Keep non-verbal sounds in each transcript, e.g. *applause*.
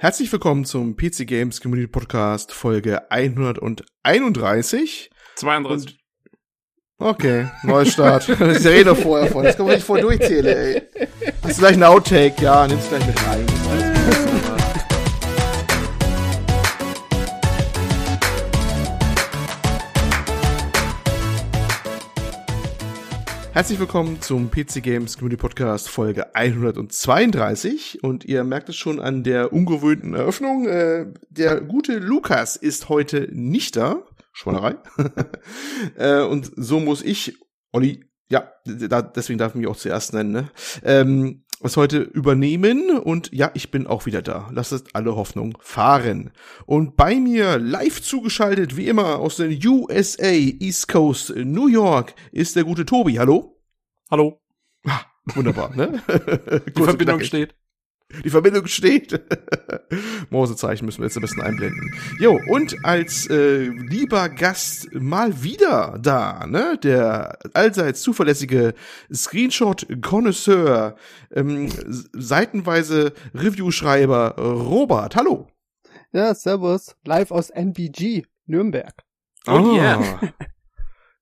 Herzlich willkommen zum PC Games Community Podcast Folge 131. 32. okay, Neustart. *laughs* ich rede vorher von. Das kann man nicht vorher durchzählen, ey. Hast du gleich einen Outtake? Ja, nimm's gleich mit rein. Herzlich willkommen zum PC Games Community Podcast Folge 132 und ihr merkt es schon an der ungewöhnten Eröffnung. Äh, der gute Lukas ist heute nicht da. Schweinerei. *laughs* äh, und so muss ich, Olli, ja, da, deswegen darf ich mich auch zuerst nennen, ne? ähm, was heute übernehmen und ja, ich bin auch wieder da. Lasst alle Hoffnung fahren. Und bei mir live zugeschaltet, wie immer, aus den USA, East Coast, New York, ist der gute Tobi. Hallo? Hallo. Ah, wunderbar, ne? *laughs* Die Verbindung steht. Die Verbindung steht. *laughs* Morsezeichen müssen wir jetzt ein bisschen einblenden. Jo, und als äh, lieber Gast mal wieder da, ne? Der allseits zuverlässige Screenshot-Connoisseur, ähm, seitenweise Review-Schreiber Robert. Hallo. Ja, servus. Live aus NBG, Nürnberg. Oh, yeah. *laughs*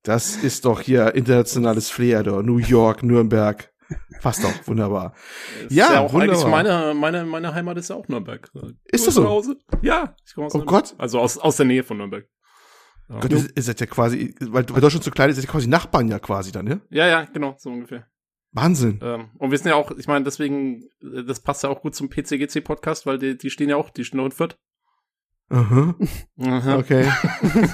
Das ist doch hier internationales Flair, da. New York, Nürnberg. Passt doch, wunderbar. ja, ist ja auch wunderbar. eigentlich meine, meine, meine Heimat ist ja auch Nürnberg. Ist das so? Hause? Ja, ich komme aus Oh Nürnberg. Gott. Also aus, aus der Nähe von Nürnberg. Ja. Gott, ihr seid ja quasi, weil, weil Deutschland so klein ist, ist ja quasi Nachbarn ja quasi dann, ne? Ja, ja, genau, so ungefähr. Wahnsinn. Ähm, und wir sind ja auch, ich meine, deswegen, das passt ja auch gut zum PCGC-Podcast, weil die, die stehen ja auch, die stehen auch in Fürth. Aha. Aha. Okay.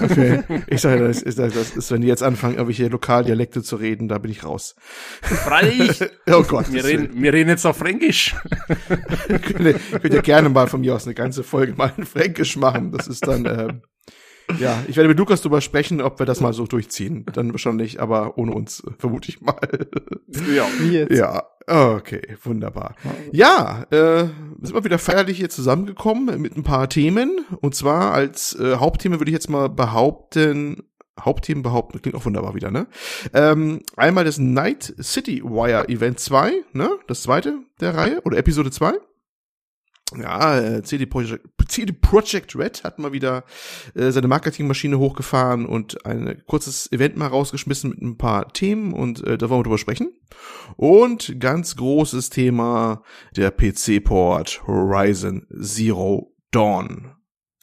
Okay. Ich sage, das ist, das ist, wenn die jetzt anfangen, irgendwelche Lokaldialekte zu reden, da bin ich raus. Freilich. *laughs* oh Gott. Wir reden, wir reden jetzt auf Fränkisch. könnt, könnt ihr gerne mal von mir aus eine ganze Folge mal in Fränkisch machen. Das ist dann, ähm, ja, ich werde mit Lukas drüber sprechen, ob wir das mal so durchziehen. Dann wahrscheinlich, aber ohne uns, vermute ich mal. Ja. Ja. Okay, wunderbar. Ja, äh, sind wir wieder feierlich hier zusammengekommen mit ein paar Themen. Und zwar als äh, Hauptthema würde ich jetzt mal behaupten, Hauptthemen behaupten, klingt auch wunderbar wieder, ne? Ähm, einmal das Night City Wire Event 2, ne? Das zweite der Reihe oder Episode 2. Ja, äh, CD Projekt, CD Projekt Red hat mal wieder äh, seine Marketingmaschine hochgefahren und ein kurzes Event mal rausgeschmissen mit ein paar Themen und äh, da wollen wir drüber sprechen. Und ganz großes Thema der PC-Port Horizon Zero Dawn.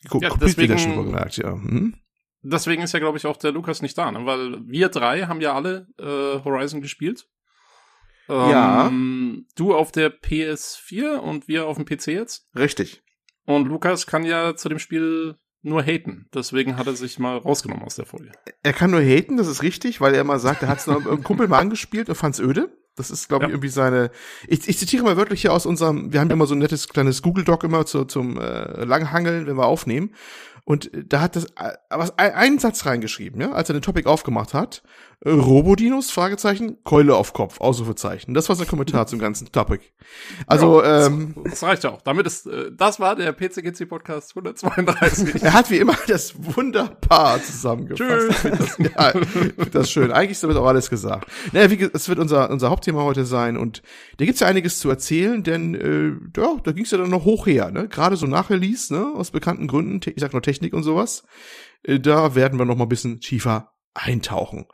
Guck, ja, deswegen, schon gemerkt, ja. Hm? Deswegen ist ja, glaube ich, auch der Lukas nicht da, ne? weil wir drei haben ja alle äh, Horizon gespielt. Ja. Ähm, du auf der PS4 und wir auf dem PC jetzt. Richtig. Und Lukas kann ja zu dem Spiel nur haten. Deswegen hat er sich mal rausgenommen aus der Folge. Er kann nur haten, das ist richtig, weil er mal sagt, er hat es noch einem Kumpel mal angespielt und fand's öde. Das ist, glaube ich, ja. irgendwie seine. Ich, ich zitiere mal wörtlich hier aus unserem. Wir haben immer so ein nettes kleines Google Doc immer zu, zum äh, Langhangeln, wenn wir aufnehmen. Und da hat das äh, was einen Satz reingeschrieben, ja, als er den Topic aufgemacht hat. Robodinos, Fragezeichen, Keule auf Kopf, Ausrufezeichen. Das war sein Kommentar zum ganzen Topic. Also, ja, ähm. Das, das reicht ja auch. Damit ist, äh, das war der PCGC Podcast 132. *laughs* er hat wie immer das wunderbar zusammengefasst. Tschüss. *laughs* Das, ja, das ist schön. Eigentlich ist damit auch alles gesagt. Naja, wie, es wird unser, unser Hauptthema heute sein und da gibt's ja einiges zu erzählen, denn, äh, ja, da ging's ja dann noch hoch her, ne? Gerade so nach Release, ne? Aus bekannten Gründen, ich sag nur Technik und sowas. Äh, da werden wir noch mal ein bisschen tiefer eintauchen.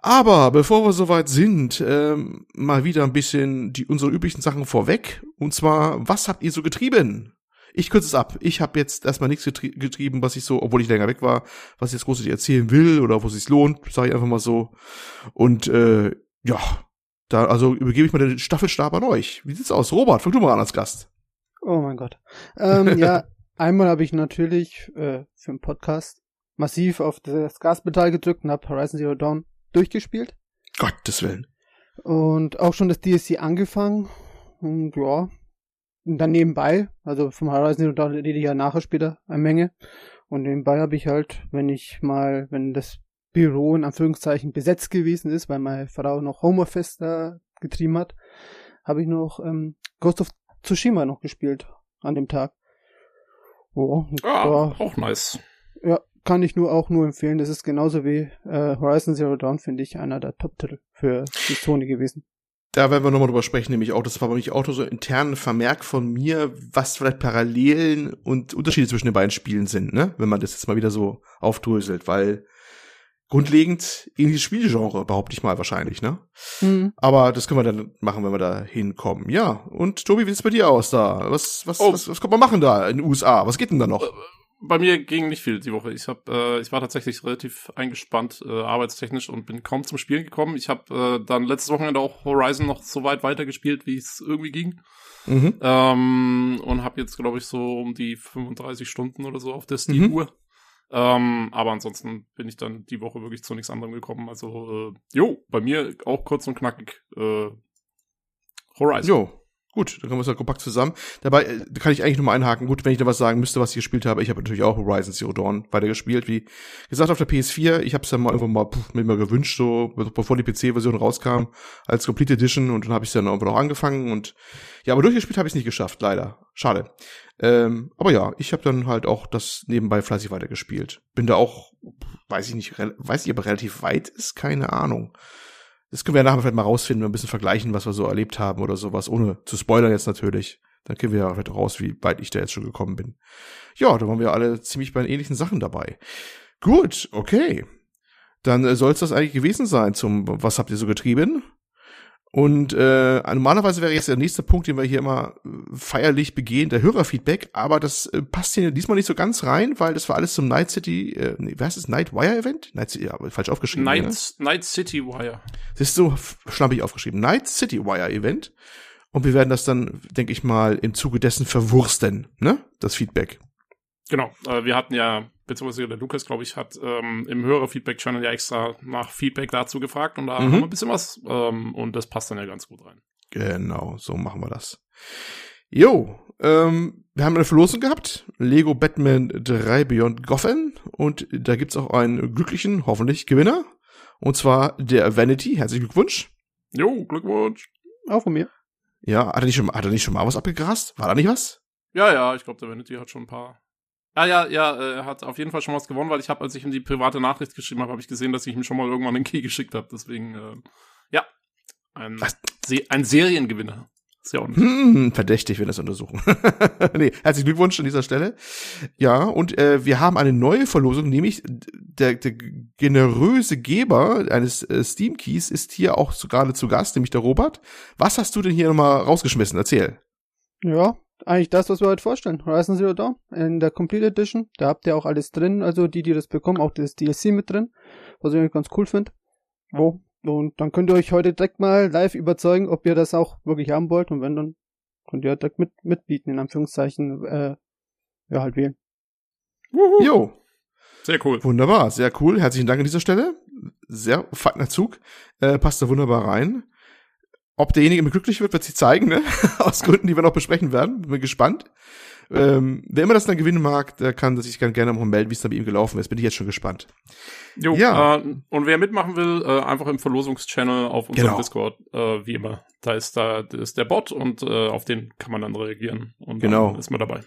Aber bevor wir soweit sind, ähm, mal wieder ein bisschen die unsere üblichen Sachen vorweg. Und zwar, was habt ihr so getrieben? Ich kürze es ab. Ich habe jetzt erstmal nichts getrie getrieben, was ich so, obwohl ich länger weg war, was ich jetzt großartig erzählen will oder wo es sich lohnt, sage ich einfach mal so. Und äh, ja, da also übergebe ich mal den Staffelstab an euch. Wie sieht's aus? Robert, fang du mal an als Gast. Oh mein Gott. Ähm, ja, *laughs* einmal habe ich natürlich äh, für den Podcast massiv auf das Gaspedal gedrückt und habe Horizon Zero Dawn durchgespielt. Gottes Willen. Und auch schon das DSC angefangen. Und ja, und dann nebenbei, also vom Horizon Zero Dawn rede ich ja nachher später eine Menge. Und nebenbei habe ich halt, wenn ich mal, wenn das Büro in Anführungszeichen besetzt gewesen ist, weil meine Frau noch Homeoffice da getrieben hat, habe ich noch ähm, Ghost of Tsushima noch gespielt an dem Tag. Oh, ah, auch nice. Ja, kann ich nur auch nur empfehlen. Das ist genauso wie äh, Horizon Zero Dawn, finde ich, einer der Top-Titel für die Sony gewesen. Da werden wir nochmal drüber sprechen, nämlich auch, das war bei mich auch so ein internen Vermerk von mir, was vielleicht Parallelen und Unterschiede zwischen den beiden Spielen sind, ne? Wenn man das jetzt mal wieder so aufdröselt, weil grundlegend ähnliches Spielgenre, behaupte ich mal wahrscheinlich, ne? Mhm. Aber das können wir dann machen, wenn wir da hinkommen. Ja, und Tobi, wie sieht's bei dir aus da? Was, was, Oh. was, was kommt man machen da in den USA? Was geht denn da noch? Bei mir ging nicht viel die Woche. Ich hab, äh, ich war tatsächlich relativ eingespannt äh, arbeitstechnisch und bin kaum zum Spielen gekommen. Ich habe äh, dann letztes Wochenende auch Horizon noch so weit weitergespielt, wie es irgendwie ging. Mhm. Ähm, und habe jetzt, glaube ich, so um die 35 Stunden oder so auf der Mhm. Steam-Uhr. Ähm, aber ansonsten bin ich dann die Woche wirklich zu nichts anderem gekommen. Also, äh, jo, bei mir auch kurz und knackig äh, Horizon. Jo. Gut, dann kommen wir es ja kompakt zusammen. Dabei äh, kann ich eigentlich nur mal einhaken. Gut, wenn ich da was sagen müsste, was ich gespielt habe. Ich habe natürlich auch Horizon Zero Dawn weitergespielt. Wie gesagt, auf der PS4. Ich habe es ja mal irgendwann mal puh, mir mal gewünscht, so bevor die PC-Version rauskam, als Complete Edition. Und dann habe ich es dann irgendwann auch angefangen. Und ja, aber durchgespielt habe ich es nicht geschafft, leider. Schade. Ähm, aber ja, ich habe dann halt auch das nebenbei fleißig weitergespielt. Bin da auch, weiß ich nicht, weiß ich, aber relativ weit ist, keine Ahnung. Das können wir nachher vielleicht mal rausfinden, ein bisschen vergleichen, was wir so erlebt haben oder sowas, ohne zu spoilern jetzt natürlich. Dann kriegen wir ja vielleicht raus, wie weit ich da jetzt schon gekommen bin. Ja, da waren wir alle ziemlich bei ähnlichen Sachen dabei. Gut, okay. Dann äh, soll es das eigentlich gewesen sein zum Was habt ihr so getrieben? Und äh, normalerweise wäre jetzt der nächste Punkt, den wir hier immer äh, feierlich begehen, der Hörerfeedback, aber das äh, passt hier diesmal nicht so ganz rein, weil das war alles zum Night City, äh, nee, wie heißt es, Night Wire Event? Night City, ja, aber falsch aufgeschrieben. ne? Night, Night City Wire. Das ist so schlampig aufgeschrieben. Night City Wire Event. Und wir werden das dann, denke ich mal, im Zuge dessen verwursten, ne? Das Feedback. Genau, äh, wir hatten ja, beziehungsweise der Lukas, glaube ich, hat ähm, im Hörer-Feedback-Channel ja extra nach Feedback dazu gefragt und da Mhm. haben wir ein bisschen was ähm, und das passt dann ja ganz gut rein. Genau, so machen wir das. Jo, ähm, wir haben eine Verlosung gehabt. Lego Batman 3 Beyond Gotham. Und da gibt's auch einen glücklichen, hoffentlich, Gewinner. Und zwar der Vanity. Herzlichen Glückwunsch. Jo, Glückwunsch. Auch von mir. Ja, hat er nicht schon, hat er nicht schon mal was abgegrast? War da nicht was? Ja, ja, ich glaube, der Vanity hat schon ein paar. Ja, ja, ja, er hat auf jeden Fall schon was gewonnen, weil ich habe, als ich ihm die private Nachricht geschrieben habe, habe ich gesehen, dass ich ihm schon mal irgendwann einen Key geschickt habe. Deswegen, äh, ja, ein? Se ein Seriengewinner. Ist ja auch nicht. Hm, verdächtig, wenn das untersuchen. *laughs* nee, herzlichen Glückwunsch an dieser Stelle. Ja, und äh, wir haben eine neue Verlosung, nämlich der, der generöse Geber eines äh, Steam Keys ist hier auch so, gerade zu Gast, nämlich der Robert. Was hast du denn hier nochmal rausgeschmissen? Erzähl. Ja, eigentlich das, was wir heute vorstellen. Horizon Zero Dawn in der Complete Edition. Da habt ihr auch alles drin, also die, die das bekommen, auch das DLC mit drin, was ich eigentlich ganz cool finde. Wo? Und dann könnt ihr euch heute direkt mal live überzeugen, ob ihr das auch wirklich haben wollt. Und wenn, dann könnt ihr direkt mit, mitbieten, in Anführungszeichen, äh, ja, halt wählen. Jo, Sehr cool. wunderbar, sehr cool. Herzlichen Dank an dieser Stelle. Sehr feiner Zug. Äh, passt da wunderbar rein. Ob derjenige mit glücklich wird, wird sich zeigen, ne? *laughs* Aus Gründen, die wir noch besprechen werden. Bin gespannt. Ähm, wer immer das dann gewinnen mag, der kann sich gerne, gerne mal melden, wie es da bei ihm gelaufen ist. Bin ich jetzt schon gespannt. Jo, Ja. äh, und wer mitmachen will, äh, einfach im Verlosungschannel auf unserem Genau. Discord, äh, wie immer. Da ist da da ist der Bot und äh, auf den kann man dann reagieren und Genau. dann ist man dabei.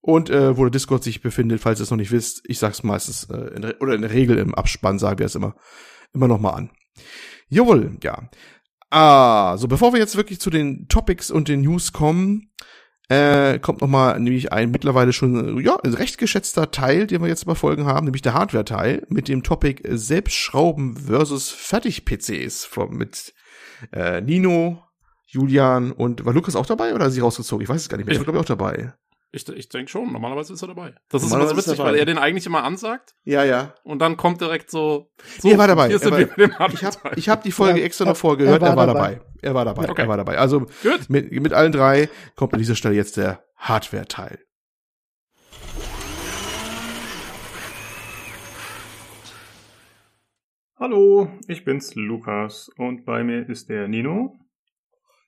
Und äh, wo der Discord sich befindet, falls ihr es noch nicht wisst, ich sag's meistens, äh, in, der- oder in der Regel im Abspann sagen wir es immer, immer noch mal an. Jawohl, ja. Ah, so bevor wir jetzt wirklich zu den Topics und den News kommen, äh, kommt noch mal nämlich ein mittlerweile schon ja ein recht geschätzter Teil, den wir jetzt mal Folgen haben, nämlich der Hardware-Teil mit dem Topic Selbstschrauben versus Fertig-PCs mit äh, Nino, Julian und war Lukas auch dabei oder ist sie rausgezogen? Ich weiß es gar nicht mehr. Ich- war glaube ich auch dabei. Ich, ich denke schon, normalerweise ist er dabei. Das ist immer so witzig, dabei. weil er den eigentlich immer ansagt Ja, ja. und dann kommt direkt so, so Nee, er war dabei. Hier Er sind war- wir mit dem Ich habe ich hab die Folge Ja, extra er- noch vorgehört, er er war war dabei. Er war dabei, Okay. er war dabei. Also Gut. mit, mit allen drei kommt an dieser Stelle jetzt der Hardware-Teil. Hallo, ich bin's, Lukas, und bei mir ist der Nino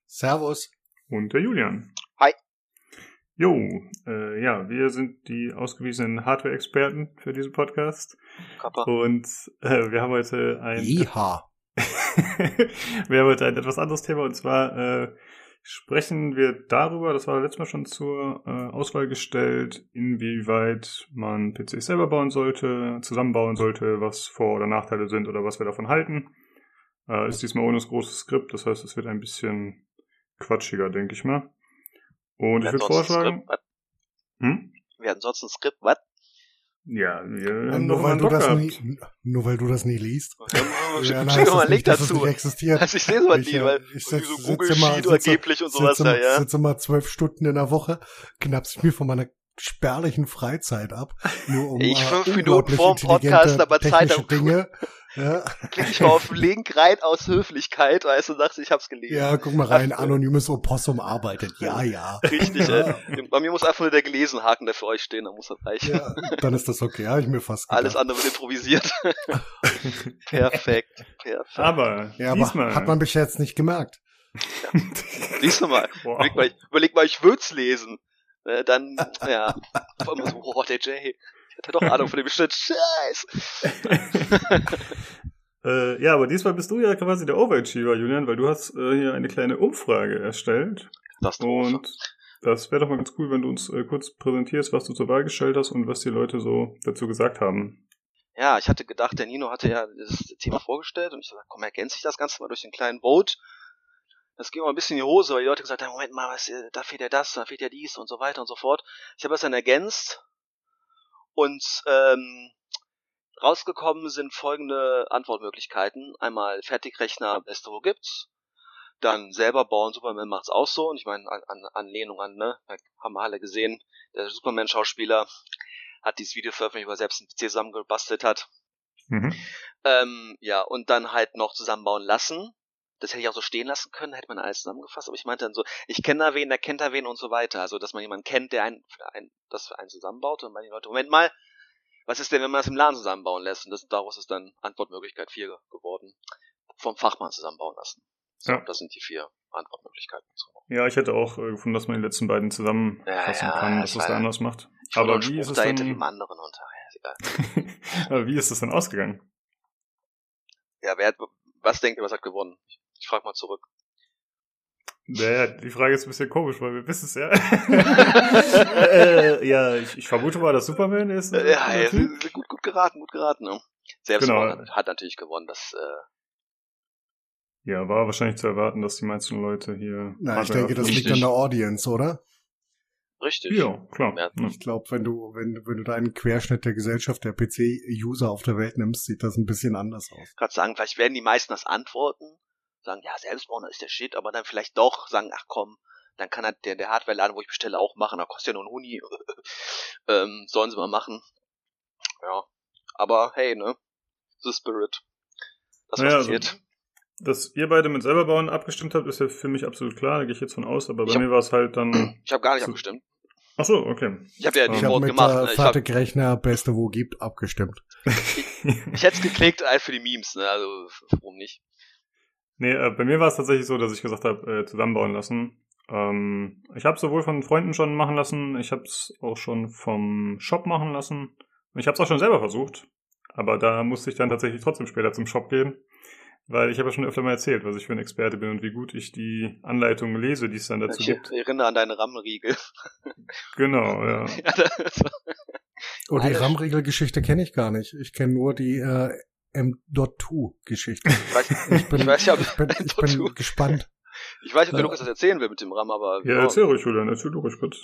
Servus. und der Julian. Jo, äh, ja, wir sind die ausgewiesenen Hardware-Experten für diesen Podcast Kappa. und äh, wir haben heute ein Jeha. *laughs* wir haben heute ein etwas anderes Thema und zwar äh, sprechen wir darüber, das war letztes Mal schon zur äh, Auswahl gestellt, inwieweit man PCs selber bauen sollte, zusammenbauen sollte, was Vor- oder Nachteile sind oder was wir davon halten. Äh, ist diesmal ohne das große Skript, das heißt, es wird ein bisschen quatschiger, denke ich mal. Und ich würde vorschlagen. Skript, was? Hm? Wir hatten sonst ein Skript, was? Ja, wir haben nur, mal weil einen du das gehabt. nie, nur weil du das nie liest. Ja, Ja, dann heißt mal einen Link nicht, dass dazu. nicht existiert. Also *laughs* ich sehe sowas Ich, nie, äh, weil ich so sitz- so sitze Google mal- Sheet sitze- angeblich und sowas sitze, da, ja. sitze mal zwölf Stunden in der Woche, knappst mir von meiner spärlichen Freizeit ab, *laughs* nur um Ich fünf Minuten vorm Podcast, intelligente aber Zeit Dinge. Ja, *laughs* Klick ich mal auf den Link rein aus Höflichkeit, weißt du, sagst, ich hab's gelesen. ja, guck mal rein, anonymes Opossum arbeitet. Ja, ja. Richtig, Ja. ey. Bei mir muss einfach nur der Gelesenhaken, der für euch stehen, dann muss das reichen. Ja, dann ist das okay, habe ich mir fast gedacht. Alles andere wird improvisiert. *laughs* perfekt, perfekt. Aber ja, aber diesmal. hat man bis jetzt nicht gemerkt. Siehst du mal, *laughs* Wow. überleg mal, überleg mal ich würd's lesen. Äh, dann, ja, auf einmal so, oh, der Jay, ich hatte doch Ahnung von dem Shit, scheiß. *laughs* Äh, ja, aber diesmal bist du ja quasi der Overachiever, Julian, weil du hast äh, hier eine kleine Umfrage erstellt. Das Und das wäre doch mal ganz cool, wenn du uns äh, kurz präsentierst, was du zur Wahl gestellt hast und was die Leute so dazu gesagt haben. Ja, ich hatte gedacht, der Nino hatte ja das Thema vorgestellt und ich dachte, komm, ergänze ich das Ganze mal durch den kleinen Vote. Das ging mal ein bisschen in die Hose, weil die Leute gesagt haben, Moment mal, was, äh, da fehlt ja das, da fehlt ja dies und so weiter und so fort. Ich habe das dann ergänzt und ähm, rausgekommen sind folgende Antwortmöglichkeiten. Einmal Fertigrechner, beste wo gibt's. Dann selber bauen, Superman macht's auch so. Und ich meine, an, an Anlehnung an, ne, haben wir alle gesehen, der Superman-Schauspieler hat dieses Video veröffentlicht, wo er selbst einen PC zusammengebastelt hat. Mhm. Ähm, ja, und dann halt noch zusammenbauen lassen. Das hätte ich auch so stehen lassen können, hätte man alles zusammengefasst, aber ich meinte dann so, ich kenne da wen, der kennt da wen und so weiter. Also, dass man jemanden kennt, der einen, für einen das für einen zusammenbaut und dann die Leute, Moment mal, was ist denn, wenn man das im Laden zusammenbauen lässt? Und das, daraus ist dann Antwortmöglichkeit 4 geworden. Vom Fachmann zusammenbauen lassen. So, Ja. das sind die vier Antwortmöglichkeiten. Ja, ich hätte auch äh, gefunden, dass man die letzten beiden zusammenfassen Ja, ja, kann, das dass es da anders macht. Aber wie ist es da hinter dem dann, anderen unter. Ja, ist egal. *laughs* aber wie ist es dann ausgegangen? Ja, wer hat, was denkt ihr, was hat gewonnen? Ich frage mal zurück. Naja, die Frage ist ein bisschen komisch, weil wir wissen es ja. *laughs* äh, ja, ich, ich vermute mal, dass Superman ist. Äh, äh, Ja, ja gut, gut geraten, gut geraten. Ne? Selbst Genau. hat, hat natürlich gewonnen. Das, äh, ja, war wahrscheinlich zu erwarten, dass die meisten Leute hier. Na, ich denke, das liegt an der Audience, oder? richtig. Ja, klar. Ja. Ich glaube, wenn du, wenn, wenn du da einen Querschnitt der Gesellschaft der PC-User auf der Welt nimmst, sieht das ein bisschen anders aus. gerade sagen, vielleicht werden die meisten das antworten, sagen, ja, Selbstbauen ist der Shit, aber dann vielleicht doch sagen, ach komm, dann kann halt der, der Hardware-Laden, wo ich bestelle, auch machen, da kostet ja nur ein Huni, *laughs* ähm, sollen sie mal machen. Ja, aber hey, ne, the spirit. Das Naja, was also, passiert. dass ihr beide mit selber bauen abgestimmt habt, ist ja für mich absolut klar, da gehe ich jetzt von aus, aber bei Ich hab- mir war es halt dann. Ich habe gar nicht so- abgestimmt. Ach so, okay. Ich habe ja Ich die Ich habe Vote mit gemacht. äh? Ich, hab, Fertigrechner Beste wo gibt abgestimmt. ich hätte es geklickt für die Memes, ne, also warum nicht? Nee, äh, bei mir war es tatsächlich so, dass ich gesagt habe, äh, zusammenbauen lassen. Ähm, ich habe sowohl von Freunden schon machen lassen, ich habe es auch schon vom Shop machen lassen. Und ich habe es auch schon selber versucht. Aber da musste ich dann tatsächlich trotzdem später zum Shop gehen. Weil ich habe ja schon öfter mal erzählt, was ich für ein Experte bin und wie gut ich die Anleitungen lese, die es dann dazu Ich gibt. erinnere an deine RAM-Riegel. *laughs* Genau, ja. *laughs* ja, Oh, die Alles. RAM-Regelgeschichte kenne ich gar nicht. Ich kenne nur die äh, M.2-Geschichte. ich weiß, Ich bin, ich weiß ja, ob ich bin, *laughs* ich bin gespannt. Ich weiß nicht, ob der Ja. Lukas das erzählen will mit dem RAM, aber Ja, erzähl ruhig, Julian, erzähl du ruhig kurz.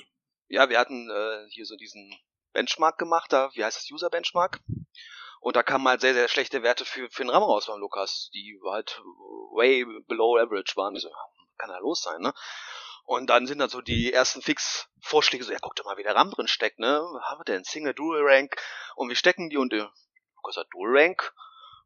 ja, wir hatten äh, hier so diesen Benchmark gemacht, da, wie heißt das, User Benchmark? Und da kamen halt sehr, sehr schlechte Werte für, für den RAM raus beim Lukas, die halt way below average waren. Ich so, kann da los sein, ne? Und dann sind dann so die ersten Fix-Vorschläge so, ja, guck doch mal, wie der RAM drin steckt, ne? Haben wir denn Single, Dual Rank? Und wie stecken die? Und der Lukas hat Dual Rank.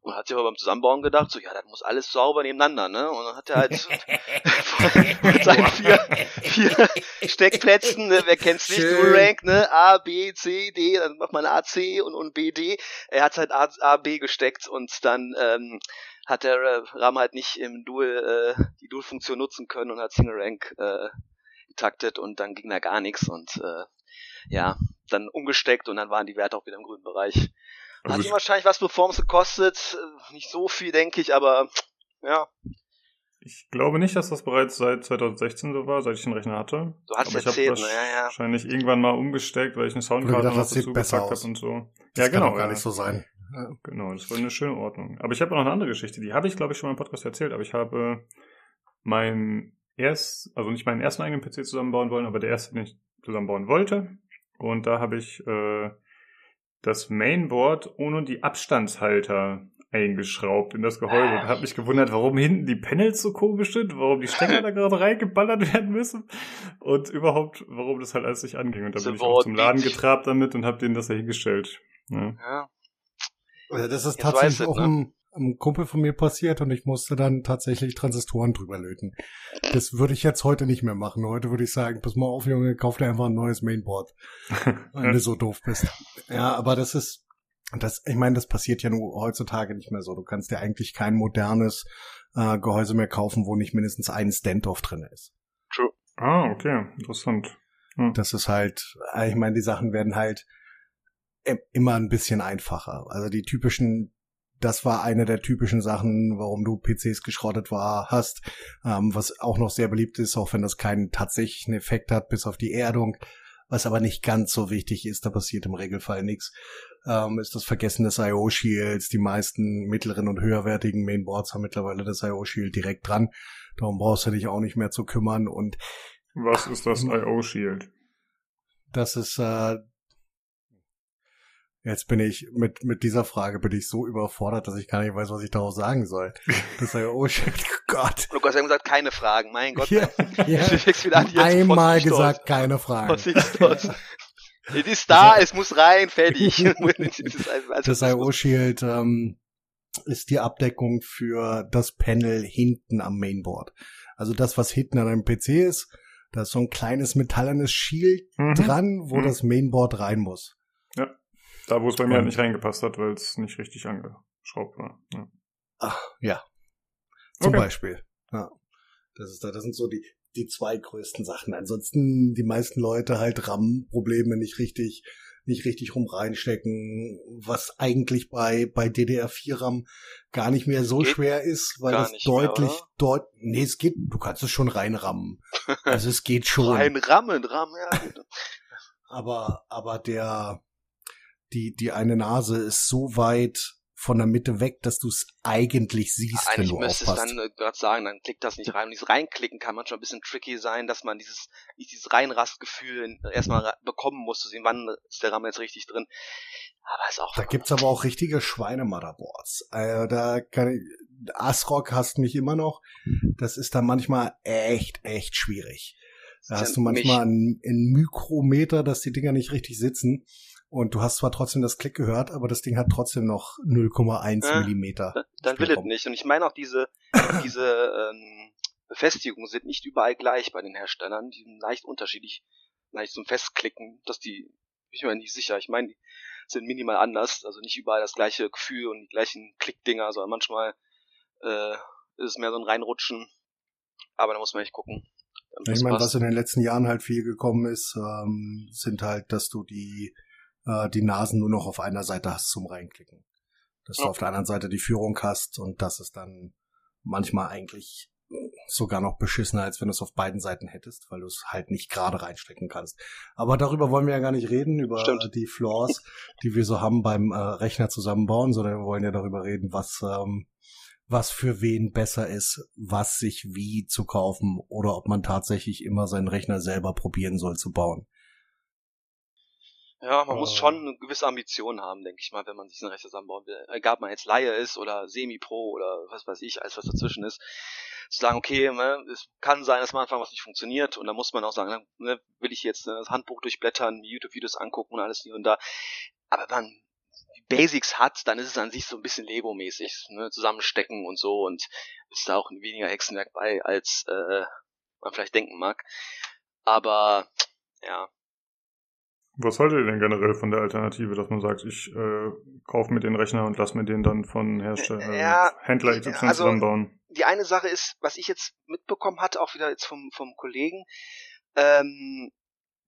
Und hat sich aber beim Zusammenbauen gedacht, so, ja, das muss alles sauber nebeneinander, ne? Und dann hat er halt *laughs* *laughs* mit seinen vier, vier Steckplätzen, ne? wer kennt's nicht, Rank, ne? A, B, C, D, dann macht man AC und, und B, D. Er hat halt A, A, B gesteckt und dann ähm, hat der äh, RAM halt nicht im Dual, äh, die Dual-Funktion nutzen können und hat Single Rank äh, getaktet und dann ging da gar nichts und äh, ja, dann umgesteckt und dann waren die Werte auch wieder im grünen Bereich. Hat Also ihm wahrscheinlich was Performance gekostet, äh, nicht so viel, denke ich, aber ja, ich glaube nicht, dass das bereits seit 2016 so war, seit ich den Rechner hatte. du hast Aber ich habe erzählt, ne? Ja, ja. wahrscheinlich irgendwann mal umgesteckt, weil ich eine Soundkarte gedacht, noch das dazu besser gepackt habe und so. Das ja, kann genau. doch gar ja. nicht so sein. Ja. Genau, das war eine schöne Ordnung. Aber ich habe noch eine andere Geschichte, die habe ich, glaube ich, schon mal im Podcast erzählt, aber ich habe meinen erst, also nicht meinen ersten eigenen PC zusammenbauen wollen, aber der erste, den ich zusammenbauen wollte. Und da habe ich äh, das Mainboard ohne die Abstandshalter eingeschraubt in das Gehäuse und habe mich gewundert, warum hinten die Panels so komisch sind, warum die Stecker *laughs* da gerade reingeballert werden müssen und überhaupt, warum das halt alles nicht anging. Und da bin ich auch zum Laden getrabt damit und habe denen das da hingestellt. Ja. Ja. Also das ist Jetzt tatsächlich auch ne? Einem, Kumpel von mir passiert und ich musste dann tatsächlich Transistoren drüber löten. Das würde ich jetzt heute nicht mehr machen. Heute würde ich sagen, pass mal auf, Junge, kauf dir einfach ein neues Mainboard, *laughs* wenn du so doof bist. Ja, aber das ist, das, ich meine, das passiert ja nur heutzutage nicht mehr so. Du kannst dir eigentlich kein modernes äh, Gehäuse mehr kaufen, wo nicht mindestens ein Standoff drin ist. Ah, okay, interessant. Das ist halt, äh, ich meine, die Sachen werden halt im- immer ein bisschen einfacher. Also die typischen, das war eine der typischen Sachen, warum du PCs geschrottet war, hast, ähm, was auch noch sehr beliebt ist, auch wenn das keinen tatsächlichen Effekt hat, bis auf die Erdung, was aber nicht ganz so wichtig ist, da passiert im Regelfall nichts, ähm, ist das Vergessen des IO-Shields. Die meisten mittleren und höherwertigen Mainboards haben mittlerweile das IO-Shield direkt dran. Darum brauchst du dich auch nicht mehr zu kümmern und Was ist das IO-Shield? das ist äh, jetzt bin ich mit mit dieser Frage bin ich so überfordert, dass ich gar nicht weiß, was ich darauf sagen soll. *laughs* Das ist ja oh shit, Gott. Lukas hat gesagt, keine Fragen. Mein Gott. Ja, ja. An, Einmal gesagt, keine Fragen. Es ist da, es muss rein, fertig. *laughs* *laughs* Das IO Shield ähm, ist die Abdeckung für das Panel hinten am Mainboard. Also das, was hinten an einem PC ist, da ist so ein kleines metallenes Shield Mhm. dran, wo Mhm. das Mainboard rein muss. Da, wo es bei mir halt Und- nicht reingepasst hat, weil es nicht richtig angeschraubt war. Ja. Ach, ja. Zum Okay. Beispiel. Ja. Das ist da, das sind so die, die zwei größten Sachen. Ansonsten die meisten Leute halt RAM-Probleme nicht richtig, nicht richtig rum reinstecken, was eigentlich bei, bei DDR4-RAM gar nicht mehr so Geht schwer ist, weil das mehr, deutlich, dort, nee, es geht, du kannst es schon reinrammen. *laughs* Also es geht schon. Rein rammen, rammen, ja. *laughs* aber aber der die die eine Nase ist so weit von der Mitte weg, dass du es eigentlich siehst, wenn Eigentlich du müsste es aufpasst. dann äh, gerade sagen, dann klickt das nicht rein. Und dieses Reinklicken kann manchmal ein bisschen tricky sein, dass man dieses, dieses Reinrastgefühl in- erstmal bekommen muss, zu sehen, wann ist der RAM jetzt richtig drin. Aber ist auch. Da gibt's aber auch richtige Schweinemotherboards. Äh, da kann ich, ASRock hasst mich immer noch. Das ist dann manchmal echt, echt schwierig. Da hast ja du manchmal einen, einen Mikrometer, dass die Dinger nicht richtig sitzen. Und du hast zwar trotzdem das Klick gehört, aber das Ding hat trotzdem noch 0,1 Äh, Millimeter. dann will es Spielraum. nicht. Und ich meine auch diese, *coughs* diese ähm, Befestigungen sind nicht überall gleich bei den Herstellern. Die sind leicht unterschiedlich, leicht zum Festklicken, dass die, bin ich mir nicht sicher. Ich meine, die sind minimal anders, also nicht überall das gleiche Gefühl und die gleichen Klickdinger, sondern manchmal äh, ist es mehr so ein Reinrutschen. Aber da muss man echt gucken. ich meine, was in den letzten Jahren halt viel gekommen ist, ähm, sind halt, dass du die, äh, die Nasen nur noch auf einer Seite hast zum Reinklicken. Dass du Ja. auf der anderen Seite die Führung hast und das ist dann manchmal eigentlich sogar noch beschissener, als wenn du es auf beiden Seiten hättest, weil du es halt nicht gerade reinstecken kannst. Aber darüber wollen wir ja gar nicht reden, über Stimmt. die Flaws, die wir so haben beim äh, Rechner zusammenbauen, sondern wir wollen ja darüber reden, was ähm, was für wen besser ist, was sich wie zu kaufen oder ob man tatsächlich immer seinen Rechner selber probieren soll zu bauen. Ja, man muss Äh. schon eine gewisse Ambition haben, denke ich mal, wenn man sich einen Rechner zusammenbauen will. Egal, ob man jetzt Laie ist oder Semi-Pro oder was weiß ich, alles was dazwischen ist. Zu sagen, okay, ne, es kann sein, dass am Anfang was nicht funktioniert und dann muss man auch sagen, ne, will ich jetzt ne, das Handbuch durchblettern, YouTube-Videos angucken und alles hier und da. Aber wenn man die Basics hat, dann ist es an sich so ein bisschen Lego-mäßig, ne, zusammenstecken und so und ist da auch weniger Hexenwerk bei, als äh, man vielleicht denken mag. Aber ja, Was haltet ihr denn generell von der Alternative, dass man sagt, ich äh, kaufe mir den Rechner und lass mir den dann von Hersteller, Ja, äh, Händler XY also- zusammenbauen? die eine Sache ist, was ich jetzt mitbekommen hatte, auch wieder jetzt vom, vom Kollegen, ähm,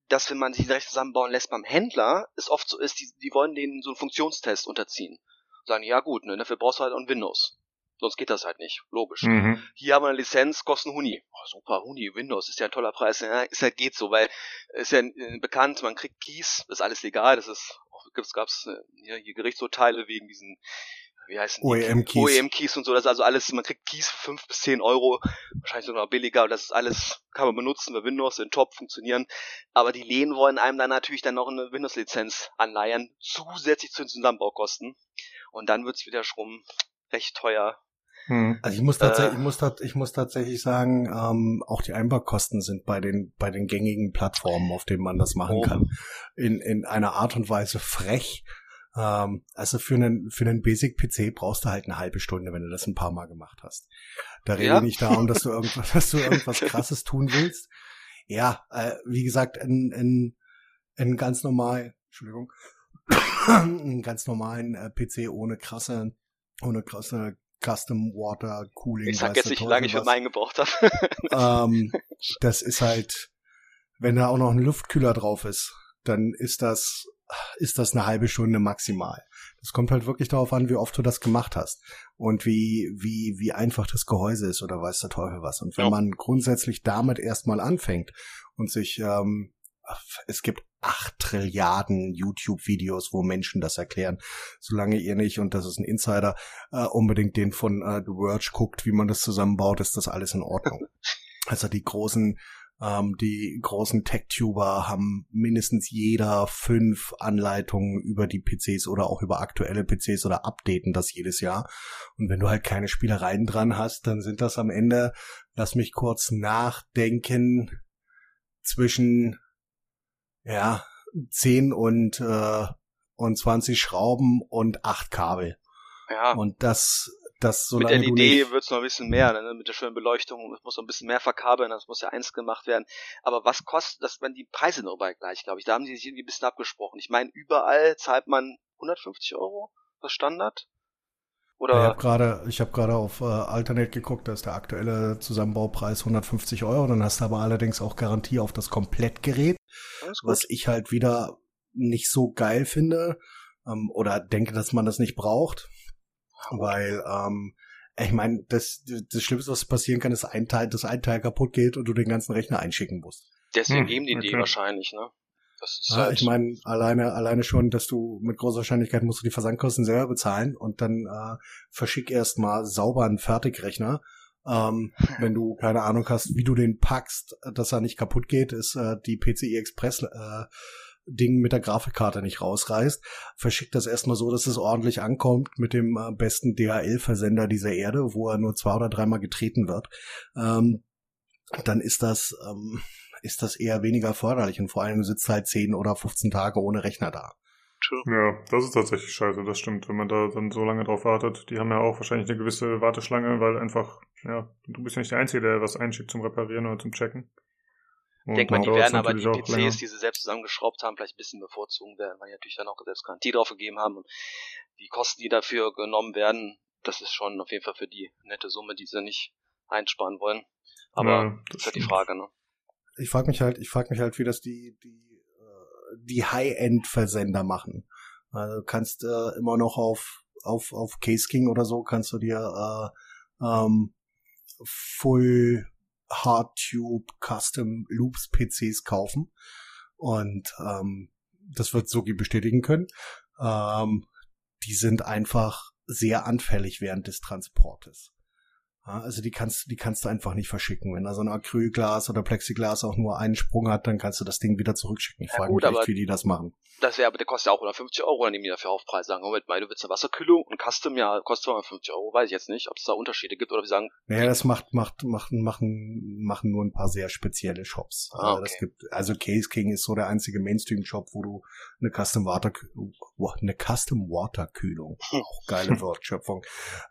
dass wenn man sich den Rechner zusammenbauen lässt beim Händler, es oft so ist, die, die wollen denen so einen Funktionstest unterziehen. Sagen, ja gut, ne, dafür brauchst du halt auch ein Windows. Sonst geht das halt nicht, logisch. Mhm. Hier haben wir eine Lizenz, kostet ein Huni. Oh, super, Huni, Windows, ist ja ein toller Preis. Ja, ist ja geht so, weil ist ja äh, bekannt, man kriegt Keys, das ist alles legal, das ist auch gibt's, gab's äh, hier, hier Gerichtsurteile wegen diesen, wie heißen die? OEM-Keys. OEM-Keys und so, das ist also alles, man kriegt Keys für fünf bis zehn Euro, wahrscheinlich sogar billiger, und das ist alles, kann man benutzen bei Windows, in Top funktionieren, aber die Lehen wollen einem dann natürlich dann noch eine Windows-Lizenz anleihen, zusätzlich zu den Zusammenbaukosten, und dann wird's wieder schon recht teuer, Hm. Also ich muss tatsächlich, Äh. ich muss, ich muss tatsächlich sagen, ähm, auch die Einbaukosten sind bei den bei den gängigen Plattformen, auf denen man das machen Oh. kann, in in einer Art und Weise frech. Ähm, also für einen für einen Basic PC brauchst du halt eine halbe Stunde, wenn du das ein paar Mal gemacht hast. Da rede Ja. ich nicht darum, dass du *laughs* irgendwas, dass du irgendwas Krasses tun willst. Ja, äh, wie gesagt, in, in, in ganz normal, Entschuldigung, *coughs* einen ganz normalen äh, PC ohne krasse, ohne krasse Custom Water Cooling. ich sag jetzt nicht, wie lange ich für meinen gebraucht habe. *laughs* ähm, das ist halt, wenn da auch noch ein Luftkühler drauf ist, dann ist das, ist das eine halbe Stunde maximal. Das kommt halt wirklich darauf an, wie oft du das gemacht hast und wie, wie, wie einfach das Gehäuse ist oder weiß der Teufel was. Und wenn Ja. man grundsätzlich damit erstmal anfängt und sich, ähm, es gibt acht Trilliarden YouTube-Videos, wo Menschen das erklären. Solange ihr nicht, und das ist ein Insider, äh, unbedingt den von äh, The Verge guckt, wie man das zusammenbaut, ist das alles in Ordnung. *laughs* also die großen, ähm, die großen Tech-Tuber haben mindestens jeder fünf Anleitungen über die PCs oder auch über aktuelle PCs oder updaten das jedes Jahr. Und wenn du halt keine Spielereien dran hast, dann sind das am Ende, lass mich kurz nachdenken, zwischen ja, 10 und, äh, und 20 Schrauben und acht Kabel. Ja, Und das, das mit solange du LED wird's noch ein bisschen mehr, ne? mit der schönen Beleuchtung, es muss noch ein bisschen mehr verkabeln, das muss ja eins gemacht werden. Aber was kostet das, wenn die Preise noch überall gleich, glaube ich, da haben die sich irgendwie ein bisschen abgesprochen. Ich meine, überall zahlt man 150 Euro, das Standard? Ich Oder, habe gerade, ich habe gerade auf äh, Alternate geguckt, da ist der aktuelle Zusammenbaupreis 150 Euro, dann hast du aber allerdings auch Garantie auf das Komplettgerät, was ich halt wieder nicht so geil finde ähm, oder denke, dass man das nicht braucht, weil ähm, ich meine, das, das Schlimmste, was passieren kann, ist ein Teil, dass ein Teil kaputt geht und du den ganzen Rechner einschicken musst. Deswegen Hm, geben die die okay. wahrscheinlich, ne? Das ist Ja, halt, ich meine, alleine, alleine schon, dass du mit großer Wahrscheinlichkeit musst du die Versandkosten selber bezahlen und dann äh, verschick erstmal sauber einen Fertigrechner. Ähm, *laughs* wenn du keine Ahnung hast, wie du den packst, dass er nicht kaputt geht, ist äh, die PCI Express äh, Ding mit der Grafikkarte nicht rausreißt. Verschickt das erstmal so, dass es ordentlich ankommt mit dem äh, besten DHL-Versender dieser Erde, wo er nur zwei oder dreimal getreten wird. Ähm, dann ist das, ähm, ist das eher weniger förderlich und vor allem sitzt halt 10 oder 15 Tage ohne Rechner da. Ja, das ist tatsächlich scheiße, das stimmt, wenn man da dann so lange drauf wartet. Die haben ja auch wahrscheinlich eine gewisse Warteschlange, weil einfach, ja, du bist ja nicht der Einzige, der was einschickt zum Reparieren oder zum Checken. ich denke mal, die werden aber die auch länger. PCs, die sie selbst zusammengeschraubt haben, vielleicht ein bisschen bevorzugen werden, weil die natürlich dann auch selbst Garantie drauf gegeben haben und die Kosten, die dafür genommen werden, das ist schon auf jeden Fall für die nette Summe, die sie nicht einsparen wollen. Aber Ja, das ist halt die. Frage, ne? Ich frage mich halt, ich frage mich halt, wie das die die äh, die High-End-Versender machen. Also kannst äh, immer noch auf auf auf Case King oder so kannst du dir äh, ähm, Full Hard Tube Custom Loops PCs kaufen und ähm, das wird Sogi bestätigen können. Ähm, die sind einfach sehr anfällig während des Transportes. Also die kannst, die kannst du einfach nicht verschicken. Wenn da so ein Acrylglas oder Plexiglas auch nur einen Sprung hat, dann kannst du das Ding wieder zurückschicken. Ich Ja, frage gut, mich echt, wie die das machen. Das wäre aber, der kostet ja auch 150 Euro, dann nehmen die dafür Aufpreis, sagen, Moment mal, du willst eine Wasserkühlung und Custom, ja, kostet 250 Euro, weiß ich jetzt nicht, ob es da Unterschiede gibt oder wir sagen, Naja, das macht, macht, machen, machen, machen nur ein paar sehr spezielle Shops. Ah, Das okay. gibt, also Case King ist so der einzige Mainstream-Shop, wo du eine Custom Water, eine Custom Water Kühlung, *laughs* auch geile Wortschöpfung,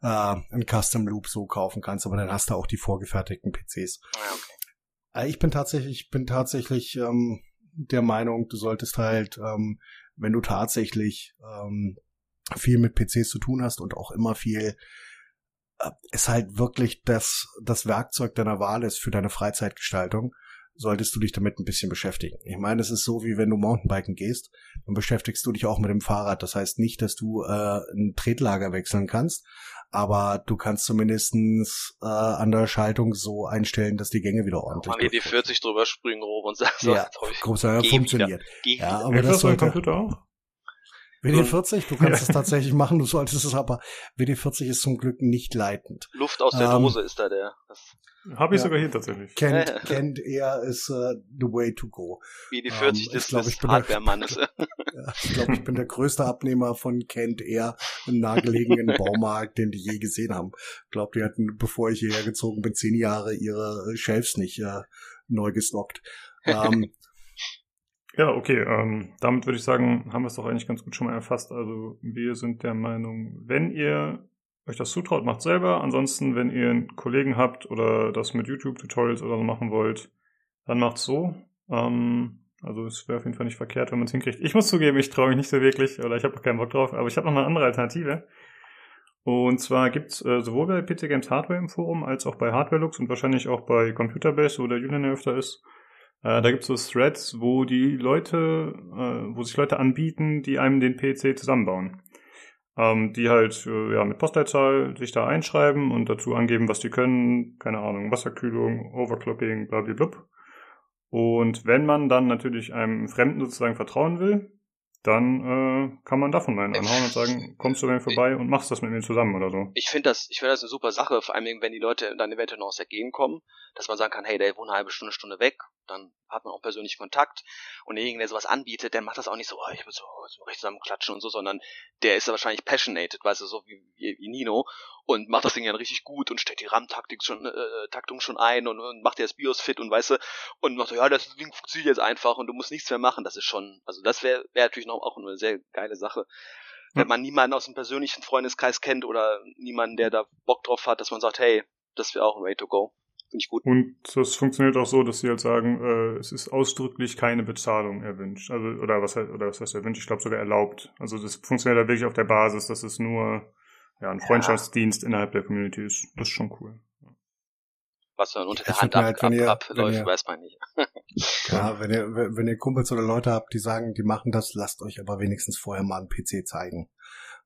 äh, ein Custom Loop so kaufen kannst, aber dann hast du auch die vorgefertigten PCs. naja, okay. Äh, Ich bin tatsächlich, ich bin tatsächlich ähm, der Meinung, du solltest halt, ähm, wenn du tatsächlich ähm, viel mit PCs zu tun hast und auch immer viel äh, es halt wirklich das, das Werkzeug deiner Wahl ist für deine Freizeitgestaltung, solltest du dich damit ein bisschen beschäftigen. Ich meine, es ist so, wie wenn du Mountainbiken gehst, dann beschäftigst du dich auch mit dem Fahrrad. Das heißt nicht, dass du äh, ein Tretlager wechseln kannst, aber du kannst zumindestens äh, an der Schaltung so einstellen, dass die Gänge wieder ordentlich Mal die 40 drüber springen grob und sagen, so, ja, geh funktioniert. Geh Ja, wieder. aber das sollte, Computer auch? WD40, du kannst es *laughs* tatsächlich machen, du solltest es aber, WD40 ist zum Glück nicht leitend. Luft aus der Ähm, Dose ist da der. Habe ich Ja. sogar hier tatsächlich. Kennt, Ja, *laughs* ja. kennt er, ist äh, the way to go. WD40 Ähm, ich des, glaub, des ich bin der- Hardware-Mannes. *laughs* Ja, ich glaube, ich bin der größte Abnehmer von Kent Air im nahegelegenen Baumarkt, den die je gesehen haben. Ich glaube, die hatten, bevor ich hierher gezogen bin, zehn Jahre ihre Shelves nicht äh, neu gestockt. Ähm, Ja, okay, ähm, damit würde ich sagen, haben wir es doch eigentlich ganz gut schon mal erfasst. Also wir sind der Meinung, wenn ihr euch das zutraut, macht selber. Ansonsten, wenn ihr einen Kollegen habt oder das mit YouTube-Tutorials oder so machen wollt, dann macht's so. Ähm, also es wäre auf jeden Fall nicht verkehrt, wenn man es hinkriegt. Ich muss zugeben, ich traue mich nicht so wirklich oder ich habe auch keinen Bock drauf, aber ich habe noch eine andere Alternative. Und zwar gibt's äh, sowohl bei PC Games Hardware im Forum als auch bei Hardware und wahrscheinlich auch bei Computerbase, wo der Julian öfter ist, äh, da gibt's so Threads, wo die Leute, äh, wo sich Leute anbieten, die einem den PC zusammenbauen. Ähm, die halt äh, ja mit Postleitzahl sich da einschreiben und dazu angeben, was die können, keine Ahnung, Wasserkühlung, Overclocking, blablabla. Und wenn man dann natürlich einem Fremden sozusagen vertrauen will, dann äh, kann man davon einen anhauen und sagen, kommst du bei mir vorbei und machst das mit mir zusammen oder so. Ich finde das, ich finde das eine super Sache, vor allem wenn die Leute dann eventuell noch aus der Gegend kommen, dass man sagen kann, hey, der wohnt eine halbe Stunde, Stunde weg, dann hat man auch persönlich Kontakt und derjenige, der sowas anbietet, der macht das auch nicht so, oh, ich will so, so recht zusammenklatschen und so, sondern der ist da wahrscheinlich passionated, weißt du, so wie, wie, wie Nino und macht das Ding dann richtig gut und stellt die RAM-Taktik schon, äh, Taktung schon ein und, und macht dir das BIOS fit und weißt du, und macht, ja, das Ding funktioniert jetzt einfach und du musst nichts mehr machen, das ist schon, also das wäre wär natürlich noch auch eine sehr geile Sache. Wenn man niemanden aus dem persönlichen Freundeskreis kennt oder niemanden, der da Bock drauf hat, dass man sagt, hey, das wäre auch ein Way to go. Finde ich gut. Und das funktioniert auch so, dass sie halt sagen, äh, es ist ausdrücklich keine Bezahlung erwünscht. Also, oder was, heißt- oder was heißt erwünscht? Ich glaube sogar erlaubt. Also das funktioniert halt wirklich auf der Basis, dass es nur ja, ein Freundschaftsdienst innerhalb der Community ist. Das ist schon cool. Was dann unter Ja, der Hand ab, ihr- ab, wenn abläuft, ihr- weiß man nicht. *laughs* ja, wenn ihr, wenn ihr Kumpels oder Leute habt, die sagen, die machen das, lasst euch aber wenigstens vorher mal einen PC zeigen.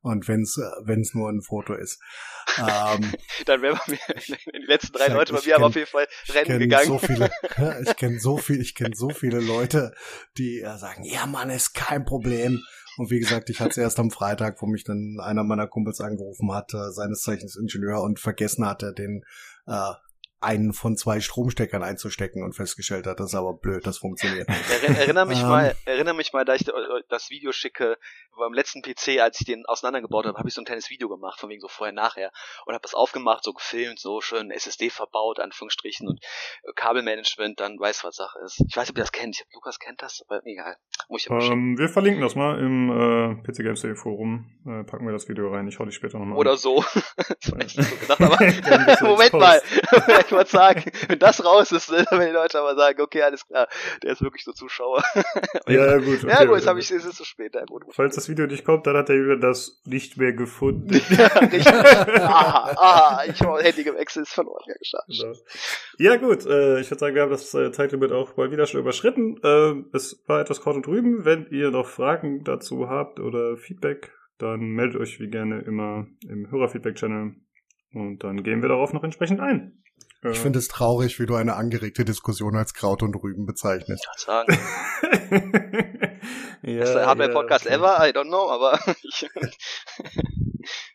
Und wenn's, äh, wenn's nur ein Foto ist. Ähm, *laughs* Dann wären mir, *laughs* die letzten drei Leute bei mir haben auf jeden Fall rennen gegangen. so viele, *laughs* ich kenne so viel, ich kenne so viele Leute, die äh, sagen, ja Mann, ist kein Problem. Und wie gesagt, ich hatte es erst am Freitag, wo mich dann einer meiner Kumpels angerufen hat, seines Zeichens Ingenieur und vergessen hatte, den äh, einen von zwei Stromsteckern einzustecken und festgestellt hat, das ist aber blöd, das funktioniert. nicht. Erinner, erinnere mich Ähm. mal, erinnere mich mal, da ich äh, das Video schicke, beim letzten PC, als ich den auseinandergebaut habe, habe ich so ein kleines Video gemacht, von wegen so vorher, nachher, und habe das aufgemacht, so gefilmt, so schön SSD verbaut, Anführungsstrichen, und äh, Kabelmanagement, dann weiß, was Sache ist. Ich weiß ob ihr das kennt, ich hab, Lukas kennt das, aber egal, muss ich. Ähm, wir verlinken das mal im äh, PC Games Day Forum. Äh, packen wir das Video rein. Ich hau dich später nochmal Oder so. *laughs* das war echt so gedacht, aber *laughs* *laughs* Moment mal, ich wollte sagen, wenn das raus ist, ne, dann werden die Leute aber sagen, okay, alles klar, der ist wirklich so Zuschauer. *laughs* Ja, ja, gut. ja okay. gut, jetzt habe ich, es ist zu spät, ja gut. Falls das Video nicht kommt, dann hat der Julian das nicht mehr gefunden. *laughs* Ja, richtig. Aha, aha, ich habe mein Handy gewechselt, ist verloren ja, geschafft. Genau. Ja gut, äh, ich würde sagen, wir haben das äh, Zeitlimit auch mal wieder schon überschritten. Ähm, es war etwas kort und drüben. Wenn ihr noch Fragen dazu habt oder Feedback, dann meldet euch wie gerne immer im Hörerfeedback-Channel und dann gehen wir darauf noch entsprechend ein. Äh, Ich finde es traurig, wie du eine angeregte Diskussion als Kraut und Rüben bezeichnest. Ich kann sagen, *laughs* ja, das haben wir ja, Podcast okay. ever, I don't know, aber *laughs* ich,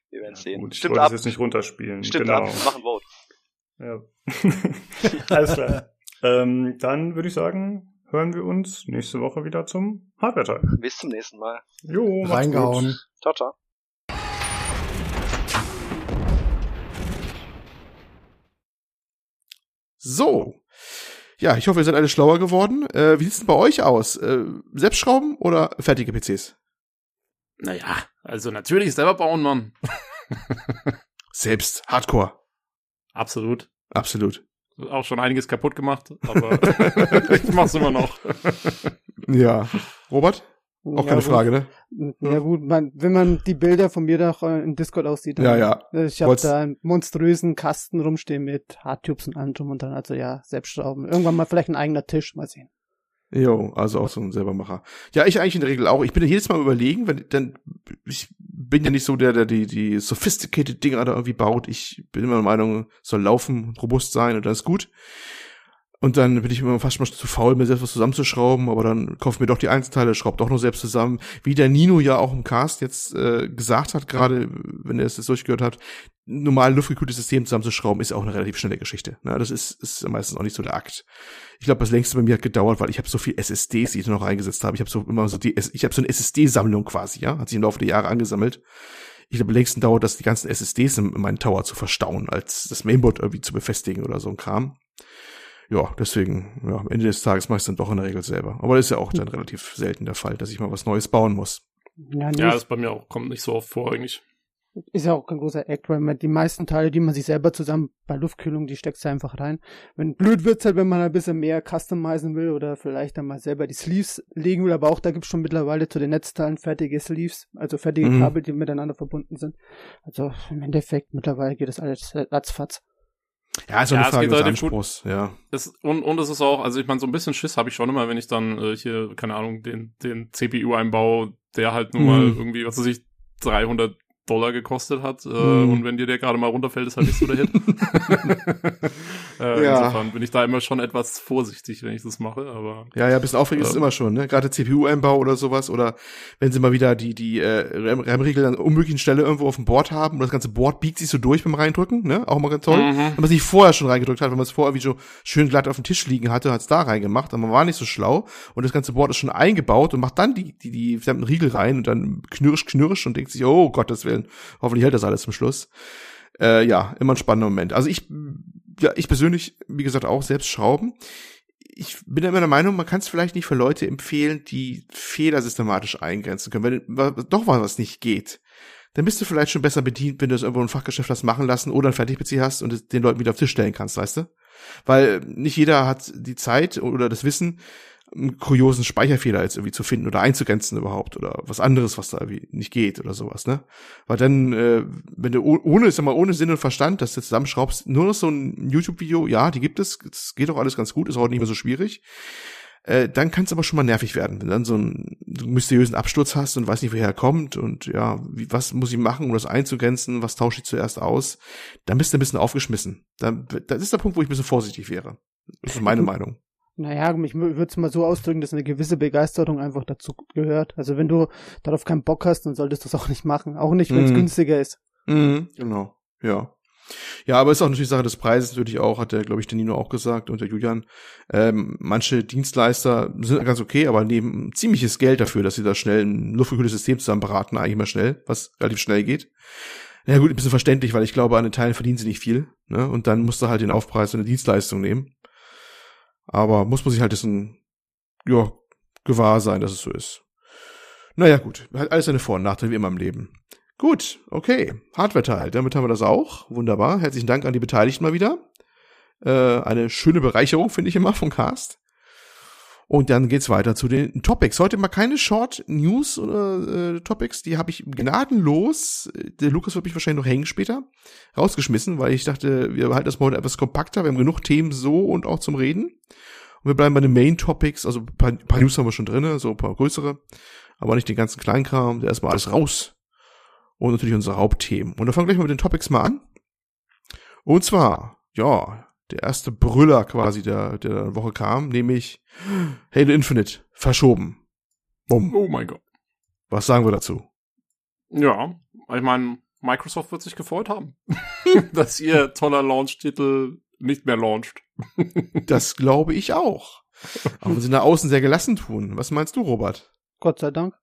wir werden sehen. Gut, ich Stimmt wollte ab, es jetzt nicht runterspielen. stimmt genau. ab, wir machen Vote. Ja. *laughs* Alles klar. ähm, dann würde ich sagen, hören wir uns nächste Woche wieder zum Hardware-Teil. Bis zum nächsten Mal. Jo, macht's Reingehauen. Gut. Ciao, ciao. So. Ja, ich hoffe, ihr seid alle schlauer geworden. Äh, wie sieht's denn bei euch aus? Äh, Selbstschrauben oder fertige PCs? Naja, also natürlich selber bauen, Mann. *laughs* Selbst. Hardcore. Absolut. Absolut. Auch schon einiges kaputt gemacht, aber *laughs* ich mach's immer noch. Ja. Robert? Auch ja, keine gut. Frage, ne? Ja gut, man, wenn man die Bilder von mir da auch, äh, im Discord aussieht, dann, Ja, ja. ich habe da einen monströsen Kasten rumstehen mit Hardtubes und allem drum und dann, also ja, Selbstschrauben. Irgendwann mal vielleicht ein eigener Tisch, mal sehen. Jo, also auch so ein Selbermacher. Ja, ich eigentlich in der Regel auch. Ich bin ja jedes Mal überlegen, wenn dann ich bin ja nicht so der, der die die sophisticated Dinger da irgendwie baut. Ich bin immer der Meinung, soll laufen, robust sein und dann ist gut. Und dann bin ich immer fast mal zu faul, mir selbst was zusammenzuschrauben, aber dann kaufe mir doch die Einzelteile, schraub doch nur selbst zusammen. Wie der Nino ja auch im Cast jetzt äh, gesagt hat, gerade wenn er es jetzt durchgehört hat, normal luftgekühltes System zusammenzuschrauben ist auch eine relativ schnelle Geschichte. Ne? Das ist, ist meistens auch nicht so der Akt. Ich glaube, das längste bei mir hat gedauert, weil ich habe so viel SSDs, die ich noch eingesetzt habe. Ich habe so immer so die, ich habe so eine SSD-Sammlung quasi, ja, hat sich im Laufe der Jahre angesammelt. Ich glaube, längsten dauert das, die ganzen SSDs in meinen Tower zu verstauen, als das Mainboard irgendwie zu befestigen oder so ein Kram ja, deswegen, ja, am Ende des Tages mache ich es dann doch in der Regel selber. Aber das ist ja auch dann relativ selten der Fall, dass ich mal was Neues bauen muss. Ja, ja das bei mir auch kommt nicht so oft vor eigentlich. Ist ja auch kein großer Act, weil man die meisten Teile, die man sich selber zusammen bei Luftkühlung, die steckt du einfach rein. Wenn blöd wird's halt, wenn man ein bisschen mehr customizen will oder vielleicht dann mal selber die Sleeves legen will, aber auch da gibt's schon mittlerweile zu den Netzteilen fertige Sleeves, also fertige mhm. Kabel, die miteinander verbunden sind. Also im Endeffekt mittlerweile geht das alles ratzfatz. Ja, ist ja, eine Frage des Anspruchs, gut. ja. Es, und, und es ist auch, also ich meine, so ein bisschen Schiss habe ich schon immer, wenn ich dann äh, hier, keine Ahnung, den, den CPU einbaue, der halt nun mal mhm. irgendwie, was weiß ich, 300 Dollar gekostet hat. Äh, mm. Und wenn dir der gerade mal runterfällt, ist halt nicht so der Hit. *laughs* *laughs* äh, ja. Insofern bin ich da immer schon etwas vorsichtig, wenn ich das mache. Aber ja, ja, ein bisschen aufregend äh, ist es immer schon. Ne? Gerade CPU-Einbau oder sowas oder wenn sie mal wieder die die äh, RAM-Riegel an unmöglichen Stelle irgendwo auf dem Board haben und das ganze Board biegt sich so durch beim Reindrücken, ne? Auch mal ganz toll. Mhm. Wenn man sich vorher schon reingedrückt hat, wenn man es vorher wie so schön glatt auf dem Tisch liegen hatte, hat es da reingemacht, aber man war nicht so schlau und das ganze Board ist schon eingebaut und macht dann die die die verdammten Riegel rein und dann knirsch knirsch und denkt sich, oh Gottes Willen, hoffentlich hält das alles zum Schluss. Äh, ja, immer ein spannender Moment. Also ich, ja, ich persönlich, wie gesagt, auch selbst schrauben. Ich bin immer der Meinung, man kann es vielleicht nicht für Leute empfehlen, die Fehler systematisch eingrenzen können. Wenn doch mal was nicht geht, dann bist du vielleicht schon besser bedient, wenn du es irgendwo ein Fachgeschäft hast machen lassen oder ein Fertig-PC hast und den Leuten wieder auf den Tisch stellen kannst, weißt du? Weil nicht jeder hat die Zeit oder das Wissen, einen kuriosen Speicherfehler jetzt irgendwie zu finden oder einzugrenzen überhaupt oder was anderes, was da irgendwie nicht geht oder sowas, ne? Weil dann, äh, wenn du ohne, ist ja mal ohne Sinn und Verstand, dass du zusammenschraubst, nur noch so ein YouTube-Video, ja, die gibt es, es geht auch alles ganz gut, ist auch nicht mehr so schwierig. Äh, dann kann es aber schon mal nervig werden, wenn du dann so einen, so einen mysteriösen Absturz hast und weiß nicht, woher er kommt und ja, wie, was muss ich machen, um das einzugrenzen, was tausche ich zuerst aus, dann bist du ein bisschen aufgeschmissen. Dann, das ist der Punkt, wo ich ein bisschen vorsichtig wäre. Das ist meine *laughs* Meinung. Naja, ich würde es mal so ausdrücken, dass eine gewisse Begeisterung einfach dazu gehört. Also wenn du darauf keinen Bock hast, dann solltest du es auch nicht machen. Auch nicht, wenn es mhm. günstiger ist. Mhm, genau, ja. Ja, aber ist auch natürlich Sache des Preises natürlich auch, hat der, glaube ich, der Nino auch gesagt und der Julian. Ähm, manche Dienstleister sind ganz okay, aber nehmen ziemliches Geld dafür, dass sie da schnell ein luftgekühltes System zusammen beraten, eigentlich mal schnell, was relativ schnell geht. Ja gut, ein bisschen verständlich, weil ich glaube, an den Teilen verdienen sie nicht viel. Ne? Und dann musst du halt den Aufpreis und eine Dienstleistung nehmen. Aber muss man sich halt dessen, ja, gewahr sein, dass es so ist. Naja, gut. Hat alles seine Vor- und Nachteile wie immer im Leben. Gut, okay. Hardware-Teil. Damit haben wir das auch. Wunderbar. Herzlichen Dank an die Beteiligten mal wieder. Äh, eine schöne Bereicherung, finde ich immer, vom Cast. Und dann geht's weiter zu den Topics. Heute mal keine Short News oder äh, Topics, die habe ich gnadenlos, der Lukas wird mich wahrscheinlich noch hängen später, rausgeschmissen, weil ich dachte, wir halten das mal etwas kompakter, wir haben genug Themen so und auch zum Reden. Und wir bleiben bei den Main Topics, also ein paar, ein paar News haben wir schon drinne, so ein paar größere, aber nicht den ganzen Kleinkram, der erstmal alles raus. Und natürlich unsere Hauptthemen. Und da fangen wir gleich mal mit den Topics mal an. Und zwar, ja, der erste Brüller quasi der, der Woche kam, nämlich Halo Infinite verschoben. Bumm. Oh mein Gott. Was sagen wir dazu? Ja, ich meine, Microsoft wird sich gefreut haben, *laughs* dass ihr toller Launch-Titel nicht mehr launcht. *laughs* das glaube ich auch. Aber sie nach außen sehr gelassen tun. Was meinst du, Robert? Gott sei Dank.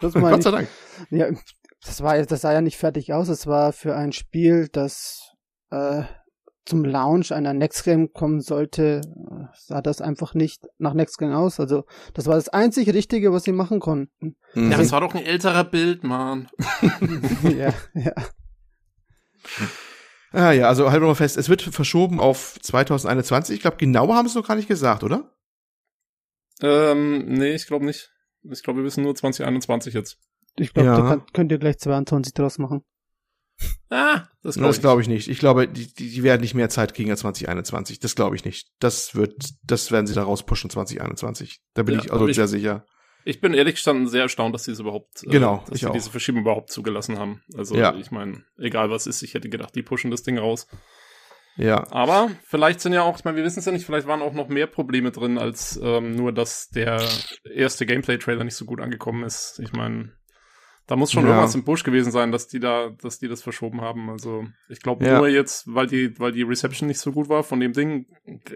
Das Gott sei Dank. Ja, das war, das sah ja nicht fertig aus. Es war für ein Spiel, das äh, zum Launch einer Next Game kommen sollte, sah das einfach nicht nach Next Game aus. Also das war das einzig Richtige, was sie machen konnten. Mhm. Ja, das war doch ein älterer Bild, Mann. *laughs* ja, ja. Ah ja, also halten wir mal fest, es wird verschoben auf 2021. Ich glaube, genauer haben sie es noch gar nicht gesagt, oder? Ähm, nee, ich glaube nicht. Ich glaube, wir wissen nur 2021 jetzt. Ich glaube, ja. da kann, könnt ihr gleich 22 draus machen. Ah, das glaube glaub ich nicht. Ich glaube, die, die werden nicht mehr Zeit kriegen als 2021. Das glaube ich nicht. Das wird, das werden sie da rauspushen 2021. Da bin ja, ich also ich, sehr sicher. Ich bin ehrlich gestanden sehr erstaunt, dass sie es überhaupt, äh, genau, äh, dass sie auch. diese Verschiebung überhaupt zugelassen haben. Also ja. ich meine, egal was ist, ich hätte gedacht, die pushen das Ding raus. Ja. Aber vielleicht sind ja auch, ich meine, wir wissen es ja nicht, vielleicht waren auch noch mehr Probleme drin, als ähm, nur, dass der erste Gameplay-Trailer nicht so gut angekommen ist. Ich meine, da muss schon Ja. irgendwas im Busch gewesen sein, dass die da, dass die das verschoben haben. Also ich glaube Ja. nur jetzt, weil die, weil die Reception nicht so gut war von dem Ding,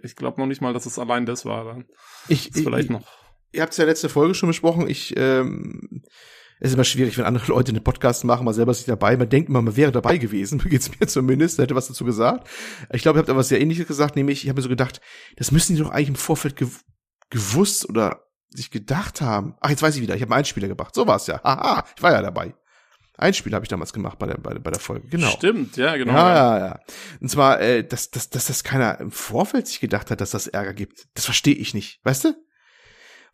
ich glaube noch nicht mal, dass es allein das war. Ich, ist vielleicht ich, noch. ihr habt es ja letzte Folge schon besprochen. Ich, ähm, es ist immer schwierig, wenn andere Leute einen Podcast machen, man selber ist nicht dabei. Man denkt immer, man wäre dabei gewesen. *laughs* Geht's mir zumindest. hätte was dazu gesagt. Ich glaube, ihr habt aber was sehr ähnliches gesagt, nämlich, ich habe mir so gedacht, das müssen die doch eigentlich im Vorfeld gew gewusst oder sich gedacht haben. Ach, jetzt weiß ich wieder, ich habe einen Einspieler gebracht. So war's ja. Aha, ich war ja dabei. Einspieler habe ich damals gemacht bei der, bei der, bei der Folge. Genau. Stimmt, ja, genau. Ja, ja, ja. Und zwar, äh, dass, dass, dass das keiner im Vorfeld sich gedacht hat, dass das Ärger gibt. Das verstehe ich nicht, weißt du?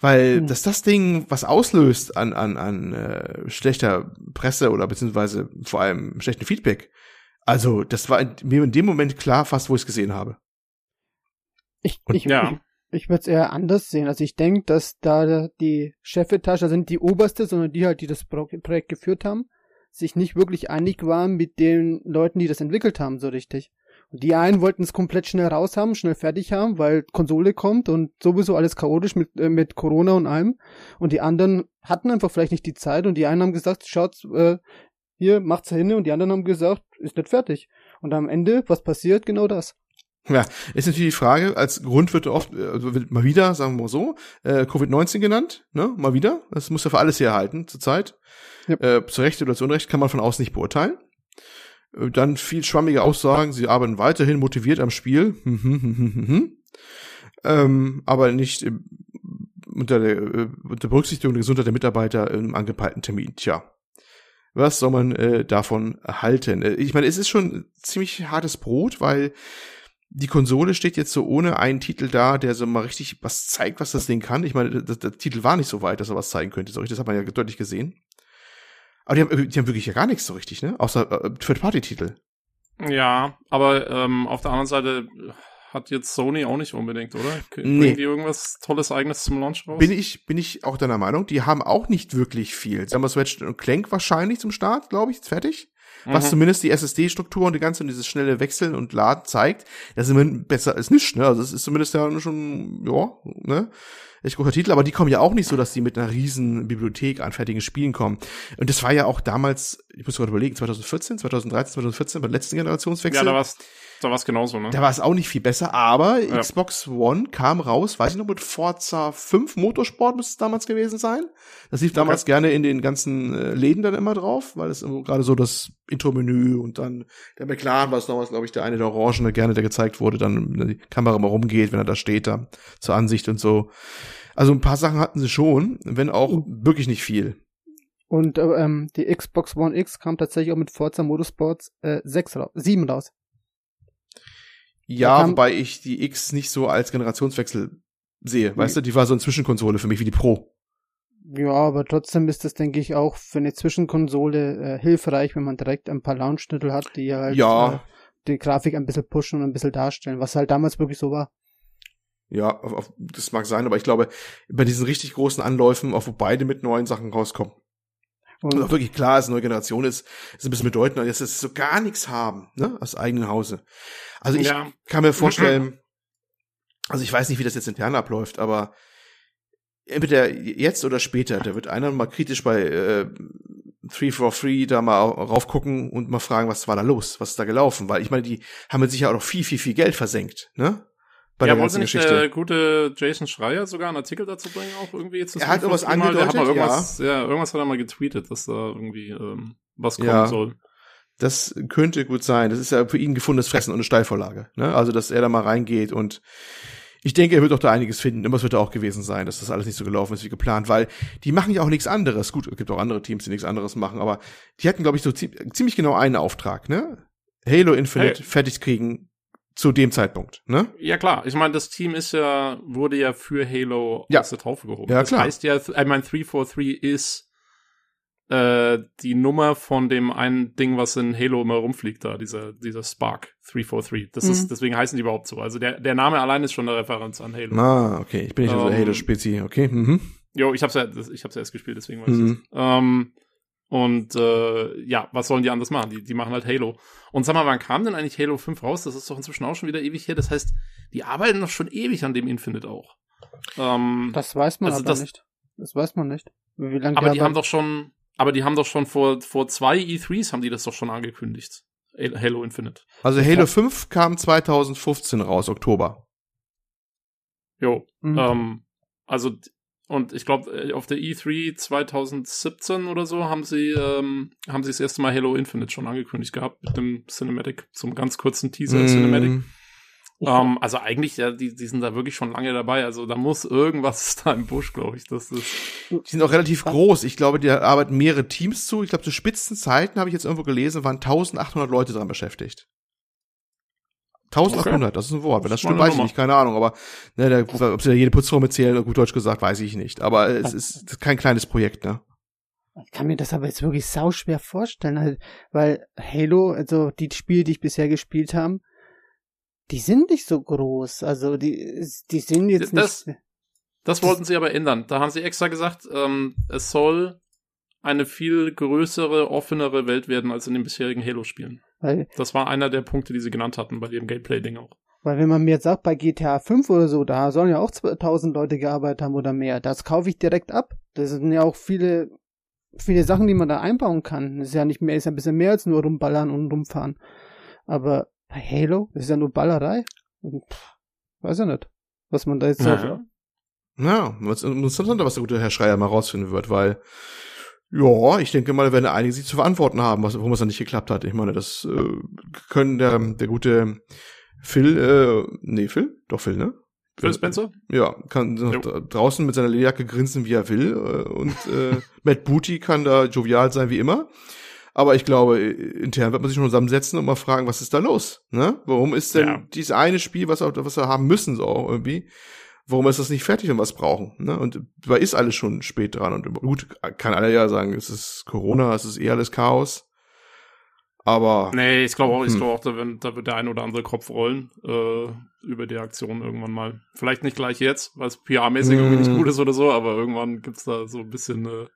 Weil, Hm. dass das Ding was auslöst an, an, an äh, schlechter Presse oder beziehungsweise vor allem schlechten Feedback. Also, das war in, mir in dem Moment klar, fast wo ich es gesehen habe. Ich, Und- ich, ja. Ich, würde es eher anders sehen. Also ich denke, dass da die Chefetage, nicht die oberste, sondern die halt, die das Pro Projekt geführt haben, sich nicht wirklich einig waren mit den Leuten, die das entwickelt haben, so richtig. Und die einen wollten es komplett schnell raus haben, schnell fertig haben, weil Konsole kommt und sowieso alles chaotisch mit, äh, mit Corona und allem. Und die anderen hatten einfach vielleicht nicht die Zeit und die einen haben gesagt, schaut, äh, hier, macht's hin und die anderen haben gesagt, ist nicht fertig. Und am Ende, was passiert? Genau das. Ja, ist natürlich die Frage, als Grund wird oft, äh, also wird mal wieder, sagen wir mal so, äh, Covid-19 genannt, ne, mal wieder. Das muss ja für alles herhalten zurzeit. Ja. Äh, zu Recht oder zu Unrecht kann man von außen nicht beurteilen. Äh, Dann viel schwammige Aussagen, sie arbeiten weiterhin motiviert am Spiel. Hm, hm, hm, hm, hm, hm. ähm, aber nicht im, unter, der, äh, unter Berücksichtigung der Gesundheit der Mitarbeiter im angepeilten Termin. Tja. Was soll man äh, davon halten? Äh, ich meine, es ist schon ziemlich hartes Brot, weil die Konsole steht jetzt so ohne einen Titel da, der so mal richtig was zeigt, was das Ding kann. Ich meine, der, der Titel war nicht so weit, dass er was zeigen könnte. So, das hat man ja deutlich gesehen. Aber die haben, die haben wirklich ja gar nichts so richtig, ne? Außer äh, Third-Party-Titel. Ja, aber ähm, auf der anderen Seite hat jetzt Sony auch nicht unbedingt, oder? K- Nee. Bringen die irgendwas tolles eigenes zum Launch raus? Bin ich, bin ich auch deiner Meinung. Die haben auch nicht wirklich viel. Sagen wir Switch und Clank wahrscheinlich zum Start, glaube ich, ist fertig. Was Mhm. zumindest die SSD-Struktur und die ganze und dieses schnelle Wechseln und Laden zeigt, das ist immerhin besser als nichts, ne? Also es ist zumindest ja schon, ja, ne? Echt guter Titel, aber die kommen ja auch nicht so, dass die mit einer riesen Bibliothek an fertigen Spielen kommen. Und das war ja auch damals, ich muss gerade überlegen, 2014, 2013, 2014, beim letzten Generationswechsel. ja, da war's, da war's genauso, ne? Da war es auch nicht viel besser, aber Ja. Xbox One kam raus, weiß ich noch, mit Forza 5 Motorsport müsste es damals gewesen sein. Das lief damals gerne in den ganzen äh, Läden dann immer drauf, weil es gerade so das Intro-Menü und dann der McLaren war es damals, glaube ich, der eine der Orangene gerne, der gezeigt wurde, dann die Kamera mal rumgeht, wenn er da steht, da zur Ansicht und so. Also ein paar Sachen hatten sie schon, wenn auch wirklich nicht viel. Und äh, ähm, die Xbox One X kam tatsächlich auch mit Forza Motorsports äh, 6 raus, 7 raus. Ja, wobei ich die X nicht so als Generationswechsel sehe, weißt du, die war so eine Zwischenkonsole für mich wie die Pro. Ja, aber trotzdem ist das, denke ich, auch für eine Zwischenkonsole äh, hilfreich, wenn man direkt ein paar Launch-Titel hat, die halt Ja. äh, die Grafik ein bisschen pushen und ein bisschen darstellen, was halt damals wirklich so war. Ja, das mag sein, aber ich glaube, bei diesen richtig großen Anläufen, auch wo beide mit neuen Sachen rauskommen, und auch wirklich klar, es eine neue Generation ist, ist ein bisschen bedeutender, dass es so gar nichts haben, ne, aus eigenem Hause. Also ich Ja. kann mir vorstellen, *clears throat* also ich weiß nicht, wie das jetzt intern abläuft, aber entweder jetzt oder später, da wird einer mal kritisch bei äh, 343 da mal raufgucken und mal fragen, was war da los, was ist da gelaufen, weil ich meine, die haben mit Sicherheit auch noch viel, viel, viel Geld versenkt, ne? Bei ja, der ganzen nicht Geschichte. der gute Jason Schreier sogar einen Artikel dazu bringen, auch irgendwie jetzt? Er hat irgendwas hat mal angedeutet, irgendwas, ja. irgendwas hat er mal getweetet, dass da irgendwie ähm, was kommen Ja. soll. Das könnte gut sein. Das ist ja für ihn gefundenes Fressen und eine Steilvorlage. Ne? Also, dass er da mal reingeht und ich denke, er wird auch da einiges finden. Irgendwas wird da auch gewesen sein, dass das alles nicht so gelaufen ist wie geplant, weil die machen ja auch nichts anderes. Gut, es gibt auch andere Teams, die nichts anderes machen, aber die hatten, glaube ich, so zie ziemlich genau einen Auftrag, ne? Halo Infinite Hey. fertig kriegen zu dem Zeitpunkt, ne? Ja klar, ich meine, das Team ist ja, wurde ja für Halo Ja. aus der Taufe gehoben. Ja, das klar. heißt ja, ich meine, 343 ist äh, die Nummer von dem einen Ding, was in Halo immer rumfliegt da, dieser, dieser Spark 343. Das Mhm. ist, deswegen heißen die überhaupt so. Also der, der Name allein ist schon eine Referenz an Halo. Ah, okay. Ich bin nicht so Ähm, Halo-Spezi, okay. Mhm. Jo, ich hab's ja, ich hab's ja erst gespielt, desegen weiß ich Mhm. das. Ähm, Und äh, ja, was sollen die anders machen? Die, die machen halt Halo. Und sag mal, wann kam denn eigentlich Halo 5 raus? Das ist doch inzwischen auch schon wieder ewig her. Das heißt, die arbeiten doch schon ewig an dem Infinite auch. Ähm, Das weiß man Also aber das- nicht. Das weiß man nicht. Wie lange aber die haben doch schon, aber die haben doch schon vor, vor zwei E3s haben die das doch schon angekündigt. Halo Infinite. Also Halo 5 kam 2015 raus, Oktober. Jo. Mhm. Ähm, also, und ich glaube, auf der E3 2017 oder so haben sie, ähm, haben sie das erste Mal Halo Infinite schon angekündigt gehabt mit dem Cinematic, zum ganz kurzen Teaser Cinematic. Mm, Ähm, also eigentlich, ja, die, die sind da wirklich schon lange dabei. Also da muss irgendwas *laughs* da im Busch, glaube ich. Das ist. Die sind auch relativ groß. Ich glaube, die arbeiten mehrere Teams zu. Ich glaube, zu Spitzenzeiten habe ich jetzt irgendwo gelesen, waren 1800 Leute dran beschäftigt. 1800, das ist ein Wort. Wenn das Das stimmt, weiß ich nicht, keine Ahnung. Aber ne, der, ob sie da jede Putzfirma zählen, gut Deutsch gesagt, weiß ich nicht. Aber es ist kein kleines Projekt, ne? Ich kann mir das aber jetzt wirklich sauschwer vorstellen, halt, weil Halo, also die Spiele, die ich bisher gespielt habe, die sind nicht so groß. Also die, die sind jetzt Das- nicht. Das wollten sie aber ändern. Da haben sie extra gesagt, ähm, es soll eine viel größere, offenere Welt werden als in den bisherigen Halo-Spielen. Weil, Das war einer der Punkte, die sie genannt hatten bei ihrem Gameplay-Ding auch. weil wenn man mir jetzt sagt, bei GTA 5 oder so, da sollen ja auch 2000 Leute gearbeitet haben oder mehr. Das kaufe ich direkt ab. Das sind ja auch viele, viele Sachen, die man da einbauen kann. Das ist ja nicht mehr, ist ja ein bisschen mehr als nur rumballern und rumfahren. Aber bei Halo, das ist ja nur Ballerei. Und, pff, weiß ja nicht, was man da jetzt Ja. so Ja, was interessanter, was der gute Herr Schreier mal rausfinden wird, weil ja, ich denke mal, da werden einige sich zu verantworten haben, was, warum es dann nicht geklappt hat. Ich meine, das äh, können der, der gute Phil, äh, nee, Phil? Doch Phil, ne? Phil Spencer? Ja, kann Jo. dra- draußen mit seiner Lederjacke grinsen, wie er will. Äh, und äh, *laughs* Matt Booty kann da jovial sein wie immer. Aber ich glaube, intern wird man sich schon zusammensetzen und mal fragen, was ist da los? Ne? Warum ist denn Ja. dieses eine Spiel, was, was wir haben müssen, so irgendwie, warum ist das nicht fertig, wir es brauchen? Ne? Und da ist alles schon spät dran. Und gut, kann alle ja sagen, es ist Corona, es ist eh alles Chaos. Aber Nee, ich glaube auch, ich Hm. glaube auch, da wird, da wird der ein oder andere Kopf rollen äh, über die Aktion irgendwann mal. Vielleicht nicht gleich jetzt, weil es PR-mäßig irgendwie nicht Hm. gut ist oder so, aber irgendwann gibt's da so ein bisschen äh,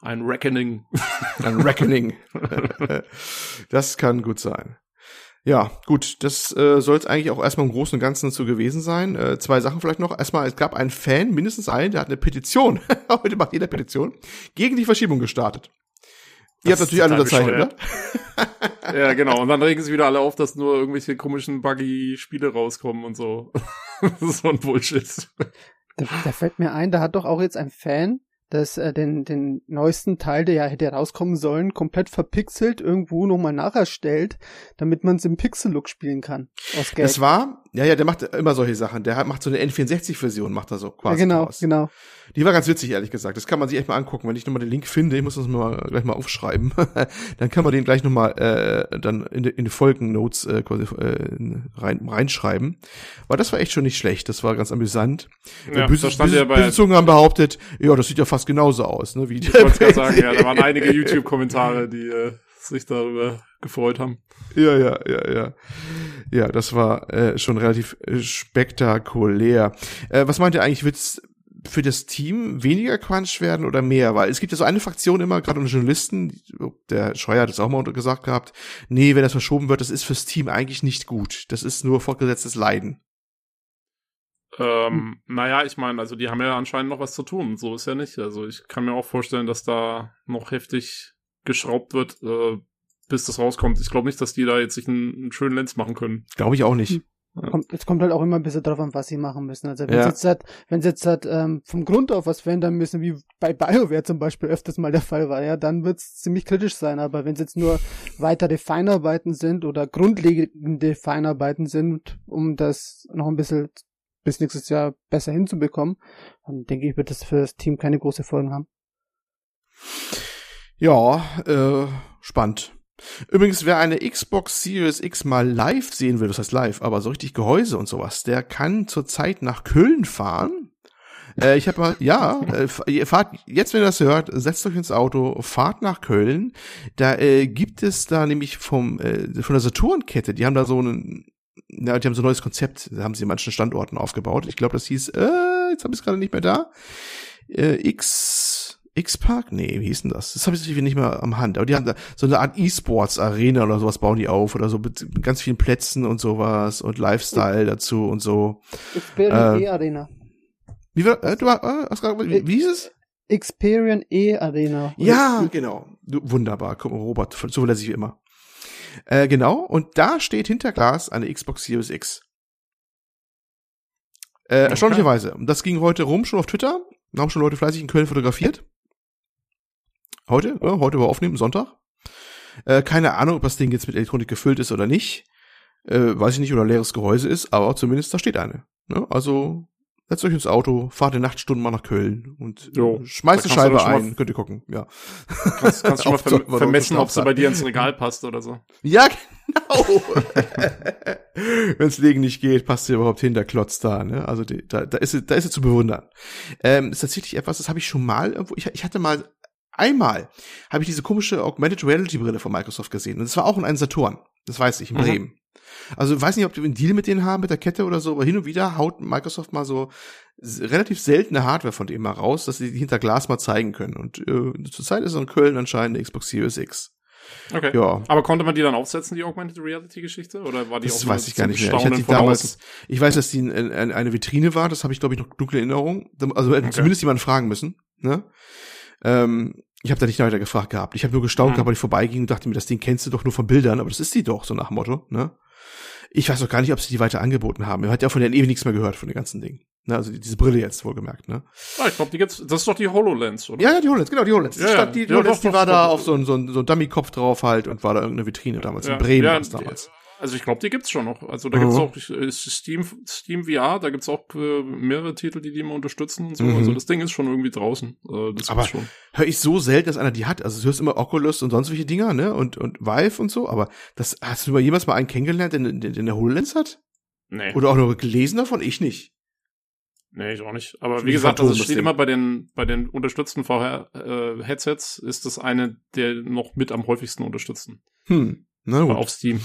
ein Reckoning. Ein Reckoning. *laughs* das kann gut sein. Ja, gut, das äh, soll es eigentlich auch erstmal im Großen und Ganzen dazu gewesen sein. Äh, zwei Sachen vielleicht noch. Erstmal, es gab einen Fan, mindestens einen, der hat eine Petition, *laughs* heute macht jeder Petition, gegen die Verschiebung gestartet. Ihr Das habt ist natürlich alle unterzeichnet, ne? ja, *laughs* genau. Und dann regen sich wieder alle auf, dass nur irgendwelche komischen Buggy-Spiele rauskommen und so. *laughs* das ist so ein Bullshit. Da, da fällt mir ein, da hat doch auch jetzt ein Fan das, äh, den, den neuesten Teil, der ja hätte rauskommen sollen, komplett verpixelt irgendwo nochmal nacherstellt, damit man es im Pixel-Look spielen kann. Aus Geld. Das war, ja, ja, der macht immer solche Sachen. Der hat- macht so eine N64-Version, macht er so ja, quasi. genau, draus. genau. Die war ganz witzig, ehrlich gesagt. Das kann man sich echt mal angucken. Wenn ich nochmal den Link finde, ich muss das mal gleich mal aufschreiben, *laughs* dann kann man den gleich nochmal äh, dann in die, in die Folgennotes äh, quasi äh, rein, reinschreiben. Weil das war echt schon nicht schlecht. Das war ganz amüsant. Ja, böse, böse, ja bei, böse Zungen haben behauptet, ja, das sieht ja fast genauso aus, ne? Wie ich wollte gerade sagen, ja, da waren einige *laughs* YouTube-Kommentare, die äh, sich darüber gefreut haben. Ja, ja, ja, ja. Ja, das war äh, schon relativ äh, spektakulär. Äh, was meint ihr eigentlich, wird's für das Team weniger Crunch werden oder mehr? Weil es gibt ja so eine Fraktion immer, gerade unter Journalisten, der Scheuer hat es auch mal gesagt gehabt, nee, wenn das verschoben wird, das ist fürs Team eigentlich nicht gut. Das ist nur fortgesetztes Leiden. Ähm, naja, ich meine, also die haben ja anscheinend noch was zu tun. So ist ja nicht. Also ich kann mir auch vorstellen, dass da noch heftig geschraubt wird, äh, bis das rauskommt. Ich glaube nicht, dass die da jetzt sich einen, einen schönen Lenz machen können. Glaube ich auch nicht. Kommt, es kommt halt auch immer ein bisschen drauf an, was sie machen müssen. Also wenn Ja. sie jetzt halt, wenn sie jetzt halt ähm, vom Grund auf was verändern müssen, wie bei BioWare zum Beispiel öfters mal der Fall war, ja, dann wird's ziemlich kritisch sein. Aber wenn es jetzt nur weitere Feinarbeiten sind oder grundlegende Feinarbeiten sind, um das noch ein bisschen bis nächstes Jahr besser hinzubekommen, dann denke ich, wird das für das Team keine große Folgen haben. Ja, äh, spannend. Übrigens, wer eine Xbox Series X mal live sehen will, das heißt live, aber so richtig Gehäuse und sowas, der kann zurzeit nach Köln fahren. Äh, ich habe mal, ja, äh, fahrt, jetzt wenn ihr das hört, setzt euch ins Auto, fahrt nach Köln. Da äh, gibt es da nämlich vom äh, von der Saturnkette, die haben da so einen, ja, die haben so ein neues Konzept, da haben sie in manchen Standorten aufgebaut. Ich glaube, das hieß, äh, jetzt habe ich es gerade nicht mehr da. Äh, X X-Park? Nee, wie hieß denn das? Das habe ich natürlich nicht mehr am Hand. Aber die haben da so eine Art E-Sports-Arena oder sowas bauen die auf oder so mit, ganz vielen Plätzen und sowas und Lifestyle dazu und so. Experian Äh, E Arena. Wie, war, äh, du äh, hast gerade, wie, wie hieß es? Experian E Arena. Ja, genau. Du, wunderbar. Guck mal, Robert, zuverlässig wie immer. Äh, genau. Und da steht hinter Glas eine Xbox Series X. Äh, erstaunlicherweise. Und Das ging heute rum, schon auf Twitter. Da haben schon Leute fleißig in Köln fotografiert. Heute, ja, heute war aufnehmen, Sonntag. Äh, keine Ahnung, ob das Ding jetzt mit Elektronik gefüllt ist oder nicht. Äh, weiß ich nicht, oder leeres Gehäuse ist, aber zumindest da steht eine. Ne? Also, setzt euch ins Auto, fahrt in Nachtstunden mal nach Köln und Jo, äh, schmeißt da eine du Scheibe ein. Könnt ihr gucken, ja. Kannst, kannst *laughs* schon mal verm vermessen, ob sie bei dir ins Regal passt oder so. Ja, genau. *laughs* Wenn's Legen nicht geht, passt sie überhaupt hin, der Klotz da, ne? Also die, da, da ist sie, da ist sie zu bewundern. Ähm, ist tatsächlich etwas, das habe ich schon mal irgendwo, ich, ich hatte mal einmal habe ich diese komische Augmented Reality Brille von Microsoft gesehen und es war auch in einem Saturn. Das weiß ich, in Mhm. Also weiß nicht, ob die einen Deal mit denen haben, mit der Kette oder so, aber hin und wieder haut Microsoft mal so relativ seltene Hardware von dem mal raus, dass sie die hinter Glas mal zeigen können. Und äh, zurzeit ist in Köln anscheinend eine Xbox Series X. Okay. Ja, Aber konnte man die dann aufsetzen, die Augmented Reality Geschichte? Oder war die Das weiß ich gar nicht mehr. Ich hatte die damals, außen? ich weiß, dass die in, in, eine Vitrine war, das habe ich, glaube ich, noch dunkle Erinnerung. Also hätte zumindest jemanden fragen müssen. Ne? Ähm, ich habe da nicht weiter gefragt gehabt. Ich habe nur gestaunt Mhm. gehabt, weil ich vorbeiging und dachte mir, das Ding kennst du doch nur von Bildern, aber das ist die doch, so nach Motto. Ne? Ich weiß auch gar nicht, ob sie die weiter angeboten haben. Man hat ja von denen ewig nichts mehr gehört, von den ganzen Dingen. Ne? Also die- diese Brille jetzt wohlgemerkt. Ne? Ah, ich glaube, die gibt's. Das ist doch die HoloLens, oder? Ja, ja, die HoloLens, genau, die HoloLens. Ja, die, ja. stand, die, die Ja, HoloLens, doch, die doch, war da doch. auf so ein, so ein, so ein Dummy-Kopf drauf halt und war da irgendeine Vitrine damals. In Bremen war das damals. Also ich glaube, die gibt's schon noch. Also da Mhm. gibt's auch äh, Steam, Steam VR, da gibt's auch äh, mehrere Titel, die die immer unterstützen und so. Mhm. Also das Ding ist schon irgendwie draußen. Äh, das Aber- gibt's schon. höre ich so selten, dass einer die hat. Also du hörst immer Oculus und sonst welche Dinger, ne? Und, und Vive und so, aber das hast du mal jemals mal einen kennengelernt, der, der, der eine HoloLens hat? Nee, Oder auch nur gelesen davon? Ich nicht. nee, ich auch nicht. Aber wie gesagt, also es das steht immer bei den bei den unterstützten VR-Headsets ist das eine der noch mit am häufigsten unterstützten. Hm. Na gut. auf Steam.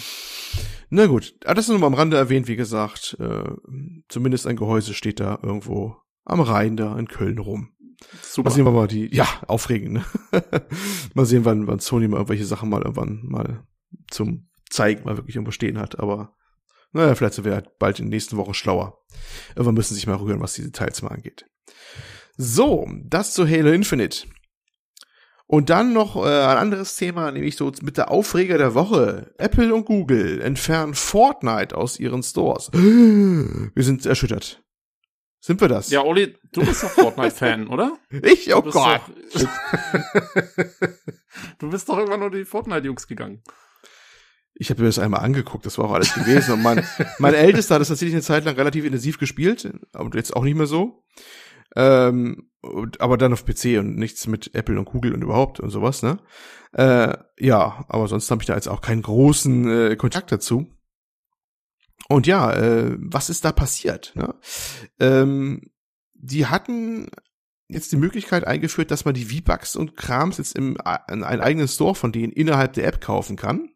Na gut. Ah, das ist nur mal am Rande erwähnt, wie gesagt. Äh, zumindest ein Gehäuse steht da irgendwo am Rhein da in Köln rum. Super. Mal sehen wir mal die, ja, aufregend, ne? *laughs* mal sehen, wann, wann Sony mal irgendwelche Sachen mal irgendwann mal zum Zeigen mal wirklich irgendwo stehen hat, aber naja, vielleicht sind wir ja bald in den nächsten Wochen schlauer. Irgendwann müssen sich mal rühren, was die Details mal angeht. So, das zu Halo Infinite. Und dann noch äh, ein anderes Thema, nämlich so mit der Aufreger der Woche. Apple und Google entfernen Fortnite aus ihren Stores. *gasps* Wir sind erschüttert. Sind wir das? Ja, Olli, du bist doch Fortnite-Fan, *laughs* oder? Ich? Oh Du Gott. Doch, *laughs* du bist doch irgendwann nur die Fortnite-Jungs gegangen. Ich habe mir das einmal angeguckt, das war auch alles gewesen. Und mein, mein Ältester hat das tatsächlich eine Zeit lang relativ intensiv gespielt, aber jetzt auch nicht mehr so. Ähm, und, aber dann auf PC und nichts mit Apple und Google und überhaupt und sowas, ne? Äh, ja, aber sonst habe ich da jetzt auch keinen großen äh, Kontakt dazu. Und ja, äh, was ist da passiert? Ne? Ähm, die hatten jetzt die Möglichkeit eingeführt, dass man die V-Bucks und Krams jetzt im, in einen eigenen Store von denen innerhalb der App kaufen kann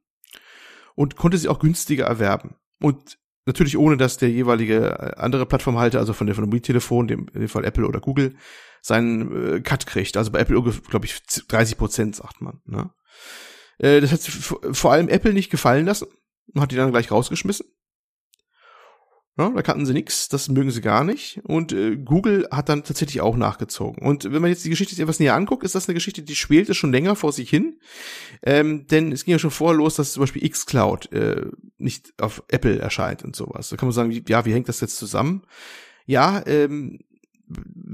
und konnte sie auch günstiger erwerben. Und natürlich ohne, dass der jeweilige äh, andere Plattformhalter, also von der von dem Mobiltelefon, dem, in dem Fall Apple oder Google, seinen äh, Cut kriegt. Also bei Apple, glaube ich, 30 Prozent, sagt man. Ne? Äh, das hat vor allem Apple nicht gefallen lassen und hat die dann gleich rausgeschmissen. Ja, da kannten sie nix, das mögen sie gar nicht. Und äh, Google hat dann tatsächlich auch nachgezogen. Und wenn man jetzt die Geschichte etwas näher anguckt, ist das eine Geschichte, die schwelte schon länger vor sich hin. Ähm, denn es ging ja schon vorher los, dass zum Beispiel xCloud äh, nicht auf Apple erscheint und sowas. Da kann man sagen, ja, wie hängt das jetzt zusammen? Ja, ähm,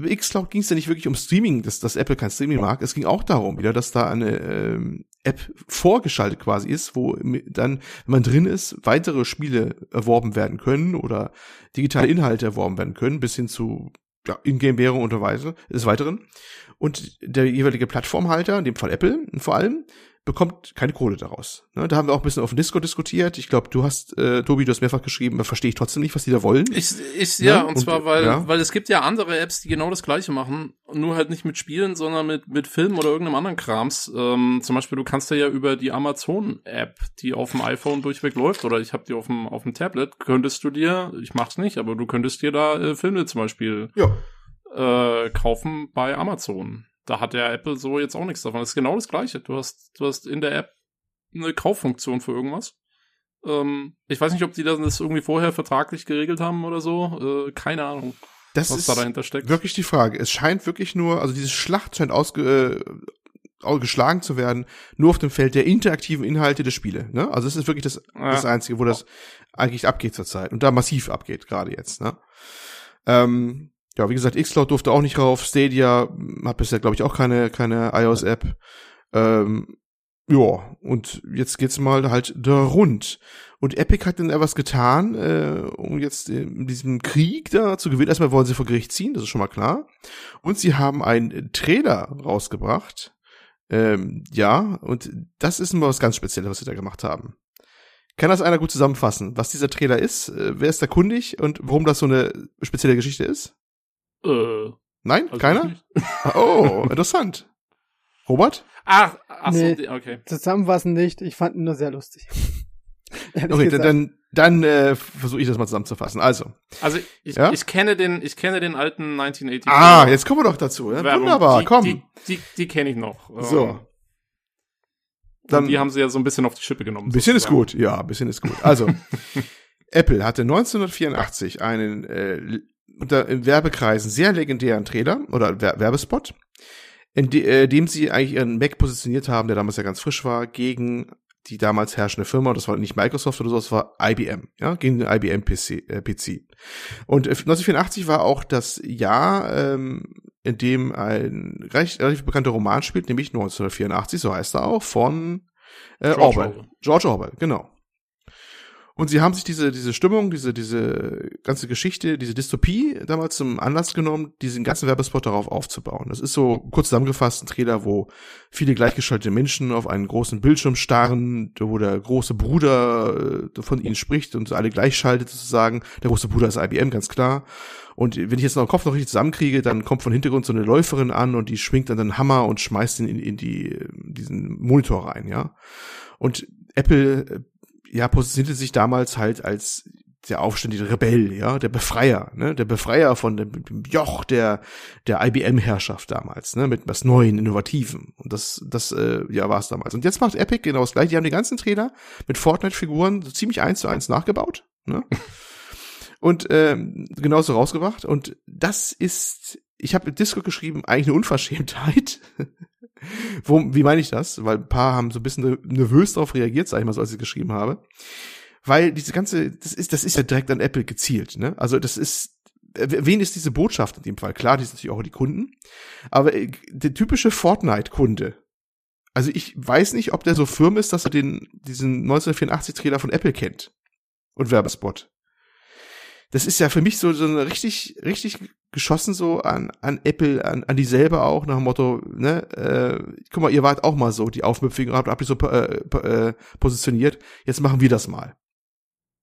xCloud ging es ja nicht wirklich um Streaming, dass, dass Apple kein Streaming mag. Es ging auch darum, wieder, dass da eine ähm, App vorgeschaltet quasi ist, wo dann, wenn man drin ist, weitere Spiele erworben werden können oder digitale Inhalte erworben werden können, bis hin zu ja, Ingame-Währung und so weiter, des Weiteren. Und der jeweilige Plattformhalter, in dem Fall Apple vor allem, bekommt keine Kohle daraus. Ne, da haben wir auch ein bisschen auf dem Discord diskutiert. Ich glaube, du hast, äh, Tobi, du hast mehrfach geschrieben, verstehe ich trotzdem nicht, was die da wollen. Ich, ich, ja, Ja, und, und, zwar, weil, ja. weil es gibt ja andere Apps, die genau das Gleiche machen, nur halt nicht mit Spielen, sondern mit, mit Filmen oder irgendeinem anderen Krams. Ähm, zum Beispiel, du kannst ja über die Amazon-App, die auf dem iPhone durchweg läuft, oder ich habe die auf dem, auf dem Tablet, könntest du dir, ich mach's nicht, aber du könntest dir da äh, Filme zum Beispiel ja. äh, kaufen bei Amazon. Da hat ja Apple so jetzt auch nichts davon. Das ist genau das Gleiche. Du hast, du hast in der App eine Kauffunktion für irgendwas. Ähm, ich weiß nicht, ob die das irgendwie vorher vertraglich geregelt haben oder so. Äh, keine Ahnung, Das was ist da dahinter steckt. wirklich die Frage. Es scheint wirklich nur, also diese Schlacht scheint ausge, äh, geschlagen zu werden, nur auf dem Feld der interaktiven Inhalte der Spiele. Ne? Also es ist wirklich das, Ja. das Einzige, wo das eigentlich abgeht zurzeit und da massiv abgeht, gerade jetzt. Ne? Ähm, ja, wie gesagt, Xcloud durfte auch nicht rauf, Stadia hat bisher, glaube ich, auch keine, keine iOS-App. Ähm, ja, und jetzt geht's mal halt da rund. Und Epic hat dann etwas getan, äh, um jetzt in diesem Krieg da zu gewinnen. Erstmal wollen sie vor Gericht ziehen, das ist schon mal klar. Und sie haben einen Trailer rausgebracht. Ähm, ja, und das ist mal was ganz Spezielles, was sie da gemacht haben. Kann das einer gut zusammenfassen, was dieser Trailer ist? Äh, wer ist da kundig und warum das so eine spezielle Geschichte ist? Äh, Nein? also Keiner? *laughs* Oh, interessant. Robert? Ach, ach so, Nee. die- okay. Zusammenfassen nicht, ich fand ihn nur sehr lustig. *laughs* Okay, dann, gesagt. dann, dann äh, versuche ich das mal zusammenzufassen. Also, Also ich, Ja? ich kenne den, ich kenne den alten 1980. ah, jetzt kommen wir doch dazu. Ja? Werbung. Wunderbar, die, komm. Die, die, die kenne ich noch. Ähm, so, Dann, dann die haben sie ja so ein bisschen auf die Schippe genommen. ein bisschen ist sozusagen. gut. Ja, ein bisschen ist gut. Also, *laughs* Apple hatte 1984 einen äh, unter in Werbekreisen sehr legendären Trailer oder Wer Werbespot, in de, äh, dem sie eigentlich ihren Mac positioniert haben, der damals ja ganz frisch war, gegen die damals herrschende Firma, das war nicht Microsoft oder so, das war IBM, ja, gegen den IBM PC. Äh, PC. Und äh, 1984 war auch das Jahr, ähm, in dem ein recht, relativ bekannter Roman spielt, nämlich 1984, so heißt er auch, von äh, George Orwell. Orwell. George Orwell, genau. Und sie haben sich diese, diese Stimmung, diese, diese ganze Geschichte, diese Dystopie damals zum Anlass genommen, diesen ganzen Werbespot darauf aufzubauen. Das ist so kurz zusammengefasst ein Trailer, wo viele gleichgeschaltete Menschen auf einen großen Bildschirm starren, wo der große Bruder äh, von ihnen spricht und alle gleichschaltet sozusagen. Der große Bruder ist IBM, ganz klar. Und wenn ich jetzt noch den Kopf noch richtig zusammenkriege, dann kommt von Hintergrund so eine Läuferin an und die schwingt dann den Hammer und schmeißt ihn in, in die, diesen Monitor rein, ja. Und Apple, äh, ja, positionierte sich damals halt als der aufständige Rebell, ja, der Befreier, ne, der Befreier von dem, dem Joch der der IBM-Herrschaft damals, ne, mit was Neuen, Innovativen. Und das, das, äh, ja, war es damals. Und jetzt macht Epic genau das gleiche. Die haben die ganzen Trailer mit Fortnite-Figuren so ziemlich eins zu eins nachgebaut, ne, *laughs* und ähm, genauso rausgebracht. Und das ist, ich habe mit Disco geschrieben, eigentlich eine Unverschämtheit. Wo, wie meine ich das? Weil ein paar haben so ein bisschen nervös darauf reagiert, sag ich mal so, als ich geschrieben habe. Weil diese ganze, das ist, das ist ja direkt an Apple gezielt, ne? Also das ist, wen ist diese Botschaft in dem Fall? Klar, die sind natürlich auch die Kunden. Aber äh, der typische Fortnite-Kunde, also ich weiß nicht, ob der so firm ist, dass er den, diesen 1984-Trailer von Apple kennt. Und Werbespot. Das ist ja für mich so, so eine richtig, richtig geschossen so an, an Apple, an, an die selber auch, nach dem Motto, ne, äh, guck mal, ihr wart auch mal so, die Aufmüpfigen, habt, habt ihr so äh, äh, positioniert, jetzt machen wir das mal.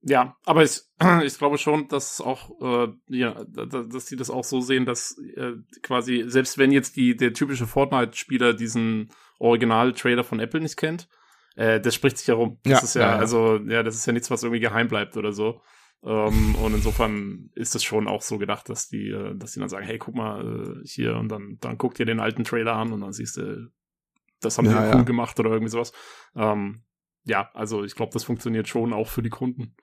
Ja, aber ich, *clears throat* ich glaube schon, dass auch, äh, ja, da- da- dass die das auch so sehen, dass äh, quasi, selbst wenn jetzt die, der typische Fortnite-Spieler diesen Original-Trailer von Apple nicht kennt, äh, das spricht sich herum. Das Ja, ist ja, ja. also, ja, das ist ja nichts, was irgendwie geheim bleibt oder so. Ähm, und insofern ist es schon auch so gedacht, dass die, äh, dass die dann sagen, hey, guck mal, äh, hier, und dann, dann guck dir den alten Trailer an und dann siehst du, das haben Ja, wir ja. cool gemacht oder irgendwie sowas. Ähm, ja, also ich glaube, das funktioniert schon auch für die Kunden.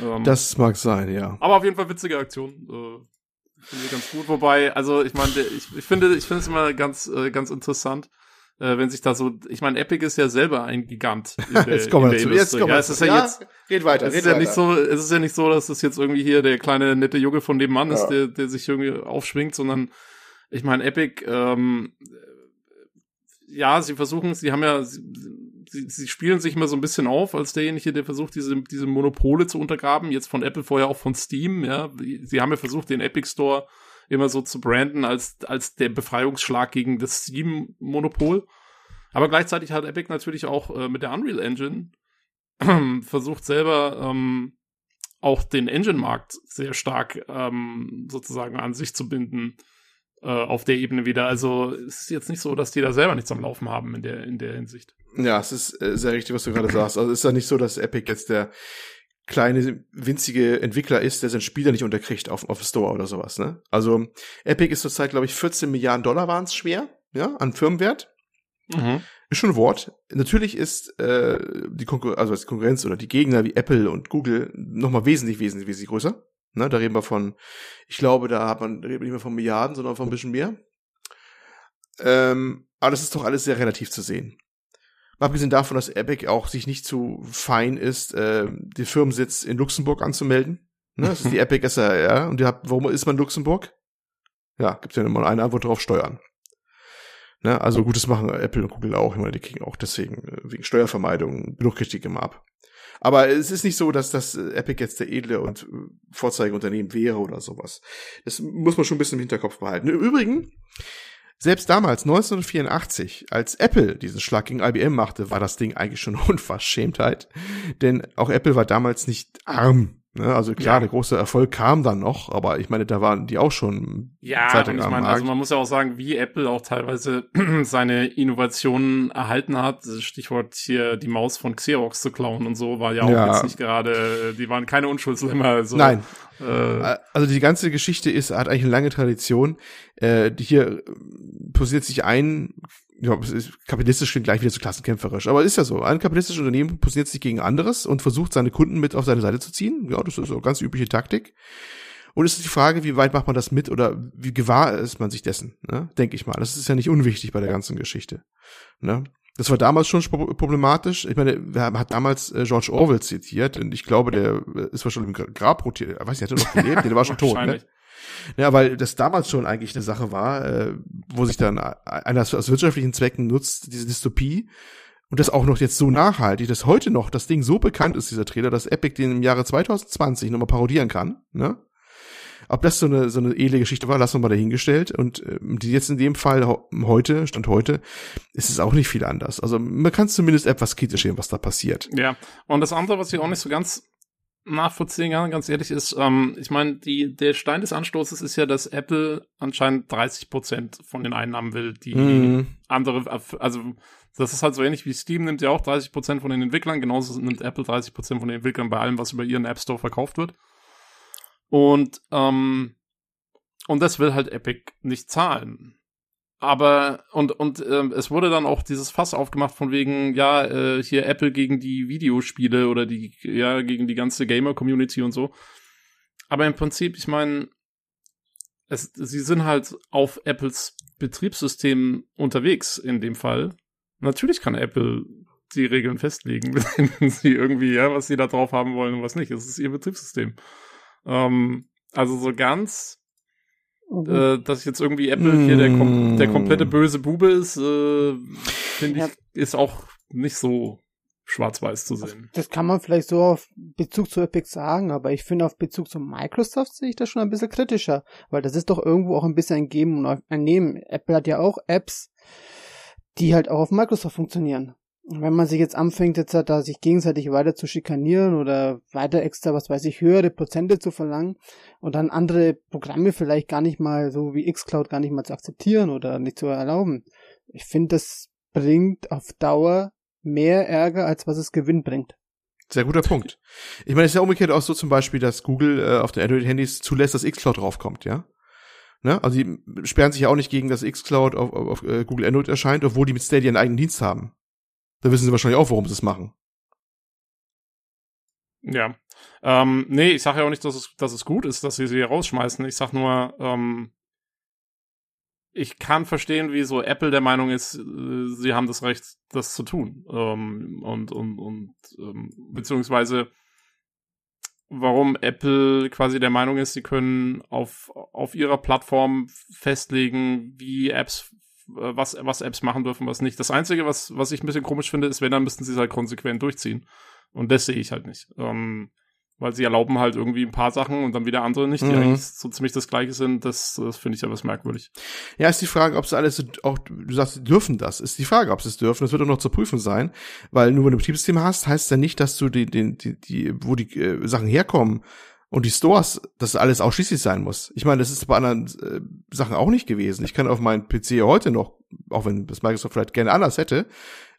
Ähm, Das mag sein, ja. aber auf jeden Fall witzige Aktion. Äh, finde ich ganz gut. Wobei, also ich meine, ich, ich finde, ich finde es immer ganz, äh, ganz interessant, äh, wenn sich da so, ich meine, Epic ist ja selber ein Gigant. In *laughs* der, Jetzt kommen wir dazu. Jetzt kommen wir ja, es ist ja, jetzt, red weiter, es ist ja nicht so, es ist ja nicht so, dass es jetzt irgendwie hier der kleine nette Junge von dem Mann ist, Ja. der, der sich irgendwie aufschwingt, sondern ich meine, Epic, ähm, ja, sie versuchen, sie haben ja, sie, sie, sie spielen sich immer so ein bisschen auf als derjenige, der versucht, diese, diese Monopole zu untergraben. Jetzt von Apple, vorher auch von Steam, ja. Sie haben ja versucht, den Epic Store immer so zu branden als, als der Befreiungsschlag gegen das Steam-Monopol. Aber gleichzeitig hat Epic natürlich auch äh, mit der Unreal Engine *clears throat* versucht selber ähm, auch den Engine-Markt sehr stark ähm, sozusagen an sich zu binden äh, auf der Ebene wieder. Also es ist jetzt nicht so, dass die da selber nichts am Laufen haben in der, in der Hinsicht. Ja, es ist äh, sehr richtig, was du gerade sagst. Also es ist ja nicht so, dass Epic jetzt der kleine, winzige Entwickler ist, der seinen Spieler nicht unterkriegt auf, auf Store oder sowas, ne? Also Epic ist zurzeit, glaube ich, 14 Milliarden Dollar waren es schwer. ja, an Firmenwert. Mhm. Ist schon ein Wort. Natürlich ist äh, die Konkur also die Konkurrenz oder die Gegner wie Apple und Google nochmal wesentlich, wesentlich, wesentlich größer. Ne, da reden wir von, ich glaube, da hat man, da reden wir nicht mehr von Milliarden, sondern von ein bisschen mehr. Ähm, aber das ist doch alles sehr relativ zu sehen. Abgesehen davon, dass Epic auch sich nicht zu fein ist, äh, den Firmensitz in Luxemburg anzumelden. Ne, das ist die *laughs* Epic SRR. Und ihr habt, warum ist man Luxemburg? Ja, gibt ja immer eine Antwort drauf, Steuern. Ne, also Gutes machen Apple und Google auch. Ich meine, die kriegen auch deswegen, äh, wegen Steuervermeidung, genug Kritik immer ab. Aber es ist nicht so, dass das äh, Epic jetzt der edle und äh, Vorzeigeunternehmen wäre oder sowas. Das muss man schon ein bisschen im Hinterkopf behalten. Im Übrigen, selbst damals, 1984, als Apple diesen Schlag gegen IBM machte, war das Ding eigentlich schon *laughs* Unverschämtheit. Denn auch Apple war damals nicht arm. Ne? Also klar, Ja. der große Erfolg kam dann noch, aber ich meine, da waren die auch schon Ja, Zeit und ich meine, also man muss ja auch sagen, wie Apple auch teilweise *clears throat* seine Innovationen erhalten hat. Stichwort hier die Maus von Xerox zu klauen und so, war ja auch Ja. jetzt nicht gerade, die waren keine Unschuldslämmer. Also, Nein, Äh, Also die ganze Geschichte ist, hat eigentlich eine lange Tradition. Äh, die hier äh, posiert sich ein, ja, kapitalistisch klingt gleich wieder zu klassenkämpferisch, aber ist ja so. Ein kapitalistisches Unternehmen positioniert sich gegen anderes und versucht seine Kunden mit auf seine Seite zu ziehen. Ja, das ist so ganz übliche Taktik. Und es ist die Frage, wie weit macht man das mit oder wie gewahr ist man sich dessen, ne? denke ich mal. Das ist ja nicht unwichtig bei der ganzen Geschichte. Ne? Das war damals schon pro- problematisch. Ich meine, wer hat damals äh, George Orwell zitiert und ich glaube, der äh, ist wahrscheinlich im Grab rotiert. Ich weiß nicht, hat er noch gelebt? Der war schon tot. Ne? Ja, weil das damals schon eigentlich eine Sache war, äh, wo sich dann einer aus wirtschaftlichen Zwecken nutzt, diese Dystopie. Und das auch noch jetzt so nachhaltig, dass heute noch das Ding so bekannt ist, dieser Trailer, dass Epic den im Jahre 2020 nochmal parodieren kann. Ne? Ob das so eine, so eine edle Geschichte war, lassen wir mal dahingestellt. Und die jetzt in dem Fall heute, Stand heute, ist es auch nicht viel anders. Also man kann zumindest etwas kritisch sehen, was da passiert. Ja, und das andere, was ich auch nicht so ganz nachvollziehen kann, ganz ehrlich, ist, ähm, ich meine, die, der Stein des Anstoßes ist ja, dass Apple anscheinend 30 Prozent von den Einnahmen will, die Mhm. andere, also das ist halt so ähnlich wie Steam nimmt ja auch 30 Prozent von den Entwicklern, genauso nimmt Apple 30 Prozent von den Entwicklern bei allem, was über ihren App Store verkauft wird. Und, ähm, und das will halt Epic nicht zahlen. Aber, und, und ähm, es wurde dann auch dieses Fass aufgemacht von wegen, ja, äh, hier Apple gegen die Videospiele oder die, ja, gegen die ganze Gamer-Community und so. Aber im Prinzip, ich meine, sie sind halt auf Apples Betriebssystem unterwegs in dem Fall. Natürlich kann Apple die Regeln festlegen, *laughs* wenn sie irgendwie, ja, was sie da drauf haben wollen und was nicht. Es ist ihr Betriebssystem. Ähm, also so ganz. Äh, dass jetzt irgendwie Apple hier der, kom der komplette Mm. böse Bube ist, äh, finde Ja. ich, ist auch nicht so schwarz-weiß zu sehen. Das kann man vielleicht so auf Bezug zu Epic sagen, aber ich finde auf Bezug zu Microsoft sehe ich das schon ein bisschen kritischer, weil das ist doch irgendwo auch ein bisschen ein Geben und ein Nehmen. Apple hat ja auch Apps, die halt auch auf Microsoft funktionieren. Wenn man sich jetzt anfängt, jetzt da sich gegenseitig weiter zu schikanieren oder weiter extra, was weiß ich, höhere Prozente zu verlangen und dann andere Programme vielleicht gar nicht mal, so wie Xcloud, gar nicht mal zu akzeptieren oder nicht zu erlauben. Ich finde, das bringt auf Dauer mehr Ärger, als was es Gewinn bringt. Sehr guter Punkt. Ich meine, es ist ja umgekehrt auch so zum Beispiel, dass Google äh, auf den Android-Handys zulässt, dass xCloud draufkommt, ja? Ne? Also die sperren sich ja auch nicht gegen, dass xCloud auf, auf, auf äh, Google Android erscheint, obwohl die mit Stadia einen eigenen Dienst haben. Da wissen sie wahrscheinlich auch, warum sie es machen. Ja. Ähm, nee, ich sage ja auch nicht, dass es, dass es gut ist, dass sie sie rausschmeißen. Ich sag nur, ähm, ich kann verstehen, wie so Apple der Meinung ist, äh, sie haben das Recht, das zu tun. Ähm, und, und, und, ähm, beziehungsweise, warum Apple quasi der Meinung ist, sie können auf, auf ihrer Plattform festlegen, wie Apps, was, was Apps machen dürfen, was nicht. Das Einzige, was, was ich ein bisschen komisch finde, ist, wenn, dann müssten sie es halt konsequent durchziehen. Und das sehe ich halt nicht. Ähm, weil sie erlauben halt irgendwie ein paar Sachen und dann wieder andere nicht, die Mhm. eigentlich so ziemlich das gleiche sind. Das, das finde ich aber merkwürdig. Ja, ist die Frage, ob sie alles auch, du sagst, sie dürfen das. Ist die Frage, ob sie es dürfen. Das wird auch noch zu prüfen sein. Weil nur wenn du ein Betriebssystem hast, heißt ja nicht, dass du die, die, die, die wo die äh, Sachen herkommen und die Stores, dass alles ausschließlich sein muss. Ich meine, das ist bei anderen äh, Sachen auch nicht gewesen. Ich kann auf meinen PC heute noch, auch wenn das Microsoft vielleicht gerne anders hätte,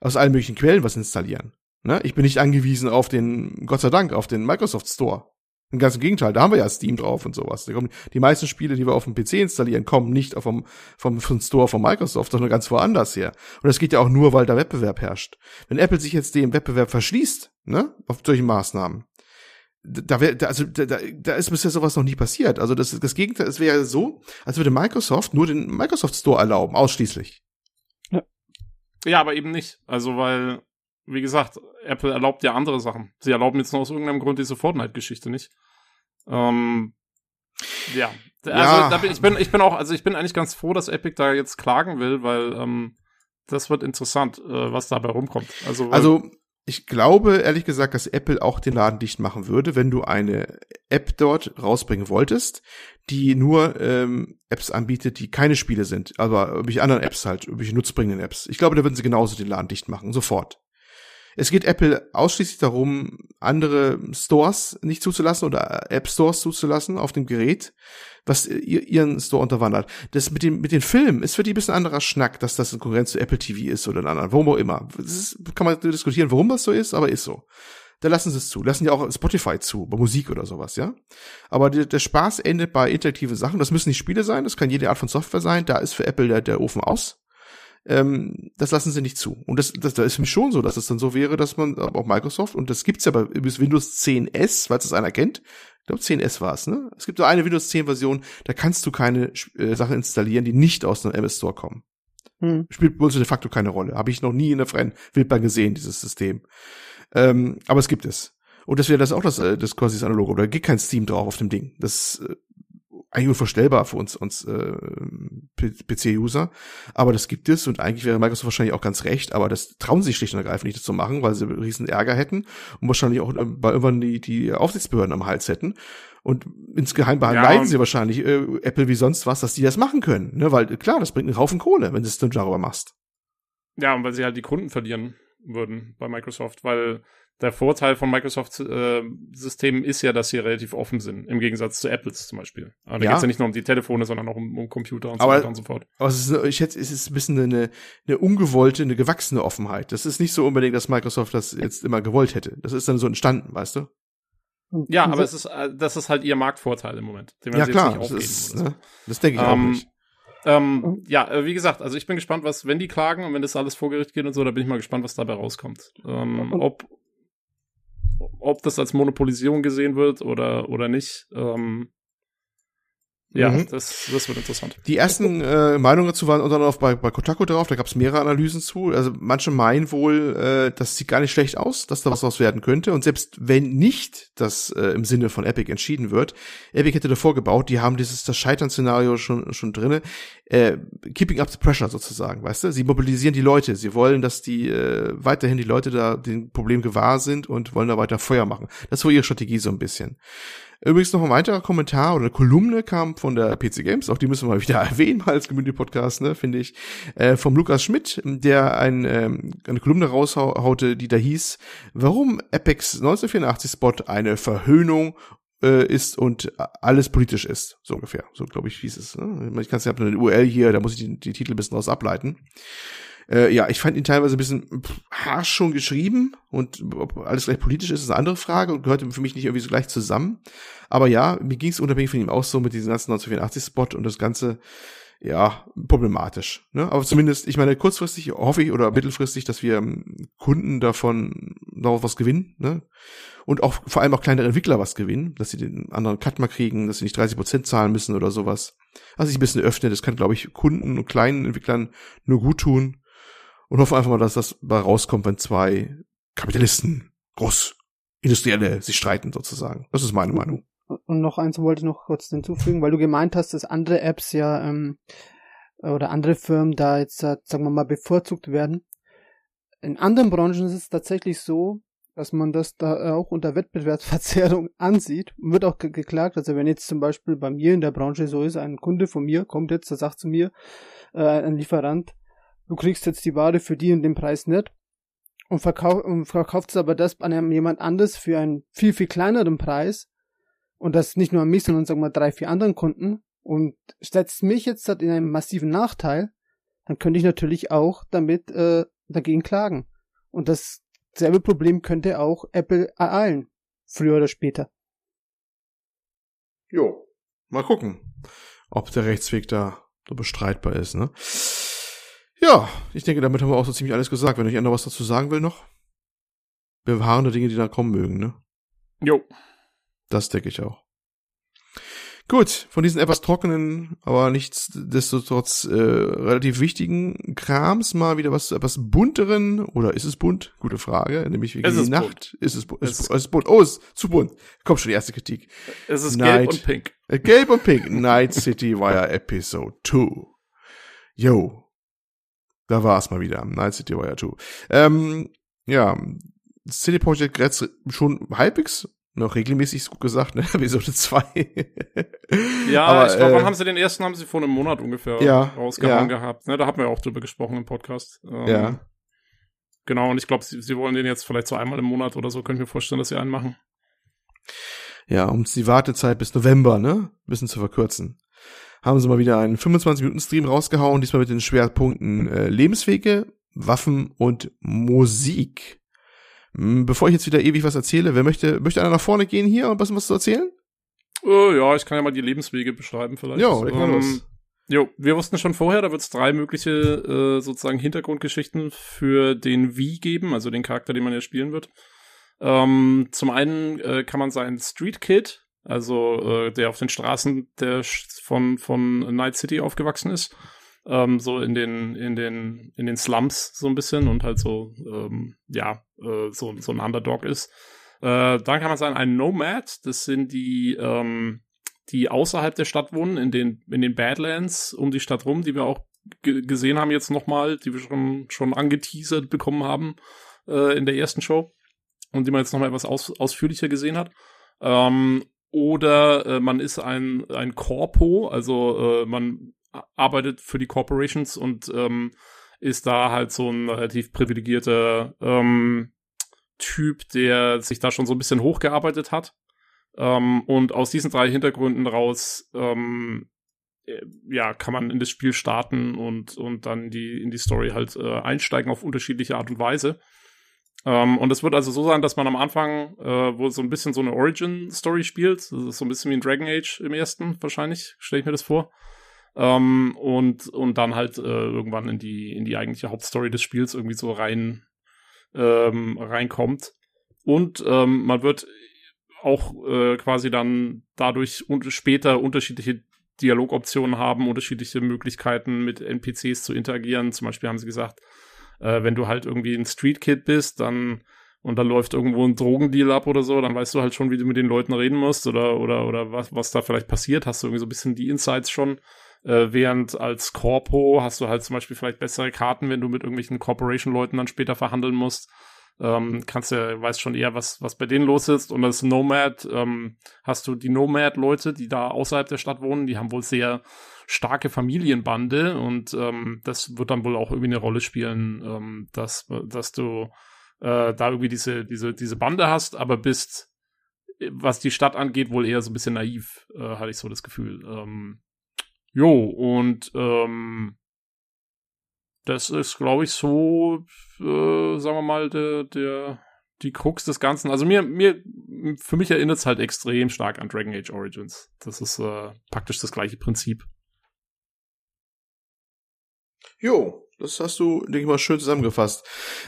aus allen möglichen Quellen was installieren. Ne? Ich bin nicht angewiesen auf den, Gott sei Dank, auf den Microsoft Store. Im ganzen Gegenteil, da haben wir ja Steam drauf und sowas. Die meisten Spiele, die wir auf dem PC installieren, kommen nicht vom, vom, vom Store von Microsoft, sondern ganz woanders her. Und das geht ja auch nur, weil da Wettbewerb herrscht. Wenn Apple sich jetzt dem Wettbewerb verschließt, ne, auf solchen Maßnahmen, da wäre, also da, da ist bisher sowas noch nie passiert. Also das, das Gegenteil, es wäre so, als würde Microsoft nur den Microsoft Store erlauben, ausschließlich. Ja. ja, aber eben nicht. Also weil wie gesagt, Apple erlaubt ja andere Sachen. Sie erlauben jetzt noch aus irgendeinem Grund diese Fortnite-Geschichte nicht. Ähm, ja. Also ja. Da bin, ich bin, ich bin auch, also ich bin eigentlich ganz froh, dass Epic da jetzt klagen will, weil ähm, das wird interessant, äh, was dabei rumkommt. Also, also ich glaube ehrlich gesagt, dass Apple auch den Laden dicht machen würde, wenn du eine App dort rausbringen wolltest, die nur ähm, Apps anbietet, die keine Spiele sind, aber irgendwelche anderen Apps halt, irgendwelche nutzbringenden Apps. Ich glaube, da würden sie genauso den Laden dicht machen, sofort. Es geht Apple ausschließlich darum, andere Stores nicht zuzulassen oder App Stores zuzulassen auf dem Gerät, was ihren Store unterwandert. Das mit dem, mit den Filmen ist für die ein bisschen anderer Schnack, dass das in Konkurrenz zu Apple TV ist oder in anderen, warum auch immer. Das ist, kann man diskutieren, warum das so ist, aber ist so. Da lassen sie es zu. Lassen ja auch Spotify zu, bei Musik oder sowas, ja. Aber der, der Spaß endet bei interaktiven Sachen. Das müssen nicht Spiele sein, das kann jede Art von Software sein. Da ist für Apple der, der Ofen aus ähm, das lassen sie nicht zu. Und das, das, das ist mich schon so, dass es dann so wäre, dass man auch Microsoft, und das gibt's ja bei Windows 10S, falls es einer kennt, ich glaube 10S war es, ne? Es gibt so eine Windows 10 Version, da kannst du keine äh, Sachen installieren, die nicht aus einem MS Store kommen. Hm. Spielt bei uns de facto keine Rolle. Habe ich noch nie in der freien Wildbahn gesehen, dieses System. Ähm, aber es gibt es. Und das wäre das auch das, äh, das quasi das Analoge. Oder geht kein Steam drauf auf dem Ding. Das äh, eigentlich unvorstellbar für uns, uns äh, PC-User. Aber das gibt es und eigentlich wäre Microsoft wahrscheinlich auch ganz recht, aber das trauen sie schlicht und ergreifend nicht zu machen, weil sie riesen Ärger hätten und wahrscheinlich auch bei irgendwann die, die Aufsichtsbehörden am Hals hätten. Und insgeheim ja, sie wahrscheinlich äh, Apple wie sonst was, dass die das machen können. Ne? Weil klar, das bringt einen Haufen Kohle, wenn du es dann darüber machst. Ja, und weil sie halt die Kunden verlieren würden bei Microsoft, weil der Vorteil von Microsoft-Systemen äh, ist ja, dass sie relativ offen sind, im Gegensatz zu Apples zum Beispiel. Aber da ja. geht es ja nicht nur um die Telefone, sondern auch um, um Computer und aber, so weiter und so fort. Aber es ist, ich schätze, es ist ein bisschen eine, eine ungewollte, eine gewachsene Offenheit. Das ist nicht so unbedingt, dass Microsoft das jetzt immer gewollt hätte. Das ist dann so entstanden, weißt du? Ja, aber es ist, äh, das ist halt ihr Marktvorteil im Moment. Den ja, klar. Das, ist, ne? das denke ich ähm, auch nicht. Ähm, ja, äh, wie gesagt, also ich bin gespannt, was, wenn die klagen und wenn das alles vor Gericht geht und so, da bin ich mal gespannt, was dabei rauskommt. Ähm, ob, ob das als Monopolisierung gesehen wird oder, oder nicht. Ähm, ja, mhm. das, das wird interessant. Die ersten äh, Meinungen dazu waren unter anderem bei, bei Kotaku drauf, da gab es mehrere Analysen zu. Also manche meinen wohl, äh, das sieht gar nicht schlecht aus, dass da was draus werden könnte. Und selbst wenn nicht das äh, im Sinne von Epic entschieden wird, Epic hätte davor gebaut, die haben dieses das Scheitern-Szenario schon schon drinne, äh, keeping up the pressure sozusagen, weißt du? Sie mobilisieren die Leute, sie wollen, dass die äh, weiterhin die Leute da dem Problem gewahr sind und wollen da weiter Feuer machen. Das war ihre Strategie so ein bisschen. Übrigens noch ein weiterer Kommentar oder eine Kolumne kam von der PC Games, auch die müssen wir mal wieder *laughs* erwähnen, als Community-Podcast, ne, finde ich, äh, vom Lukas Schmidt, der ein, ähm, eine Kolumne raushaute, die da hieß, warum Apex 1984-Spot eine Verhöhnung äh, ist und alles politisch ist, so ungefähr. So glaube ich, hieß es. Ne? Ich kann es ja eine URL hier, da muss ich die, die Titel ein bisschen raus ableiten. Äh, ja, ich fand ihn teilweise ein bisschen harsch schon geschrieben und ob alles gleich politisch ist, ist eine andere Frage und gehört für mich nicht irgendwie so gleich zusammen. Aber ja, mir ging es unabhängig von ihm auch so mit diesem ganzen 1984-Spot und das Ganze, ja, problematisch. Ne? Aber zumindest, ich meine, kurzfristig hoffe ich oder mittelfristig, dass wir ähm, Kunden davon darauf was gewinnen, ne? Und auch vor allem auch kleinere Entwickler was gewinnen, dass sie den anderen Cut mal kriegen, dass sie nicht 30 Prozent zahlen müssen oder sowas. Also sich ein bisschen öffnet, das kann, glaube ich, Kunden und kleinen Entwicklern nur gut tun und hoffe einfach mal, dass das mal rauskommt, wenn zwei Kapitalisten, Großindustrielle sich streiten sozusagen. Das ist meine Meinung. Und noch eins wollte ich noch kurz hinzufügen, weil du gemeint hast, dass andere Apps ja ähm, oder andere Firmen da jetzt, äh, sagen wir mal, bevorzugt werden. In anderen Branchen ist es tatsächlich so, dass man das da auch unter Wettbewerbsverzerrung *laughs* ansieht. Wird auch ge geklagt. Also wenn jetzt zum Beispiel bei mir in der Branche so ist, ein Kunde von mir kommt jetzt, der sagt zu mir, äh, ein Lieferant, du kriegst jetzt die Ware für die und den Preis nicht und, verkauf, und verkauft es aber das an jemand anderes für einen viel, viel kleineren Preis und das nicht nur an mich, sondern sagen wir drei, vier anderen Kunden und setzt mich jetzt in einen massiven Nachteil, dann könnte ich natürlich auch damit äh, dagegen klagen. Und dasselbe Problem könnte auch Apple ereilen, früher oder später. Jo. Mal gucken, ob der Rechtsweg da so bestreitbar ist, ne? Ja, ich denke, damit haben wir auch so ziemlich alles gesagt. Wenn euch einer was dazu sagen will noch, bewahrende Dinge, die da kommen mögen, ne? Jo. Das denke ich auch. Gut, von diesen etwas trockenen, aber nichtsdestotrotz äh, relativ wichtigen Krams mal wieder was etwas bunteren oder ist es bunt? Gute Frage, nämlich wie die Nacht. bunt. Ist es, bu- Es- ist, es ist bunt? Oh, es ist zu bunt. Kommt schon die erste Kritik. Es ist Night. gelb und pink. Äh, Gelb und Pink, Night City Wire Episode 2. Yo. Da war es mal wieder, Night City Wire 2. Ähm, ja, City Project Red schon halbwegs, noch regelmäßig ist gut gesagt, ne, *laughs* Episode 2. Ja, Aber, ich glaube, äh, wann haben sie den ersten, haben sie vor einem Monat ungefähr Ja, rausgehauen ja. gehabt. Ne, da haben wir auch drüber gesprochen im Podcast. Ähm, Ja. Genau, und ich glaube, sie, sie wollen den jetzt vielleicht so einmal im Monat oder so, könnte ich mir vorstellen, dass sie einen machen. Ja, um die Wartezeit bis November, ne, ein bisschen zu verkürzen. Haben sie mal wieder einen 25-Minuten-Stream rausgehauen, diesmal mit den Schwerpunkten äh, Lebenswege, Waffen und Musik. Hm, Bevor ich jetzt wieder ewig was erzähle, wer möchte, möchte einer nach vorne gehen hier und bisschen was zu erzählen? Äh, ja, ich kann ja mal die Lebenswege beschreiben vielleicht. Jo, leg mal Ähm, los. Jo, wir wussten schon vorher, da wird es drei mögliche äh, sozusagen Hintergrundgeschichten für den V geben, also den Charakter, den man ja spielen wird. Ähm, zum einen äh, kann man seinen Street Kid, also äh, der auf den Straßen der von von Night City aufgewachsen ist, ähm, so in den in den in den Slums so ein bisschen und halt so ähm, ja äh, so so ein Underdog ist. Äh, dann kann man sagen, ein Nomad, das sind die ähm, die außerhalb der Stadt wohnen, in den, in den Badlands um die Stadt rum, die wir auch ge- gesehen haben jetzt nochmal, die wir schon, schon angeteasert bekommen haben äh, in der ersten Show und die man jetzt nochmal etwas aus, ausführlicher gesehen hat. Ähm, oder äh, man ist ein, ein Corpo, also äh, man arbeitet für die Corporations und ähm, ist da halt so ein relativ privilegierter ähm, Typ, der sich da schon so ein bisschen hochgearbeitet hat. Ähm, und aus diesen drei Hintergründen raus, ähm, äh, ja, kann man in das Spiel starten und, und dann die, in die Story halt äh, einsteigen auf unterschiedliche Art und Weise. Ähm, und es wird also so sein, dass man am Anfang äh, wohl so ein bisschen so eine Origin-Story spielt. Das ist so ein bisschen wie in Dragon Age im ersten, wahrscheinlich, stelle ich mir das vor. Ähm, und, und dann halt äh, irgendwann in die, in die eigentliche Hauptstory des Spiels irgendwie so rein, ähm, reinkommt. Und ähm, man wird auch äh, quasi dann dadurch und später unterschiedliche Dialogoptionen haben, unterschiedliche Möglichkeiten mit NPCs zu interagieren. Zum Beispiel haben sie gesagt, äh, wenn du halt irgendwie ein Street Kid bist, dann und da läuft irgendwo ein Drogendeal ab oder so, dann weißt du halt schon, wie du mit den Leuten reden musst oder oder oder was was da vielleicht passiert. Hast du irgendwie so ein bisschen die Insights schon. Äh, während als Corpo hast du halt zum Beispiel vielleicht bessere Karten, wenn du mit irgendwelchen Corporation-Leuten dann später verhandeln musst ähm, kannst ja, weißt schon eher, was, was bei denen los ist. Und als Nomad ähm, hast du die Nomad-Leute, die da außerhalb der Stadt wohnen, die haben wohl sehr starke Familienbande und ähm, das wird dann wohl auch irgendwie eine Rolle spielen, ähm, dass, dass du äh, da irgendwie diese, diese, diese Bande hast, aber bist, was die Stadt angeht, wohl eher so ein bisschen naiv, äh, hatte ich so das Gefühl. Ähm, jo, und ähm, das ist, glaube ich, so, äh, sagen wir mal, der, der, die Krux des Ganzen. Also mir, mir, für mich erinnert es halt extrem stark an Dragon Age Origins. Das ist äh, praktisch das gleiche Prinzip. Jo, das hast du, denke ich mal, schön zusammengefasst.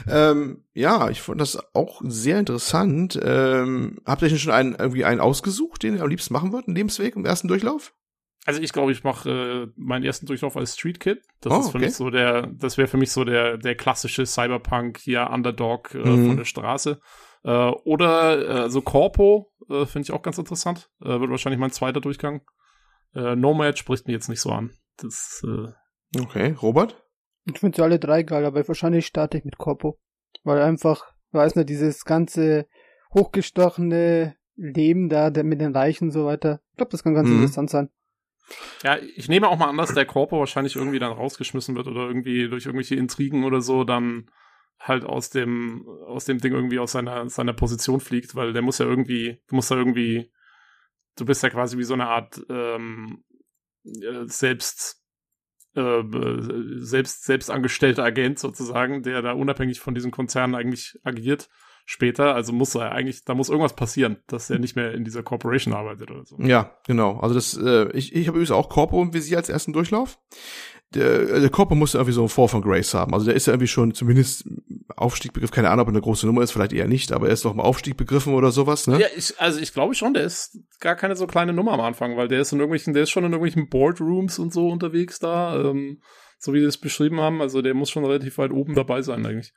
Ähm, ja, ich fand das auch sehr interessant. Ähm, habt ihr denn schon einen, irgendwie einen ausgesucht, den ihr am liebsten machen würdet, einen Lebensweg im ersten Durchlauf? Also ich glaube, ich mache äh, meinen ersten Durchlauf als Street Kid. Das Oh, ist für okay. mich so der, das wäre für mich so der der klassische Cyberpunk hier Underdog äh, Mhm. von der Straße. Äh, oder äh, so Corpo äh, finde ich auch ganz interessant. Äh, wird wahrscheinlich mein zweiter Durchgang. Äh, Nomad spricht mir jetzt nicht so an. Das äh, Okay, Robert? Ich finde sie alle drei geil, aber wahrscheinlich starte ich mit Corpo. Weil einfach, weiß nicht, dieses ganze hochgestochene Leben da der mit den Reichen und so weiter. Ich glaube, das kann ganz Mhm. interessant sein. Ja, ich nehme auch mal an, dass der Corpo wahrscheinlich irgendwie dann rausgeschmissen wird oder irgendwie durch irgendwelche Intrigen oder so dann halt aus dem, aus dem Ding irgendwie aus seiner, seiner Position fliegt, weil der muss ja irgendwie, du musst ja irgendwie, du bist ja quasi wie so eine Art ähm, äh, selbst, äh, selbst, selbst angestellter Agent sozusagen, der da unabhängig von diesen Konzernen eigentlich agiert. später. Also muss er eigentlich, da muss irgendwas passieren, dass er nicht mehr in dieser Corporation arbeitet oder so. Ja, genau. Also das, äh, ich, ich habe übrigens auch Corpo im Visier als ersten Durchlauf. Der, der Corpo muss irgendwie so einen Fall von Grace haben. Also der ist ja irgendwie schon zumindest Aufstiegbegriff, keine Ahnung, ob er eine große Nummer ist, vielleicht eher nicht, aber er ist doch im Aufstieg begriffen oder sowas, ne? Ja, ich, also ich glaube schon, der ist gar keine so kleine Nummer am Anfang, weil der ist in irgendwelchen, der ist schon in irgendwelchen Boardrooms und so unterwegs da, ähm, so wie die es beschrieben haben. Also der muss schon relativ weit oben dabei sein eigentlich.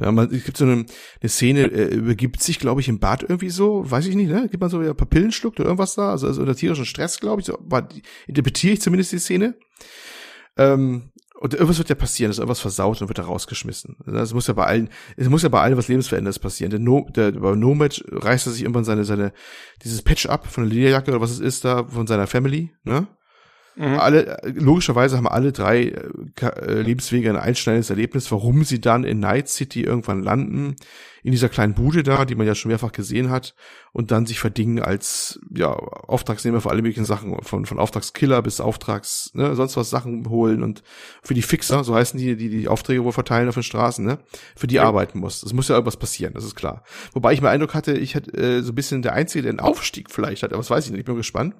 Ja, man, es gibt so eine, eine Szene, er übergibt sich, glaube ich, im Bad irgendwie so, weiß ich nicht, ne? Gibt man so ein paar Pillen schluckt oder irgendwas da, also, also unter tierischen Stress, glaube ich, so, war, interpretiere ich zumindest die Szene. Ähm, und irgendwas wird ja passieren, dass irgendwas versaut und wird da rausgeschmissen. Es muss ja bei allen, es muss ja bei allen was Lebensverändertes passieren. Der, no, der bei Nomad reißt er sich irgendwann seine, seine, dieses Patch ab von der Lederjacke oder was es ist da, von seiner Family, ne? Mhm. Alle, logischerweise haben alle drei äh, Lebenswege ein einschneidendes Erlebnis, warum sie dann in Night City irgendwann landen, in dieser kleinen Bude da, die man ja schon mehrfach gesehen hat, und dann sich verdingen als ja Auftragsnehmer für alle möglichen Sachen, von, von Auftragskiller bis Auftrags, ne, sonst was Sachen holen und für die Fixer, so heißen die, die die Aufträge wohl verteilen auf den Straßen, ne, für die ja. arbeiten muss. Es muss ja irgendwas passieren, das ist klar. Wobei ich mir Eindruck hatte, ich hatte äh, so ein bisschen der Einzige, der einen Aufstieg vielleicht hat, aber das weiß ich nicht, ich bin gespannt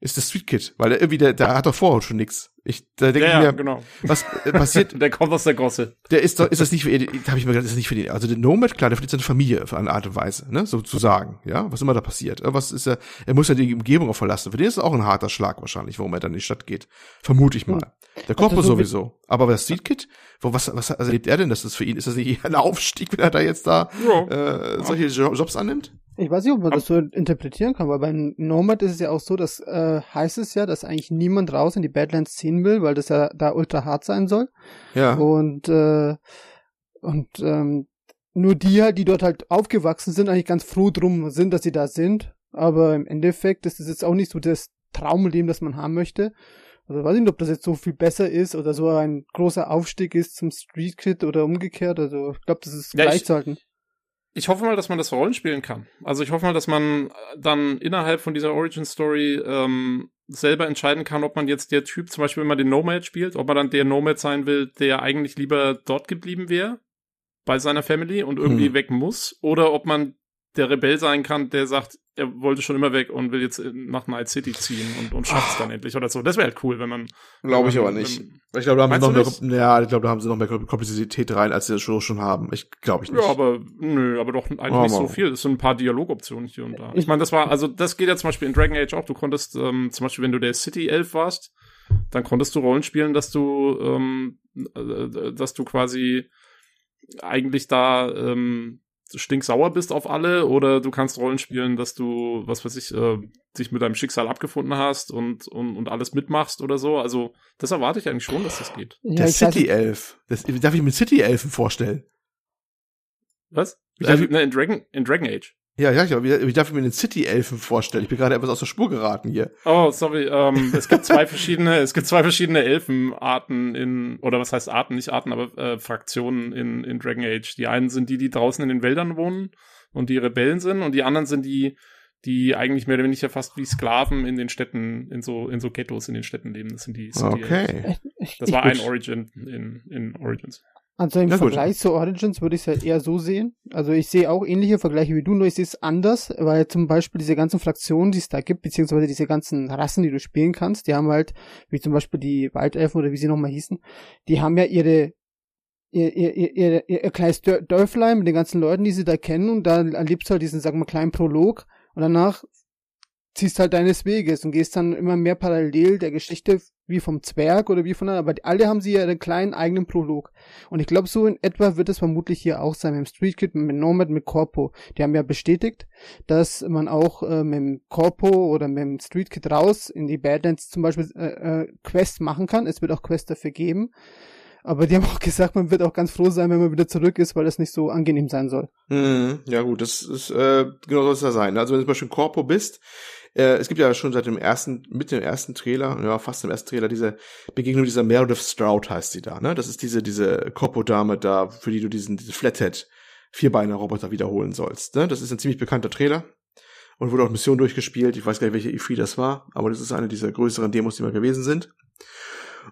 ist das Street Kid, weil er irgendwie, der, der hat doch vorher schon nix. Ich, da denke ja, ich mir, ja, genau. was äh, passiert? *laughs* der kommt aus der Gosse. Der ist doch, ist das nicht für, da habe ich mir gedacht, ist das nicht für den, also der Nomad, klar, der verliert seine Familie auf eine Art und Weise, ne, sozusagen, ja, was immer da passiert. Was ist er, er muss ja die Umgebung auch verlassen. Für den ist es auch ein harter Schlag wahrscheinlich, warum er dann in die Stadt geht. Vermute ich mal. Der Korpo also so sowieso. Aber der Street Kid, wo, was, was also erlebt er denn, dass das für ihn, ist das nicht ein Aufstieg, wenn er da jetzt da, ja. äh, solche Jobs annimmt? Ich weiß nicht, ob man das so interpretieren kann, weil bei Nomad ist es ja auch so, dass äh, heißt es ja, dass eigentlich niemand raus in die Badlands ziehen will, weil das ja da ultra hart sein soll. Ja. Und äh, und ähm, nur die halt, die dort halt aufgewachsen sind, eigentlich ganz froh drum sind, dass sie da sind. Aber im Endeffekt ist es jetzt auch nicht so das Traumleben, das man haben möchte. Also weiß ich nicht, ob das jetzt so viel besser ist oder so ein großer Aufstieg ist zum Street Kid oder umgekehrt. Also ich glaube, das ist ja, gleichzuhalten. Ich ich hoffe mal, dass man das Rollen spielen kann. Also ich hoffe mal, dass man dann innerhalb von dieser Origin Story ähm, selber entscheiden kann, ob man jetzt der Typ, zum Beispiel wenn man den Nomad spielt, ob man dann der Nomad sein will, der eigentlich lieber dort geblieben wäre bei seiner Family und irgendwie hm. weg muss, oder ob man der Rebell sein kann, der sagt, er wollte schon immer weg und will jetzt nach Night City ziehen und, und schafft es dann endlich oder so. Das wäre halt cool, wenn man. Glaube ich aber nicht. Wenn, ich glaube, da haben sie noch mehr, ja, ich glaube, da haben sie noch mehr Komplexität rein, als sie das schon, schon haben. Ich glaube ich nicht. Ja, aber, nö, aber doch eigentlich oh, nicht so viel. Es sind ein paar Dialogoptionen hier und da. Ich meine, das war, also, das geht ja zum Beispiel in Dragon Age auch. Du konntest, ähm, zum Beispiel, wenn du der City Elf warst, dann konntest du Rollen spielen, dass du, ähm, äh, dass du quasi eigentlich da, ähm, stinksauer bist auf alle oder du kannst Rollen spielen, dass du, was weiß ich, äh, dich mit deinem Schicksal abgefunden hast und, und, und alles mitmachst oder so. Also das erwarte ich eigentlich schon, dass das geht. Ja, Der City-Elf. Darf ich mir City-Elfen vorstellen? Was? Darf, ne, in, Dragon, in Dragon Age. Ja, ja, ja, wie darf ich mir den City-Elfen vorstellen? Ich bin gerade etwas aus der Spur geraten hier. Oh, sorry, ähm, es gibt zwei verschiedene, es gibt zwei verschiedene Elfenarten in, oder was heißt Arten, nicht Arten, aber äh, Fraktionen in, in Dragon Age. Die einen sind die, die draußen in den Wäldern wohnen und die Rebellen sind und die anderen sind die, die eigentlich mehr oder weniger fast wie Sklaven in den Städten, in so, in so Ghettos in den Städten leben. Das sind die City Okay. Das war ein Origin in, in Origins. Also im ja, Vergleich zu Origins würde ich es halt eher so sehen. Also ich sehe auch ähnliche Vergleiche wie du, nur ich sehe es anders, weil zum Beispiel diese ganzen Fraktionen, die es da gibt, beziehungsweise diese ganzen Rassen, die du spielen kannst, die haben halt, wie zum Beispiel die Waldelfen oder wie sie nochmal hießen, die haben ja ihre ihr, ihr, ihr, ihr, ihr kleines Dörflein mit den ganzen Leuten, die sie da kennen und da erlebst du halt diesen, sagen wir, kleinen Prolog und danach ziehst halt deines Weges und gehst dann immer mehr parallel der Geschichte wie vom Zwerg oder wie von einer, aber alle haben sie ja einen kleinen eigenen Prolog. Und ich glaube, so in etwa wird es vermutlich hier auch sein mit dem Street Kid, mit Nomad, mit Corpo. Die haben ja bestätigt, dass man auch äh, mit dem Corpo oder mit dem Street Kid raus in die Badlands zum Beispiel äh, äh, Quests machen kann. Es wird auch Quests dafür geben. Aber die haben auch *laughs* gesagt, man wird auch ganz froh sein, wenn man wieder zurück ist, weil das nicht so angenehm sein soll. Mhm, ja gut, das ist äh, genau soll es ja sein. Also wenn du zum Beispiel Corpo bist, äh, es gibt ja schon seit dem ersten, mit dem ersten Trailer, ja, fast dem ersten Trailer, diese Begegnung dieser Meredith Stroud heißt sie da, ne? Das ist diese, diese Corpo-Dame da, für die du diesen, diesen Flathead Vierbeiner-Roboter wiederholen sollst, ne? Das ist ein ziemlich bekannter Trailer und wurde auch Mission durchgespielt. Ich weiß gar nicht, welche E3 das war, aber das ist eine dieser größeren Demos, die mal gewesen sind.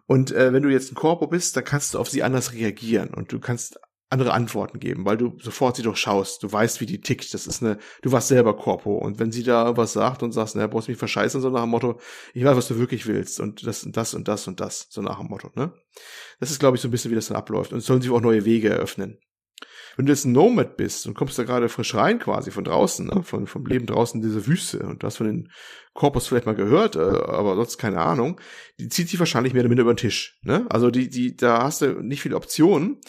Und äh, wenn du jetzt ein Corpo bist, dann kannst du auf sie anders reagieren und du kannst andere Antworten geben, weil du sofort sie durchschaust. Du weißt, wie die tickt. Das ist eine, du warst selber Corpo. Und wenn sie da was sagt und sagst, naja, brauchst mich verscheißen, so nach dem Motto, ich weiß, was du wirklich willst und das und das und das und das, so nach dem Motto, ne? Das ist, glaube ich, so ein bisschen, wie das dann abläuft. Und es sollen sich auch neue Wege eröffnen. Wenn du jetzt ein Nomad bist und kommst da gerade frisch rein quasi von draußen, ne? von, vom Leben draußen in dieser Wüste und du hast von den Korpus vielleicht mal gehört, äh, aber sonst keine Ahnung, die zieht sich wahrscheinlich mehr oder minder über den Tisch. Ne? Also die, die, da hast du nicht viele Optionen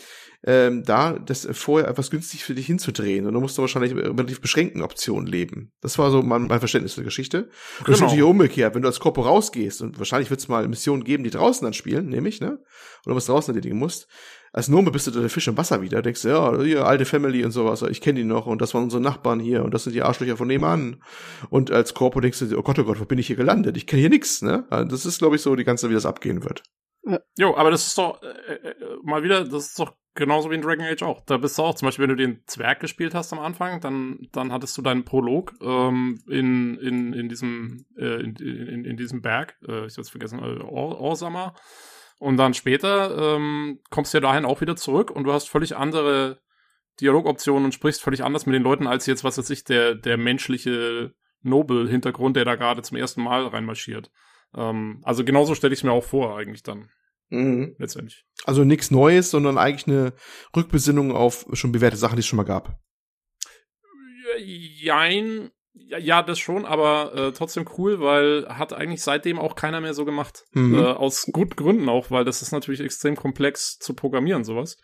ähm, da das vorher etwas günstig für dich hinzudrehen. Und du musst du wahrscheinlich mit relativ beschränkten Optionen leben. Das war so mein, mein Verständnis der Geschichte. Und genau. das ist natürlich umgekehrt, wenn du als Korpo rausgehst und wahrscheinlich wird es mal Missionen geben, die draußen dann spielen, nämlich, ne? Oder was draußen erledigen musst. Als Nome bist du der Fisch im Wasser wieder, denkst du, ja, hier, alte Family und sowas, ich kenne die noch und das waren unsere Nachbarn hier und das sind die Arschlöcher von nebenan. Und als Korpo denkst du, oh Gott, oh Gott, wo bin ich hier gelandet? Ich kenne hier nix, ne? Also das ist, glaube ich, so die ganze, wie das abgehen wird. Ja. Jo, aber das ist doch äh, äh, mal wieder, das ist doch genauso wie in Dragon Age auch. Da bist du auch, zum Beispiel, wenn du den Zwerg gespielt hast am Anfang, dann, dann hattest du deinen Prolog ähm, in, in, in diesem äh, in, in, in diesem Berg, äh, ich hab's vergessen, äh, Orsammer. Und dann später ähm, kommst du ja dahin auch wieder zurück und du hast völlig andere Dialogoptionen und sprichst völlig anders mit den Leuten als jetzt, was weiß ich, der, der menschliche Nobel-Hintergrund, der da gerade zum ersten Mal reinmarschiert. Ähm, also genauso stelle ich es mir auch vor, eigentlich dann. Mhm. Letztendlich. Also nichts Neues, sondern eigentlich eine Rückbesinnung auf schon bewährte Sachen, die es schon mal gab. Jein. Ja, ja das schon, aber äh, trotzdem cool, weil hat eigentlich seitdem auch keiner mehr so gemacht. Mhm. Äh, aus guten Gründen auch, weil das ist natürlich extrem komplex zu programmieren, sowas.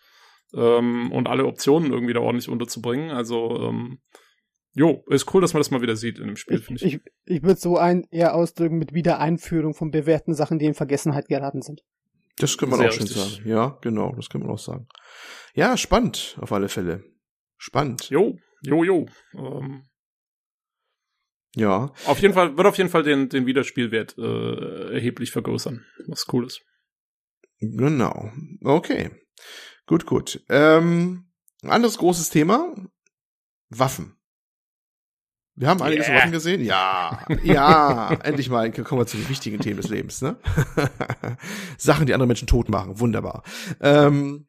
Ähm, und alle Optionen irgendwie da ordentlich unterzubringen. Also, ähm, Jo, ist cool, dass man das mal wieder sieht in dem Spiel, finde ich. Ich, ich würde so ein eher ausdrücken mit Wiedereinführung von bewährten Sachen, die in Vergessenheit geraten sind. Das kann man Sehr auch schon sagen. Ja, genau, das kann man auch sagen. Ja, spannend, auf alle Fälle. Spannend. Jo, jo, jo. Ähm, ja. Auf jeden Fall, wird auf jeden Fall den, den Wiederspielwert äh, erheblich vergrößern, was cool ist. Genau. Okay. Gut, gut. Ähm, anderes großes Thema. Waffen. Wir haben einiges yeah. Waffen gesehen. Ja, *laughs* ja, endlich mal kommen wir zu den wichtigen Themen des Lebens, ne? *laughs* Sachen, die andere Menschen tot machen. Wunderbar. Ähm,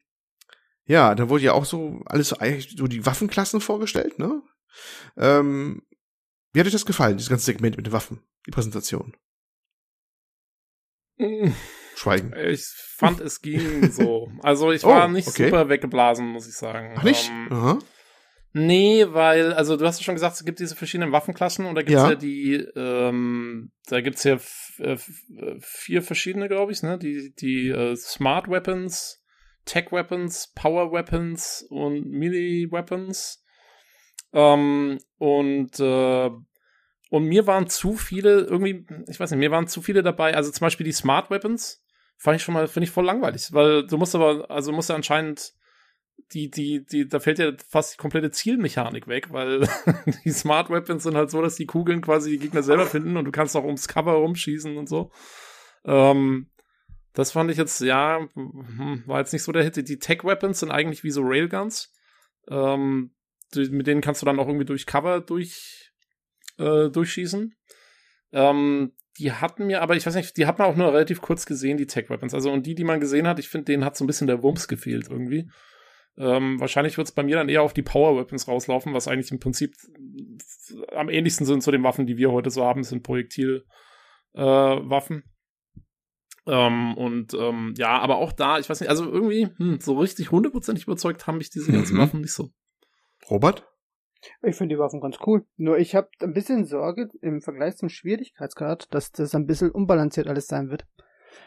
ja, da wurde ja auch so alles so, eigentlich so die Waffenklassen vorgestellt, ne? Ähm, wie hat euch das gefallen, dieses ganze Segment mit den Waffen, die Präsentation? *laughs* Schweigen. Ich fand, es ging so. Also ich war oh, nicht okay. super weggeblasen, muss ich sagen. Ach nicht? Ähm, Aha. Nee, weil, also du hast ja schon gesagt, es gibt diese verschiedenen Waffenklassen und da gibt's ja, ja die, ähm, da gibt's ja äh, vier verschiedene, glaube ich, ne? Die, die äh, Smart Weapons, Tech Weapons, Power Weapons und Melee Weapons. Ähm, und äh, und mir waren zu viele, irgendwie, ich weiß nicht, mir waren zu viele dabei, also zum Beispiel die Smart Weapons, fand ich schon mal, finde ich voll langweilig, weil du musst aber, also musst du anscheinend die, die, die, da fällt ja fast die komplette Zielmechanik weg, weil *laughs* die Smart Weapons sind halt so, dass die Kugeln quasi die Gegner selber finden und du kannst auch ums Cover rumschießen und so. Ähm, das fand ich jetzt, ja, hm, war jetzt nicht so der Hit. Die Tech Weapons sind eigentlich wie so Railguns. Ähm, mit denen kannst du dann auch irgendwie durch Cover durch, äh, durchschießen. Ähm, die hatten mir, aber ich weiß nicht, die hat man auch nur relativ kurz gesehen, die Tech Weapons. Also, und die, die man gesehen hat, ich finde, denen hat so ein bisschen der Wumms gefehlt irgendwie. Ähm, wahrscheinlich wird es bei mir dann eher auf die Power Weapons rauslaufen, was eigentlich im Prinzip am ähnlichsten sind zu den Waffen, die wir heute so haben, sind Projektilwaffen. Äh, ähm, und ähm, ja, aber auch da, ich weiß nicht, also irgendwie hm, so richtig hundertprozentig überzeugt haben mich diese ganzen mhm. Waffen nicht so. Robert? Ich finde die Waffen ganz cool. Nur ich habe ein bisschen Sorge im Vergleich zum Schwierigkeitsgrad, dass das ein bisschen unbalanciert alles sein wird.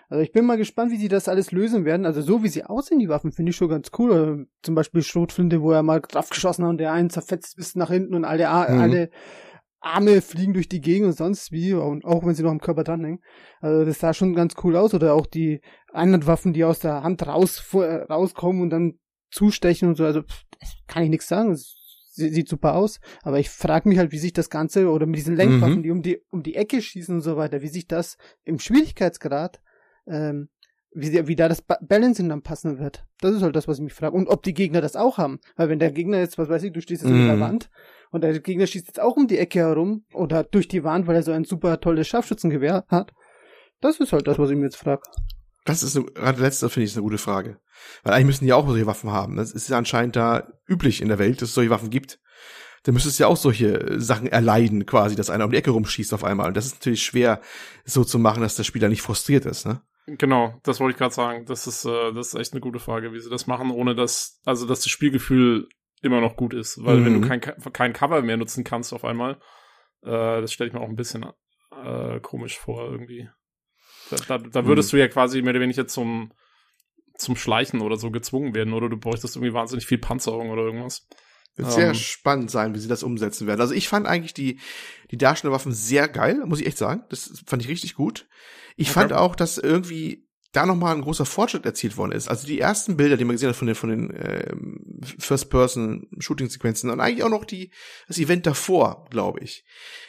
Also ich bin mal gespannt, wie sie das alles lösen werden. Also so wie sie aussehen, die Waffen, finde ich schon ganz cool. Also zum Beispiel Schrotflinte, wo er mal draufgeschossen hat und der einen zerfetzt bis nach hinten und alle, mhm. alle Arme fliegen durch die Gegend und sonst wie, und auch wenn sie noch am Körper dranhängen. Also das sah schon ganz cool aus. Oder auch die anderen Waffen, die aus der Hand raus, rauskommen und dann zustechen und so. Also pff, kann ich nichts sagen. Das sieht super aus. Aber ich frage mich halt, wie sich das Ganze, oder mit diesen Lenkwaffen, mhm. die um die, um die Ecke schießen und so weiter, wie sich das im Schwierigkeitsgrad ähm, wie, wie da das Balancing dann passen wird. Das ist halt das, was ich mich frage. Und ob die Gegner das auch haben. Weil wenn der Gegner jetzt, was weiß ich, du stehst jetzt mm. in der mhm. Wand und der Gegner schießt jetzt auch um die Ecke herum oder durch die Wand, weil er so ein super tolles Scharfschützengewehr hat. Das ist halt das, was ich mir jetzt frage. Das ist eine, gerade letzte finde ich eine gute Frage. Weil eigentlich müssen die auch solche Waffen haben. Das ist ja anscheinend da üblich in der Welt, dass es solche Waffen gibt. Dann müsstest du ja auch solche Sachen erleiden, quasi, dass einer um die Ecke rumschießt auf einmal. Und das ist natürlich schwer, so zu machen, dass der Spieler nicht frustriert ist, ne? Genau, das wollte ich gerade sagen. Das ist, äh, das ist echt eine gute Frage, wie sie das machen, ohne dass, also dass das Spielgefühl immer noch gut ist. Weil Mhm. wenn du kein, kein Cover mehr nutzen kannst auf einmal, äh, das stelle ich mir auch ein bisschen äh, komisch vor irgendwie. Da, da, da würdest du ja quasi mehr oder weniger zum, zum Schleichen oder so gezwungen werden, oder du bräuchtest irgendwie wahnsinnig viel Panzerung oder irgendwas. Wird sehr Ähm. spannend sein, wie sie das umsetzen werden. Also ich fand eigentlich die, die Darstellerwaffen sehr geil, muss ich echt sagen. Das fand ich richtig gut. Ich Okay. fand auch, dass irgendwie da nochmal ein großer Fortschritt erzielt worden ist. Also die ersten Bilder, die man gesehen hat von den, von den ähm, First-Person-Shooting-Sequenzen und eigentlich auch noch die, das Event davor, glaube ich.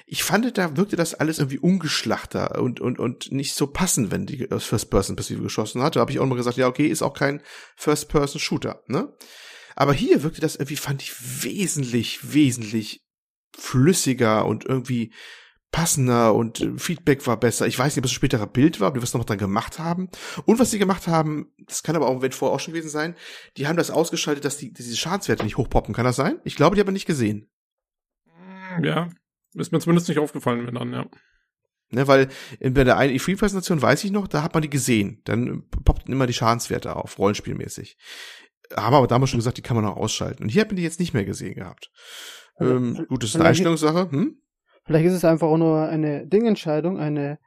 Ich fand, da wirkte das alles irgendwie ungeschlachter und, und, und nicht so passend, wenn die aus First-Person-Perspektive geschossen hat. Da habe ich auch mal gesagt, ja, okay, ist auch kein First-Person-Shooter, ne? Aber hier wirkte das irgendwie, fand ich, wesentlich, wesentlich flüssiger und irgendwie passender und äh, Feedback war besser. Ich weiß nicht, ob es ein späterer Bild war, ob die was noch dann gemacht haben. Und was sie gemacht haben, das kann aber auch Event vorher auch schon gewesen sein, die haben das ausgeschaltet, dass die diese Schadenswerte nicht hochpoppen. Kann das sein? Ich glaube, die haben nicht gesehen. Ja, ist mir zumindest nicht aufgefallen, wenn dann, ja. Ne, weil in- bei der einen E3-Präsentation weiß ich noch, da hat man die gesehen. Dann poppten immer die Schadenswerte auf, rollenspielmäßig. Haben aber damals schon gesagt, die kann man auch ausschalten. Und hier hat man die jetzt nicht mehr gesehen gehabt. Ähm, gut, das ist vielleicht- eine Einstellungssache. Hm? Vielleicht ist es einfach auch nur eine Dingentscheidung, eine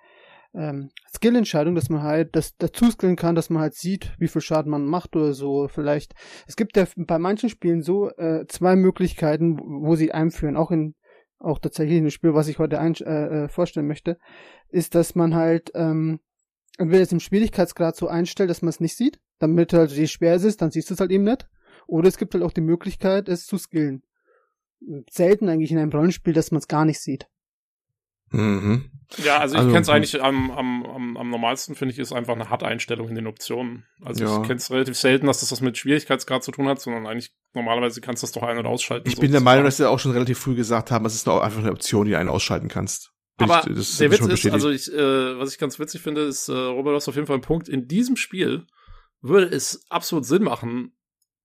ähm, Skill-Entscheidung, dass man halt das dazu skillen kann, dass man halt sieht, wie viel Schaden man macht oder so. Vielleicht. Es gibt ja bei manchen Spielen so äh, zwei Möglichkeiten, wo wo sie einführen, auch in auch tatsächlich in dem Spiel, was ich heute ein, äh, äh, vorstellen möchte, ist, dass man halt ähm, entweder es im Schwierigkeitsgrad so einstellt, dass man es nicht sieht, damit halt je schwer es ist, dann siehst du es halt eben nicht. Oder es gibt halt auch die Möglichkeit, es zu skillen. Selten eigentlich in einem Rollenspiel, dass man es gar nicht sieht. Mhm. Ja, also ich Also, kenne es hm. eigentlich am, am, am, am normalsten, finde ich, ist einfach eine HUD-Einstellung in den Optionen. Also Ja. ich kenne es relativ selten, dass das was mit Schwierigkeitsgrad zu tun hat, sondern eigentlich normalerweise kannst du das doch ein- und ausschalten. Ich bin der. Meinung, dass sie auch schon relativ früh gesagt haben, es ist doch einfach eine Option, die du einen ausschalten kannst. Bin Aber ich- das der Witz ist, also ich, äh, was ich ganz witzig finde, ist, äh, Robert, du hast auf jeden Fall einen Punkt. In diesem Spiel würde es absolut Sinn machen,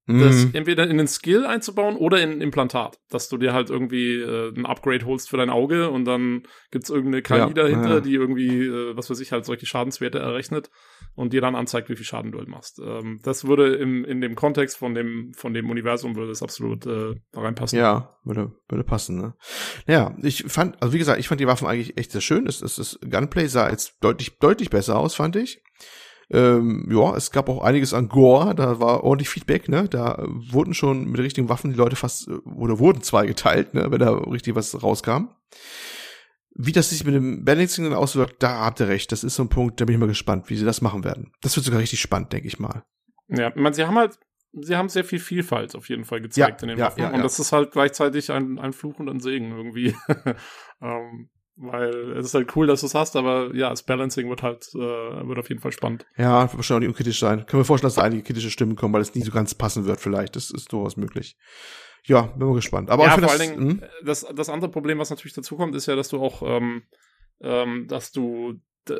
das Mhm. entweder in den Skill einzubauen oder in ein Implantat, dass du dir halt irgendwie äh, ein Upgrade holst für dein Auge und dann gibt's irgendeine KI Ja, dahinter, ja. die irgendwie, äh, was weiß ich, halt solche Schadenswerte errechnet und dir dann anzeigt, wie viel Schaden du halt machst. Ähm, das würde im, in dem Kontext von dem, von dem Universum würde das absolut äh, da reinpassen. Ja, würde, würde passen, ne? Ja, ich fand, also wie gesagt, ich fand die Waffen eigentlich echt sehr schön. Es, es, das Gunplay sah jetzt deutlich, deutlich besser aus, fand ich. Ähm, ja, es gab auch einiges an Gore, da war ordentlich Feedback, ne? Da wurden schon mit richtigen Waffen die Leute fast, äh, oder wurden zwei geteilt, ne? Wenn da richtig was rauskam. Wie das sich mit dem Balancing dann auswirkt, da habt ihr recht. Das ist so ein Punkt, da bin ich mal gespannt, wie sie das machen werden. Das wird sogar richtig spannend, denke ich mal. Ja, ich meine, sie haben halt, sie haben sehr viel Vielfalt auf jeden Fall gezeigt Ja, in den ja, Waffen. ja, und das ist halt gleichzeitig ein, ein Fluch und ein Segen irgendwie. *laughs* ähm, weil es ist halt cool, dass du es hast, aber ja, das Balancing wird halt, äh, wird auf jeden Fall spannend. Ja, wird wahrscheinlich auch nicht unkritisch sein. Können wir vorstellen, dass da einige kritische Stimmen kommen, weil es nie so ganz passen wird vielleicht. Das ist durchaus möglich. Ja, bin mal gespannt. Aber ja, vor find allen Dingen, hm? das, das andere Problem, was natürlich dazu kommt, ist ja, dass du auch, ähm, ähm, dass du d-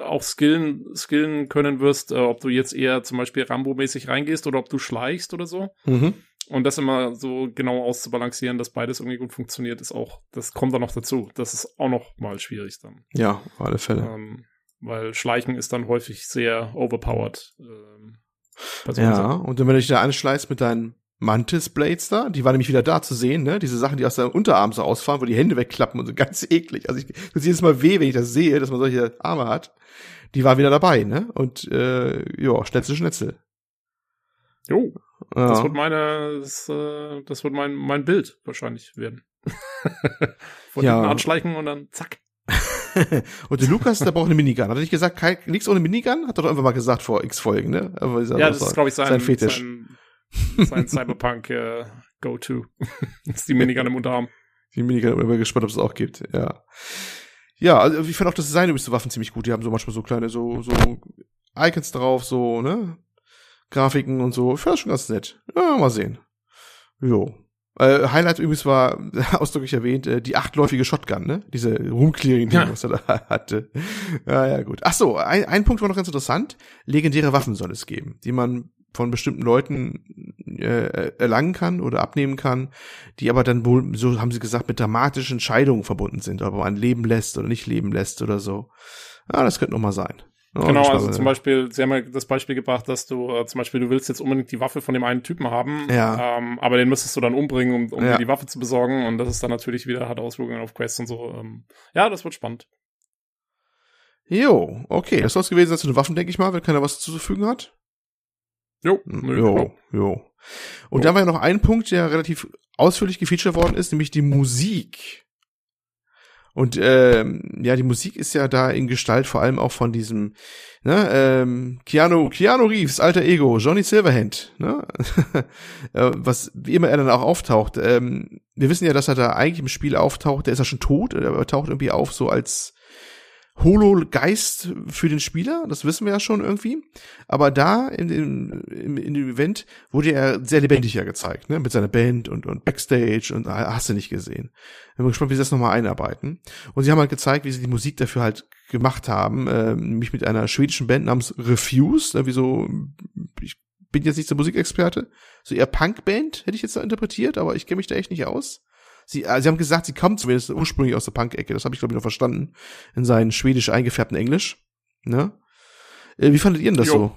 auch skillen, skillen können wirst, äh, ob du jetzt eher zum Beispiel Rambo-mäßig reingehst oder ob du schleichst oder so. Mhm. Und das immer so genau auszubalancieren, dass beides irgendwie gut funktioniert, ist auch, das kommt dann noch dazu. Das ist auch noch mal schwierig dann. Ja, auf alle Fälle. Ähm, weil Schleichen ist dann häufig sehr overpowered. Ähm, Ja, und dann, wenn du dich da anschleißt mit deinen Mantis Blades da, die waren nämlich wieder da zu sehen, ne? Diese Sachen, die aus deinem Unterarm so ausfahren, wo die Hände wegklappen und so *laughs* ganz eklig. Also ich tut jedes Mal weh, wenn ich das sehe, dass man solche Arme hat. Die war wieder dabei, ne? Und äh, ja, Schnetzel, Schnetzel. Jo, das Ja. wird meine, das, äh, das wird mein, mein Bild wahrscheinlich werden. *laughs* Von Ja. hinten anschleichen und dann zack. *laughs* und der Lukas, der braucht eine Minigun. Hat er nicht gesagt, kein, nichts ohne Minigun? Hat er doch einfach mal gesagt vor x Folgen, ne? Aber Ja, das ist, glaube ich, sein, sein Fetisch. sein, sein Cyberpunk äh, Go-To. das *laughs* ist die Minigun im Unterarm. Die Minigun, ich bin gespannt, ob es auch gibt, ja. Ja, also ich fand auch das Design übrigens der Waffen ziemlich gut. Die haben so manchmal so kleine, so, so Icons drauf, so, ne? Grafiken und so. Ich fand das schon ganz nett. Ja, mal sehen. Jo. Äh, Highlight übrigens war *laughs* ausdrücklich erwähnt, äh, die achtläufige Shotgun, ne? Diese Room-Clearing, Ja. was er da *laughs* hatte. Ja, ja, gut. Ach so, ein, ein Punkt war noch ganz interessant. Legendäre Waffen soll es geben, die man von bestimmten Leuten äh, erlangen kann oder abnehmen kann, die aber dann wohl, so haben sie gesagt, mit dramatischen Entscheidungen verbunden sind, ob man leben lässt oder nicht leben lässt oder so. Ja, das könnte noch mal sein. Ja, Genau, also zum Beispiel, sie haben ja das Beispiel gebracht, dass du äh, zum Beispiel, du willst jetzt unbedingt die Waffe von dem einen Typen haben, Ja. ähm, aber den müsstest du dann umbringen, um, um Ja. dir die Waffe zu besorgen und das ist dann natürlich wieder, hat Auswirkungen auf Quests und so. Ähm, ja, das wird spannend. Jo, okay. Das soll es gewesen sein zu den Waffen, denke ich mal, wenn keiner was zuzufügen hat. Jo, Hm, nö, Jo, genau. jo. Und dann war ja noch ein Punkt, der relativ ausführlich gefeatured worden ist, nämlich die Musik. Und ähm, ja, die Musik ist ja da in Gestalt vor allem auch von diesem, ne, ähm, Keanu, Keanu Reeves, alter Ego, Johnny Silverhand, ne? *laughs* Äh, was wie immer er dann auch auftaucht. Ähm, wir wissen ja, dass er da eigentlich im Spiel auftaucht, der ist ja schon tot, aber er taucht irgendwie auf so als Holo-Geist für den Spieler, das wissen wir ja schon irgendwie. Aber da in dem, in dem Event wurde er sehr lebendig ja gezeigt, ne? Mit seiner Band und, und Backstage und ah, hast du nicht gesehen. Ich bin gespannt, wie sie das nochmal einarbeiten. Und sie haben halt gezeigt, wie sie die Musik dafür halt gemacht haben, äh, nämlich mit einer schwedischen Band namens Refuse, ne? wie so, ich bin jetzt nicht so Musikexperte, so eher Punkband, hätte ich jetzt da interpretiert, aber ich kenne mich da echt nicht aus. Sie, äh, sie haben gesagt, sie kommt zumindest ursprünglich aus der Punk-Ecke, das habe ich glaube ich noch verstanden, in seinem schwedisch eingefärbten Englisch. Ne? Äh, wie fandet ihr denn das Jo. so?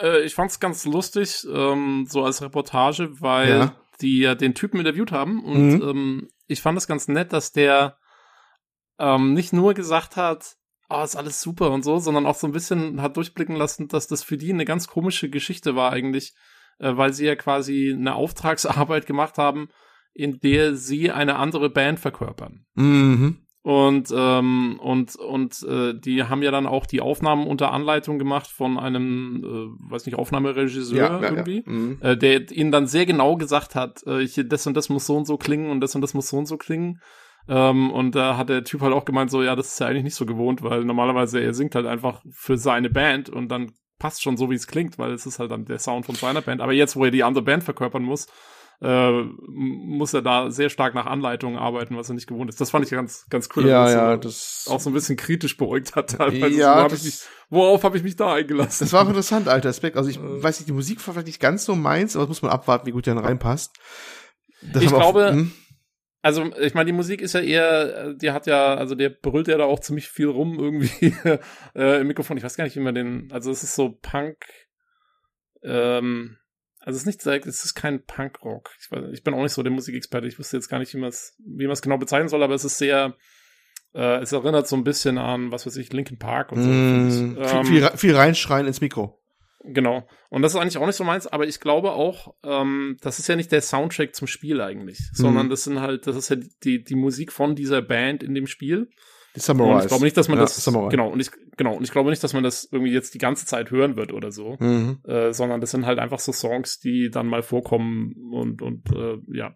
Äh, ich fand's ganz lustig, ähm, so als Reportage, weil Ja. die ja den Typen interviewt haben und Mhm. ähm, ich fand es ganz nett, dass der ähm, nicht nur gesagt hat, ah, ist alles super und so, sondern auch so ein bisschen hat durchblicken lassen, dass das für die eine ganz komische Geschichte war eigentlich, äh, weil sie ja quasi eine Auftragsarbeit gemacht haben, in der sie eine andere Band verkörpern. Mhm. Und, ähm, und, und äh, die haben ja dann auch die Aufnahmen unter Anleitung gemacht von einem, äh, weiß nicht, Aufnahmeregisseur irgendwie, Mhm. Äh, der ihnen dann sehr genau gesagt hat, äh, hier, das und das muss so und so klingen und das und das muss so und so klingen. Ähm, und da hat der Typ halt auch gemeint, so, ja, das ist ja eigentlich nicht so gewohnt, weil normalerweise er singt halt einfach für seine Band und dann passt schon so, wie es klingt, weil es ist halt dann der Sound von seiner Band. Aber jetzt, wo er die andere Band verkörpern muss, äh, muss er da sehr stark nach Anleitungen arbeiten, was er nicht gewohnt ist. Das fand ich ganz, ganz cool. Ja, dass er ja, das das, auch so ein bisschen kritisch beäugt hat. Teilweise. Ja, so, hab das- ich mich, worauf habe ich mich da eingelassen? das war auch interessant, alter Aspekt. Also ich Äh. weiß nicht, die Musik war vielleicht nicht ganz so meins, aber das muss man abwarten, wie gut der dann reinpasst. Das Ich haben auch- glaube, hm? Also, ich meine, die Musik ist ja eher, die hat ja, also der brüllt ja da auch ziemlich viel rum irgendwie *laughs* äh, im Mikrofon. Ich weiß gar nicht, wie man den, also es ist so Punk, ähm, also es ist nicht, direkt- es ist kein Punkrock. Ich, weiß- ich bin auch nicht so der Musikexperte. Ich wüsste jetzt gar nicht, wie man es, wie man es genau bezeichnen soll, aber es ist sehr, äh, es erinnert so ein bisschen an, was weiß ich, Linkin Park und so. Mm, Ähm, viel, viel reinschreien ins Mikro. Genau. Und das ist eigentlich auch nicht so meins, aber ich glaube auch, ähm, das ist ja nicht der Soundtrack zum Spiel eigentlich, sondern Mhm. das sind halt, das ist ja die, die Musik von dieser Band in dem Spiel. Die Und ich glaube nicht, dass man Ja, das, Samurai. genau, und ich, genau, und ich glaube nicht, dass man das irgendwie jetzt die ganze Zeit hören wird oder so, Mhm. äh, sondern das sind halt einfach so Songs, die dann mal vorkommen und, und, äh, ja,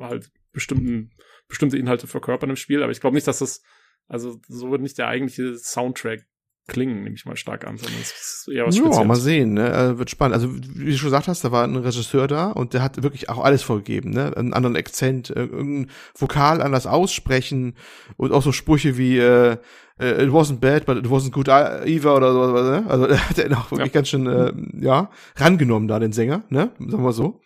halt bestimmten, bestimmte Inhalte verkörpern im Spiel, aber ich glaube nicht, dass das, also so wird nicht der eigentliche Soundtrack klingen, nehme ich mal stark an, sondern es ist eher was Ja, Spezielles. mal sehen, ne? Äh, wird spannend. Also, wie du schon gesagt hast, da war ein Regisseur da und der hat wirklich auch alles vorgegeben, ne? Einen anderen Akzent, äh, irgendein Vokal anders aussprechen und auch so Sprüche wie äh, äh, it wasn't bad, but it wasn't good either oder so, ne? Also, *laughs* der hat er auch wirklich Ja. ganz schön, äh, ja, rangenommen da, den Sänger, ne? Sagen wir so.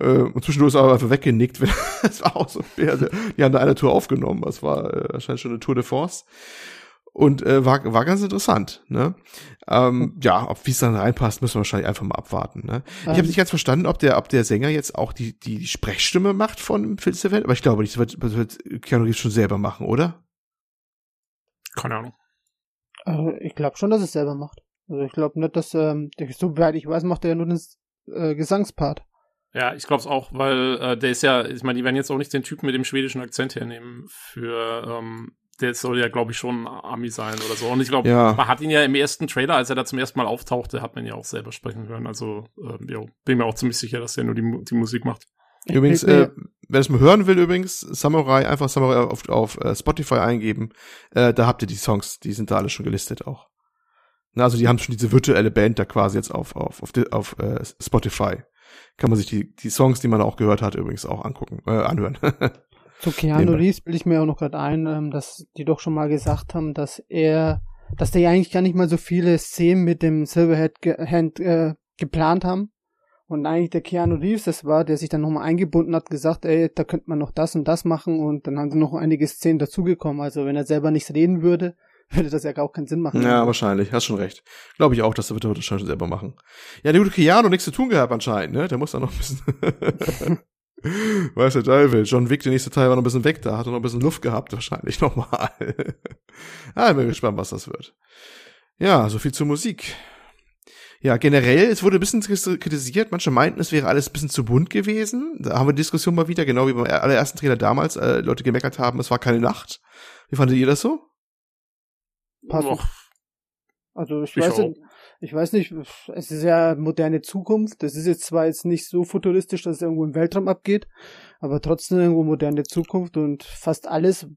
Äh, und zwischendurch ist er aber einfach weggenickt. *laughs* das war auch so, ja, die haben da eine Tour aufgenommen. Das war äh, wahrscheinlich schon eine Tour de Force. Und äh, war, war ganz interessant, ne? Ähm, ja, ob wie es dann reinpasst, müssen wir wahrscheinlich einfach mal abwarten, ne? Ich habe Ähm. nicht ganz verstanden, ob der, ob der Sänger jetzt auch die, die, Sprechstimme macht von Phil Event, aber ich glaube nicht, das wird, das wird Keanu Reeves schon selber machen, oder? Keine Ahnung. Äh, ich glaube schon, dass es selber macht. Also ich glaube nicht, dass, ähm, der- soweit ich weiß, macht er ja nur den äh, Gesangspart. Ja, ich glaube es auch, weil äh, der ist ja, ich meine, die werden jetzt auch nicht den Typen mit dem schwedischen Akzent hernehmen für, ähm, der soll ja, glaube ich, schon Ami sein oder so. Und ich glaube, Ja. man hat ihn ja im ersten Trailer, als er da zum ersten Mal auftauchte, hat man ja auch selber sprechen hören. Also, ähm, jo, bin mir auch ziemlich sicher, dass er nur die, die Musik macht. Übrigens, äh, wer es mal hören will, übrigens, Samurai, einfach Samurai auf, auf äh, Spotify eingeben. Äh, da habt ihr die Songs, die sind da alle schon gelistet auch. Na, also die haben schon diese virtuelle Band da quasi jetzt auf, auf, auf, auf äh, Spotify. Kann man sich die, die Songs, die man auch gehört hat, übrigens auch angucken, äh, anhören. *laughs* Zu Keanu Reeves bilde ich mir auch noch gerade ein, ähm, dass die doch schon mal gesagt haben, dass er, dass der ja eigentlich gar nicht mal so viele Szenen mit dem Silverhead ge Hand, äh, geplant haben. Und eigentlich der Keanu Reeves, das war, der sich dann nochmal eingebunden hat, gesagt, ey, da könnte man noch das und das machen und dann haben sie noch einige Szenen dazugekommen. Also wenn er selber nichts reden würde, *laughs* würde das ja gar keinen Sinn machen. Ja, wahrscheinlich, hast schon recht. Glaube ich auch, dass er wird das schon selber machen. Ja, der gute Keanu nichts zu tun gehabt anscheinend, ne? Der muss da noch ein bisschen. *laughs* *laughs* Weiß der Teufel. John Wick, der nächste Teil war noch ein bisschen weg, da hat er noch ein bisschen Luft gehabt, *laughs* wahrscheinlich nochmal. ah, bin gespannt, was das wird. Ja, so viel zur Musik. Ja, generell, es wurde ein bisschen kritisiert. Manche meinten, es wäre alles ein bisschen zu bunt gewesen. Da haben wir die Diskussion mal wieder, genau wie beim allerersten Trailer damals, äh, Leute gemeckert haben, es war keine Nacht. Wie fandet ihr das so? Passend. Also ich, ich weiß, nicht, ich weiß nicht, es ist ja moderne Zukunft. Das ist jetzt zwar jetzt nicht so futuristisch, dass es irgendwo im Weltraum abgeht, aber trotzdem irgendwo moderne Zukunft und fast alles,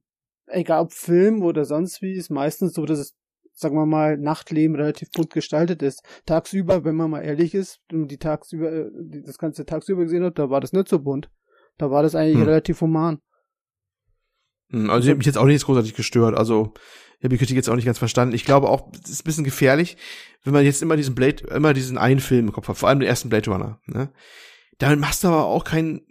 egal ob Film oder sonst wie, ist meistens so, dass es sagen wir mal, Nachtleben relativ bunt gestaltet ist. Tagsüber, wenn man mal ehrlich ist, die tagsüber, äh, das ganze tagsüber gesehen hat, da war das nicht so bunt. Da war das eigentlich hm. relativ human. Hm, also, ich habe mich jetzt auch nicht großartig gestört. Also, ich habe die Kritik jetzt auch nicht ganz verstanden. Ich glaube auch, es ist ein bisschen gefährlich, wenn man jetzt immer diesen Blade, immer diesen einen Film im Kopf hat, vor allem den ersten Blade Runner. Ne? Damit machst du aber auch kein,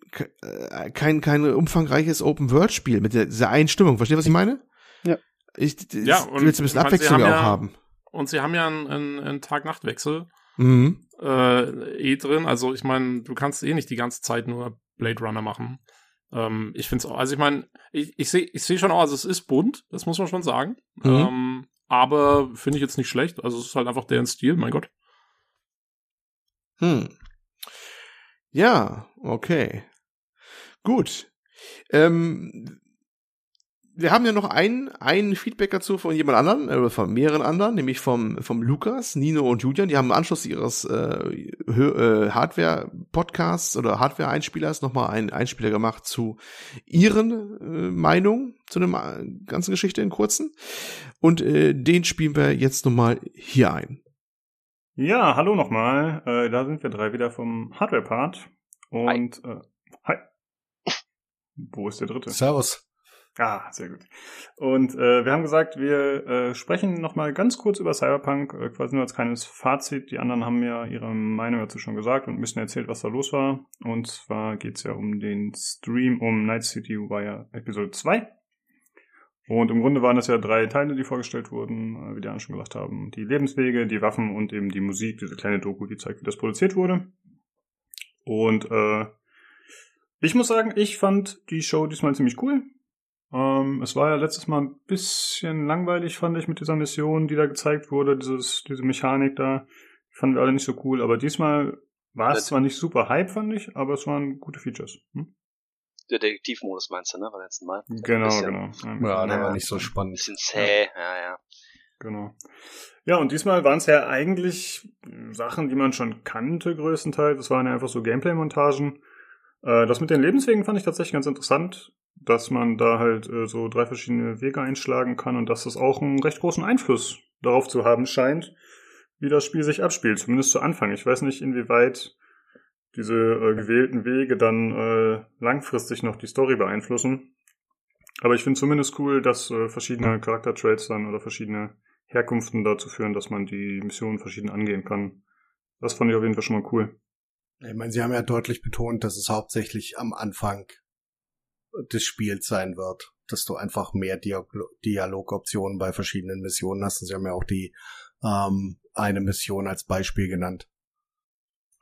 äh, kein, kein umfangreiches Open-World-Spiel mit dieser Einstimmung. Verstehst du, was ich meine? Ja. Ich, ja, und willst ein bisschen Abwechslung auch ja, haben. Und sie haben ja einen, einen, einen Tag-Nacht-Wechsel mhm. äh, eh drin. Also ich meine, du kannst eh nicht die ganze Zeit nur Blade Runner machen. Ähm, ich finde es auch, also ich meine, ich, ich sehe ich seh schon auch, also es ist bunt, das muss man schon sagen. Mhm. Ähm, aber finde ich jetzt nicht schlecht. Also es ist halt einfach deren Stil, mein Gott. Hm. Ja, okay. Gut. Ähm, wir haben ja noch ein, ein Feedback dazu von jemand anderen, äh, von mehreren anderen, nämlich vom, vom Lukas, Nino und Julian. Die haben im Anschluss ihres äh, äh, Hardware-Podcasts oder Hardware-Einspielers nochmal einen Einspieler gemacht zu ihren äh, Meinungen zu der äh, ganzen Geschichte in kurzen. Und äh, den spielen wir jetzt nochmal hier ein. Ja, hallo nochmal. Äh, da sind wir drei wieder vom Hardware-Part. Und hi. Äh, hi. Wo ist der dritte? Servus. Ah, sehr gut. Und äh, wir haben gesagt, wir äh, sprechen nochmal ganz kurz über Cyberpunk, äh, quasi nur als kleines Fazit. Die anderen haben ja ihre Meinung dazu schon gesagt und ein bisschen erzählt, was da los war. Und zwar geht's ja um den Stream um Night City Wire Episode 2. Und im Grunde waren das ja drei Teile, die vorgestellt wurden, äh, wie die anderen schon gesagt haben. Die Lebenswege, die Waffen und eben die Musik, diese kleine Doku, die zeigt, wie das produziert wurde. Und äh, ich muss sagen, ich fand die Show diesmal ziemlich cool. Ähm, es war ja letztes Mal ein bisschen langweilig, fand ich, mit dieser Mission, die da gezeigt wurde, dieses, diese Mechanik da. Fanden wir alle nicht so cool, aber diesmal war es zwar nicht super Hype, fand ich, aber es waren gute Features. Hm? Detektivmodus meinst du, ne, beim letzten Mal? Genau, genau. Ja, der war nicht so spannend. Bisschen zäh, ja, ja. Genau. Ja, und diesmal waren es ja eigentlich Sachen, die man schon kannte, größtenteils. Das waren ja einfach so Gameplay-Montagen. Äh, das mit den Lebenswegen fand ich tatsächlich ganz interessant dass man da halt äh, so drei verschiedene Wege einschlagen kann und dass das auch einen recht großen Einfluss darauf zu haben scheint, wie das Spiel sich abspielt, zumindest zu Anfang. Ich weiß nicht, inwieweit diese äh, gewählten Wege dann äh, langfristig noch die Story beeinflussen. Aber ich finde zumindest cool, dass äh, verschiedene Charaktertraits dann oder verschiedene Herkunften dazu führen, dass man die Missionen verschieden angehen kann. Das fand ich auf jeden Fall schon mal cool. Ich meine, Sie haben ja deutlich betont, dass es hauptsächlich am Anfang des Spiels sein wird, dass du einfach mehr Dialog Dialogoptionen bei verschiedenen Missionen hast. Sie haben ja auch die ähm, eine Mission als Beispiel genannt.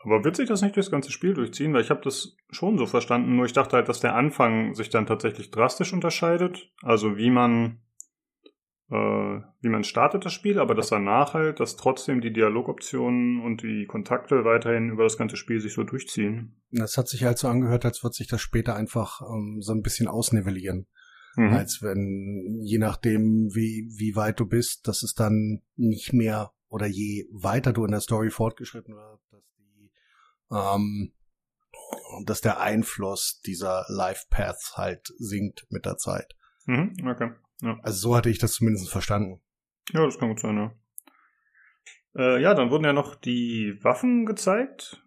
Aber wird sich das nicht durchs ganze Spiel durchziehen? Weil ich habe das schon so verstanden, nur ich dachte halt, dass der Anfang sich dann tatsächlich drastisch unterscheidet. Also wie man wie man startet das Spiel, aber dass danach halt, dass trotzdem die Dialogoptionen und die Kontakte weiterhin über das ganze Spiel sich so durchziehen. Das hat sich halt so angehört, als wird sich das später einfach ähm, so ein bisschen ausnivellieren. Mhm. Als wenn, je nachdem, wie, wie weit du bist, dass es dann nicht mehr oder je weiter du in der Story fortgeschritten wird, dass die, ähm, dass der Einfluss dieser Life Paths halt sinkt mit der Zeit. Mhm, okay. Ja. Also so hatte ich das zumindest verstanden. Ja, das kann gut sein, ja. Äh, ja, dann wurden ja noch die Waffen gezeigt.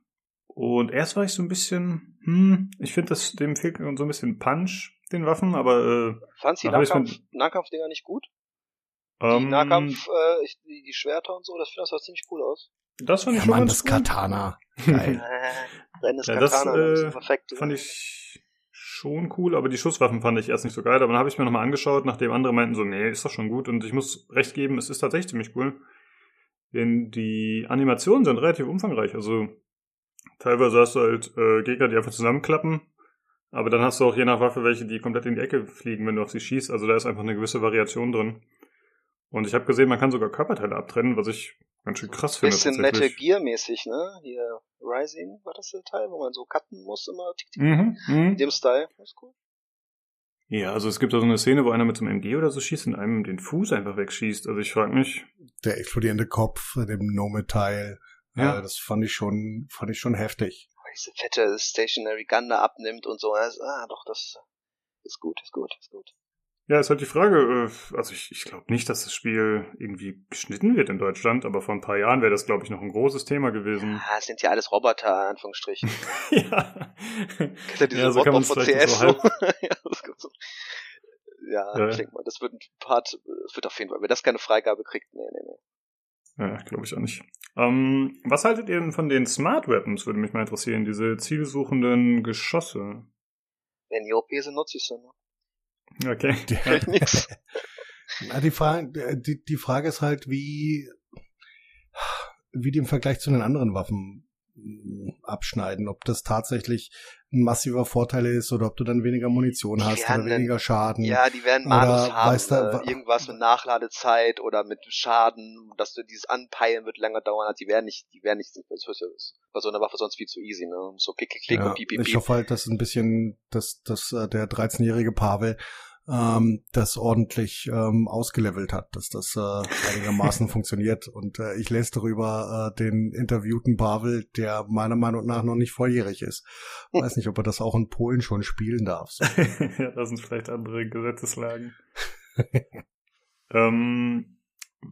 Und erst war ich so ein bisschen, hm, ich finde, dem fehlt so ein bisschen Punch, den Waffen, aber äh, Fandst du die Nahkampf, Nahkampfdinger nicht gut? Die ähm, Nahkampf, äh, ich, die, die Schwerter und so, das finde das sah ziemlich cool aus. das fand ich Ja, schon Mann, ganz das cool. Katana. *laughs* Geil. *laughs* Äh, Rennes Ja, das, Katana, das, äh, ist perfekt. Fand ich schon cool, aber die Schusswaffen fand ich erst nicht so geil. Aber dann habe ich mir nochmal angeschaut, nachdem andere meinten so, nee, ist doch schon gut. Und ich muss recht geben, es ist tatsächlich ziemlich cool. Denn die Animationen sind relativ umfangreich. Also teilweise hast du halt äh, Gegner, die einfach zusammenklappen. Aber dann hast du auch je nach Waffe welche, die komplett in die Ecke fliegen, wenn du auf sie schießt. Also da ist einfach eine gewisse Variation drin. Und ich habe gesehen, man kann sogar Körperteile abtrennen, was ich ganz schön krass finde. Bisschen Metal. Gear mäßig, ne? Hier Rising war das der Teil, wo man so cutten muss immer. Tick, tick, Mhm, mhm. In dem Style. Das ist cool. Ja, also es gibt da so eine Szene, wo einer mit so einem MG oder so schießt und einem den Fuß einfach wegschießt. Also ich frage mich, Der explodierende Kopf, dem Nome-Teil. Ja. Äh, das fand ich schon, fand ich schon heftig. Weil diese fette Stationary Gun da abnimmt und so. Das, ah, doch, das ist gut, ist gut, ist gut. Ja, ist halt die Frage, äh, also ich, ich glaube nicht, dass das Spiel irgendwie geschnitten wird in Deutschland, aber vor ein paar Jahren wäre das, glaube ich, noch ein großes Thema gewesen. Ah, es sind ja alles Roboter, in Anführungsstrichen. *laughs* ja. Du diese Ja, so Roboter von CS? so *laughs* ja, das so. Ja, Ja. ich denke mal, das wird ein Part, es wird auf jeden Fall, wenn das keine Freigabe kriegt, nee, nee, nee. Ja, glaube ich auch nicht. Ähm, was haltet ihr denn von den Smart Weapons, würde mich mal interessieren, diese zielsuchenden Geschosse? Wenn die OP sind, nutze ich sie, ne? Okay. Ich nix. *laughs* Na, die, Frage, die, die Frage ist halt, wie, wie die im Vergleich zu den anderen Waffen abschneiden. Ob das tatsächlich ein massiver Vorteil ist oder ob du dann weniger Munition Die hast oder weniger Schaden. Ja, die werden Oder Malus haben, weißt du, äh, irgendwas mit Nachladezeit oder mit Schaden, dass du dieses Anpeilen wird länger dauern. Also Die werden nicht, die werden nicht, das ist bei so einer Waffe sonst viel zu easy, ne? So klick, klick, klick Ja, und piep, piep, ich piep. hoffe halt, dass ein bisschen, dass, dass äh, der 13-jährige Pavel ähm, das ordentlich ähm, ausgelevelt hat, dass das äh, einigermaßen *laughs* funktioniert. Und äh, ich lese darüber äh, den interviewten Pavel, der meiner Meinung nach noch nicht volljährig ist. Weiß nicht, ob er das auch in Polen schon spielen darf. So. *laughs* ja, da sind vielleicht andere Gesetzeslagen. *laughs* ähm,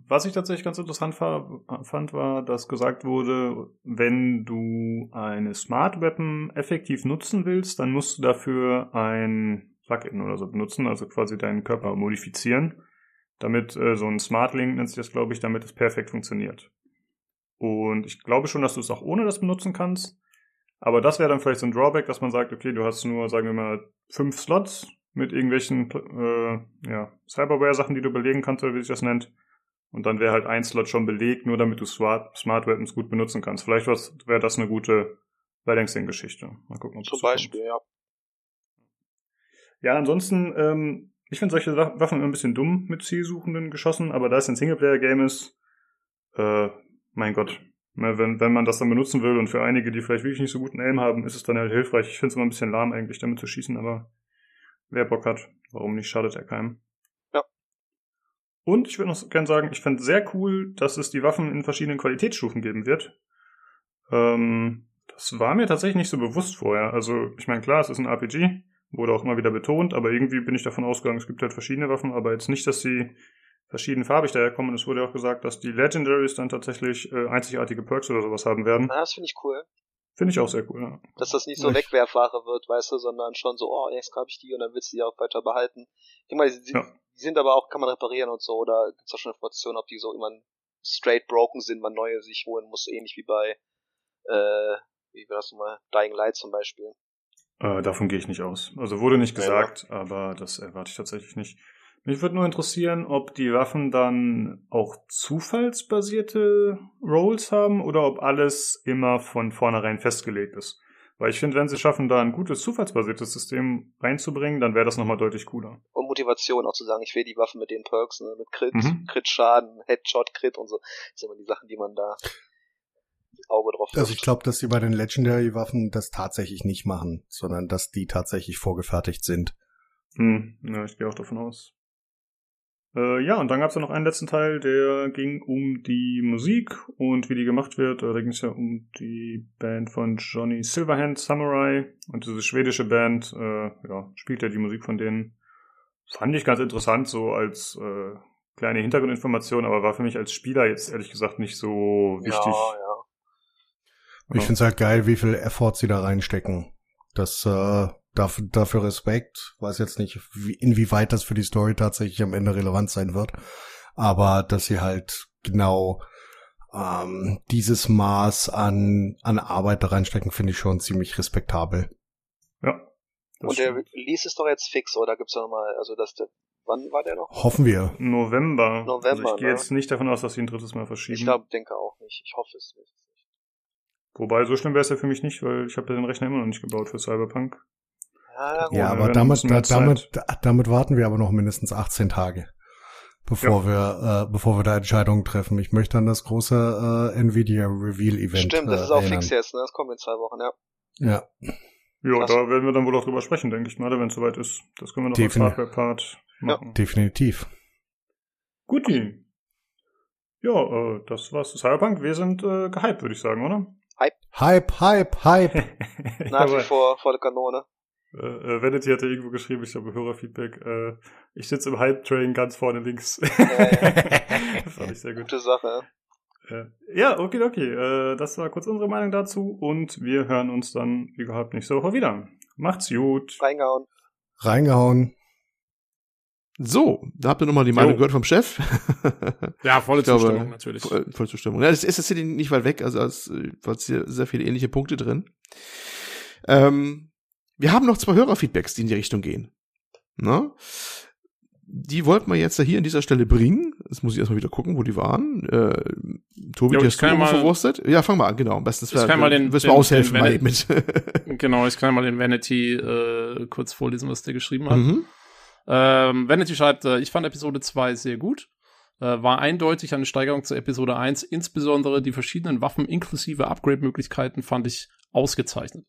was ich tatsächlich ganz interessant fand, war, dass gesagt wurde, wenn du eine Smart Weapon effektiv nutzen willst, dann musst du dafür ein Plugin oder so benutzen, also quasi deinen Körper modifizieren, damit äh, so ein Smart Link nennt sich das, glaube ich, damit es perfekt funktioniert. Und ich glaube schon, dass du es auch ohne das benutzen kannst. Aber das wäre dann vielleicht so ein Drawback, dass man sagt, okay, du hast nur, sagen wir mal, fünf Slots mit irgendwelchen äh, ja, Cyberware-Sachen, die du belegen kannst, oder wie sich das nennt. Und dann wäre halt ein Slot schon belegt, nur damit du Smart, Weapons gut benutzen kannst. Vielleicht wäre das eine gute Balancing-Geschichte. Mal gucken, ob das Zum so kommt. Beispiel, ja. Ja, ansonsten, ähm, ich finde solche Wa- Waffen immer ein bisschen dumm mit zielsuchenden Geschossen, aber da es ein Singleplayer-Game ist, äh, mein Gott, wenn, wenn man das dann benutzen will und für einige, die vielleicht wirklich nicht so guten Aim haben, ist es dann halt hilfreich. Ich finde es immer ein bisschen lahm eigentlich, damit zu schießen, aber wer Bock hat, warum nicht, schadet er keinem. Ja. Und ich würde noch gerne sagen, ich fände sehr cool, dass es die Waffen in verschiedenen Qualitätsstufen geben wird. Ähm, das war mir tatsächlich nicht so bewusst vorher. Also, ich meine, klar, es ist ein RPG, wurde auch immer wieder betont, aber irgendwie bin ich davon ausgegangen, es gibt halt verschiedene Waffen, aber jetzt nicht, dass sie verschiedenfarbig daherkommen. Und es wurde auch gesagt, dass die Legendaries dann tatsächlich äh, einzigartige Perks oder sowas haben werden. Na, das finde ich cool. Finde ich auch sehr cool, ja. Dass das nicht so Wegwerfware wird, weißt du, sondern schon so, oh, jetzt habe ich die und dann willst du die auch weiter behalten. Ich mal, die, Ja. die sind aber auch, kann man reparieren und so, oder gibt's da schon Informationen, ob die so immer straight broken sind, man neue sich holen muss, ähnlich wie bei, äh, wie war das nochmal, Dying Light zum Beispiel. Äh, davon gehe ich nicht aus. Also wurde nicht Ja, gesagt, aber das erwarte ich tatsächlich nicht. Mich würde nur interessieren, ob die Waffen dann auch zufallsbasierte Rolls haben oder ob alles immer von vornherein festgelegt ist. Weil ich finde, wenn sie schaffen, da ein gutes zufallsbasiertes System reinzubringen, dann wäre das nochmal deutlich cooler. Und Motivation auch zu sagen, ich will die Waffen mit den Perks, ne, mit Crit, Mhm. Crit-Schaden, Headshot, Crit und so. Das sind immer die Sachen, die man da Auge drauf Also ich glaube, dass sie bei den Legendary-Waffen das tatsächlich nicht machen, sondern dass die tatsächlich vorgefertigt sind. Hm, ja, ich gehe auch davon aus. Äh, ja, und dann gab es ja noch einen letzten Teil, der ging um die Musik und wie die gemacht wird. Äh, Da ging es ja um die Band von Johnny Silverhand Samurai und diese schwedische Band, äh, ja, spielt ja die Musik von denen. Fand ich ganz interessant, so als äh, kleine Hintergrundinformation, aber war für mich als Spieler jetzt ehrlich gesagt nicht so wichtig. Ja, Ich find's halt geil, wie viel Effort sie da reinstecken. Das äh, dafür, dafür Respekt. Weiß jetzt nicht, wie, inwieweit das für die Story tatsächlich am Ende relevant sein wird. Aber dass sie halt genau ähm, dieses Maß an, an Arbeit da reinstecken, finde ich schon ziemlich respektabel. Ja. Und der. Release ist doch jetzt fix, oder gibt's da nochmal, also das, der, wann war der noch? Hoffen wir. November. November, Also ich gehe ne? jetzt nicht davon aus, dass sie ein drittes Mal Ich verschieben. glaube, denke auch nicht. Ich hoffe es nicht. Wobei, so schlimm wäre es ja für mich nicht, weil ich habe ja den Rechner immer noch nicht gebaut für Cyberpunk. Ja, ja, gut. Ja, aber damit, damit, da- damit warten wir aber noch mindestens 18 Tage, bevor wir, äh, bevor wir da Entscheidungen treffen. Ich möchte an das große äh, Nvidia Reveal Event Stimmt, das äh, ist auch erinnern. fix jetzt, ne? Das kommt in zwei Wochen, ja. Ja, Ja, Krass. da werden wir dann wohl auch drüber sprechen, denke ich mal, wenn es soweit ist. Das können wir noch Defini- als Hardware-Part machen. definitiv. Guti. Ja, äh, das war's zu Cyberpunk. Wir sind äh, gehypt, würde ich sagen, oder? Hype, Hype, Hype. *laughs* Nach wie vor volle Kanone. äh, äh, Vanity hatte irgendwo geschrieben, ich glaube Hörerfeedback, äh, ich sitze im Hype-Train ganz vorne links. *laughs* Fand ich sehr gut. Gute Sache. Äh, ja, okay, okay. Äh, das war kurz unsere Meinung dazu und wir hören uns dann, wie gehabt, nächste Woche wieder. Macht's gut. Reingehauen. Reingehauen. So, da habt ihr nochmal die Meinung Jo. gehört vom Chef. *laughs* Ja, volle glaube, Zustimmung natürlich. Voll, voll Zustimmung. Ja, das ist tatsächlich nicht weit weg, also es äh, waren hier sehr viele ähnliche Punkte drin. Ähm, wir haben noch zwei Hörerfeedbacks, die in die Richtung gehen. Ne? Die wollten wir jetzt hier an dieser Stelle bringen. Das muss ich erstmal wieder gucken, wo die waren. Äh, Tobi, Jo, die hast du mal- verwurstet? Ja, fang mal an, genau. Am besten Ich kann mal den- wirst den- aushelfen den eben mit. *laughs* Genau, ich kann mal den Vanity äh, kurz vorlesen, was der geschrieben hat. mhm. Ähm, Vanity schreibt, äh, ich fand Episode 2 sehr gut. Äh, war eindeutig eine Steigerung zur Episode 1. Insbesondere die verschiedenen Waffen inklusive Upgrade-Möglichkeiten fand ich ausgezeichnet.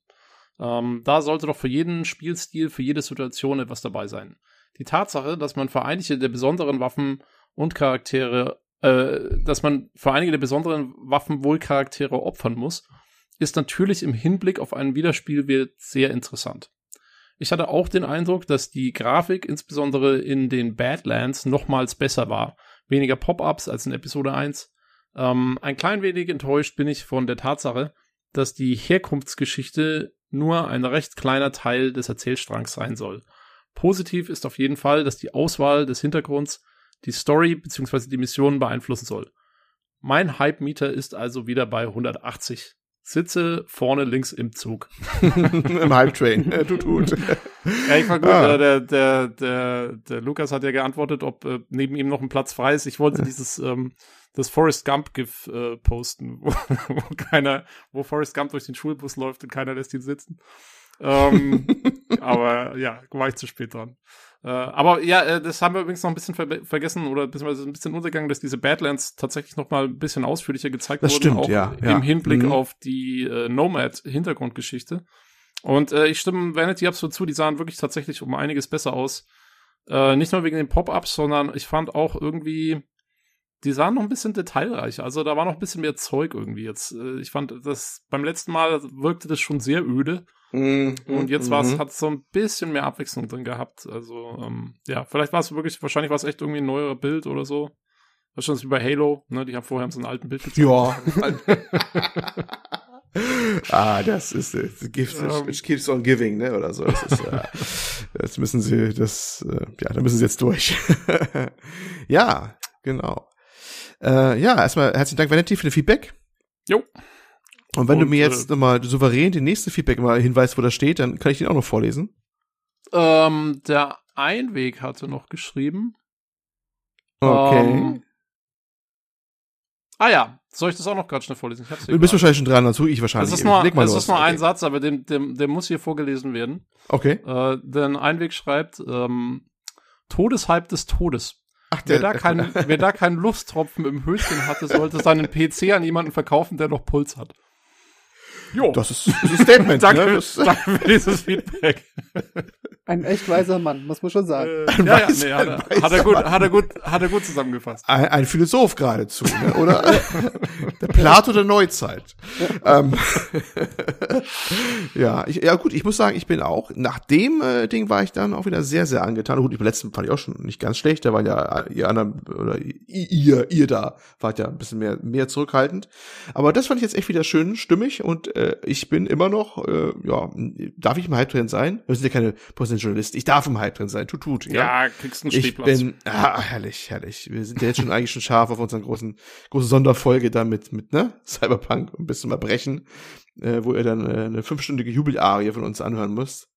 Ähm, da sollte doch für jeden Spielstil, für jede Situation etwas dabei sein. Die Tatsache, dass man für einige der besonderen Waffen und Charaktere, äh, dass man für einige der besonderen Waffen wohl Charaktere opfern muss, ist natürlich im Hinblick auf einen Wiederspielwert sehr interessant. Ich hatte auch den Eindruck, dass die Grafik insbesondere in den Badlands nochmals besser war. Weniger Pop-ups als in Episode 1. Ähm, ein klein wenig enttäuscht bin ich von der Tatsache, dass die Herkunftsgeschichte nur ein recht kleiner Teil des Erzählstrangs sein soll. Positiv ist auf jeden Fall, dass die Auswahl des Hintergrunds die Story bzw. die Missionen beeinflussen soll. Mein Hype-Meter ist also wieder bei 180. Sitze vorne links im Zug. *laughs* Im Hype-Train. Äh, tut, tut. Ja, ich war gut. Ah. Äh, der, der, der, der Lukas hat ja geantwortet, ob äh, neben ihm noch ein Platz frei ist. Ich wollte dieses ähm, das Forrest Gump GIF äh, posten, *laughs* wo, wo keiner, wo Forrest Gump durch den Schulbus läuft und keiner lässt ihn sitzen. Ähm, *laughs* aber ja, war ich zu spät dran. Äh, aber ja, äh, das haben wir übrigens noch ein bisschen ver vergessen oder beziehungsweise ein bisschen untergegangen, dass diese Badlands tatsächlich noch mal ein bisschen ausführlicher gezeigt Das wurden, stimmt, auch ja, im ja. Hinblick Mhm. auf die äh, Nomad-Hintergrundgeschichte. Und äh, ich stimme Vanity absolut zu, die sahen wirklich tatsächlich um einiges besser aus. Äh, nicht nur wegen den Pop-Ups, sondern ich fand auch irgendwie, die sahen noch ein bisschen detailreicher. Also da war noch ein bisschen mehr Zeug irgendwie jetzt. Äh, ich fand das beim letzten Mal wirkte das schon sehr öde. Mhm. Und jetzt war es, Mhm. hat so ein bisschen mehr Abwechslung drin gehabt. Also, ähm, ja, vielleicht war es wirklich, wahrscheinlich war es echt irgendwie ein neuerer Bild oder so. Wahrscheinlich wie bei Halo, ne? Die haben vorher so ein alten Bild gezeigt. Ja. *laughs* ah, das ist äh, the gift Ähm. which keeps on giving, ne? Oder so. Das ist, äh, *laughs* jetzt müssen sie das, äh, ja, da müssen sie jetzt durch. *laughs* ja, genau. Äh, ja, erstmal herzlichen Dank, Vanity, für das Feedback. Jo. Und wenn du Und, mir jetzt äh, nochmal souverän den nächsten Feedback mal hinweist, wo das steht, dann kann ich den auch noch vorlesen. Ähm, der Einweg hatte noch geschrieben. Okay. Ähm, ah ja, soll ich das auch noch gerade schnell vorlesen? Ich hab's hier du bist wahrscheinlich schon dran, dann suche ich wahrscheinlich. Es ist nur, mal es ist nur ein okay. Satz, aber dem, dem, der muss hier vorgelesen werden. Okay. Äh, denn Einweg schreibt, ähm, Todeshype des Todes. Ach, Wer da, kein, wer da keinen Lusttropfen im Höschen hatte, sollte seinen PC an jemanden verkaufen, der noch Puls hat. Jo, das ist, das ist ein Statement, *laughs* danke, ne? Das, danke für dieses Feedback. Ein echt weiser Mann, muss man schon sagen. Äh, ja, ja, nee, hat, ein er, hat er gut, hat er gut, hat er gut zusammengefasst. Ein, ein Philosoph geradezu, ne? oder? *laughs* der Plato der Neuzeit. ähm, *laughs* ja, ich, ja gut, ich muss sagen, ich bin auch, nach dem äh, Ding war ich dann auch wieder sehr, sehr angetan. Gut, beim letzten fand ich auch schon nicht ganz schlecht, da waren ja ihr anderen, oder ihr, ihr da, wart ja ein bisschen mehr, mehr zurückhaltend. Aber das fand ich jetzt echt wieder schön stimmig und äh, ich bin immer noch, äh, ja, darf ich im Hype drin sein? Wir sind ja keine professionellen Journalisten. Ich darf im Hype drin sein. Tut, tut. Ja, kriegst einen Ich Stehplatz. bin, ah, herrlich, herrlich. Wir sind ja jetzt schon eigentlich schon scharf auf unseren großen, großen Sonderfolge da mit, mit, ne, Cyberpunk ein bisschen mal brechen, äh, wo ihr dann äh, eine fünfstündige Jubelarie von uns anhören müsst.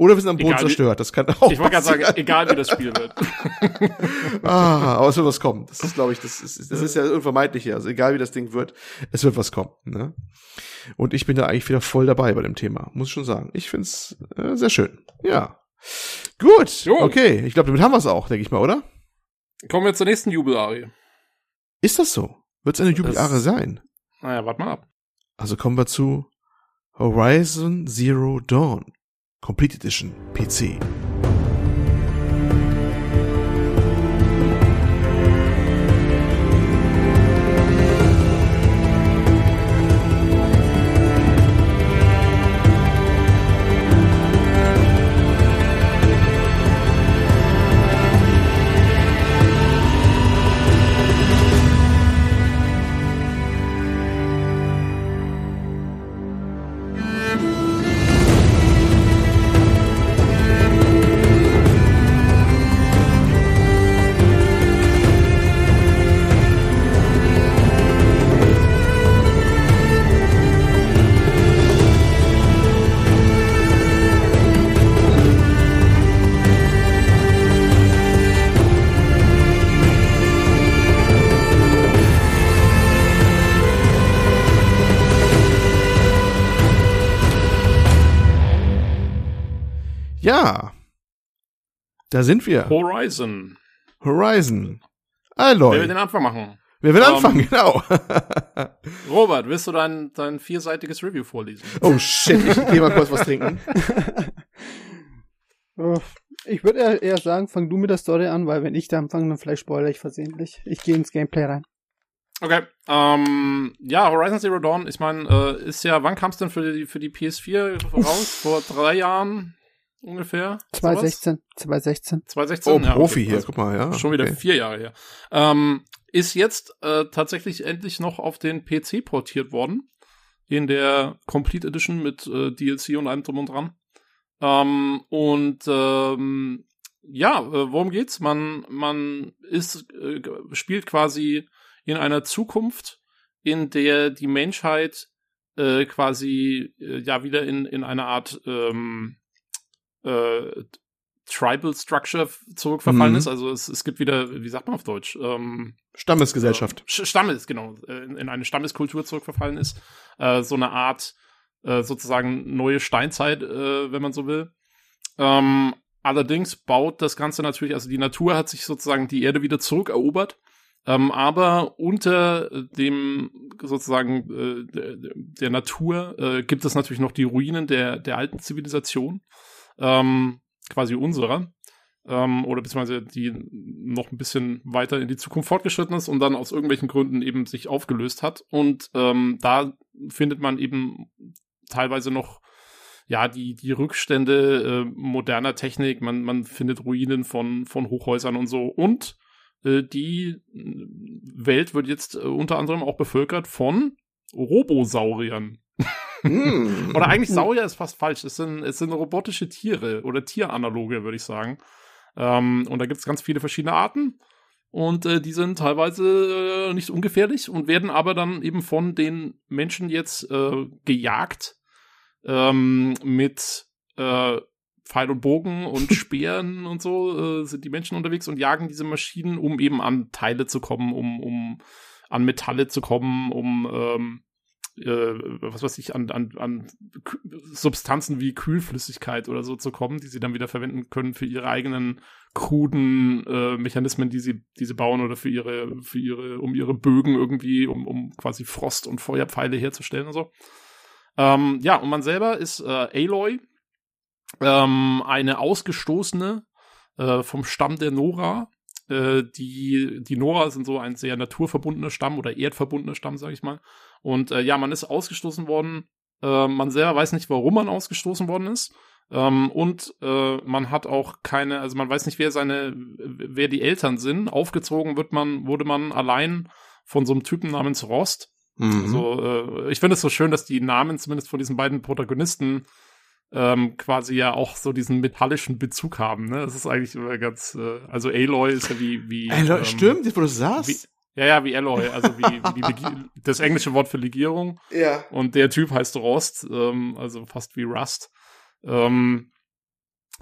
Oder wir sind am Boden Egal zerstört, das kann auch ich wollte gerade sagen, egal wie das Spiel wird. *laughs* Ah, aber es wird was kommen. Das ist, glaube ich, das ist, das ist ja unvermeidlich hier. Also egal wie das Ding wird, es wird was kommen. Ne? Und ich bin da eigentlich wieder voll dabei bei dem Thema, muss ich schon sagen. Ich find's äh, sehr schön. Ja. Gut, Jo. okay. Ich glaube, damit haben wir es auch, denke ich mal, oder? Kommen wir zur nächsten Jubelarie. Ist das so? Wird es eine Jubilare Das- sein? Naja, warte mal ab. Also kommen wir zu Horizon Zero Dawn. Complete Edition PC. Da sind wir. Horizon. Horizon. Wer will den Anfang machen? Wer will Ähm, anfangen? *laughs* Genau. Robert, willst du dein, dein vierseitiges Review vorlesen? oh shit, ich geh mal kurz was trinken. Uff. *laughs* Ich würde eher, eher sagen, fang du mit der Story an, weil wenn ich da anfange, dann vielleicht spoilere ich versehentlich. Ich gehe ins Gameplay rein. Okay. Ähm, ja, Horizon Zero Dawn, ich meine, äh, ist ja, wann kam es denn für die, für die PS4 raus? Vor drei Jahren ungefähr? Sowas? 2016, 2016. 2016? Oh, Ja, Profi okay. hier, Also guck mal, ja. Schon wieder okay. vier Jahre her. Ähm, ist jetzt äh, tatsächlich endlich noch auf den PC portiert worden. In der Complete Edition mit äh, DLC und allem drum und dran. Ähm, und ähm, ja, äh, worum geht's? Man, man ist, äh, spielt quasi in einer Zukunft, in der die Menschheit äh, quasi äh, ja wieder in, in eine Art ähm, äh, Tribal Structure zurückverfallen Mhm. ist. Also es, es gibt wieder, wie sagt man auf Deutsch? Ähm, Stammesgesellschaft. Sch- Stammes, genau, äh, in, in eine Stammeskultur zurückverfallen ist. Äh, so eine Art äh, sozusagen neue Steinzeit, äh, wenn man so will. Ähm, allerdings baut das Ganze natürlich, also die Natur hat sich sozusagen die Erde wieder zurückerobert. Ähm, aber unter dem sozusagen äh, der, der Natur äh, gibt es natürlich noch die Ruinen der, der alten Zivilisation, ähm, quasi unserer ähm, oder beziehungsweise die noch ein bisschen weiter in die Zukunft fortgeschritten ist und dann aus irgendwelchen Gründen eben sich aufgelöst hat. Und ähm, da findet man eben teilweise noch ja die die Rückstände äh, moderner Technik. Man man findet Ruinen von von Hochhäusern und so und äh, die Welt wird jetzt äh, unter anderem auch bevölkert von Robosauriern. *laughs* Hm. Oder eigentlich Saurier ist fast falsch. Es sind, es sind robotische Tiere oder Tieranaloge, würde ich sagen. Ähm, und da gibt es ganz viele verschiedene Arten. Und äh, die sind teilweise äh, nicht ungefährlich und werden aber dann eben von den Menschen jetzt äh, gejagt ähm, mit äh, Pfeil und Bogen und *laughs* Speeren und so äh, sind die Menschen unterwegs und jagen diese Maschinen, um eben an Teile zu kommen, um, um an Metalle zu kommen, um ähm, äh, was weiß ich, an, an, an Substanzen wie Kühlflüssigkeit oder so zu kommen, die sie dann wieder verwenden können für ihre eigenen kruden äh, Mechanismen, die sie, die sie bauen oder für ihre, für ihre, um ihre Bögen irgendwie, um, um quasi Frost- und Feuerpfeile herzustellen und so. Ähm, ja, und man selber ist äh, Aloy, ähm, eine Ausgestoßene äh, vom Stamm der Nora. Äh, die, die Nora sind so ein sehr naturverbundener Stamm oder erdverbundener Stamm, sag ich mal. Und äh, ja, man ist ausgestoßen worden. Äh, man selber weiß nicht, warum man ausgestoßen worden ist. Ähm, und äh, man hat auch keine, also man weiß nicht, wer seine, wer die Eltern sind. Aufgezogen wird man, wurde man allein von so einem Typen namens Rost. Mhm. Also äh, ich finde es so schön, dass die Namen zumindest von diesen beiden Protagonisten ähm, quasi ja auch so diesen metallischen Bezug haben. Ne? Das ist eigentlich immer ganz, äh, also Aloy ist ja wie wie Leute, ähm, stimmt, wo du sagst. Ja, ja, wie Alloy, also wie, wie *laughs* das englische Wort für Legierung. ja. Und der Typ heißt Rost, ähm, also fast wie Rust. Ähm,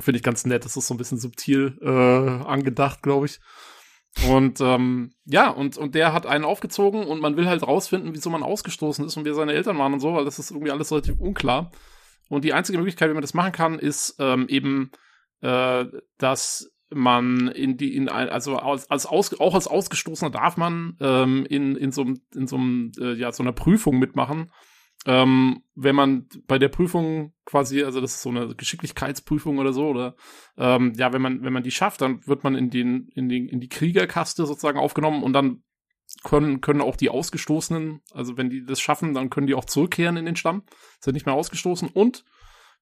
Finde ich ganz nett. Das ist so ein bisschen subtil äh, angedacht, glaube ich. Und ähm, ja, und, und der hat einen aufgezogen und man will halt rausfinden, wieso man ausgestoßen ist und wer seine Eltern waren und so, weil das ist irgendwie alles relativ unklar. Und die einzige Möglichkeit, wie man das machen kann, ist ähm, eben, äh, dass man in die, in ein, also als, als aus, auch als Ausgestoßener darf man ähm, in, in so in so äh, ja, so einer Prüfung mitmachen. Ähm, wenn man bei der Prüfung quasi, also das ist so eine Geschicklichkeitsprüfung oder so, oder ähm, ja, wenn man, wenn man die schafft, dann wird man in den, in den, in die Kriegerkaste sozusagen aufgenommen und dann können, können auch die Ausgestoßenen, also wenn die das schaffen, dann können die auch zurückkehren in den Stamm, sind nicht mehr ausgestoßen und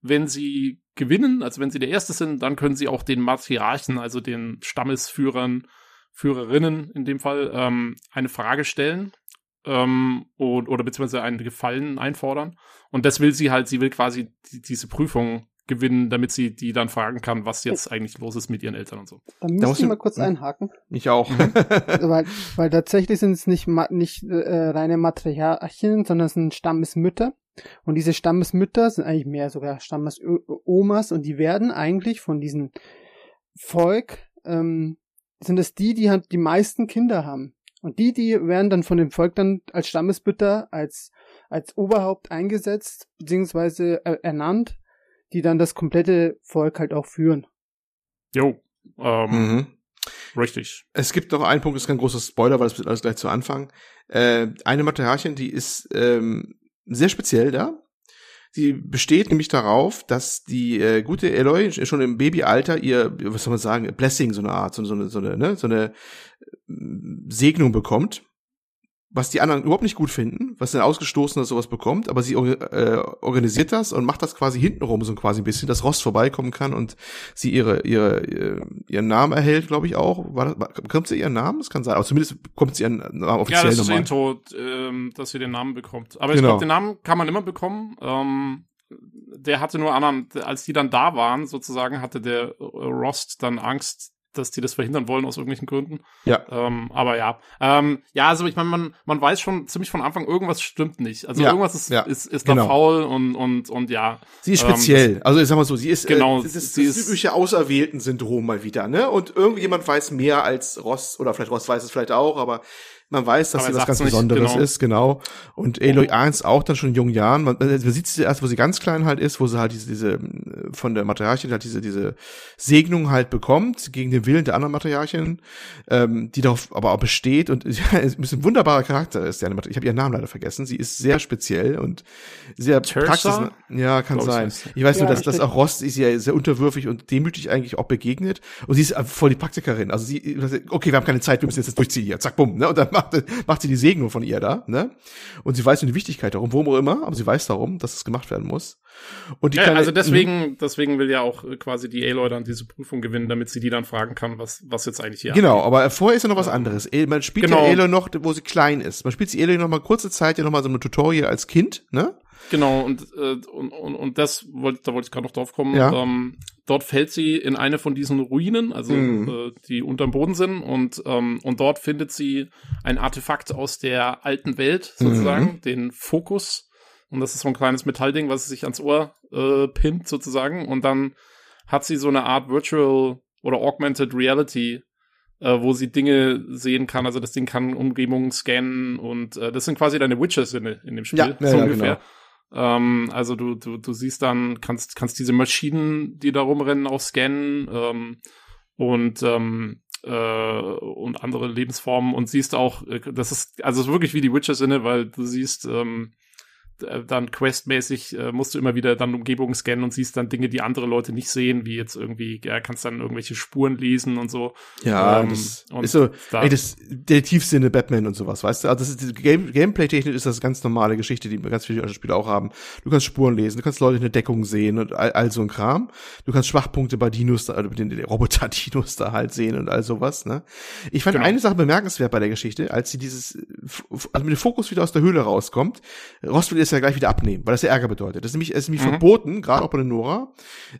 wenn sie gewinnen, also wenn sie der Erste sind, dann können sie auch den Matriarchen, also den Stammesführern, Führerinnen in dem Fall, ähm, eine Frage stellen ähm, und, oder beziehungsweise einen Gefallen einfordern. Und das will sie halt, sie will quasi die, diese Prüfung gewinnen, damit sie die dann fragen kann, was jetzt eigentlich los ist mit ihren Eltern und so. Da müsste ich du- mal kurz hm? einhaken. Ich auch. *laughs* weil, weil tatsächlich sind es nicht, nicht äh, reine Matriarchen, sondern es sind Stammesmütter. Und diese Stammesmütter sind eigentlich mehr sogar Stammesomas und die werden eigentlich von diesem Volk, ähm, sind es die, die halt die meisten Kinder haben. Und die, die werden dann von dem Volk dann als Stammesmütter, als, als Oberhaupt eingesetzt, beziehungsweise äh, ernannt, die dann das komplette Volk halt auch führen. Jo, ähm, mhm. richtig. Es gibt noch einen Punkt, das ist kein großer Spoiler, weil das wird alles gleich zu Anfang. Äh, eine Matriarchin, die ist ähm, sehr speziell da. Sie besteht nämlich darauf, dass die äh, gute Eloy schon im Babyalter ihr, was soll man sagen, Blessing, so eine Art, so, so eine, so eine, ne, so eine ähm, Segnung bekommt, was die anderen überhaupt nicht gut finden, was ein Ausgestoßener sowas bekommt, aber sie äh, organisiert das und macht das quasi hintenrum so quasi ein bisschen, dass Rost vorbeikommen kann und sie ihre, ihre, äh, ihren Namen erhält, glaube ich auch. War das, bekommt sie ihren Namen? Das kann sein, aber zumindest bekommt sie ihren Namen Ja, offiziell das ist nochmal. Intro, ähm, dass sie den Namen bekommt. Aber ich Genau. glaube, den Namen kann man immer bekommen. Ähm, der hatte nur anderen, als die dann da waren, sozusagen, hatte der äh, Rost dann Angst, dass die das verhindern wollen aus irgendwelchen Gründen. Ja. Ähm, aber ja. Ähm, ja, also ich meine, man, man weiß schon ziemlich von Anfang, irgendwas stimmt nicht. Also Ja, irgendwas ist, ja, ist, ist genau. da faul und, und, und ja. Sie ist Ähm, speziell. also ich sag mal so, sie ist Genau, äh, das ist sie das ist- typische Auserwählten-Syndrom mal wieder, ne? Und irgendjemand weiß mehr als Ross oder vielleicht Ross weiß es vielleicht auch, aber man weiß, dass sie was ganz Besonderes genau. ist, genau. Und Aloy Ernst auch dann schon in jungen Jahren. Man, man sieht sie erst, wo sie ganz klein halt ist, wo sie halt diese, diese äh, von der Matriarchin halt diese diese Segnung halt bekommt gegen den Willen der anderen Matriarchin, ähm, die darauf aber auch besteht und *laughs* ja, ein bisschen wunderbarer Charakter ist. Matri- Ich habe ihren Namen leider vergessen. Sie ist sehr speziell und sehr Tersa? praxis. Ja, kann Glaub sein. Ich weiß nur, Ja, dass, dass richtig. auch Rost ist ja sehr unterwürfig und demütig eigentlich auch begegnet. Und sie ist voll die Praktikerin. Also sie, okay, wir haben keine Zeit, wir müssen jetzt das durchziehen hier. Zack, bumm, ne? Und dann macht, macht sie die Segnung von ihr da, ne? Und sie weiß um die Wichtigkeit darum, worum auch immer, aber sie weiß darum, dass es gemacht werden muss. Und die Ja, kleine- also deswegen, deswegen will ja auch äh, quasi die Aloy dann diese Prüfung gewinnen, damit sie die dann fragen kann, was, was jetzt eigentlich hier Genau, aber vorher ist ja noch was anderes. Man spielt Genau. ja Aloy noch, wo sie klein ist. Man spielt sie Aloy noch mal kurze Zeit ja noch mal so ein Tutorial als Kind, ne? Genau, und, äh, und, und, und das wollte, da wollte ich gerade noch drauf kommen. Ja. Ähm, dort fällt sie in eine von diesen Ruinen, also Mhm. äh, die unterm Boden sind, und, ähm, und dort findet sie ein Artefakt aus der alten Welt, sozusagen, Mhm. den Fokus. Und das ist so ein kleines Metallding, was sie sich ans Ohr äh, pinnt, sozusagen. Und dann hat sie so eine Art Virtual oder Augmented Reality, äh, wo sie Dinge sehen kann. Also das Ding kann Umgebungen scannen und äh, das sind quasi deine Witcher-Sinne in dem Spiel, Ja, so ja, ungefähr. genau. Ähm, also du, du, du siehst dann, kannst, kannst diese Maschinen, die da rumrennen, auch scannen ähm, und ähm, äh, und andere Lebensformen und siehst auch, äh, das ist, also es ist wirklich wie die Witcher-Sinne, weil du siehst, ähm, äh, dann questmäßig äh, musst du immer wieder dann Umgebungen scannen und siehst dann Dinge, die andere Leute nicht sehen, wie jetzt irgendwie, ja, kannst dann irgendwelche Spuren lesen und so. Ja, Ähm, das und ist so, da- ey, das Detektivsinne Batman und sowas, weißt du? Also das ist Game, Gameplay-technisch ist das ganz normale Geschichte, die ganz viele Spiele auch haben. Du kannst Spuren lesen, du kannst Leute in der Deckung sehen und all, all so ein Kram. Du kannst Schwachpunkte bei Dinos, da, also bei den Roboter-Dinos da halt sehen und all sowas, ne? Ich fand Genau. eine Sache bemerkenswert bei der Geschichte, als sie dieses, also mit dem Fokus wieder aus der Höhle rauskommt, Ross es ja gleich wieder abnehmen, weil das ja Ärger bedeutet. Das ist nämlich, es ist nämlich Mhm. verboten, gerade auch bei der Nora,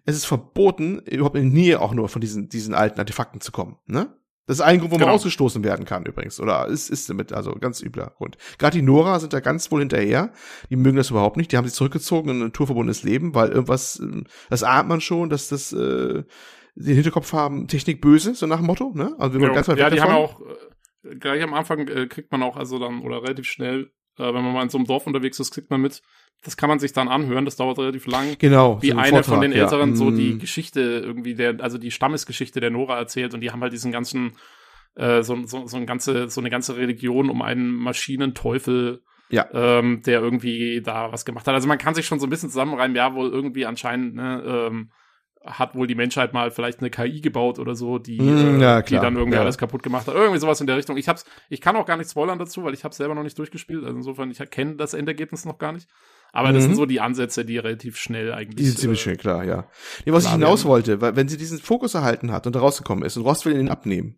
es ist verboten, überhaupt in die Nähe auch nur von diesen, diesen alten Artefakten zu kommen, ne? Das ist ein Grund, wo man Genau. ausgestoßen werden kann übrigens. Oder ist, ist damit, also ganz übler Grund. Gerade die Nora sind da ganz wohl hinterher. Die mögen das überhaupt nicht. Die haben sich zurückgezogen in ein naturverbundenes Leben, weil irgendwas, ähm, das ahnt man schon, dass das äh, den Hinterkopf haben, Technik böse, so nach dem Motto, ne? Also wir Ja, wollen ganz weit ja weg die davon. haben auch, äh, gleich am Anfang äh, kriegt man auch, also dann, oder relativ schnell, äh, wenn man mal in so einem Dorf unterwegs ist, kriegt man mit, das kann man sich dann anhören, das dauert relativ lang. Genau. Wie so ein einer Vortrag, von den ja. Älteren so die Mm. Geschichte irgendwie der, also die Stammesgeschichte der Nora erzählt und die haben halt diesen ganzen, äh, so, so, so, ein ganze, so eine ganze Religion um einen Maschinenteufel, Ja. ähm, der irgendwie da was gemacht hat. Also man kann sich schon so ein bisschen zusammenreimen, ja, wohl irgendwie anscheinend, ne, ähm, hat wohl die Menschheit mal vielleicht eine KI gebaut oder so, die, Mm, äh, ja, die dann irgendwie ja. alles kaputt gemacht hat. Irgendwie sowas in der Richtung. Ich hab's, ich kann auch gar nicht spoilern dazu, weil ich hab's selber noch nicht durchgespielt. Also insofern, ich kenne das Endergebnis noch gar nicht. Aber das Mhm. sind so die Ansätze, die relativ schnell eigentlich. Die sind ziemlich äh, schnell klar, ja. Nee, was ich hinaus werden. wollte, weil wenn sie diesen Fokus erhalten hat und da rausgekommen ist und Rost will ihn abnehmen.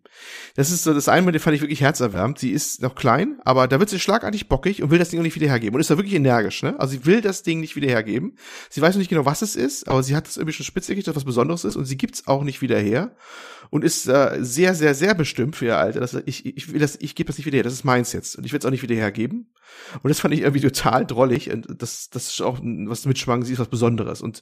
Das ist so das eine, den fand ich wirklich herzerwärmend. Sie ist noch klein, aber da wird sie schlagartig bockig und will das Ding auch nicht wieder hergeben und ist da wirklich energisch, ne? Also sie will das Ding nicht wieder hergeben. Sie weiß noch nicht genau, was es ist, aber sie hat es irgendwie schon spitzig, dass was Besonderes ist und sie gibt's auch nicht wieder her und ist äh, sehr, sehr, sehr bestimmt für ihr Alter. Dass ich, ich will das, ich gebe das nicht wieder her. Das ist meins jetzt und ich will es auch nicht wieder hergeben. Und das fand ich irgendwie total drollig und das, das ist auch was mitschwang. Sie ist was Besonderes und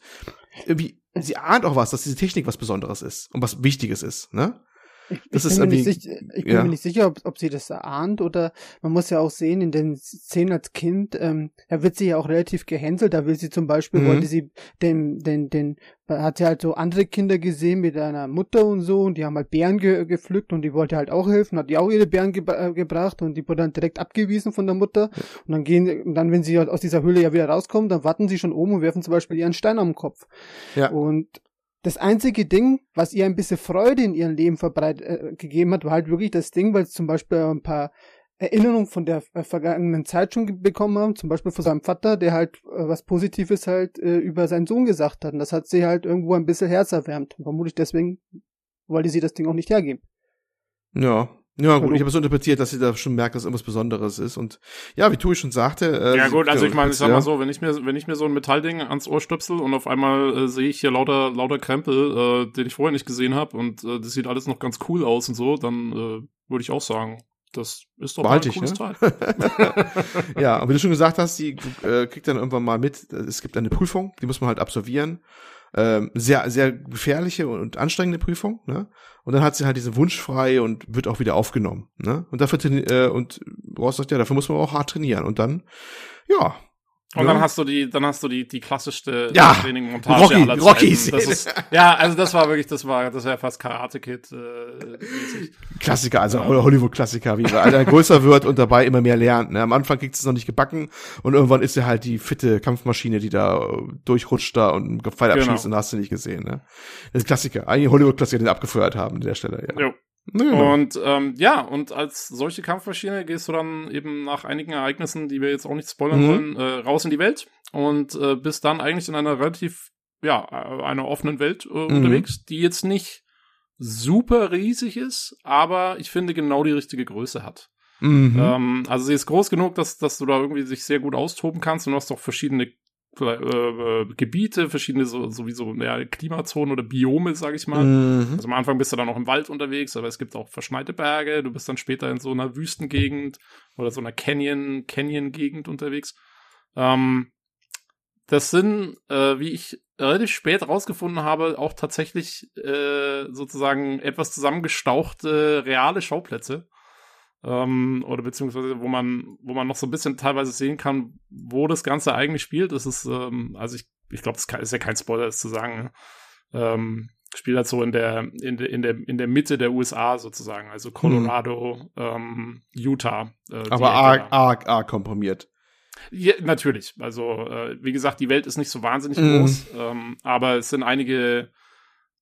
irgendwie sie ahnt auch was, dass diese Technik was Besonderes ist und was Wichtiges ist, ne? Ich, Das ich ist bin, mir nicht, ich bin ja. mir nicht sicher, ob, ob sie das erahnt oder man muss ja auch sehen, in den Szenen als Kind, ähm, da wird sie ja auch relativ gehänselt. Da will sie zum Beispiel, Mhm. wollte sie den, den, den, hat sie halt so andere Kinder gesehen mit einer Mutter und so und die haben halt Bären ge gepflückt und die wollte halt auch helfen, hat die auch ihre Bären ge äh, gebracht und die wurde dann direkt abgewiesen von der Mutter. Und dann gehen, und dann, wenn sie halt aus dieser Höhle ja wieder rauskommen, dann warten sie schon oben und werfen zum Beispiel ihren Stein am Kopf. Ja. Und das einzige Ding, was ihr ein bisschen Freude in ihrem Leben verbreitet äh, gegeben hat, war halt wirklich das Ding, weil sie zum Beispiel ein paar Erinnerungen von der äh, vergangenen Zeit schon bekommen haben, zum Beispiel von seinem Vater, der halt äh, was Positives halt äh, über seinen Sohn gesagt hat. Und das hat sie halt irgendwo ein bisschen herzerwärmt. Und vermutlich deswegen wollte sie das Ding auch nicht hergeben. Ja. Ja, gut, ich habe es so interpretiert, dass sie da schon merkt, dass irgendwas Besonderes ist. Und ja, wie Tui schon sagte. Äh, Ja gut, also ich meine, ich sag mal so, wenn ich mir, wenn ich mir so ein Metallding ans Ohr stöpsel und auf einmal äh, sehe ich hier lauter, lauter Krempel, äh, den ich vorher nicht gesehen habe und äh, das sieht alles noch ganz cool aus und so, dann äh, würde ich auch sagen, das ist doch mal ein Behalte ich, cooles ne? Teil. *laughs* *laughs* ja, und wie du schon gesagt hast, die äh, kriegt dann irgendwann mal mit, es gibt eine Prüfung, die muss man halt absolvieren. Ähm, sehr, sehr gefährliche und anstrengende Prüfung, ne? Und dann hat sie halt diesen Wunsch frei und wird auch wieder aufgenommen, ne? Und dafür äh, und Ross sagt, ja, dafür muss man auch hart trainieren. Und dann, ja. Und ja. dann hast du die, dann hast du die, die klassischste Ja, Training-Montage Rocky- aller Zeiten. Rocky-Szene. Das ist, ja, also das war wirklich, das war, das wäre fast Karate Kid. Äh. Klassiker, also Hollywood-Klassiker, wie er größer wird und dabei immer mehr lernt. Ne? Am Anfang kriegt es noch nicht gebacken und irgendwann ist er halt die fitte Kampfmaschine, die da durchrutscht da und Pfeil Genau. abschießt und hast du nicht gesehen. Ne? Das ist Klassiker, eigentlich Hollywood-Klassiker, den abgefeuert haben an der Stelle. Ja. Jo. Na, genau. Und ähm, ja, und als solche Kampfmaschine gehst du dann eben nach einigen Ereignissen, die wir jetzt auch nicht spoilern Mhm. wollen, äh, raus in die Welt und äh, bist dann eigentlich in einer relativ, ja, äh, einer offenen Welt äh, Mhm. unterwegs, die jetzt nicht super riesig ist, aber ich finde genau die richtige Größe hat. Mhm. Ähm, also sie ist groß genug, dass, dass du da irgendwie sich sehr gut austoben kannst und du hast auch verschiedene äh, äh, Gebiete, verschiedene so, sowieso ja, Klimazonen oder Biome, sag ich mal. Mhm. Also am Anfang bist du dann noch im Wald unterwegs, aber es gibt auch verschneite Berge. Du bist dann später in so einer Wüstengegend oder so einer Canyon, Canyon-Gegend unterwegs. Ähm, das sind, äh, wie ich relativ spät rausgefunden habe, auch tatsächlich äh, sozusagen etwas zusammengestauchte reale Schauplätze. Ähm, oder beziehungsweise wo man, wo man noch so ein bisschen teilweise sehen kann, wo das Ganze eigentlich spielt. Das ist, ähm, also ich, ich glaube, es ist ja kein Spoiler, das zu sagen. Ne? Ähm, spielt halt so in der, in der, in der, in der Mitte der USA sozusagen, also Colorado, ähm, Utah. Äh, Aber arg, arg, arg komprimiert. Ja, natürlich. Also, äh, wie gesagt, die Welt ist nicht so wahnsinnig Mhm. groß, ähm, aber es sind einige,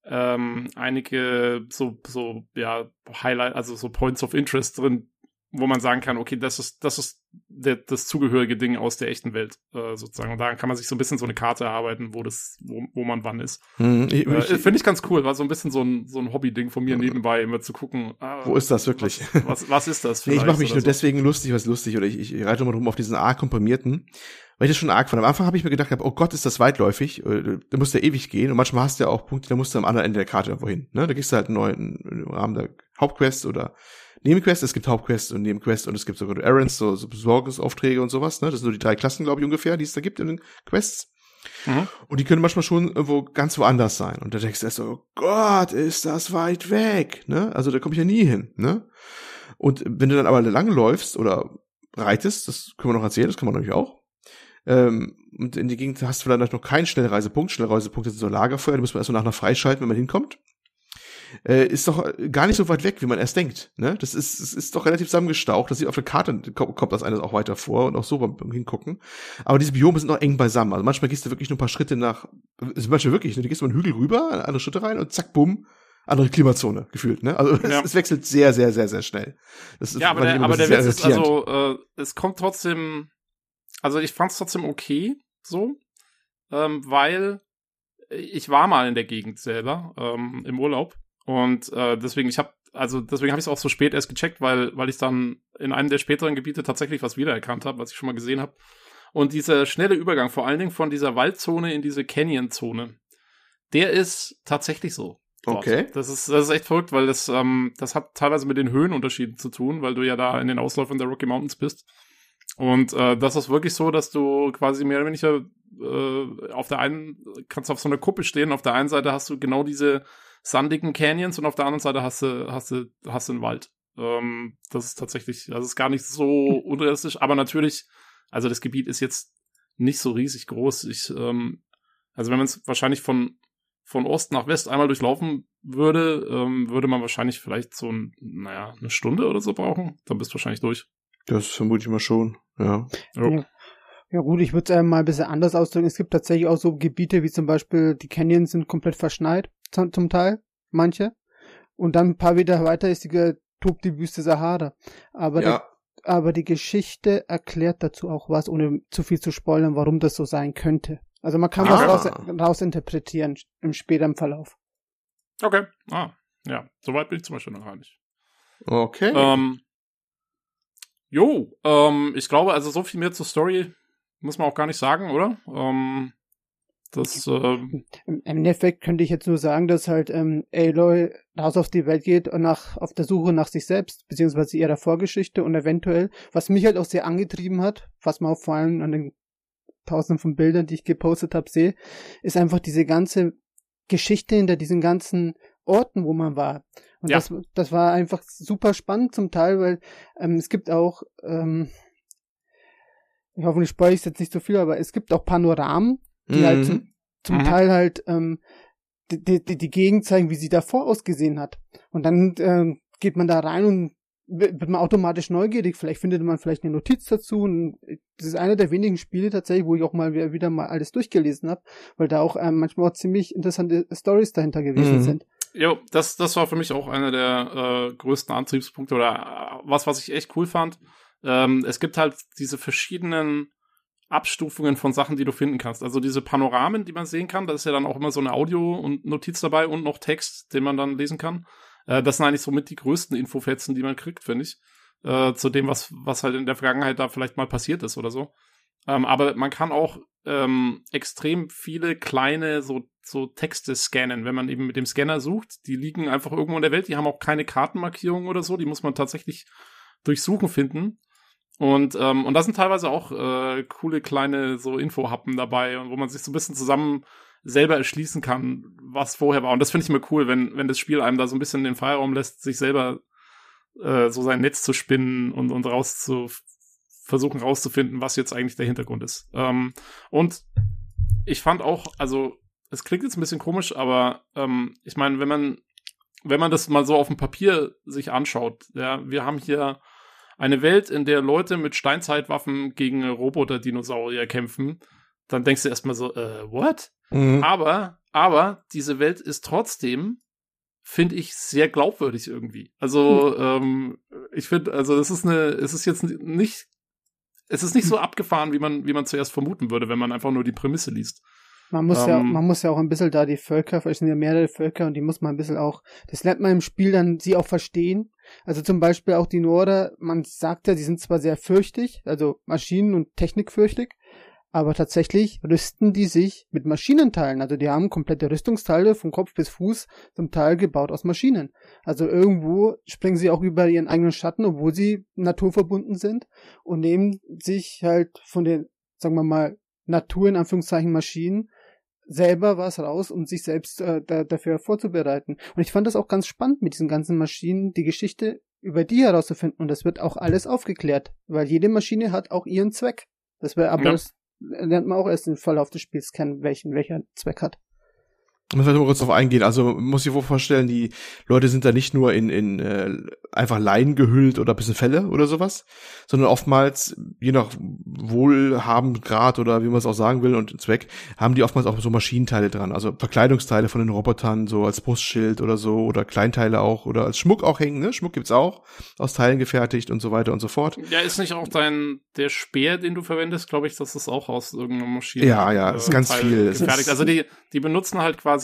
ähm, einige so, so, ja, Highlight, also so Points of Interest drin, wo man sagen kann, okay, das ist, das ist der, das zugehörige Ding aus der echten Welt, äh, sozusagen. Und daran kann man sich so ein bisschen so eine Karte erarbeiten, wo das, wo, wo man wann ist. Hm, ich, Äh, ich, Finde ich ganz cool, war so ein bisschen so ein, so ein Hobby-Ding von mir nebenbei, immer zu gucken, ah, wo ist das wirklich? was, was, was ist das *laughs* Nee, ich mache mich nur deswegen lustig, was lustig, oder ich, ich reite immer drum auf diesen arg komprimierten, weil ich das schon arg fand. Am Anfang habe ich mir gedacht, oh Gott, ist das weitläufig, äh, da musst du ja ewig gehen und manchmal hast du ja auch Punkte, da musst du am anderen Ende der Karte irgendwo hin. Ne? Da gehst du halt neu im Rahmen der Hauptquest oder Nebenquest, es gibt Hauptquest und Nebenquest und es gibt sogar Errands, so, so Besorgungsaufträge und sowas. Ne? Das sind nur die drei Klassen, glaube ich, ungefähr, die es da gibt in den Quests. Mhm. Und die können manchmal schon irgendwo ganz woanders sein. Und da denkst du erst so, oh Gott, ist das weit weg, ne? Also da komme ich ja nie hin, ne? Und wenn du dann aber lang läufst oder reitest, das können wir noch erzählen, das kann man natürlich auch. Ähm, und in die Gegend hast du vielleicht noch keinen Schnellreisepunkt. Schnellreisepunkte sind so Lagerfeuer, die muss man erst mal nachher freischalten, wenn man hinkommt. Äh, ist doch gar nicht so weit weg, wie man erst denkt. Ne? Das ist, es ist doch relativ zusammengestaucht. Das sieht auf der Karte, kommt, das alles auch weiter vor und auch so beim Hingucken. Aber diese Biome sind noch eng beisammen. Also manchmal gehst du wirklich nur ein paar Schritte nach, also manchmal wirklich, ne? du gehst über einen Hügel rüber, andere Schritte rein und zack, bumm, andere Klimazone gefühlt. Ne? Also Ja. es, es wechselt sehr, sehr, sehr, sehr schnell. Das ist Ja, aber der, aber der Witz ist also, äh, es kommt trotzdem, also ich fand es trotzdem okay, so, ähm, weil ich war mal in der Gegend selber ähm, im Urlaub und äh, deswegen ich habe also deswegen habe ich es auch so spät erst gecheckt, weil weil ich dann in einem der späteren Gebiete tatsächlich was wiedererkannt habe, was ich schon mal gesehen habe. Und dieser schnelle Übergang, vor allen Dingen von dieser Waldzone in diese Canyon-Zone, der ist tatsächlich so. dort. Okay. Das ist, das ist echt verrückt, weil das, ähm, das hat teilweise mit den Höhenunterschieden zu tun, weil du ja da in den Ausläufern der Rocky Mountains bist. Und äh, das ist wirklich so, dass du quasi mehr oder weniger äh, auf der einen kannst auf so einer Kuppe stehen, auf der einen Seite hast du genau diese sandigen Canyons und auf der anderen Seite hast du hast du hast du einen Wald. Ähm, das ist tatsächlich, das ist gar nicht so *laughs* unrealistisch, aber natürlich, also das Gebiet ist jetzt nicht so riesig groß. Ich, ähm, also wenn man es wahrscheinlich von von Ost nach West einmal durchlaufen würde, ähm, würde man wahrscheinlich vielleicht so ein, naja, eine Stunde oder so brauchen. Dann bist du wahrscheinlich durch. Das vermute ich mal schon, ja. Ja. Ja gut, ich würde es äh, mal ein bisschen anders ausdrücken. Es gibt tatsächlich auch so Gebiete wie zum Beispiel die Canyons sind komplett verschneit, zum, Teil, manche. Und dann ein paar Meter weiter ist die, tobt die Wüste Sahara. Aber, ja. der, aber die Geschichte erklärt dazu auch was, ohne zu viel zu spoilern, warum das so sein könnte. Also man kann Ah. was raus, raus interpretieren im späteren Verlauf. Okay. Ah, ja. Soweit bin ich zum Beispiel noch gar nicht. Okay. Ähm, jo, ähm, ich glaube, also so viel mehr zur Story muss man auch gar nicht sagen, oder? Ähm, das, ähm, Im Endeffekt könnte ich jetzt nur sagen, dass halt ähm, Aloy raus auf die Welt geht und nach auf der Suche nach sich selbst, beziehungsweise ihrer Vorgeschichte und eventuell, was mich halt auch sehr angetrieben hat, was man auch vor allem an den tausenden von Bildern, die ich gepostet habe, sehe, ist einfach diese ganze Geschichte hinter diesen ganzen Orten, wo man war. Und Ja. das, das war einfach super spannend zum Teil, weil ähm, es gibt auch, ähm, ich hoffe, ich spoil ich jetzt nicht so viel, aber es gibt auch Panoramen, die Mhm. halt zum, zum Mhm. Teil halt ähm, die, die, die Gegend zeigen, wie sie davor ausgesehen hat. Und dann ähm, geht man da rein und wird man automatisch neugierig. Vielleicht findet man vielleicht eine Notiz dazu. Und das ist einer der wenigen Spiele tatsächlich, wo ich auch mal wieder, mal alles durchgelesen habe, weil da auch ähm, manchmal auch ziemlich interessante Stories dahinter gewesen Mhm. sind. Jo, das, das war für mich auch einer der äh, größten Antriebspunkte oder äh, was, was ich echt cool fand. Ähm, es gibt halt diese verschiedenen Abstufungen von Sachen, die du finden kannst. Also diese Panoramen, die man sehen kann, da ist ja dann auch immer so eine Audio- und Notiz dabei und noch Text, den man dann lesen kann. Äh, das sind eigentlich somit die größten Infofetzen, die man kriegt, finde ich. Äh, zu dem, was, was halt in der Vergangenheit da vielleicht mal passiert ist oder so. Ähm, aber man kann auch ähm, extrem viele kleine so, so Texte scannen, wenn man eben mit dem Scanner sucht. Die liegen einfach irgendwo in der Welt, die haben auch keine Kartenmarkierungen oder so, die muss man tatsächlich durchsuchen finden. Und, ähm, und da sind teilweise auch äh, coole kleine so Infohappen dabei, wo man sich so ein bisschen zusammen selber erschließen kann, was vorher war. Und das finde ich immer cool, wenn, wenn das Spiel einem da so ein bisschen den Freiraum lässt, sich selber äh, so sein Netz zu spinnen und, und raus zu versuchen rauszufinden, was jetzt eigentlich der Hintergrund ist. Ähm, und ich fand auch, also es klingt jetzt ein bisschen komisch, aber ähm, ich meine, wenn man wenn man das mal so auf dem Papier sich anschaut, ja, wir haben hier eine Welt, in der Leute mit Steinzeitwaffen gegen Roboter-Dinosaurier kämpfen, dann denkst du erstmal so, äh, what? Mhm. Aber, aber diese Welt ist trotzdem, finde ich, sehr glaubwürdig irgendwie. Also, ähm, ich finde, also es ist eine, es ist jetzt nicht, es ist nicht so abgefahren, wie man, wie man zuerst vermuten würde, wenn man einfach nur die Prämisse liest. Man muss ja, Ähm, man muss ja auch ein bisschen da die Völker, es sind ja mehrere Völker und die muss man ein bisschen auch, das lernt man im Spiel dann, sie auch verstehen. Also zum Beispiel auch die Norder, man sagt ja, die sind zwar sehr fürchtig, also Maschinen- und Technikfürchtig, aber tatsächlich rüsten die sich mit Maschinenteilen. Also die haben komplette Rüstungsteile von Kopf bis Fuß zum Teil gebaut aus Maschinen. Also irgendwo springen sie auch über ihren eigenen Schatten, obwohl sie naturverbunden sind und nehmen sich halt von den, sagen wir mal, Natur in Anführungszeichen Maschinen selber was raus, um sich selbst äh, da, dafür vorzubereiten. Und ich fand das auch ganz spannend mit diesen ganzen Maschinen, die Geschichte über die herauszufinden. Und das wird auch alles aufgeklärt, weil jede Maschine hat auch ihren Zweck. Das wäre aber Ja. das lernt man auch erst im Verlauf des Spiels kennen, welchen welcher Zweck hat. Ich muss halt mal kurz drauf eingehen. Also muss sich wohl vorstellen, die Leute sind da nicht nur in, in äh, einfach Leinen gehüllt oder ein bisschen Felle oder sowas, sondern oftmals, je nach Wohlhabengrad oder wie man es auch sagen will und Zweck, haben die oftmals auch so Maschinenteile dran. Also Verkleidungsteile von den Robotern, so als Brustschild oder so, oder Kleinteile auch, oder als Schmuck auch hängen, ne? Schmuck gibt's auch, aus Teilen gefertigt und so weiter und so fort. Ja, ist nicht auch dein, der Speer, den du verwendest, glaube ich, das ist auch aus irgendeiner Maschine. Ja, ja, ist ganz Teil viel. Gefertigt. Also die, die benutzen halt quasi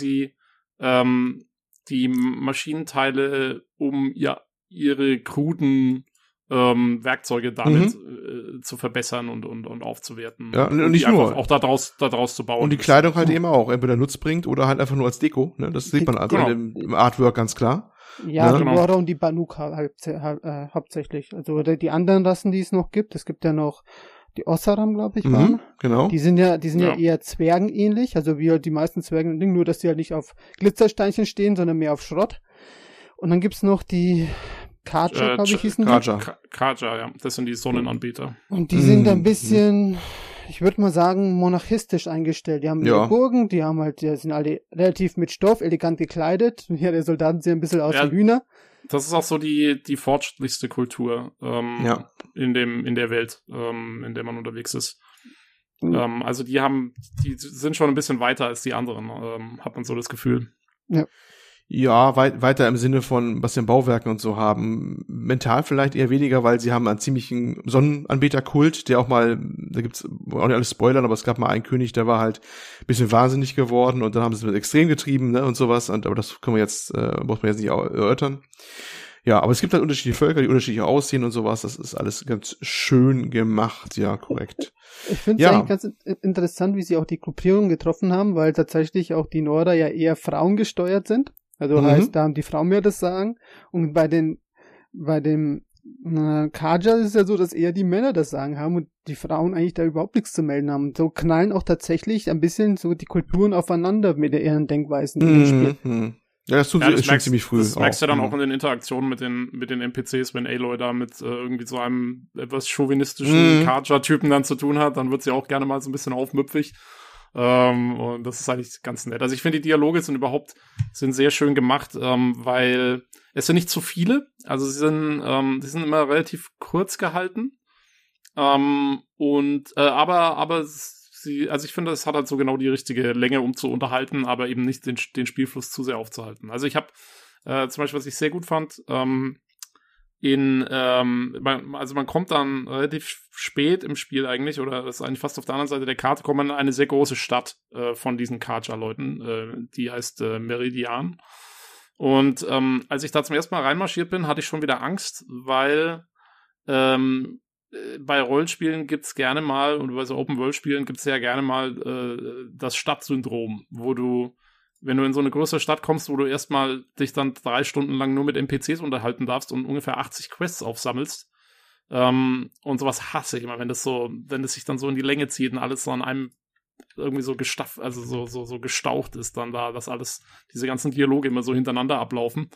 ähm, die Maschinenteile, um ja ihre kruden ähm, Werkzeuge damit äh, zu verbessern und, und, und aufzuwerten. Mhm. Ja, und die nicht einfach nur. Auch daraus, daraus zu bauen. Und die Kleidung halt eben auch, entweder nutzbringend oder halt einfach nur als Deko, ne? Das sieht man also Genau. dem, im Artwork ganz klar. Ja, Ja, die genau. Norder und die Banuk ha- halb, ha- äh, hauptsächlich. Also die anderen Rassen, die es noch gibt, es gibt ja noch die Ossaram, glaube ich, Mhm, waren. genau. Die sind ja, die sind ja, Ja. eher Zwergenähnlich, also wie halt die meisten Zwergen, nur dass die halt nicht auf Glitzersteinchen stehen, sondern mehr auf Schrott. Und dann gibt's noch die Karcher, Äh, glaube ich, Ch- hießen die. Kaja. Ka- Kaja, ja. Das sind die Sonnenanbeter. Und die sind ein Mhm. bisschen, ich würde mal sagen, monarchistisch eingestellt. Die haben Ja. ihre Burgen, die haben halt, die sind alle relativ mit Stoff, elegant gekleidet. Ja, der Soldaten sehen ein bisschen aus Ja. wie Hühner. Das ist auch so die, die fortschrittlichste Kultur ähm, Ja. in, dem, in der Welt, ähm, in der man unterwegs ist. Mhm. Ähm, also die haben, die sind schon ein bisschen weiter als die anderen, ähm, hat man so das Gefühl. Ja, weit, weiter im Sinne von, was den Bauwerken und so haben. Mental vielleicht eher weniger, weil sie haben einen ziemlichen Sonnenanbeterkult, der auch mal, da gibt's auch nicht alles spoilern, aber es gab mal einen König, der war halt ein bisschen wahnsinnig geworden und dann haben sie es mit extrem getrieben, ne, und sowas. Und, aber das können wir jetzt, äh, muss man jetzt nicht erörtern. Ja, aber es gibt halt unterschiedliche Völker, die unterschiedlich aussehen und sowas. Das ist alles ganz schön gemacht, ja, korrekt. Ich finde es Ja. eigentlich ganz in- interessant, wie sie auch die Gruppierung getroffen haben, weil tatsächlich auch die Norder ja eher frauengesteuert sind. Also Mhm. heißt, da haben die Frauen mehr das Sagen. Und bei den, bei dem äh, Kaja ist es ja so, dass eher die Männer das Sagen haben und die Frauen eigentlich da überhaupt nichts zu melden haben. So knallen auch tatsächlich ein bisschen so die Kulturen aufeinander mit ihren Denkweisen in dem Spiel. Mhm. mhm. Ja, das tun Ja, sie das schon merkst, ziemlich früh. das merkst du dann Mhm. auch in den Interaktionen mit den, mit den NPCs, wenn Aloy da mit äh, irgendwie so einem etwas chauvinistischen Mhm. Karja-Typen dann zu tun hat, dann wird sie auch gerne mal so ein bisschen aufmüpfig. Ähm, und das ist eigentlich ganz nett. Also ich finde, die Dialoge sind überhaupt, sind sehr schön gemacht, ähm, weil es sind nicht zu viele. Also sie sind, ähm, sie sind immer relativ kurz gehalten. Ähm, und, äh, aber, aber sie, also ich finde, es hat halt so genau die richtige Länge, um zu unterhalten, aber eben nicht den, den Spielfluss zu sehr aufzuhalten. Also ich habe äh, zum Beispiel, was ich sehr gut fand, ähm, in, ähm, also man kommt dann relativ spät im Spiel eigentlich, oder das ist eigentlich fast auf der anderen Seite der Karte, kommt man in eine sehr große Stadt äh, von diesen Karja-Leuten, äh, die heißt äh, Meridian. Und ähm, als ich da zum ersten Mal reinmarschiert bin, hatte ich schon wieder Angst, weil ähm, äh, bei Rollenspielen gibt's gerne mal, und bei so Open-World-Spielen gibt's ja gerne mal äh, das Stadtsyndrom, wo du, wenn du in so eine größere Stadt kommst, wo du erstmal dich dann drei Stunden lang nur mit NPCs unterhalten darfst und ungefähr 80 Quests aufsammelst. Ähm, und sowas hasse ich immer, wenn das so, wenn es sich dann so in die Länge zieht und alles so an einem irgendwie so gestaff, also so, so, so gestaucht ist dann da, dass alles, diese ganzen Dialoge immer so hintereinander ablaufen.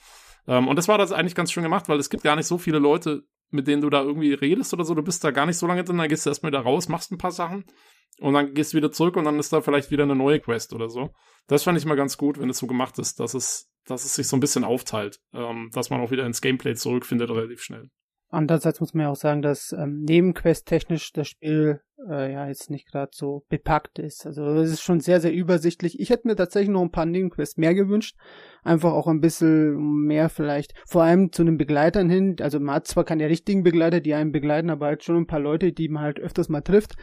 Ähm, und das war das eigentlich ganz schön gemacht, weil es gibt gar nicht so viele Leute, mit denen du da irgendwie redest oder so. Du bist da gar nicht so lange drin, dann gehst du erstmal wieder raus, machst ein paar Sachen und dann gehst du wieder zurück und dann ist da vielleicht wieder eine neue Quest oder so. Das fand ich mal ganz gut, wenn es so gemacht ist, dass es, dass es sich so ein bisschen aufteilt, ähm, dass man auch wieder ins Gameplay zurückfindet relativ schnell. andererseits muss man ja auch sagen, dass ähm, Nebenquest-technisch das Spiel äh, ja jetzt nicht gerade so bepackt ist. Also es ist schon sehr, sehr übersichtlich. Ich hätte mir tatsächlich noch ein paar Nebenquests mehr gewünscht. Einfach auch ein bisschen mehr vielleicht, vor allem zu den Begleitern hin. Also man hat zwar keine richtigen Begleiter, die einen begleiten, aber halt schon ein paar Leute, die man halt öfters mal trifft.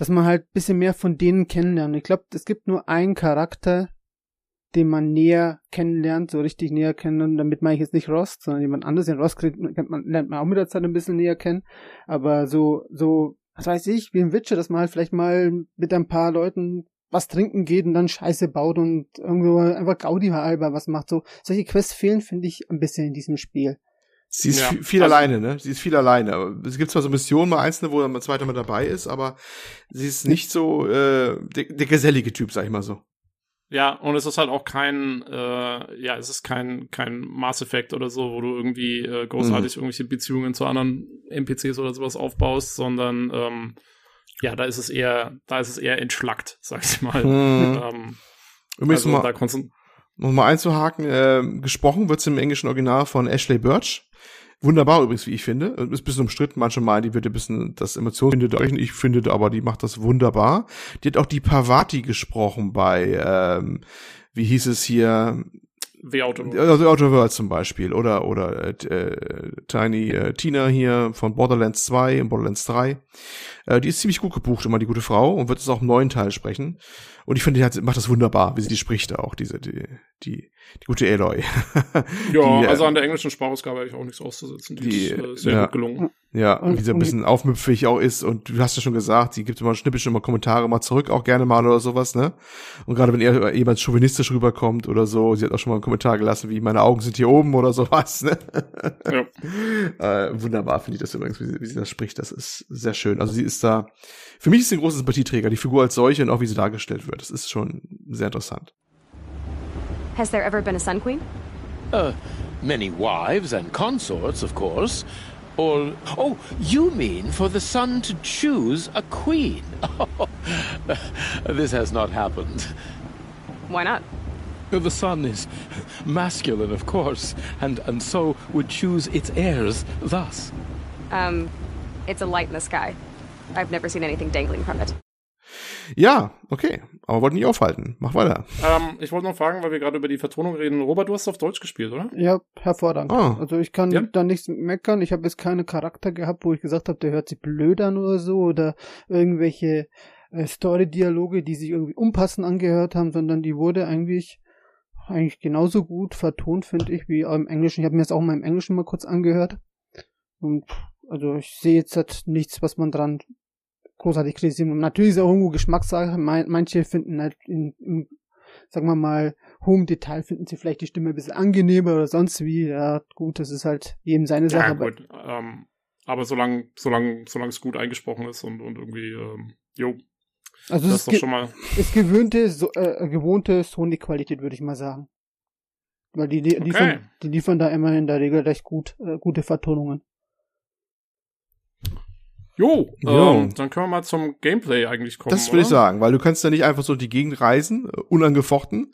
Dass man halt ein bisschen mehr von denen kennenlernt. Ich glaube, es gibt nur einen Charakter, den man näher kennenlernt, so richtig näher kennen. Und damit meine ich jetzt nicht Ross, sondern jemand anderes. Den Ross kriegt, man, lernt man auch mit der Zeit ein bisschen näher kennen. Aber so, so, was weiß ich, wie ein Witcher, dass man halt vielleicht mal mit ein paar Leuten was trinken geht und dann Scheiße baut und irgendwo einfach Gaudi halber was macht. So, solche Quests fehlen, finde ich, ein bisschen in diesem Spiel. Sie ist Ja, viel, viel also- alleine, ne? Sie ist viel alleine. Es gibt zwar so Missionen, mal einzelne, wo dann ein zweiter mal dabei ist, aber sie ist nicht so äh, der, der gesellige Typ, sag ich mal so. Ja, und es ist halt auch kein, äh, ja, es ist kein, kein Mass Effect oder so, wo du irgendwie äh, großartig irgendwelche Beziehungen zu anderen NPCs oder sowas aufbaust, sondern ähm, ja, da ist es eher, da ist es eher entschlackt, sag ich mal. Mhm. *laughs* Ähm, Übrigens also noch, da mal, konzen- noch mal einzuhaken, äh, gesprochen wird's im englischen Original von Ashley Birch. Wunderbar übrigens, wie ich finde. Ist ein bisschen umstritten, manche meinen, die wird ein bisschen das Emotion findet euch ich finde aber, die macht das wunderbar. Die hat auch die Pavati gesprochen bei, ähm, wie hieß es hier, The Auto. also Outer Worlds zum Beispiel oder oder äh, Tiny äh, Tina hier von Borderlands 2 und Borderlands 3. Äh, die ist ziemlich gut gebucht, immer die gute Frau und wird es auch im neuen Teil sprechen. Und ich finde, die hat, macht das wunderbar, wie sie die spricht auch, diese, die, die, die gute Aloy. *laughs* Ja, die, äh, also an der englischen Sprachausgabe habe ich auch nichts auszusetzen. Die, die, ist äh, sehr ja. gut gelungen. Ja, Und- wie sie ein bisschen aufmüpfig auch ist und du hast ja schon gesagt, sie gibt immer schnippisch immer Kommentare mal zurück, auch gerne mal oder sowas, ne? Und gerade wenn ihr jemand chauvinistisch rüberkommt oder so, sie hat auch schon mal einen Kommentar gelassen, wie meine Augen sind hier oben oder sowas, ne? Ja. *laughs* äh, wunderbar finde ich das übrigens, wie sie, wie sie das spricht, das ist sehr schön. Also sie ist da, für mich ist sie ein großer Sympathieträger, die Figur als solche und auch wie sie dargestellt wird, das ist schon sehr interessant. Has there ever been a Sun Queen? Uh, many wives and consorts, of course. Or, oh, you mean for the sun to choose a queen? *laughs* this has not happened. Why not? The sun is masculine, of course, and, and so would choose its heirs thus. Um, it's a light in the sky. I've never seen anything dangling from it. Ja, okay, aber wollten nicht aufhalten. Mach weiter. Ähm, ich wollte noch fragen, weil wir gerade über die Vertonung reden. Robert, du hast auf Deutsch gespielt, oder? Ja, hervorragend. Ah. Also ich kann Ja. da nichts meckern. Ich habe jetzt keine Charakter gehabt, wo ich gesagt habe, der hört sich blöd an oder so oder irgendwelche äh, Story-Dialoge, die sich irgendwie unpassend angehört haben, sondern die wurde eigentlich eigentlich genauso gut vertont, finde ich, wie im Englischen. Ich habe mir das auch mal im Englischen mal kurz angehört. Und also ich sehe jetzt halt nichts, was man dran großartig kritisieren. Natürlich ist auch irgendwo Geschmackssache. Manche finden halt in, in sagen wir mal, hohem Detail finden sie vielleicht die Stimme ein bisschen angenehmer oder sonst wie. Ja, gut, das ist halt jedem seine Sache. Ja, aber gut. Ähm, aber solange, solange, solange es gut eingesprochen ist und, und irgendwie, ähm, jo, also das es ist doch schon mal. ist gewöhnte, so, äh, gewohnte Sony-Qualität, würde ich mal sagen. Weil die, die, liefern, die liefern da immer in der Regel recht gut, äh, gute Vertonungen. Jo, Jo. Ähm, dann können wir mal zum Gameplay eigentlich kommen. Das will ich sagen, weil du kannst ja nicht einfach so die Gegend reisen, äh, unangefochten.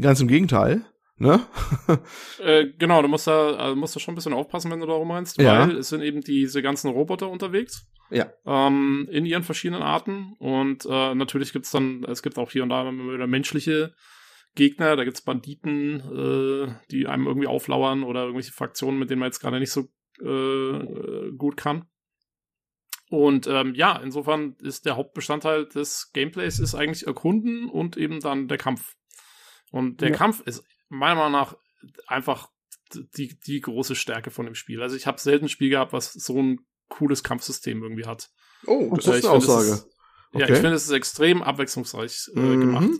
Ganz im Gegenteil, ne? *laughs* Äh, genau, du musst da, also musst da schon ein bisschen aufpassen, wenn du da rumrennst, Ja. weil es sind eben diese ganzen Roboter unterwegs. Ja. Ähm, in ihren verschiedenen Arten. Und äh, natürlich gibt's dann, es gibt auch hier und da wieder menschliche Gegner, da gibt's Banditen, äh, die einem irgendwie auflauern oder irgendwelche Fraktionen, mit denen man jetzt gerade nicht so äh, gut kann. Und ähm, ja, insofern ist der Hauptbestandteil des Gameplays ist eigentlich Erkunden und eben dann der Kampf. Und der Ja. Kampf ist meiner Meinung nach einfach die, die große Stärke von dem Spiel. Also ich habe selten ein Spiel gehabt, was so ein cooles Kampfsystem irgendwie hat. Oh, das Äh, ich finde, es Ist, Ja, Okay. ich finde, es ist extrem abwechslungsreich äh, Mhm. gemacht.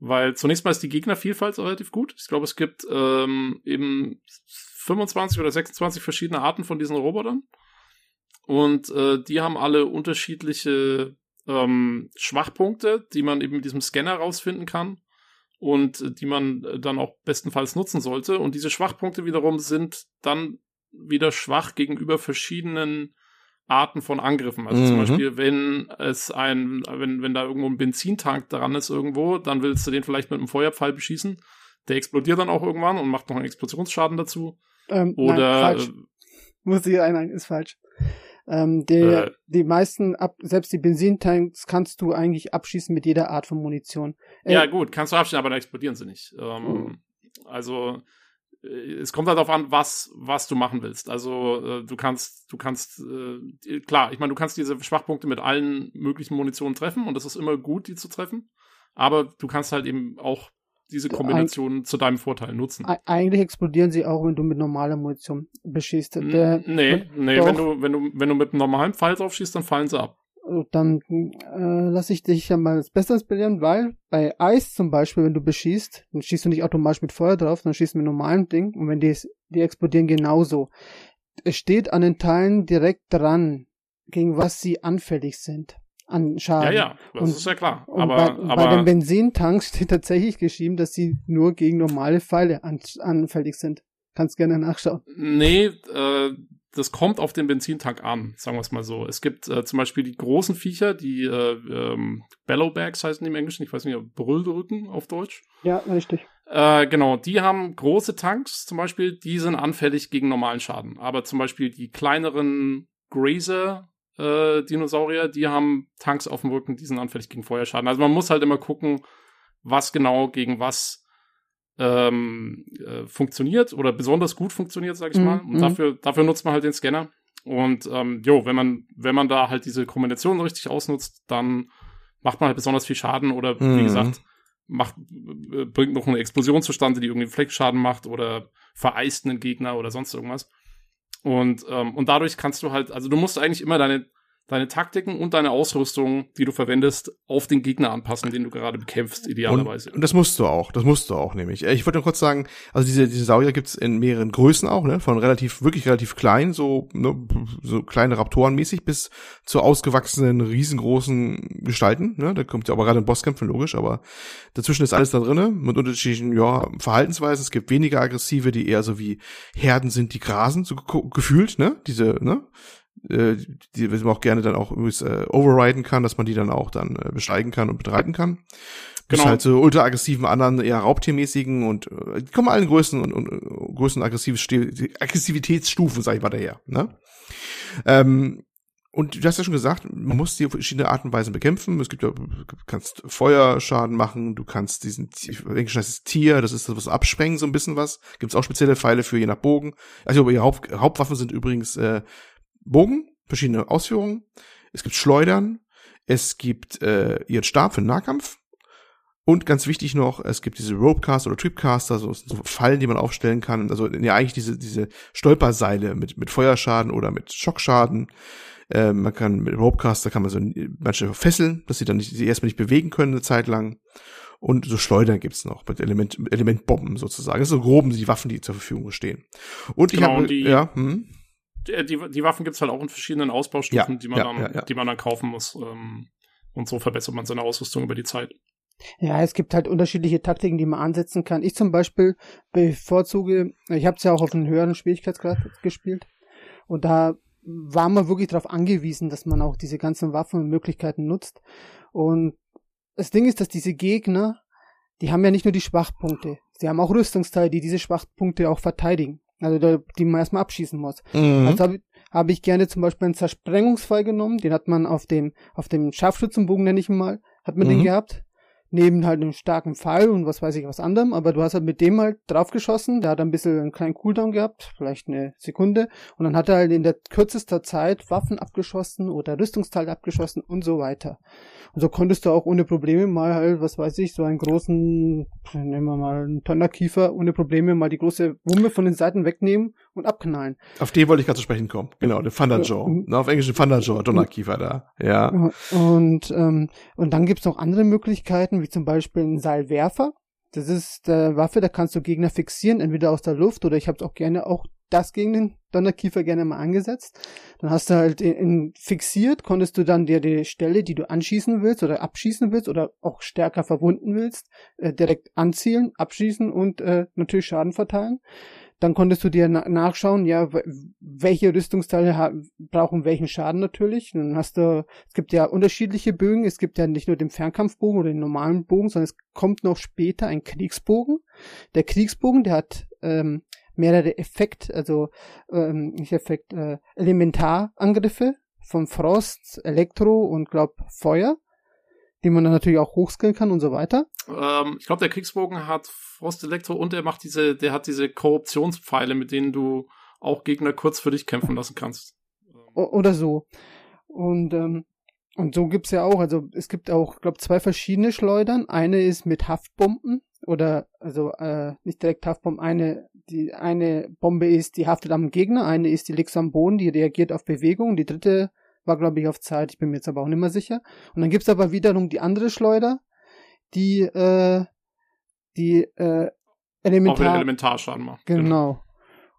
Weil zunächst mal ist die Gegnervielfalt relativ gut. Ich glaube, es gibt ähm, eben 25 oder 26 verschiedene Arten von diesen Robotern. Und äh, die haben alle unterschiedliche ähm, Schwachpunkte, die man eben mit diesem Scanner rausfinden kann und äh, die man äh, dann auch bestenfalls nutzen sollte. Und diese Schwachpunkte wiederum sind dann wieder schwach gegenüber verschiedenen Arten von Angriffen. Also zum Mhm. Beispiel, wenn es ein, wenn, wenn da irgendwo ein Benzintank dran ist irgendwo, dann willst du den vielleicht mit einem Feuerpfeil beschießen. Der explodiert dann auch irgendwann und macht noch einen Explosionsschaden dazu. Ähm, Oder nein, falsch. äh, Muss ich einhaken, ist falsch. Ähm, der, Äh. die meisten, ab, selbst die Benzintanks kannst du eigentlich abschießen mit jeder Art von Munition. Äh, Ja, gut, kannst du abstellen, aber dann explodieren sie nicht. Ähm, Also äh, es kommt halt darauf an, was, was du machen willst. Also äh, du kannst, du kannst, äh, klar, ich meine, du kannst diese Schwachpunkte mit allen möglichen Munitionen treffen und es ist immer gut, die zu treffen. Aber du kannst halt eben auch diese Ein- Kombinationen zu deinem Vorteil nutzen. Eigentlich explodieren sie auch, wenn du mit normaler Munition beschießt. Der, nee, nee, doch. wenn du, wenn du, wenn du mit einem normalen Pfeil drauf schießt, dann fallen sie ab. dann äh, lasse ich dich ja mal das Beste inspirieren, weil bei Eis zum Beispiel, wenn du beschießt, dann schießt du nicht automatisch mit Feuer drauf, dann schießt du mit normalem Ding und wenn die, die explodieren genauso. Es steht an den Teilen direkt dran, gegen was sie anfällig sind. An Ja, Schaden. ja, das Und- ist ja klar. Und Aber, bei, bei den aber Benzintanks steht tatsächlich geschrieben, dass sie nur gegen normale Pfeile an, anfällig sind. Kannst gerne nachschauen. Nee, äh, das kommt auf den Benzintank an, sagen wir es mal so. Es gibt äh, zum Beispiel die großen Viecher, die äh, ähm, Bellowbags heißen die im Englischen, ich weiß nicht, Brülldrücken auf Deutsch. Ja, richtig. Äh, genau, die haben große Tanks zum Beispiel, die sind anfällig gegen normalen Schaden. Aber zum Beispiel die kleineren Grazer äh, Dinosaurier, die haben Tanks auf dem Rücken, die sind anfällig gegen Feuerschaden. Also man muss halt immer gucken, was genau gegen was ähm, äh, funktioniert oder besonders gut funktioniert, sag ich Mhm, mal. Und mhm. dafür, dafür nutzt man halt den Scanner. Und ähm, jo, wenn man, wenn man da halt diese Kombination richtig ausnutzt, dann macht man halt besonders viel Schaden oder wie Mhm. gesagt, macht, äh, bringt noch eine Explosion zustande, die irgendwie Fleckschaden macht oder vereist einen Gegner oder sonst irgendwas. Und, ähm, und dadurch kannst du halt, also du musst eigentlich immer deine, deine Taktiken und deine Ausrüstung, die du verwendest, auf den Gegner anpassen, den du gerade bekämpfst, idealerweise. Und, und das musst du auch, das musst du auch nämlich. Äh, Ich wollte nur kurz sagen, also diese, diese Saurier gibt's in mehreren Größen auch, ne? Von relativ, wirklich relativ klein, so, ne, so kleine Raptoren mäßig, bis zu ausgewachsenen, riesengroßen Gestalten, ne? Da kommt ja aber gerade in Bosskämpfen, logisch, aber dazwischen ist alles da drinne, mit unterschiedlichen, ja, Verhaltensweisen. Es gibt weniger aggressive, die eher so wie Herden sind, die grasen, so ge- gefühlt, ne? Diese, ne? Äh, die man auch gerne dann auch übrigens äh, overriden kann, dass man die dann auch dann äh, besteigen kann und betreiben kann. Bis Genau. halt so ultra aggressiven anderen, eher raubtiermäßigen und äh, die kommen allen Größen und, und äh, größten Aggressivitäts- Aggressivitätsstufen, sag ich mal daher. Ne? Ähm, und du hast ja schon gesagt, man muss die auf verschiedene Arten und Weisen bekämpfen. Es gibt ja, du kannst Feuerschaden machen, du kannst diesen, Englischen heißt es Tier, das ist das was absprengen, so ein bisschen was. Gibt es auch spezielle Pfeile für, je nach Bogen. Also ihre Haupt, Hauptwaffen sind übrigens äh, Bogen, verschiedene Ausführungen. Es gibt Schleudern, es gibt äh, ihren Stab für den Nahkampf. Und ganz wichtig noch, es gibt diese Ropecaster oder Tripcaster, so, so Fallen, die man aufstellen kann. Also ja eigentlich diese, diese Stolperseile mit, mit Feuerschaden oder mit Schockschaden. Äh, man kann mit Ropecaster kann man so manche fesseln, dass sie dann nicht, sie erstmal nicht bewegen können eine Zeit lang. Und so Schleudern gibt's noch mit Element, mit Elementbomben sozusagen. Das sind so groben die Waffen, die zur Verfügung stehen. Und ich Genau, habe und die- ja, hm, Die, die, die Waffen gibt's halt auch in verschiedenen Ausbaustufen, Ja, die man ja, dann, ja, ja. die man dann kaufen muss. Ähm, und so verbessert man seine Ausrüstung über die Zeit. Ja, es gibt halt unterschiedliche Taktiken, die man ansetzen kann. Ich zum Beispiel bevorzuge, ich habe es ja auch auf einem höheren Schwierigkeitsgrad gespielt und da war man wirklich darauf angewiesen, dass man auch diese ganzen Waffen und Möglichkeiten nutzt. Und das Ding ist, dass diese Gegner, die haben ja nicht nur die Schwachpunkte, sie haben auch Rüstungsteile, die diese Schwachpunkte auch verteidigen. Also da- die man erstmal abschießen muss. mhm. Also habe hab ich gerne zum Beispiel einen Zersprengungsfall genommen, den hat man auf dem, auf dem Scharfschützenbogen, nenne ich ihn mal, hat man den Mhm. gehabt. Neben halt einem starken Pfeil und was weiß ich was anderem, aber du hast halt mit dem halt draufgeschossen, der hat ein bisschen einen kleinen Cooldown gehabt, vielleicht eine Sekunde, und dann hat er halt in der kürzester Zeit Waffen abgeschossen oder Rüstungsteile abgeschossen und so weiter. Und so konntest du auch ohne Probleme mal halt, was weiß ich, so einen großen, nehmen wir mal einen Tonnerkiefer, ohne Probleme mal die große Wumme von den Seiten wegnehmen und abknallen. Auf den wollte ich gerade zu sprechen kommen. Genau, den Thunderjaw. Ja. Na, auf Englisch den Thunderjaw, Donnerkiefer da. Ja. Und, ähm, und dann gibt's noch andere Möglichkeiten, wie zum Beispiel einen Seilwerfer. Das ist der Waffe, da kannst du Gegner fixieren, entweder aus der Luft oder ich habe auch gerne auch das gegen den Donnerkiefer gerne mal angesetzt. Dann hast du halt in, in fixiert, konntest du dann dir die Stelle, die du anschießen willst oder abschießen willst oder auch stärker verwunden willst, äh, direkt anzielen, abschießen und äh, natürlich Schaden verteilen. Dann konntest du dir na nachschauen, ja, welche Rüstungsteile brauchen welchen Schaden natürlich. Dann hast du, es gibt ja unterschiedliche Bögen. Es gibt ja nicht nur den Fernkampfbogen oder den normalen Bogen, sondern es kommt noch später ein Kriegsbogen. Der Kriegsbogen, der hat ähm, mehrere Effekt, also ähm, nicht Effekt, äh, Elementarangriffe von Frost, Elektro und glaub Feuer, die man dann natürlich auch hochskillen kann und so weiter. Ähm, ich glaube, der Kriegsbogen hat Frost Elektro und der macht diese, der hat diese Korruptionspfeile, mit denen du auch Gegner kurz für dich kämpfen lassen kannst. O oder so. Und ähm, und so gibt's ja auch, also es gibt auch, glaube zwei verschiedene Schleudern. Eine ist mit Haftbomben oder also äh, nicht direkt Haftbomben. Eine die eine Bombe ist, die haftet am Gegner. Eine ist, die liegt am Boden, die reagiert auf Bewegung. Die dritte war glaube ich auf Zeit. Ich bin mir jetzt aber auch nicht mehr sicher. Und dann gibt's aber wiederum die andere Schleuder, die äh, die äh, Elementar Auch Elementarschaden macht. Genau.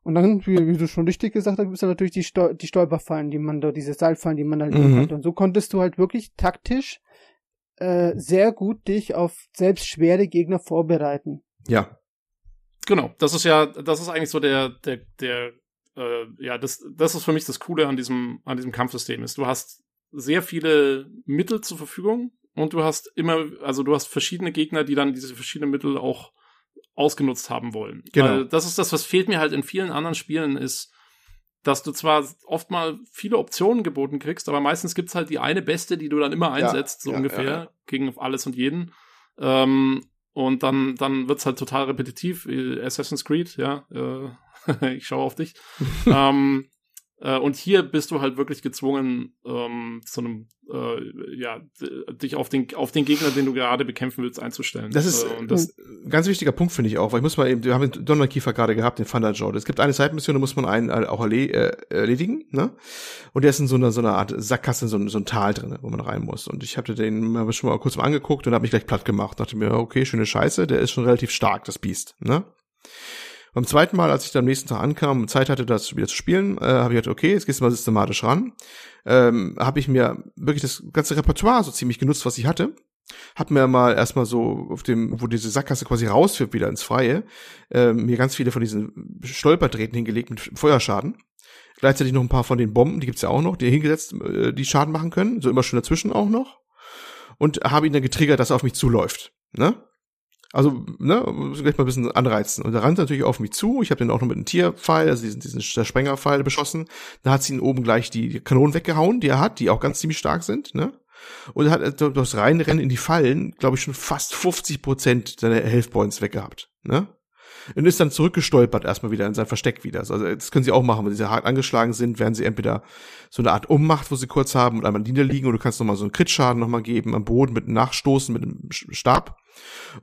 Und dann, wie, wie du schon richtig gesagt hast, gibt es dann natürlich die, Stol die Stolperfallen, die man da, diese Seilfallen, die man da legen Mhm. konnte. Und so konntest du halt wirklich taktisch äh, sehr gut dich auf selbst schwere Gegner vorbereiten. Ja. Genau, das ist ja, das ist eigentlich so der, der, der, äh, ja, das, das ist für mich das Coole an diesem, an diesem Kampfsystem ist. Du hast sehr viele Mittel zur Verfügung und du hast immer, also du hast verschiedene Gegner, die dann diese verschiedenen Mittel auch ausgenutzt haben wollen. Genau. Weil das ist das, was fehlt mir halt in vielen anderen Spielen, ist, dass du zwar oft mal viele Optionen geboten kriegst, aber meistens gibt's halt die eine beste, die du dann immer Ja, einsetzt, so ja, ungefähr, ja, ja. gegen alles und jeden. Ähm, und dann, dann wird's halt total repetitiv. Assassin's Creed, ja, äh, *laughs* ich schaue auf dich. ähm, äh, und hier bist du halt wirklich gezwungen, ähm, zu einem, äh, ja, dich auf den, auf den Gegner, den du gerade bekämpfen willst, einzustellen. Das ist äh, das, ein ganz wichtiger Punkt, finde ich auch, weil ich muss mal eben, wir haben den Donnerkiefer gerade gehabt, den Thunder Joe. Es gibt eine Seitenmission, da muss man einen äh, auch äh, erledigen, ne? Und der ist in so einer, so einer Art Sackgasse, so, ein- so ein Tal drin, wo man rein muss. Und ich hatte den hab ich schon mal kurz mal angeguckt und habe mich gleich platt gemacht. Dachte mir, okay, schöne Scheiße, der ist schon relativ stark, das Biest, ne? Beim zweiten Mal, als ich dann am nächsten Tag ankam und Zeit hatte, das wieder zu spielen, äh, habe ich gedacht, okay, jetzt gehst du mal systematisch ran. Ähm, habe ich mir wirklich das ganze Repertoire so ziemlich genutzt, was ich hatte. Hab mir mal erstmal so auf dem, wo diese Sackgasse quasi rausführt wieder ins Freie, ähm, mir ganz viele von diesen Stolperdrähten hingelegt mit Feuerschaden. Gleichzeitig noch ein paar von den Bomben, die gibt's ja auch noch, die hingesetzt, äh, die Schaden machen können, so immer schön dazwischen auch noch. Und habe ihn dann getriggert, dass er auf mich zuläuft. Ne? Also, ne, gleich mal ein bisschen anreizen. Und er rannte natürlich auf mich zu. Ich habe den auch noch mit einem Tierpfeil, also diesen, diesen Sprengerpfeil beschossen. Da hat sie ihn oben gleich die Kanonen weggehauen, die er hat, die auch ganz ziemlich stark sind, ne? Und er hat äh, durchs Reinrennen in die Fallen, glaube ich, schon fast 50 Prozent seiner Health Points weggehabt, ne? Und ist dann zurückgestolpert erstmal wieder in sein Versteck wieder. Also das können sie auch machen, wenn sie hart angeschlagen sind, werden sie entweder so eine Art Ummacht, wo sie kurz haben und einmal niederliegen oder du kannst nochmal so einen Crit-Schaden nochmal geben am Boden mit einem Nachstoßen mit einem Stab.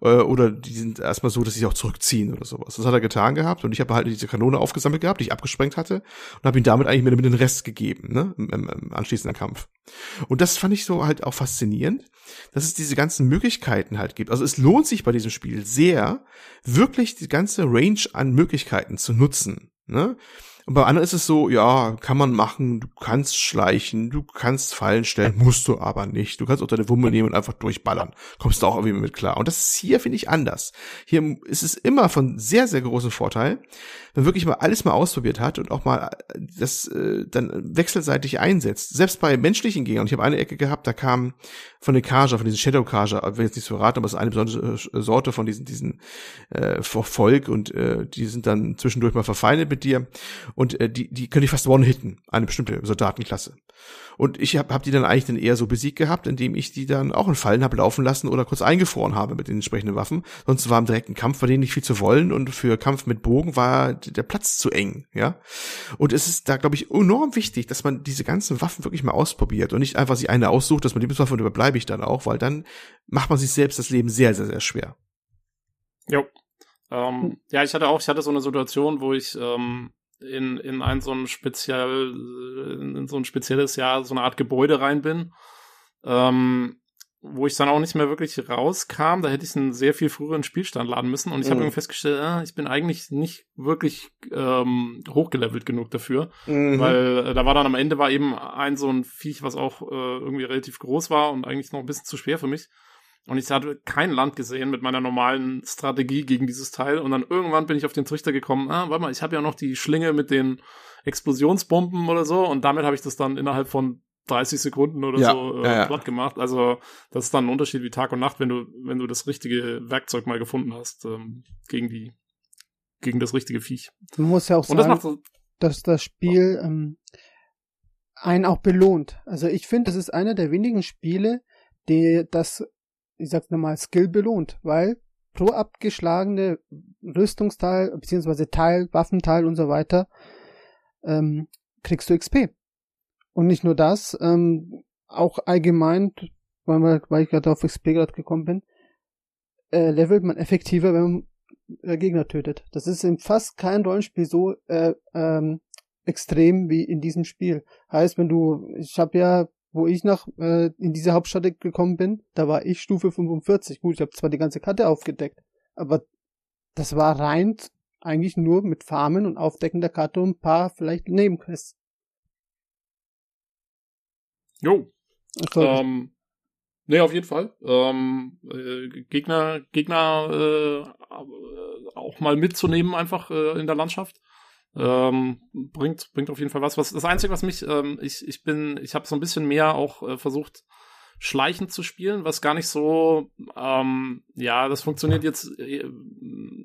Äh, Oder die sind erstmal so, dass sie sich auch zurückziehen oder sowas. Das hat er getan gehabt und ich habe halt diese Kanone aufgesammelt gehabt, die ich abgesprengt hatte und habe ihn damit eigentlich mit, mit den Rest gegeben, ne, im, im, im anschließenden Kampf. Und das fand ich so halt auch faszinierend, dass es diese ganzen Möglichkeiten halt gibt. Also es lohnt sich bei diesem Spiel sehr, wirklich die ganze Range an Möglichkeiten zu nutzen. Ne? Und bei anderen ist es so, ja, kann man machen, du kannst schleichen, du kannst Fallen stellen, musst du aber nicht. Du kannst auch deine Wumme nehmen und einfach durchballern. Kommst du auch irgendwie mit klar. Und das ist hier, finde ich, anders. Hier ist es immer von sehr, sehr großem Vorteil, man wirklich mal alles mal ausprobiert hat und auch mal äh, das äh, dann wechselseitig einsetzt. Selbst bei menschlichen Gegnern. Ich habe eine Ecke gehabt, da kam von den Kaja, von diesen Shadow Kaja, ich will jetzt nicht so raten, aber es ist eine besondere äh, Sorte von diesen, diesen äh, Volk und äh, die sind dann zwischendurch mal verfeindet mit dir und äh, die, die können dich fast one-hitten, eine bestimmte Soldatenklasse. Und ich habe hab die dann eigentlich dann eher so besiegt gehabt, indem ich die dann auch in Fallen habe laufen lassen oder kurz eingefroren habe mit den entsprechenden Waffen. Sonst war im direkten Kampf bei denen nicht viel zu wollen und für Kampf mit Bogen war der Platz zu eng, ja. Und es ist da, glaube ich, enorm wichtig, dass man diese ganzen Waffen wirklich mal ausprobiert und nicht einfach sich eine aussucht, dass man Lieblingswaffe und überbleibe ich dann auch, weil dann macht man sich selbst das Leben sehr, sehr, sehr schwer. Jo. Ähm, ja, ich hatte auch, ich hatte so eine Situation, wo ich ähm, in, in ein so ein speziell, in so ein spezielles Jahr, so eine Art Gebäude rein bin, ähm, wo ich dann auch nicht mehr wirklich rauskam. Da hätte ich einen sehr viel früheren Spielstand laden müssen. Und ich habe Mhm. irgendwie festgestellt, ah, ich bin eigentlich nicht wirklich ähm, hochgelevelt genug dafür. Mhm. Weil äh, da war dann am Ende war eben ein so ein Viech, was auch äh, irgendwie relativ groß war und eigentlich noch ein bisschen zu schwer für mich. Und ich hatte kein Land gesehen mit meiner normalen Strategie gegen dieses Teil. Und dann irgendwann bin ich auf den Trichter gekommen, ah, warte mal, ich habe ja noch die Schlinge mit den Explosionsbomben oder so. Und damit habe ich das dann innerhalb von 30 Sekunden oder Ja, so äh, ja, ja. platt gemacht. Also das ist dann ein Unterschied wie Tag und Nacht, wenn du, wenn du das richtige Werkzeug mal gefunden hast ähm, gegen die gegen das richtige Viech. Man muss ja auch Und das sagen, macht so, dass das Spiel ähm, einen auch belohnt. Also ich finde, das ist einer der wenigen Spiele, die das, ich sag's nochmal, Skill belohnt, weil pro abgeschlagene Rüstungsteil, beziehungsweise Teil, Waffenteil und so weiter, ähm, kriegst du XP. Und nicht nur das, ähm, auch allgemein, weil, weil ich gerade auf XP gerade gekommen bin, äh, levelt man effektiver, wenn man äh, Gegner tötet. Das ist in fast kein Rollenspiel so äh, ähm, extrem wie in diesem Spiel. Heißt, wenn du, ich habe ja, wo ich nach äh, in diese Hauptstadt gekommen bin, da war ich Stufe 45. Gut, ich habe zwar die ganze Karte aufgedeckt, aber das war rein eigentlich nur mit Farmen und Aufdecken der Karte und ein paar vielleicht Nebenquests. jo, Ähm, nee, auf jeden Fall. Ähm, äh, Gegner, Gegner äh, auch mal mitzunehmen einfach äh, in der Landschaft. Ähm, bringt, bringt auf jeden Fall was. was das Einzige, was mich, ähm, ich, ich bin, ich habe so ein bisschen mehr auch äh, versucht, schleichend zu spielen, was gar nicht so, ähm, ja, das funktioniert jetzt äh,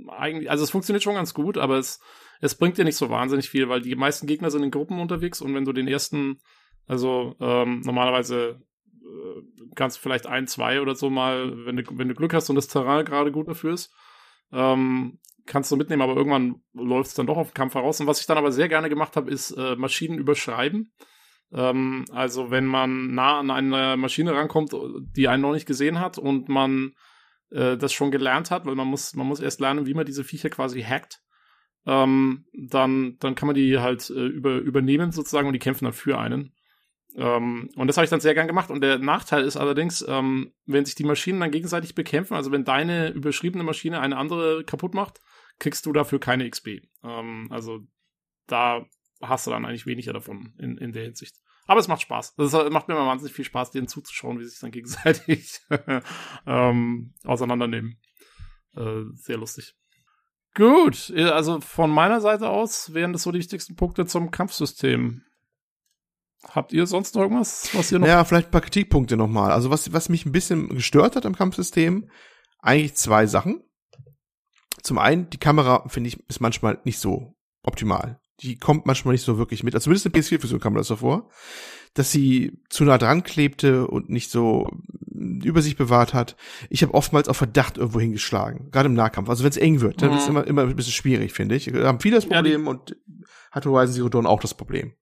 eigentlich, also es funktioniert schon ganz gut, aber es, es bringt dir nicht so wahnsinnig viel, weil die meisten Gegner sind in Gruppen unterwegs und wenn du den ersten, also ähm, normalerweise äh, kannst du vielleicht ein, zwei oder so mal, wenn du, wenn du Glück hast und das Terrain gerade gut dafür ist, ähm, kannst du mitnehmen, aber irgendwann läuft es dann doch auf den Kampf heraus. Und was ich dann aber sehr gerne gemacht habe, ist äh, Maschinen überschreiben. Ähm, also wenn man nah an eine Maschine rankommt, die einen noch nicht gesehen hat und man äh, das schon gelernt hat, weil man muss, man muss erst lernen, wie man diese Viecher quasi hackt, ähm, dann, dann kann man die halt äh, über, übernehmen sozusagen und die kämpfen dann für einen. Ähm, und das habe ich dann sehr gern gemacht. Und der Nachteil ist allerdings, ähm, wenn sich die Maschinen dann gegenseitig bekämpfen, also wenn deine überschriebene Maschine eine andere kaputt macht, kriegst du dafür keine XP. Ähm, also da hast du dann eigentlich weniger davon in, in der Hinsicht. Aber es macht Spaß. Ist, macht mir immer wahnsinnig viel Spaß, denen zuzuschauen, wie sie sich dann gegenseitig *laughs* ähm, auseinandernehmen. Äh, sehr lustig. Gut, also von meiner Seite aus wären das so die wichtigsten Punkte zum Kampfsystem. Habt ihr sonst noch irgendwas, was ihr noch Ja, vielleicht ein paar Kritikpunkte nochmal. Also was, was mich ein bisschen gestört hat am Kampfsystem, eigentlich zwei Sachen. Zum einen, die Kamera, finde ich, ist manchmal nicht so optimal. Die kommt manchmal nicht so wirklich mit. Also zumindest in PS4-Version kam das so vor, dass sie zu nah dran klebte und nicht so mm, über sich bewahrt hat. Ich habe oftmals auf Verdacht irgendwo hingeschlagen, gerade im Nahkampf. Also wenn es eng wird, dann Mhm. ist immer immer ein bisschen schwierig, finde ich. Da haben viele das Ja, Problem und hat Horizon Zero Dawn auch das Problem.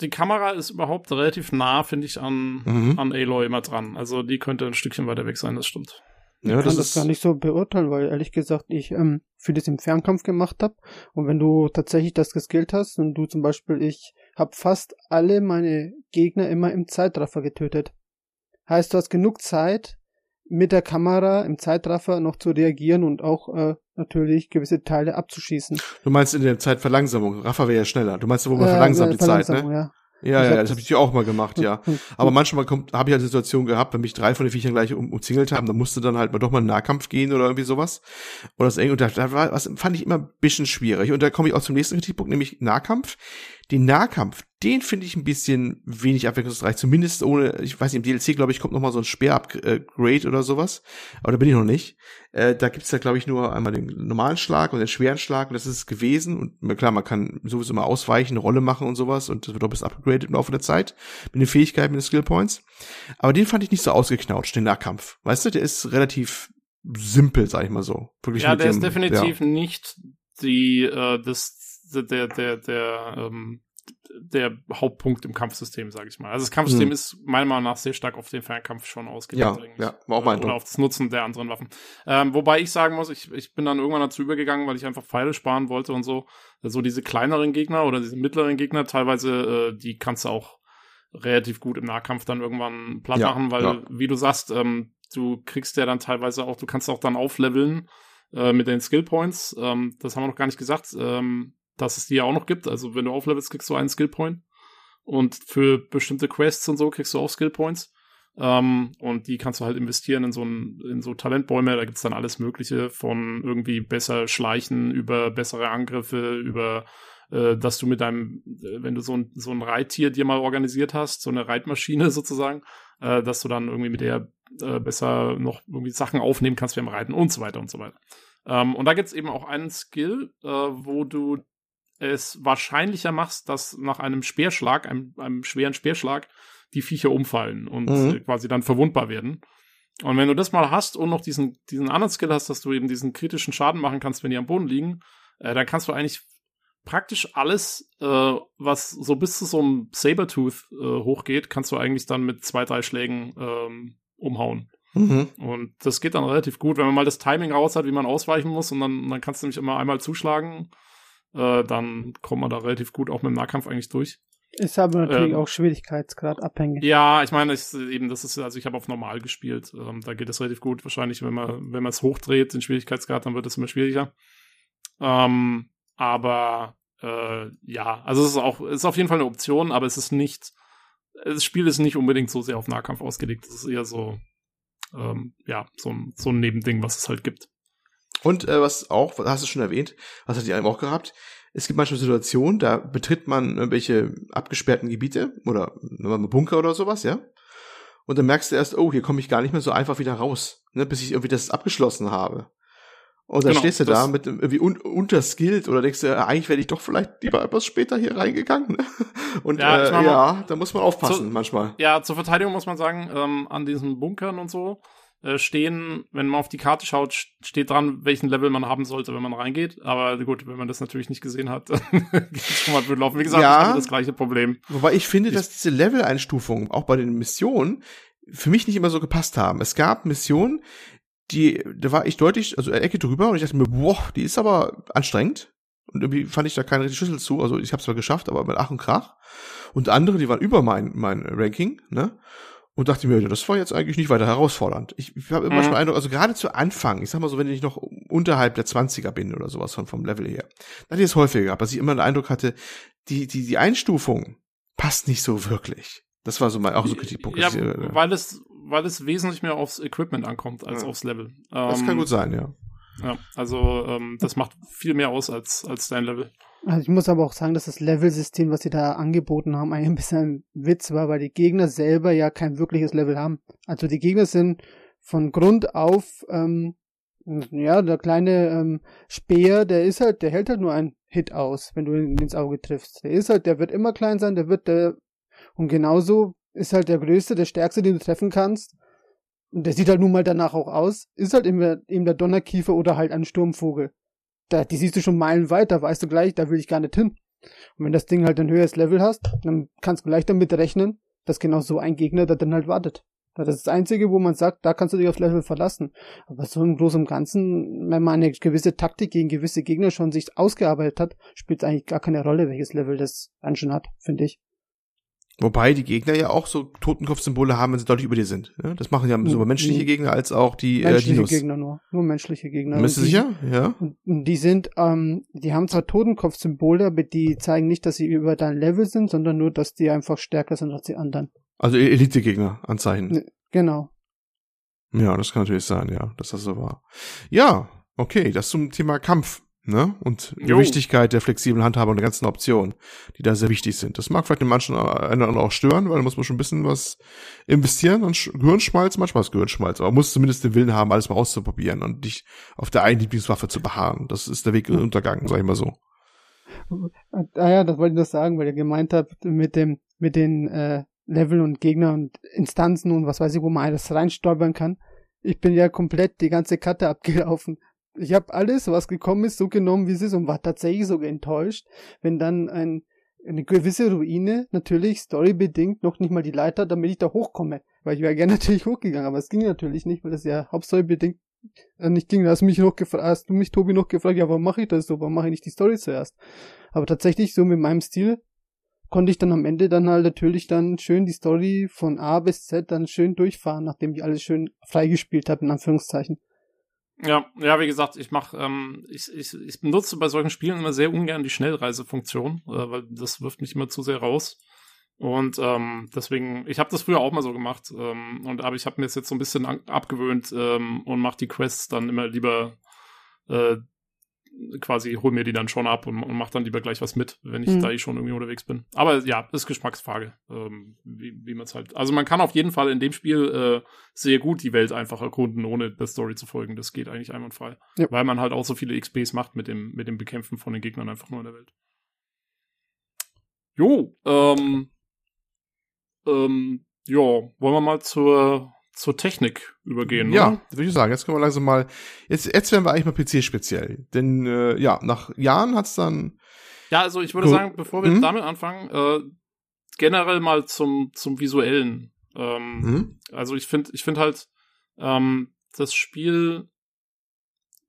die Kamera ist überhaupt relativ nah, finde ich, an, Mhm. an Aloy immer dran. Also die könnte ein Stückchen weiter weg sein, das stimmt. Ich Ja, kann das das, gar nicht so beurteilen, weil ehrlich gesagt ich ähm, vieles im Fernkampf gemacht habe und wenn du tatsächlich das geskillt hast und du zum Beispiel, ich habe fast alle meine Gegner immer im Zeitraffer getötet. Heißt, du hast genug Zeit mit der Kamera im Zeitraffer noch zu reagieren und auch äh, natürlich gewisse Teile abzuschießen. Du meinst in der Zeitverlangsamung. Rafa wäre ja schneller. Du meinst, wo man Äh, verlangsamt die Zeit, ne? Ja. Ja, Ich ja, hab das das- habe ich auch mal gemacht, ja. *laughs* Aber manchmal kommt, habe ich halt Situation gehabt, wenn mich drei von den Viechern gleich um, umzingelt haben, dann musste dann halt mal doch mal in Nahkampf gehen oder irgendwie sowas. Oder das eng. Und da, da war, was fand ich immer ein bisschen schwierig. Und da komme ich auch zum nächsten Kritikpunkt, nämlich Nahkampf. Den Nahkampf, den finde ich ein bisschen wenig abwechslungsreich. Zumindest ohne, ich weiß nicht, im DLC, glaube ich, kommt noch mal so ein Speer-Upgrade oder sowas. Aber da bin ich noch nicht. Äh, da gibt's ja, glaube ich, nur einmal den normalen Schlag und den schweren Schlag und das ist es gewesen. Und klar, man kann sowieso mal ausweichen, eine Rolle machen und sowas und das wird auch bis upgraded im Laufe der Zeit mit den Fähigkeiten, mit den Skill Points. Aber den fand ich nicht so ausgeknautscht, den Nahkampf. Weißt du, der ist relativ simpel, sag ich mal so. Wirklich Ja, der dem- ist definitiv nicht die, äh, das, der, der, der, ähm, der Hauptpunkt im Kampfsystem, sage ich mal. Also das Kampfsystem Hm. ist meiner Meinung nach sehr stark auf den Fernkampf schon ausgelegt. Ja, eigentlich. ja, war auch mein Oder auf das Nutzen der anderen Waffen. Ähm, wobei ich sagen muss, ich, ich bin dann irgendwann dazu übergegangen, weil ich einfach Pfeile sparen wollte und so. So diese kleineren Gegner oder diese mittleren Gegner, teilweise, äh, die kannst du auch relativ gut im Nahkampf dann irgendwann platt Ja, machen, weil, ja. wie du sagst, ähm, du kriegst ja dann teilweise auch, du kannst auch dann aufleveln äh, mit den Skill Points. Ähm, das haben wir noch gar nicht gesagt, ähm, dass es die ja auch noch gibt. Also wenn du auflevelst, kriegst du einen Skill Point. Und für bestimmte Quests und so kriegst du auch Skill Points. Ähm, und die kannst du halt investieren in so, ein, in so Talentbäume. Da gibt's dann alles Mögliche von irgendwie besser schleichen, über bessere Angriffe, über äh, dass du mit deinem, äh, wenn du so ein, so ein Reittier dir mal organisiert hast, so eine Reitmaschine *laughs* sozusagen, äh, dass du dann irgendwie mit der äh, besser noch irgendwie Sachen aufnehmen kannst beim Reiten und so weiter und so weiter. Ähm, und da gibt's eben auch einen Skill, äh, wo du es wahrscheinlicher machst, dass nach einem Speerschlag, einem, einem schweren Speerschlag, die Viecher umfallen und Mhm. äh, quasi dann verwundbar werden. Und wenn du das mal hast und noch diesen, diesen anderen Skill hast, dass du eben diesen kritischen Schaden machen kannst, wenn die am Boden liegen, äh, dann kannst du eigentlich praktisch alles, äh, was so bis zu so einem Sabertooth äh, hochgeht, kannst du eigentlich dann mit zwei, drei Schlägen ähm, umhauen. Mhm. Und das geht dann relativ gut, wenn man mal das Timing raus hat, wie man ausweichen muss und dann, dann kannst du nämlich immer einmal zuschlagen, äh, dann kommt man da relativ gut auch mit dem Nahkampf eigentlich durch. Ist aber natürlich Ähm, auch Schwierigkeitsgrad abhängig. Ja, ich meine, ich, eben, das ist, also ich habe auf normal gespielt. Ähm, da geht es relativ gut. Wahrscheinlich, wenn man, wenn man es hochdreht, den Schwierigkeitsgrad, dann wird es immer schwieriger. Ähm, aber äh, ja, also es ist auch, es ist auf jeden Fall eine Option, aber es ist nicht, das Spiel ist nicht unbedingt so sehr auf Nahkampf ausgelegt. Es ist eher so, ähm, ja, so so ein Nebending, was es halt gibt. Und äh, was auch, hast du schon erwähnt, was hat die einem auch gehabt? Es gibt manchmal Situationen, da betritt man irgendwelche abgesperrten Gebiete oder Bunker oder sowas, ja. Und dann merkst du erst, oh, hier komme ich gar nicht mehr so einfach wieder raus, ne, bis ich irgendwie das abgeschlossen habe. Und dann Genau, stehst du da mit irgendwie un unterskillt oder denkst du, äh, eigentlich wäre ich doch vielleicht lieber etwas später hier reingegangen. Ne? *laughs* Und Ja, äh, ja da muss man aufpassen So- manchmal. Ja, zur Verteidigung muss man sagen, ähm, an diesen Bunkern und so äh, stehen, wenn man auf die Karte schaut, st- steht dran, welchen Level man haben sollte, wenn man reingeht. Aber gut, wenn man das natürlich nicht gesehen hat, *laughs* dann geht es schon mal blöd laufen. Wie gesagt, Ja. ich das gleiche Problem. Wobei ich finde, Ich- dass diese Level-Einstufungen auch bei den Missionen für mich nicht immer so gepasst haben. Es gab Missionen, die, da war ich deutlich, also eine Ecke drüber und ich dachte mir, boah, die ist aber anstrengend. Und irgendwie fand ich da keine richtige Schlüssel zu. Also ich habe zwar geschafft, aber mit Ach und Krach. Und andere, die waren über mein, mein Ranking, ne? Und dachte mir, das war jetzt eigentlich nicht weiter herausfordernd. Ich, ich habe immer Mhm. schon den Eindruck, also gerade zu Anfang, ich sag mal so, wenn ich noch unterhalb der 20er bin oder sowas von vom Level her, da hatte ich es häufiger gehabt, dass ich immer den Eindruck hatte, die, die, die Einstufung passt nicht so wirklich. Das war so mal auch so Kritikpunkt. Ja, ich, äh, weil es, weil es wesentlich mehr aufs Equipment ankommt als Ja. aufs Level. das Ähm, kann gut sein, ja. Ja, also ähm, das macht viel mehr aus als, als dein Level. Also ich muss aber auch sagen, dass das Level-System, was sie da angeboten haben, eigentlich ein bisschen ein Witz war, weil die Gegner selber ja kein wirkliches Level haben. Also die Gegner sind von Grund auf, ähm, ja, der kleine ähm, Speer, der ist halt, der hält halt nur einen Hit aus, wenn du ihn ins Auge triffst. Der ist halt, der wird immer klein sein, der wird der, und genauso ist halt der größte, der stärkste, den du treffen kannst. Und der sieht halt nun mal danach auch aus, ist halt eben, der- eben der Donnerkiefer oder halt ein Sturmvogel da, die siehst du schon meilenweit, da weißt du gleich, da will ich gar nicht hin. Und wenn das Ding halt ein höheres Level hast, dann kannst du gleich damit rechnen, dass genau so ein Gegner da dann halt wartet. Das ist das Einzige, wo man sagt, da kannst du dich aufs Level verlassen. Aber so im Großen und Ganzen, wenn man eine gewisse Taktik gegen gewisse Gegner schon sich ausgearbeitet hat, spielt es eigentlich gar keine Rolle, welches Level das dann schon hat, finde ich. Wobei die Gegner ja auch so Totenkopfsymbole haben, wenn sie deutlich über dir sind. Ja? Das machen ja sowohl menschliche. Gegner als auch die äh, Menschliche Dinos. Gegner nur. Nur menschliche Gegner. Bist du sicher? Ja. Die sind, ähm, die haben zwar Totenkopfsymbole, aber die zeigen nicht, dass sie über dein Level sind, sondern nur, dass die einfach stärker sind als die anderen. Also Elite-Gegner Anzeichen. Ne. Genau. Ja, das kann natürlich sein, ja, dass das so war. Ja, okay, das zum Thema Kampf, ne? Und die Jo. Wichtigkeit der flexiblen Handhabung und der ganzen Optionen, die da sehr wichtig sind. Das mag vielleicht den manchen einen oder anderen auch stören, weil da muss man schon ein bisschen was investieren an Sch- Gehirnschmalz, manchmal ist Gehirnschmalz, aber man muss zumindest den Willen haben, alles mal auszuprobieren und nicht auf der einen Lieblingswaffe zu beharren. Das ist der Weg in den Untergang, sag ich mal so. Ah ja, das wollte ich nur sagen, weil ihr gemeint habt, mit dem, mit den äh, Level und Gegner und Instanzen und was weiß ich, wo man alles reinstolpern kann. Ich bin ja komplett die ganze Karte *laughs* abgelaufen. Ich habe alles, was gekommen ist, so genommen, wie es ist und war tatsächlich sogar enttäuscht, wenn dann ein, eine gewisse Ruine natürlich storybedingt noch nicht mal die Leiter, damit ich da hochkomme. Weil ich wäre gerne *laughs* natürlich hochgegangen, aber es ging natürlich nicht, weil das ja hauptstorybedingt äh, nicht ging. Da hast du mich noch gefragt, hast du mich, Tobi, noch gefragt, ja, warum mache ich das so? Warum mache ich nicht die Story zuerst? Aber tatsächlich, so mit meinem Stil, konnte ich dann am Ende dann halt natürlich dann schön die Story von A bis Z dann schön durchfahren, nachdem ich alles schön freigespielt habe, in Anführungszeichen. Ja, ja, wie gesagt, ich mach, ähm, ich, ich, ich benutze bei solchen Spielen immer sehr ungern die Schnellreisefunktion, äh, weil das wirft mich immer zu sehr raus. Und ähm, deswegen, ich habe das früher auch mal so gemacht, ähm, und aber ich habe mir das jetzt so ein bisschen abgewöhnt ähm, und mache die Quests dann immer lieber äh, quasi hol mir die dann schon ab und, und mach dann lieber gleich was mit, wenn ich Mhm. da eh schon irgendwie unterwegs bin. Aber ja, ist Geschmacksfrage, ähm, wie, wie man es halt. Also man kann auf jeden Fall in dem Spiel äh, sehr gut die Welt einfach erkunden, ohne der Story zu folgen. Das geht eigentlich einwandfrei. Ja. Weil man halt auch so viele XPs macht mit dem, mit dem Bekämpfen von den Gegnern einfach nur in der Welt. Jo, ähm, ähm, ja, wollen wir mal zur, zur Technik übergehen, Ja, oder? würde ich sagen. Jetzt können wir langsam mal. Jetzt, jetzt werden wir eigentlich mal PC-speziell. Denn äh, ja, nach Jahren hat's dann. Ja, also ich würde sagen, bevor wir Mhm. damit anfangen, äh, generell mal zum, zum Visuellen. Ähm, Hm? Also ich finde, ich finde halt, ähm, das Spiel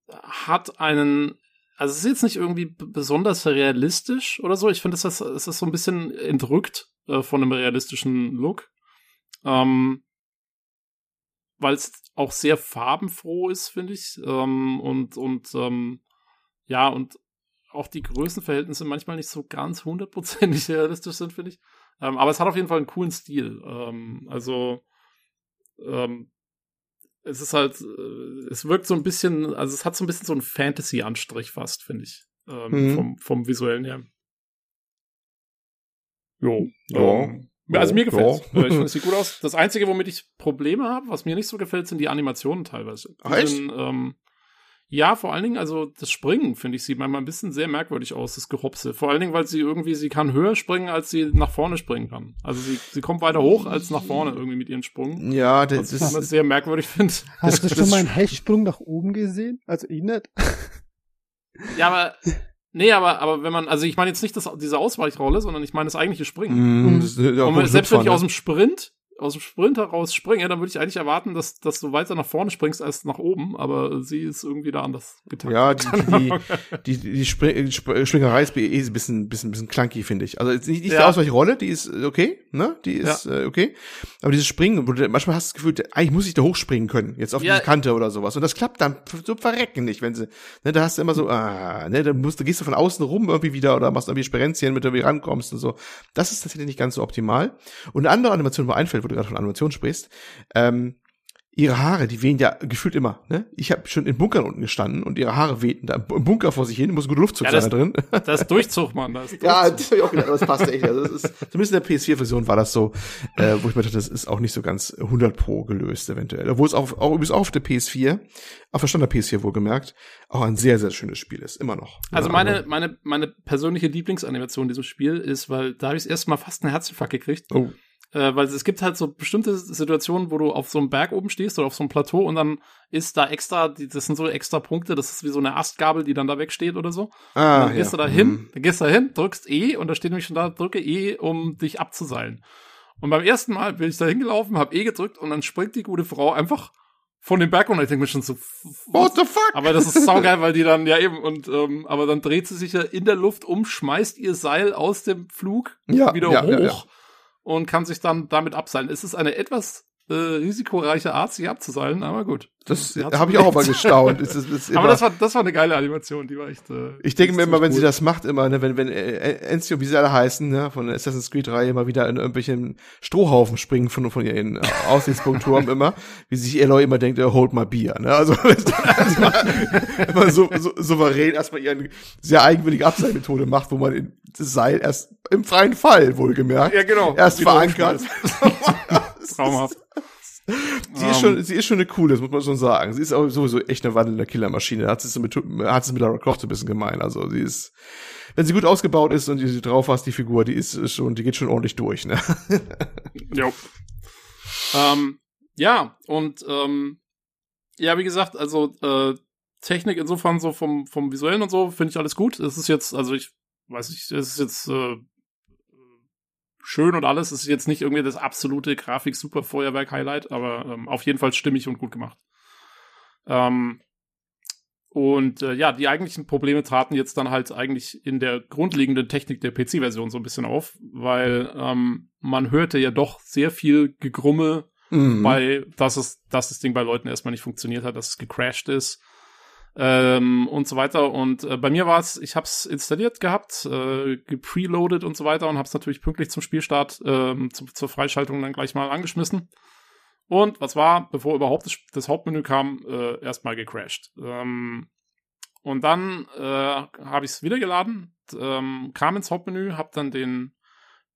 hat einen, also es ist jetzt nicht irgendwie besonders realistisch oder so. Ich finde, es ist, es ist so ein bisschen entrückt äh, von einem realistischen Look. Ähm, weil es auch sehr farbenfroh ist, finde ich. Ähm, und, und, ähm, ja, und auch die Größenverhältnisse manchmal nicht so ganz hundertprozentig *laughs* realistisch sind, finde ich. Ähm, aber es hat auf jeden Fall einen coolen Stil. Ähm, also, ähm, es ist halt, äh, es wirkt so ein bisschen, also es hat so ein bisschen so einen Fantasy-Anstrich fast, finde ich. Ähm, Mhm. vom, vom visuellen her. Jo. Ja. Also mir Ja. gefällt's. Ja. Äh, Ich finde, es sieht gut aus. Das Einzige, womit ich Probleme habe, was mir nicht so gefällt, sind die Animationen teilweise. Die echt? Sind, ähm, ja, vor allen Dingen, also das Springen, finde ich, sieht manchmal ein bisschen sehr merkwürdig aus, das Gehopse. Vor allen Dingen, weil sie irgendwie, sie kann höher springen, als sie nach vorne springen kann. Also sie, sie kommt weiter hoch als nach vorne irgendwie mit ihren Sprung. Ja, Was das ich immer ist. sehr merkwürdig finde. Hast Das- du schon das- mal einen Hechtsprung nach oben gesehen? Also ich nicht. Ja, aber, nee, aber, aber wenn man, also ich meine jetzt nicht das, diese Ausweichrolle, sondern ich meine das eigentliche Springen. Mm, ja, Und selbst wenn ich aus ne? dem Sprint, aus dem Sprint heraus springe, dann würde ich eigentlich erwarten, dass, dass du weiter nach vorne springst als nach oben, aber sie ist irgendwie da anders getaktet. Ja, die, die, die, die, Spring, die Sp- Schwingerei ist eh ein bisschen, bisschen, bisschen clunky, finde ich. Also nicht, nicht die Ja. Ausweichrolle, die ist äh, okay, ne? Die ist äh, okay. Aber dieses Springen, wo du manchmal hast du das Gefühl, eigentlich muss ich da hochspringen können, jetzt auf Ja. diese Kante oder sowas. Und das klappt dann so verrecken nicht, wenn sie, ne, da hast du immer so, ah, ne, dann musst du, gehst du von außen rum irgendwie wieder oder machst irgendwie Sperenzien, mit der du irgendwie rankommst und so. Das ist tatsächlich nicht ganz so optimal. Und eine andere Animation, wo einfällt, wo du gerade von Animation sprichst, ähm, ihre Haare, die wehen ja gefühlt immer, ne? Ich habe schon in Bunkern unten gestanden und ihre Haare wehten da im Bunker vor sich hin, muss ein guter Luftzug Ja, sein das- da drin. *laughs* Da ist Durchzug, Mann. Da ist Ja, Durchzug. das habe ich auch gedacht, aber das passt echt. Also das ist, zumindest in der PS4-Version war das so, äh, wo ich mir dachte, das ist auch nicht so ganz 100 pro gelöst eventuell. Obwohl es auch, auch übrigens auch auf der PS4, auf der Standard PS4 wohlgemerkt, auch ein sehr, sehr schönes Spiel ist, immer noch. Also Ja, meine, meine, meine persönliche Lieblingsanimation in diesem Spiel ist, weil da habe ich erst mal fast einen Herzinfarkt gekriegt. Oh. Äh, weil es gibt halt so bestimmte Situationen, wo du auf so einem Berg oben stehst oder auf so einem Plateau und dann ist da extra, die, das sind so extra Punkte, das ist wie so eine Astgabel, die dann da wegsteht oder so. Ah, Und dann gehst ja. du da hin, Mhm. dann gehst du da hin, drückst E und da steht nämlich schon da, drücke E, um dich abzuseilen. Und beim ersten Mal bin ich da hingelaufen, hab E gedrückt und dann springt die gute Frau einfach von dem Berg runter. Ich denke mir schon so, What the fuck? aber das ist saugeil, *laughs* weil die dann, ja eben, und ähm, aber dann dreht sie sich ja in der Luft um, schmeißt ihr Seil aus dem Flug Ja, wieder ja, hoch ja, ja. Und kann sich dann damit abseilen. Es ist eine etwas äh, risikoreiche Art, sich abzuseilen, aber gut. Das Sie habe ich auch mal gestaunt. *laughs* Es ist, es ist Aber das war, das war eine geile Animation, die war echt. Äh, Ich denke mir immer, wenn sie cool. das macht, immer, ne, wenn, wenn äh, Enzio, wie sie alle heißen, ne, von der Assassin's Creed-Reihe immer wieder in irgendwelchen Strohhaufen springen von, von ihren äh, *laughs* Aussichtspunkturm immer, wie sich Eloy immer denkt, hold my beer, ne, also *laughs* immer so, so souverän erstmal ihren sehr eigenwillige Abseilmethode macht, wo man in das Seil erst im freien Fall, wohlgemerkt, Ja, genau. erst verankert. Traumhaft. *laughs* Sie ist schon, sie ist schon eine coole, das muss man schon sagen. Sie ist auch sowieso echt eine wandelnde Killermaschine. Hat sie so mit, hat sie mit Lara Croft so ein bisschen gemein. Also sie ist, wenn sie gut ausgebaut ist und sie drauf hast, die Figur, die ist ist schon, die geht schon ordentlich durch, ne? *laughs* Jo. Ähm, ja, und ähm, ja, wie gesagt, also äh, Technik insofern so vom, vom Visuellen und so finde ich alles gut. Es ist jetzt, also ich weiß nicht, es ist jetzt äh, schön und alles. Es ist jetzt nicht irgendwie das absolute Grafik-Super-Feuerwerk-Highlight, aber ähm, auf jeden Fall stimmig und gut gemacht. Ähm, und äh, ja, die eigentlichen Probleme traten jetzt dann halt eigentlich in der grundlegenden Technik der PC-Version so ein bisschen auf, weil ähm, man hörte ja doch sehr viel Gegrumme Mhm. bei, dass es, dass das Ding bei Leuten erstmal nicht funktioniert hat, dass es gecrashed ist ähm, und so weiter. Und äh, bei mir war es, ich habe es installiert gehabt, äh, gepreloadet und so weiter und habe es natürlich pünktlich zum Spielstart, ähm, zu, zur Freischaltung dann gleich mal angeschmissen. Und was war, bevor überhaupt das, das Hauptmenü kam, äh, erstmal gecrashed. Ähm, Und dann äh, habe ich es wieder geladen, ähm, kam ins Hauptmenü, habe dann den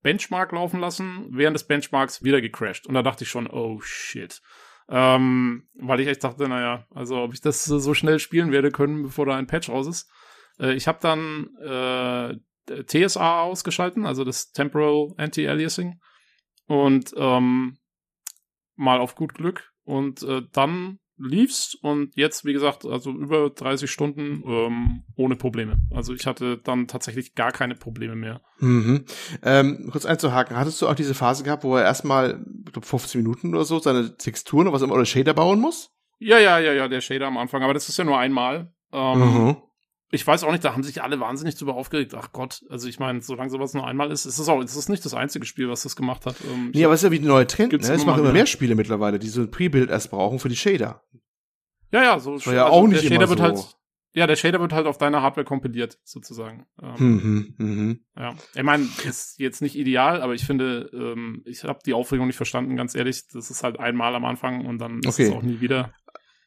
Benchmark laufen lassen, während des Benchmarks wieder gecrashed. Und da dachte ich schon, oh shit. Ähm, weil ich echt dachte, naja, also ob ich das so schnell spielen werde können, bevor da ein Patch raus ist. Äh, ich habe dann äh, TSA ausgeschalten, also das Temporal Anti-Aliasing. Und ähm, mal auf gut Glück. Und äh, dann lief's und jetzt, wie gesagt, also über 30 Stunden ähm, ohne Probleme. Also ich hatte dann tatsächlich gar keine Probleme mehr. Mhm. Ähm, kurz einzuhaken, hattest du auch diese Phase gehabt, wo er erstmal 15 Minuten oder so seine Texturen oder was immer oder Shader bauen muss? Ja, ja, ja, ja, der Shader am Anfang, aber das ist ja nur einmal. Ähm, mhm. Ich weiß auch nicht, da haben sich alle wahnsinnig drüber aufgeregt. Ach Gott, also ich meine, solange sowas nur einmal ist, ist es auch, ist es nicht das einzige Spiel, was das gemacht hat. Ähm, nee, aber es ist ja wie ein neuer Trend, ne? Es machen immer mehr Spiele mittlerweile, die so ein Pre-Build erst brauchen für die Shader. Ja, ja, so. Das war ja also auch nicht der Shader immer wird so. halt, ja, der Shader wird halt auf deiner Hardware kompiliert, sozusagen. Ähm, Mhm, mhm. Ja, ich meine, ist jetzt nicht ideal, aber ich finde, ähm, ich habe die Aufregung nicht verstanden, ganz ehrlich. Das ist halt einmal am Anfang und dann ist Okay. es auch nie wieder.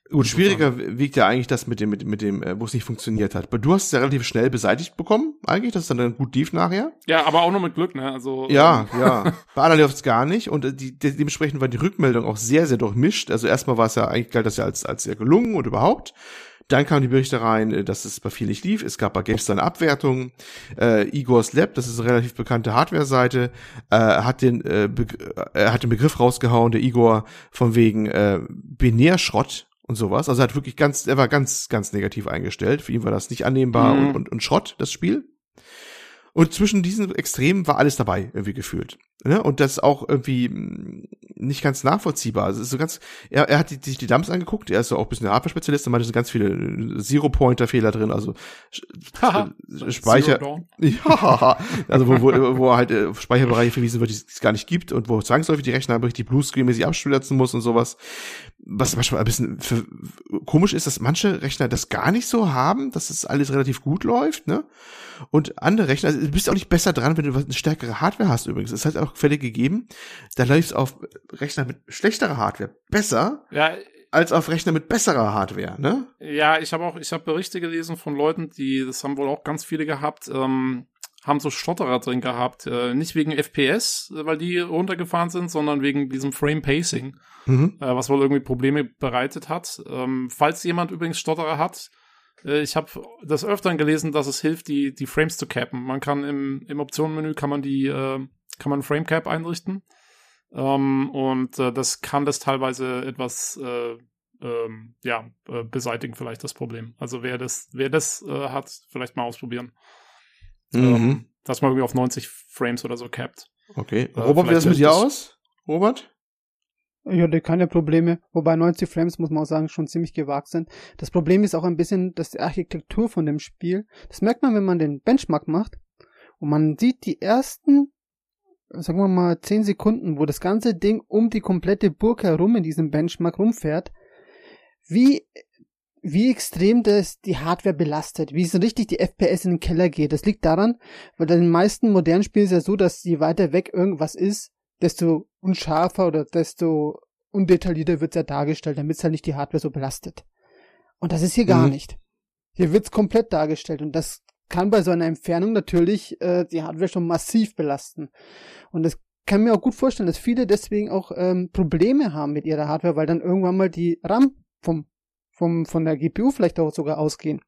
Gut, schwieriger wiegt ja eigentlich das mit dem, mit, mit dem, äh, wo es nicht funktioniert hat. Aber du hast es ja relativ schnell beseitigt bekommen, eigentlich, dass es dann, dann gut lief nachher. Ja, aber auch nur mit Glück, ne? Also Ja, ähm, ja. *laughs* Bei anderen läuft es gar nicht und äh, die, de dementsprechend war die Rückmeldung auch sehr, sehr durchmischt. Also erstmal war es ja eigentlich galt das ja als, als sehr gelungen und überhaupt. Dann kamen die Berichte rein, äh, dass es bei viel nicht lief. Es gab bei GameStar eine Abwertung. Äh, Igor's Lab, das ist eine relativ bekannte Hardware-Seite, äh, hat den äh, äh, hat den Begriff rausgehauen, der Igor, von wegen äh, Binärschrott und sowas. Also er hat wirklich ganz, er war ganz, ganz negativ eingestellt. Für ihn war das nicht annehmbar Mhm. und, und, und Schrott, das Spiel. Und zwischen diesen Extremen war alles dabei, irgendwie gefühlt. Ne? Und das auch irgendwie mh, nicht ganz nachvollziehbar. Also es ist so ganz, er, er hat die, sich die Dumps angeguckt, er ist so auch ein bisschen Hardware-Spezialist, und meinte, es sind ganz viele äh, Zero-Pointer-Fehler drin, also Haha. äh, Speicher, *laughs* ja, also wo, wo, wo halt äh, auf Speicherbereiche verwiesen wird, die es gar nicht gibt und wo zwangsläufig die Rechner richtig Bluescreen-mäßig abstürzen muss und sowas. Was manchmal ein bisschen für, komisch ist, dass manche Rechner das gar nicht so haben, dass es alles relativ gut läuft, ne? Und andere Rechner, also du bist auch nicht besser dran, wenn du eine stärkere Hardware hast übrigens. Das hat auch Fälle gegeben, da läuft es auf Rechner mit schlechterer Hardware besser Ja, als auf Rechner mit besserer Hardware, ne? Ja, ich habe auch, ich habe Berichte gelesen von Leuten, die, das haben wohl auch ganz viele gehabt, ähm, haben so Stotterer drin gehabt, äh, nicht wegen FPS, weil die runtergefahren sind, sondern wegen diesem Frame Pacing, Mhm. äh, was wohl irgendwie Probleme bereitet hat. Ähm, falls jemand übrigens Stotterer hat, ich habe das öfteren gelesen, dass es hilft, die die Frames zu cappen. Man kann im im Optionenmenü kann man die äh, kann man Frame Cap einrichten. Ähm, und äh, das kann das teilweise etwas äh, ähm, ja, äh, beseitigen vielleicht das Problem. Also wer das, wer das äh, hat, vielleicht mal ausprobieren. Mhm. Ähm, dass man irgendwie auf 90 Frames oder so capped. Okay. Äh, Robert, wie das mit dir aus? Robert? Ich hatte keine Probleme, wobei 90 Frames, muss man auch sagen, schon ziemlich gewagt sind. Das Problem ist auch ein bisschen, dass die Architektur von dem Spiel, das merkt man, wenn man den Benchmark macht und man sieht die ersten, sagen wir mal, 10 Sekunden, wo das ganze Ding um die komplette Burg herum in diesem Benchmark rumfährt, wie wie extrem das die Hardware belastet, wie es richtig die FPS in den Keller geht. Das liegt daran, weil in den meisten modernen Spielen ist ja so, dass je weiter weg irgendwas ist, desto unscharfer oder desto undetaillierter wird's ja dargestellt, damit es halt nicht die Hardware so belastet. Und das ist hier gar Mhm. nicht. Hier wird's komplett dargestellt und das kann bei so einer Entfernung natürlich äh, die Hardware schon massiv belasten. Und das kann mir auch gut vorstellen, dass viele deswegen auch ähm, Probleme haben mit ihrer Hardware, weil dann irgendwann mal die RAM vom, vom von der GPU vielleicht auch sogar ausgehen.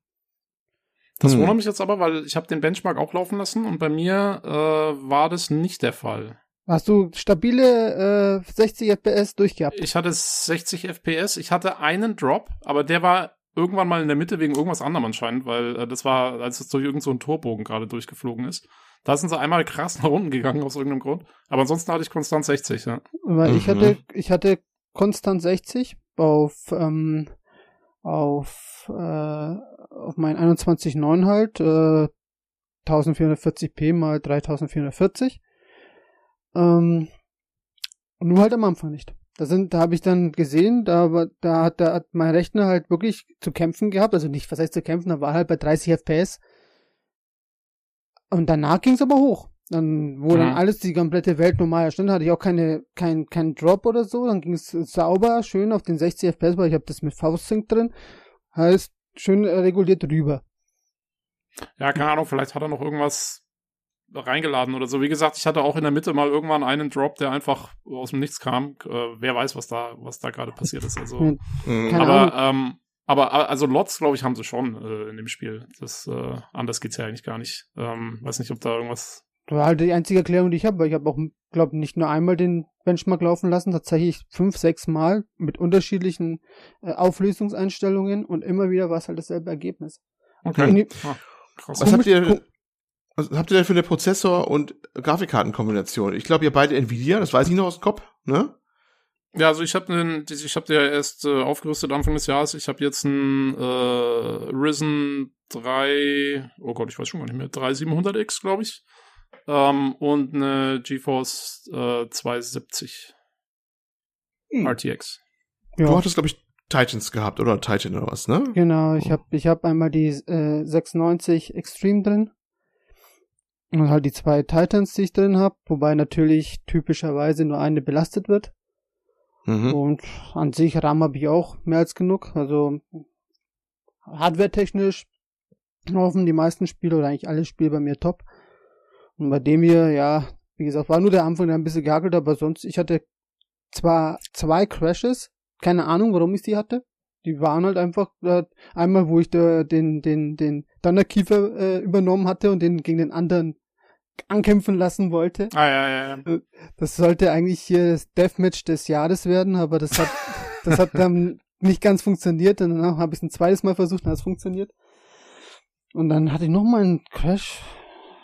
Das Hm. wundert mich jetzt aber, weil ich habe den Benchmark auch laufen lassen und bei mir äh, war das nicht der Fall. Hast du stabile äh, 60 FPS durchgehabt? Ich hatte 60 FPS, ich hatte einen Drop, aber der war irgendwann mal in der Mitte wegen irgendwas anderem anscheinend, weil äh, das war, als es durch irgendeinen so einen Torbogen gerade durchgeflogen ist. Da sind sie einmal krass nach unten gegangen aus irgendeinem Grund. Aber ansonsten hatte ich konstant 60, ja. Weil ich Mhm. hatte, ich hatte konstant 60 auf, ähm, auf, äh, auf mein 21.9 halt, äh, 1440p mal 3440. Ähm, nur halt am Anfang nicht. Da sind, da habe ich dann gesehen, da, war- da hat, da hat mein Rechner halt wirklich zu kämpfen gehabt, also nicht, was heißt zu kämpfen, da war halt bei 30 FPS. Und danach ging's aber hoch. Dann, wo dann Mhm. alles, die komplette Welt normal stand, hatte ich auch keine, kein, kein Drop oder so. Dann ging's sauber, schön auf den 60 FPS, weil ich habe das mit V-Sync drin. Heißt, schön reguliert rüber. Ja, keine Ahnung, vielleicht hat er noch irgendwas reingeladen oder so. Wie gesagt, ich hatte auch in der Mitte mal irgendwann einen Drop, der einfach aus dem Nichts kam. Äh, wer weiß, was da, was da gerade passiert ist. Also, Hm. Keine aber, ähm, aber äh, also Lots, glaube ich, haben sie schon äh, in dem Spiel. Das äh, anders geht's ja eigentlich gar nicht. Ähm, weiß nicht, ob da irgendwas. war halt die einzige Erklärung, die ich habe, weil ich habe auch, glaube nicht nur einmal den Benchmark laufen lassen, tatsächlich fünf, sechs Mal mit unterschiedlichen äh, Auflösungseinstellungen und immer wieder war es halt dasselbe Ergebnis. Okay. Ah, krass. Was habt ihr, Komisch- was habt ihr denn für eine Prozessor- und Grafikkartenkombination? Ich glaube, ihr beide Nvidia, das weiß ich noch aus dem Kopf, ne? Ja, also ich habe den, ich habe der erst äh, aufgerüstet Anfang des Jahres. Ich habe jetzt einen äh, Risen 3, oh Gott, ich weiß schon gar nicht mehr, 3700X, glaube ich. Ähm, und eine GeForce äh, 270 Hm. RTX. Du Ja, hattest, glaube ich, Titans gehabt, oder Titan oder was, ne? genau. Ich habe ich hab einmal die äh, 96 Extreme drin und halt die zwei Titans, die ich drin habe, wobei natürlich typischerweise nur eine belastet wird. Mhm. Und an sich RAM habe ich auch mehr als genug. Also hardware-technisch laufen die meisten Spiele oder eigentlich alle Spiele bei mir top. Und bei dem hier, ja, wie gesagt, war nur der Anfang, der ein bisschen gehakelt, hat, aber sonst, ich hatte zwar zwei Crashes, keine Ahnung, warum ich die hatte. Die waren halt einfach äh, einmal, wo ich da den den den Donnerkiefer äh, übernommen hatte und den gegen den anderen ankämpfen lassen wollte. Ah, ja, ja, ja. Das sollte eigentlich hier das Deathmatch des Jahres werden, aber das hat, *laughs* das hat dann nicht ganz funktioniert. Und dann habe ich es ein zweites Mal versucht, dann hat es funktioniert. Und dann hatte ich noch mal einen Crash.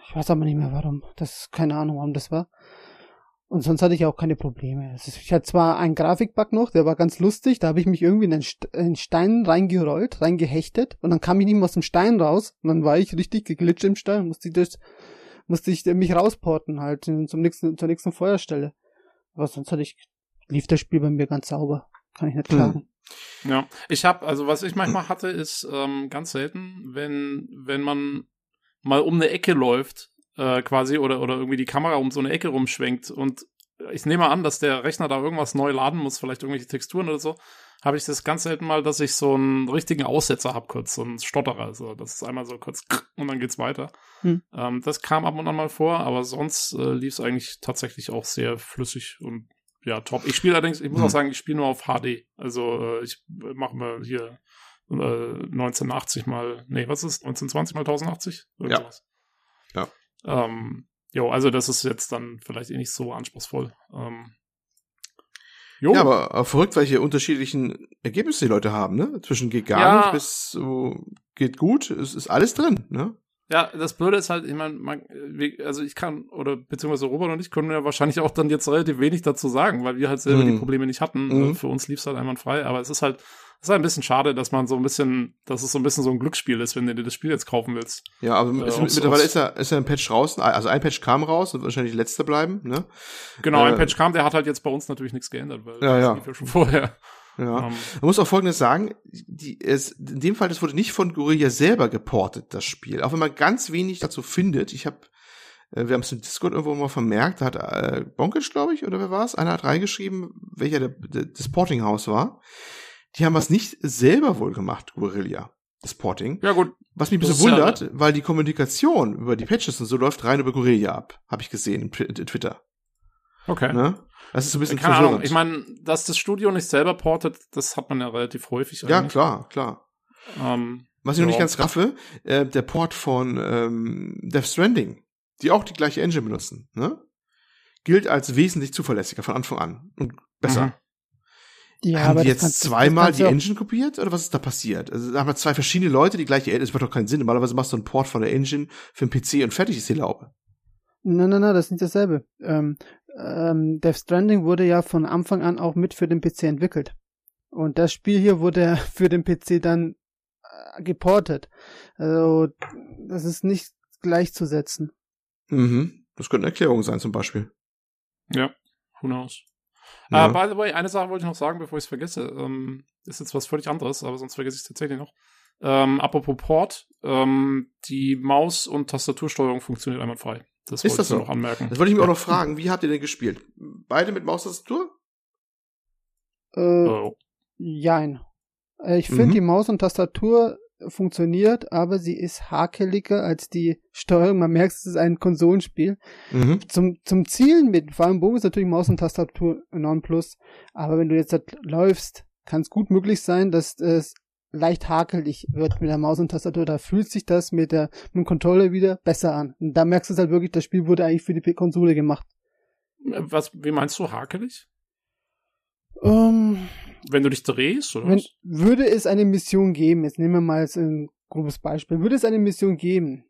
Ich weiß aber nicht mehr warum. Das keine Ahnung, warum das war. Und sonst hatte ich auch keine Probleme. Ist- Ich hatte zwar einen Grafikbug noch, der war ganz lustig. Da habe ich mich irgendwie in einen, St in einen Stein reingerollt, reingehechtet. Und dann kam ich nicht mehr aus dem Stein raus. Und dann war ich richtig geglitscht im Stein und musste ich das musste ich mich rausporten halt zum nächsten, zur nächsten Feuerstelle. Aber sonst hatte ich, lief das Spiel bei mir ganz sauber. Kann ich nicht Hm. klagen. Ja, ich habe, also was ich manchmal hatte, ist ähm, ganz selten, wenn wenn man mal um eine Ecke läuft, äh, quasi oder oder irgendwie die Kamera um so eine Ecke rumschwenkt und ich nehme an, dass der Rechner da irgendwas neu laden muss, vielleicht irgendwelche Texturen oder so, habe ich das ganz selten mal, dass ich so einen richtigen Aussetzer hab kurz, so einen Stotterer, so das ist einmal so kurz *laughs* und dann geht's weiter. Hm. Ähm, das kam ab und an mal vor, aber sonst äh, lief es eigentlich tatsächlich auch sehr flüssig und ja, top. Ich spiele allerdings, ich muss Hm. auch sagen, ich spiele nur auf HD. Also äh, ich mache mal hier äh, 1980 mal, nee, was ist 1920 mal 1080? Irgend Ja. Ähm, jo, also das ist jetzt dann vielleicht eh nicht so anspruchsvoll. Ähm, jo, Ja, aber äh, verrückt, welche unterschiedlichen Ergebnisse die Leute haben, ne? Zwischen geht gar Ja. nicht bis so geht gut, es ist alles drin, ne? Ja, das Blöde ist halt, ich meine, man, also ich kann, oder beziehungsweise Robert und ich können ja wahrscheinlich auch dann jetzt relativ wenig dazu sagen, weil wir halt selber Mhm. die Probleme nicht hatten. Mhm. Für uns lief's halt einwandfrei, aber es ist halt, es ist halt ein bisschen schade, dass man so ein bisschen, dass es so ein bisschen so ein Glücksspiel ist, wenn du dir das Spiel jetzt kaufen willst. Ja, aber Äh, aus- mittlerweile ist ja, ist ja ein Patch draußen, also ein Patch kam raus und wahrscheinlich letzte bleiben, ne? Genau, ein Äh, Patch kam, der hat halt jetzt bei uns natürlich nichts geändert, weil Ja, das ja. lief ja schon vorher. Ja. Ähm, Man muss auch Folgendes sagen, die, es, in dem Fall, das wurde nicht von Guerilla selber geportet, das Spiel. Auch wenn man ganz wenig dazu findet. Ich habe, äh, wir haben es im Discord irgendwo mal vermerkt, da hat äh, Bonkic, glaube ich, oder wer war es? Einer hat reingeschrieben, welcher der, der, das Portinghaus war. Die haben was nicht selber wohl gemacht, Guerilla, das Porting. ja gut, Was mich ein bisschen ist ja- wundert, weil die Kommunikation über die Patches und so läuft rein über Guerilla ab, habe ich gesehen im Twi- Twitter. okay. Ne? Das ist so ein bisschen Keine verwirrend. Ahnung, ich meine, dass das Studio nicht selber portet, das hat man ja relativ häufig ja, eigentlich. klar, klar. Ähm, Was ich noch Ja. nicht ganz raffe, äh, der Port von ähm, Death Stranding, die auch die gleiche Engine benutzen, ne? gilt als wesentlich zuverlässiger von Anfang an und besser. Mhm. Ja, haben die jetzt kannst zweimal die Engine kopiert oder was ist da passiert? Also da haben wir zwei verschiedene Leute, die gleiche Engine, das macht doch keinen Sinn. Normalerweise machst du einen Port von der Engine für den PC und fertig ist die Laube. Nein, nein, nein, das ist nicht dasselbe. Ähm, ähm, Death Stranding wurde ja von Anfang an auch mit für den PC entwickelt. Und das Spiel hier wurde *laughs* für den PC dann äh, geportet. Also, das ist nicht gleichzusetzen. Mhm. Das könnte eine Erklärung sein zum Beispiel. Ja, who knows. Ja. Uh, by the way, eine Sache wollte ich noch sagen, bevor ich es vergesse. Ähm, ist jetzt was völlig anderes, aber sonst vergesse ich es tatsächlich noch. Ähm, apropos Port, ähm, die Maus- und Tastatursteuerung funktioniert einwandfrei. Das Ist wollte das ich so? noch anmerken. Das wollte ich mir Ja. auch noch fragen. Wie habt ihr denn gespielt? Beide mit Maustastatur? Äh, Oh. Jein. Äh, Ich finde Mhm. die Maus und Tastatur funktioniert, aber sie ist hakeliger als die Steuerung. Man merkt, es ist ein Konsolenspiel. Mhm. Zum, zum Zielen mit, vor allem Bogen ist natürlich Maus und Tastatur non plus, aber wenn du jetzt läufst, kann es gut möglich sein, dass es leicht hakelig wird mit der Maus und Tastatur. Da fühlt sich das mit der mit dem Controller wieder besser an. Und da merkst du halt wirklich, das Spiel wurde eigentlich für die Konsole gemacht. Was, wie meinst du, hakelig? Ähm, Wenn du dich drehst, oder wenn, was? würde es eine Mission geben, jetzt nehmen wir mal ein grobes Beispiel, würde es eine Mission geben,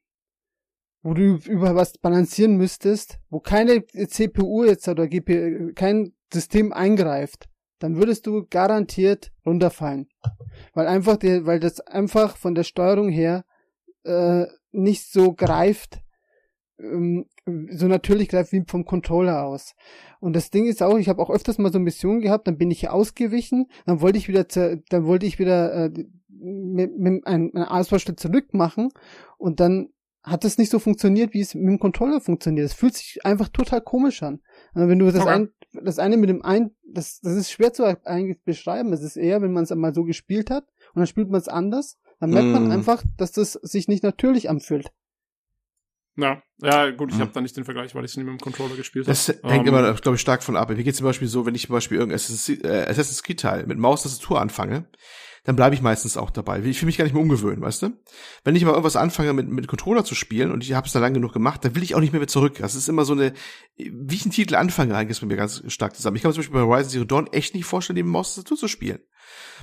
wo du über was balancieren müsstest, wo keine CPU jetzt oder GPU, kein System eingreift, dann würdest du garantiert runterfallen. Weil einfach der, weil das einfach von der Steuerung her äh, nicht so greift, ähm, so natürlich greift wie vom Controller aus. Und das Ding ist auch, ich habe auch öfters mal so Missionen gehabt, dann bin ich ausgewichen, dann wollte ich wieder, dann wollte ich wieder äh, mit, mit einem, einen Auswahlschritt zurück machen und dann hat es nicht so funktioniert, wie es mit dem Controller funktioniert. Es fühlt sich einfach total komisch an. Wenn du das, Okay. ein, das eine mit dem ein, das, das ist schwer zu eigentlich beschreiben. Es ist eher, wenn man es einmal so gespielt hat und dann spielt man es anders, dann merkt man Mm. einfach, dass das sich nicht natürlich anfühlt. Ja, ja, gut, ich Hm. habe da nicht den Vergleich, weil ich es nicht mit dem Controller gespielt Das habe. hängt Ähm, immer, glaube ich, stark von ab. Mir geht zum Beispiel so, wenn ich zum Beispiel irgendein Assassin's äh, Assassin's Creed Teil mit Maustastatur anfange, dann bleibe ich meistens auch dabei. Ich will mich gar nicht mehr umgewöhnen, weißt du? Wenn ich mal irgendwas anfange mit, mit Controller zu spielen und ich habe es dann lang genug gemacht, dann will ich auch nicht mehr wieder zurück. Das ist immer so eine, wie ich einen Titel anfange, hängt es bei mir ganz stark zusammen. Ich kann mir zum Beispiel bei Horizon Zero Dawn echt nicht vorstellen, neben Maustastatur zu spielen.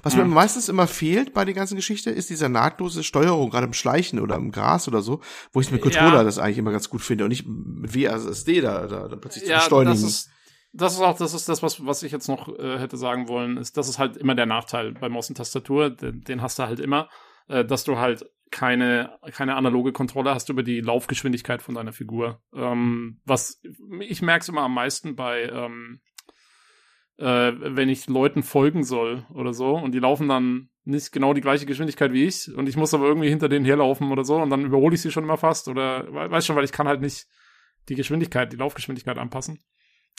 Was mir Mhm. meistens immer fehlt bei der ganzen Geschichte, ist diese nahtlose Steuerung, gerade im Schleichen oder im Gras oder so, wo ich mit Controller Ja. das eigentlich immer ganz gut finde und nicht mit WASD da, da, da plötzlich zu ja, beschleunigen. das ist, das ist auch, das ist das, was, was ich jetzt noch äh, hätte sagen wollen, ist, das ist halt immer der Nachteil bei Maus und Tastatur, den, den hast du halt immer, äh, dass du halt keine, keine analoge Kontrolle hast über die Laufgeschwindigkeit von deiner Figur. Ähm, was, ich merke es immer am meisten bei, ähm, äh, wenn ich Leuten folgen soll oder so und die laufen dann nicht genau die gleiche Geschwindigkeit wie ich und ich muss aber irgendwie hinter denen herlaufen oder so und dann überhole ich sie schon immer fast oder we- weiß schon, weil ich kann halt nicht die Geschwindigkeit, die Laufgeschwindigkeit anpassen.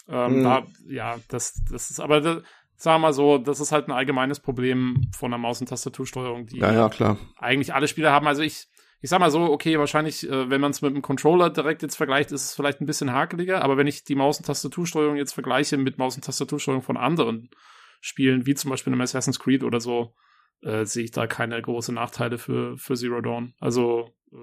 Ähm, Mhm. Da, ja, das, das ist, aber das, sagen wir mal so, das ist halt ein allgemeines Problem von der Maus- und Tastatursteuerung, die Ja, ja, klar. eigentlich alle Spieler haben. Also ich, ich sag mal so, okay, wahrscheinlich, äh, wenn man es mit dem Controller direkt jetzt vergleicht, ist es vielleicht ein bisschen hakeliger, aber wenn ich die Maus- und Tastatursteuerung jetzt vergleiche mit Maus- und Tastatursteuerung von anderen Spielen, wie zum Beispiel einem Assassin's Creed oder so, äh, sehe ich da keine großen Nachteile für, für Zero Dawn. Also, äh,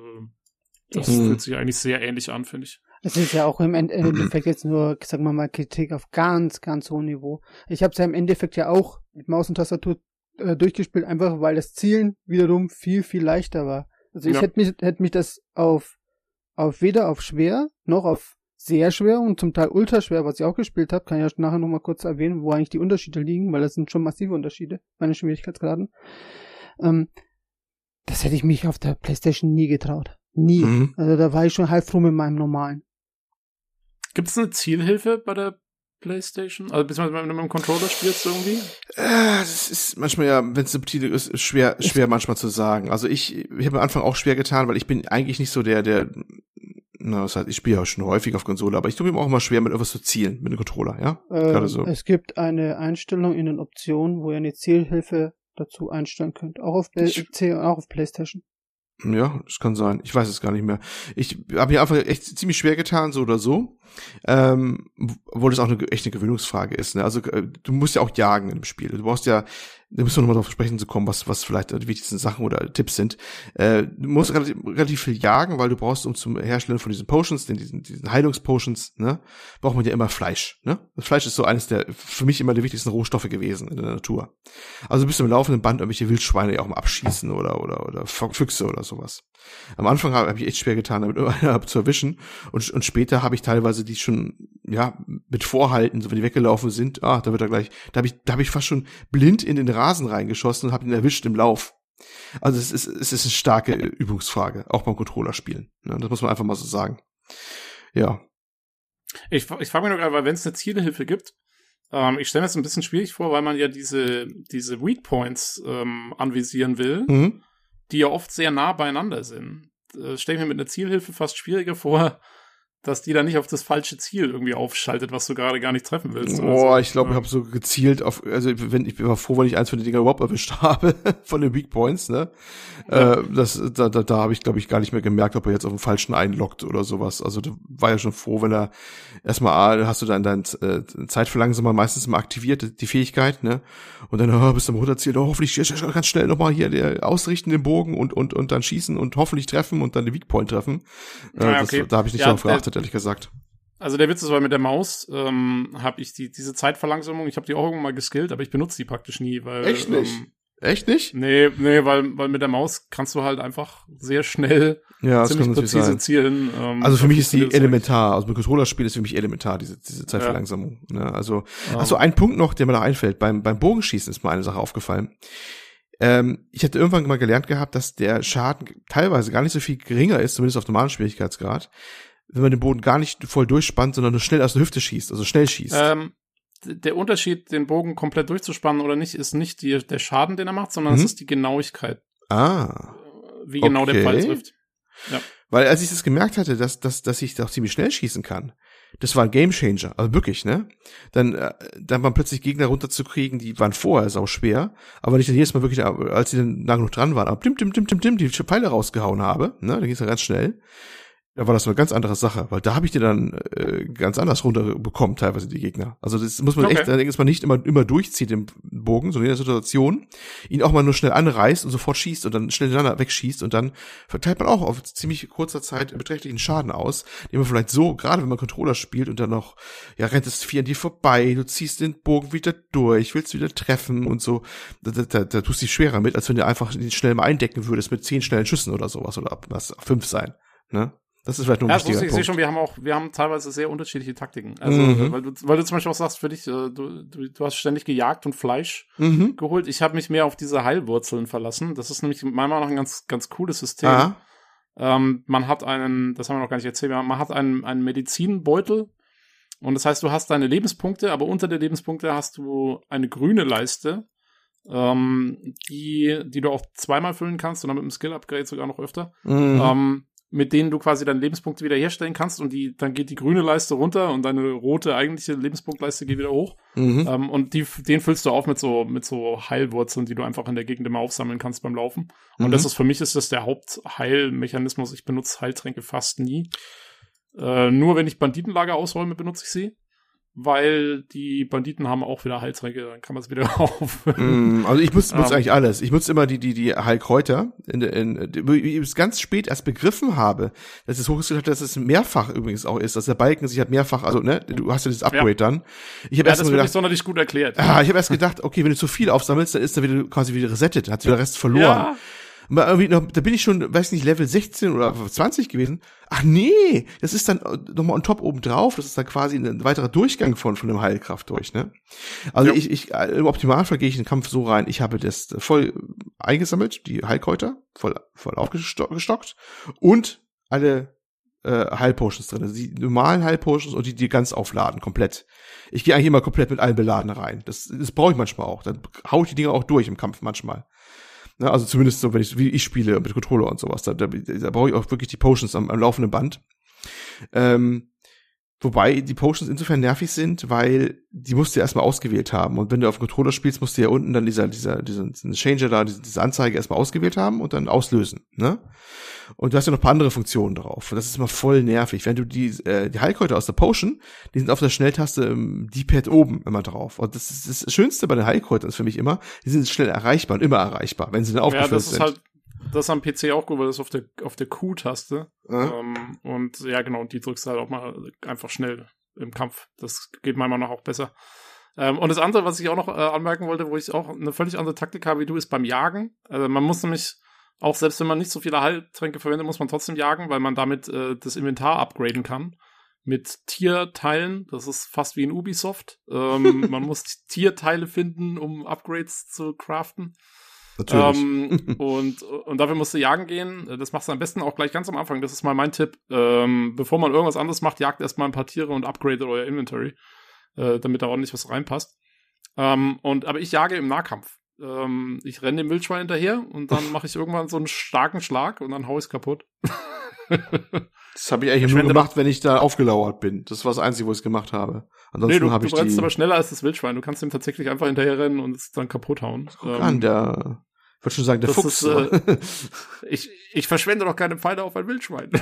das Mhm. fühlt sich eigentlich sehr ähnlich an, finde ich. Es ist ja auch im End- Endeffekt jetzt nur, sagen wir mal, Kritik auf ganz, ganz hohem Niveau. Ich habe es ja im Endeffekt ja auch mit Maus und Tastatur äh, durchgespielt, einfach weil das Zielen wiederum viel, viel leichter war. Also ich Ja. hätte mich, hätte mich das auf, auf weder auf schwer noch auf sehr schwer und zum Teil ultra schwer, was ich auch gespielt habe, kann ich ja nachher nochmal kurz erwähnen, wo eigentlich die Unterschiede liegen, weil das sind schon massive Unterschiede bei den Schwierigkeitsgraden. Ähm, das hätte ich mich auf der Playstation nie getraut. Nie. Mhm. Also da war ich schon halb froh mit meinem normalen. Gibt es eine Zielhilfe bei der PlayStation? Also beziehungsweise wenn du mit dem Controller spielst irgendwie? Äh, Das ist manchmal ja, wenn es subtil ist, ist schwer, schwer manchmal zu sagen. Also ich, ich habe am Anfang auch schwer getan, weil ich bin eigentlich nicht so der, der, na, das heißt, ich spiele ja schon häufig auf Konsole, aber ich tue mir auch immer schwer, mit irgendwas zu zielen, mit dem Controller, ja? Ähm, Gerade so. Es gibt eine Einstellung in den Optionen, wo ihr eine Zielhilfe dazu einstellen könnt. Auch auf, Play- Ich- C- auch auf PlayStation. Ja, das kann sein. Ich weiß es gar nicht mehr. Ich habe mir einfach echt ziemlich schwer getan, so oder so. Ähm, obwohl das auch eine, echt eine Gewöhnungsfrage ist. Ne? Also äh, du musst ja auch jagen im Spiel. Du brauchst ja, da müssen wir nochmal darauf sprechen zu kommen, was, was vielleicht die wichtigsten Sachen oder Tipps sind. Äh, du musst relativ, relativ viel jagen, weil du brauchst, um zum Herstellen von diesen Potions, den, diesen, diesen Heilungspotions, ne, braucht man ja immer Fleisch. Ne? Das Fleisch ist so eines der, für mich immer die wichtigsten Rohstoffe gewesen in der Natur. Also bist du im laufenden Band irgendwelche Wildschweine ja auch mal abschießen oder, oder, oder Füchse oder sowas. Am Anfang habe hab ich echt schwer getan, damit *laughs* irgendeiner zu erwischen. Und, und später habe ich teilweise die schon, ja, mit Vorhalten, so wenn die weggelaufen sind, ah, da wird er gleich, da habe ich, da habe ich fast schon blind in den Rasen reingeschossen und habe ihn erwischt im Lauf. Also es ist, es ist eine starke Übungsfrage, auch beim Controller-Spielen. Ne? Das muss man einfach mal so sagen. Ja. Ich, ich frage mich gerade, weil wenn es eine Zielhilfe gibt, ähm, ich stelle mir das ein bisschen schwierig vor, weil man ja diese, diese Weak Points ähm, anvisieren will, Mhm. Die ja oft sehr nah beieinander sind. Äh, stelle ich mir mit einer Zielhilfe fast schwieriger vor, dass die dann nicht auf das falsche Ziel irgendwie aufschaltet, was du gerade gar nicht treffen willst. Boah, so. ich glaube, ich habe so gezielt auf, also wenn ich war froh, wenn ich eins von den Dinger überhaupt erwischt *laughs* habe, von den Weak Points, ne? Ja. Äh, das, da, da, da habe ich, glaube ich, gar nicht mehr gemerkt, ob er jetzt auf den falschen einloggt oder sowas. Also da war ja schon froh, wenn er erstmal ah, hast du dann dein äh, Zeitverlangsamer meistens mal aktiviert, die Fähigkeit, ne? Und dann oh, bist du am runterziehen, oh, hoffentlich ganz schnell nochmal hier der, ausrichten den Bogen und, und, und dann schießen und hoffentlich treffen und dann den Weak Point treffen. Äh, das, okay. da habe ich nicht Ja, darauf der- geachtet, ehrlich gesagt. Also der Witz ist, weil mit der Maus ähm, habe ich die diese Zeitverlangsamung, ich habe die auch irgendwann mal geskillt, aber ich benutze die praktisch nie, weil Echt nicht? Ähm, Echt nicht? nee, nee, weil weil mit der Maus kannst du halt einfach sehr schnell Ja, ziemlich präzise sein. zielen. Ähm, Also für mich ist die elementar, also mit Controllerspiel ist für mich elementar, diese, diese Zeitverlangsamung. Ne? Also, Ja. ach so, ein Punkt noch, der mir da einfällt, beim, beim Bogenschießen ist mir eine Sache aufgefallen. Ähm, ich hatte irgendwann mal gelernt gehabt, dass der Schaden teilweise gar nicht so viel geringer ist, zumindest auf normalen Schwierigkeitsgrad, wenn man den Boden gar nicht voll durchspannt, sondern nur schnell aus der Hüfte schießt, also schnell schießt. Ähm, der Unterschied, den Bogen komplett durchzuspannen oder nicht, ist nicht die, der Schaden, den er macht, sondern Mhm. es ist die Genauigkeit, ah. wie genau der Okay. Pfeil trifft. Weil als ich das gemerkt hatte, dass, dass, dass ich doch ziemlich schnell schießen kann, das war ein Gamechanger, also wirklich, ne? Dann, äh, dann waren plötzlich Gegner runterzukriegen, die waren vorher sau schwer, aber dann jedes Mal wirklich, äh, als sie dann nah genug dran waren, aber dim, dim, dim, dim, dim, die Pfeile rausgehauen habe, ne? Da ging es dann ganz schnell. Da war das eine ganz andere Sache, weil da habe ich die dann äh, ganz anders runterbekommen, teilweise die Gegner. Also das muss man Okay. echt, da dass man nicht immer, immer durchzieht im Bogen, sondern in der Situation, ihn auch mal nur schnell anreißt und sofort schießt und dann schnell hintereinander wegschießt und dann verteilt man auch auf ziemlich kurzer Zeit beträchtlichen Schaden aus, den man vielleicht so, gerade wenn man Controller spielt und dann noch, ja, rennt es vier an dir vorbei, du ziehst den Bogen wieder durch, willst wieder treffen und so, da, da, da, da tust du dich schwerer mit, als wenn du einfach ihn schnell mal eindecken würdest mit zehn schnellen Schüssen oder sowas oder ab was, fünf sein, ne? Das ist vielleicht nur ein Ja, wichtiger ich, ich sehe Punkt. schon, wir haben auch, wir haben teilweise sehr unterschiedliche Taktiken. Also, Mhm. weil du, weil du zum Beispiel auch sagst, für dich, äh, du, du, du hast ständig gejagt und Fleisch Mhm. geholt. Ich habe mich mehr auf diese Heilwurzeln verlassen. Das ist nämlich meiner Meinung nach ein ganz, ganz cooles System. Ah, Ähm, man hat einen, das haben wir noch gar nicht erzählt, man hat einen, einen Medizinbeutel. Und das heißt, du hast deine Lebenspunkte, aber unter der Lebenspunkte hast du eine grüne Leiste, ähm, die, die du auch zweimal füllen kannst und dann mit dem Skill-Upgrade sogar noch öfter, mhm. ähm, mit denen du quasi deine Lebenspunkte wieder herstellen kannst und die, dann geht die grüne Leiste runter und deine rote eigentliche Lebenspunktleiste geht wieder hoch. mhm. Ähm, und die, den füllst du auf mit so, mit so Heilwurzeln, die du einfach in der Gegend immer aufsammeln kannst beim Laufen. Und Mhm. das ist für mich ist das der Hauptheilmechanismus. Ich benutze Heiltränke fast nie. Äh, nur wenn ich Banditenlager ausräume, benutze ich sie. Weil die Banditen haben auch wieder Heiltränke, dann kann man es wieder *laughs* auffüllen. Mm, Also ich nutze nutze Ähm. eigentlich alles. Ich nutze immer die die die Heilkräuter, in, der- in, wo ich es ganz spät erst begriffen habe, dass es hochgestellt hat, dass es mehrfach übrigens auch ist, dass der Balken sich halt mehrfach, also ne, du hast ja das Upgrade Ja. dann. Ich habe Ja, erst das nicht gedacht, sonderlich gut erklärt. ah, ich habe erst gedacht, okay, wenn du zu viel aufsammelst, dann ist er wieder quasi wieder resettet, hat wieder Rest verloren. Ja, Aber irgendwie noch, da bin ich schon, weiß nicht, Level 16 oder 20 gewesen. Ach nee, das ist dann nochmal on top oben drauf. Das ist dann quasi ein weiterer Durchgang von, von dem Heilkraft durch, ne? Also Ja. ich, ich, äh, im Optimalfall gehe ich in den Kampf so rein, ich habe das voll eingesammelt, die Heilkräuter, voll, voll aufgestockt und alle äh, Heilpotions drin. Also die normalen Heilpotions und die, die ganz aufladen, komplett. Ich gehe eigentlich immer komplett mit allen beladen rein. Das, das brauche ich manchmal auch. Dann hau ich die Dinger auch durch im Kampf manchmal. Ne, also zumindest so, wenn ich, wie ich spiele mit Controller und sowas, da, da, da brauche ich auch wirklich die Potions am, am laufenden Band. Ähm, wobei die Potions insofern nervig sind, weil die musst du ja erstmal ausgewählt haben. Und wenn du auf dem Controller spielst, musst du ja unten dann dieser, dieser, diesen, diesen Changer da, diese, diese Anzeige erstmal ausgewählt haben und dann auslösen, ne? Und du hast ja noch ein paar andere Funktionen drauf. Und das ist immer voll nervig. Wenn du die, äh, die Heilkräuter aus der Potion, die sind auf der Schnelltaste im D-Pad oben immer drauf. Und das ist das Schönste bei den Heilkräutern ist für mich immer, die sind schnell erreichbar und immer erreichbar, wenn sie dann ja, aufgefüllt das ist sind. halt, das am PC auch gut, weil das ist auf der, auf der Q-Taste. Ähm, und ja, genau, und die drückst du halt auch mal einfach schnell im Kampf. Das geht meiner Meinung nach auch besser. Ähm, und das andere, was ich auch noch äh, anmerken wollte, wo ich auch eine völlig andere Taktik habe wie du, ist beim Jagen. Also man muss nämlich, auch selbst wenn man nicht so viele Heiltränke verwendet, muss man trotzdem jagen, weil man damit äh, das Inventar upgraden kann. Mit Tierteilen, das ist fast wie in Ubisoft. Ähm, *laughs* man muss Tierteile finden, um Upgrades zu craften. Natürlich. Ähm, und, und dafür musst du jagen gehen. Das machst du am besten auch gleich ganz am Anfang. Das ist mal mein Tipp. Ähm, bevor man irgendwas anderes macht, jagt erstmal ein paar Tiere und upgradet euer Inventory, äh, damit da ordentlich was reinpasst. Ähm, und, aber ich jage im Nahkampf. Ähm, ich renne dem Wildschwein hinterher und dann *laughs* mache ich irgendwann so einen starken Schlag und dann hau ich es kaputt. *laughs* Das habe ich eigentlich nur gemacht, wenn ich da aufgelauert bin. Das war das Einzige, wo ich es gemacht habe. Ansonsten nee, du, ich du rennst die. aber schneller als das Wildschwein. Du kannst ihm tatsächlich einfach hinterherrennen und es dann kaputt hauen. Guck an, der ich würde schon sagen, der das Fuchs. Ist, äh, *laughs* ich, ich verschwende doch keine Pfeile auf ein Wildschwein. *laughs* das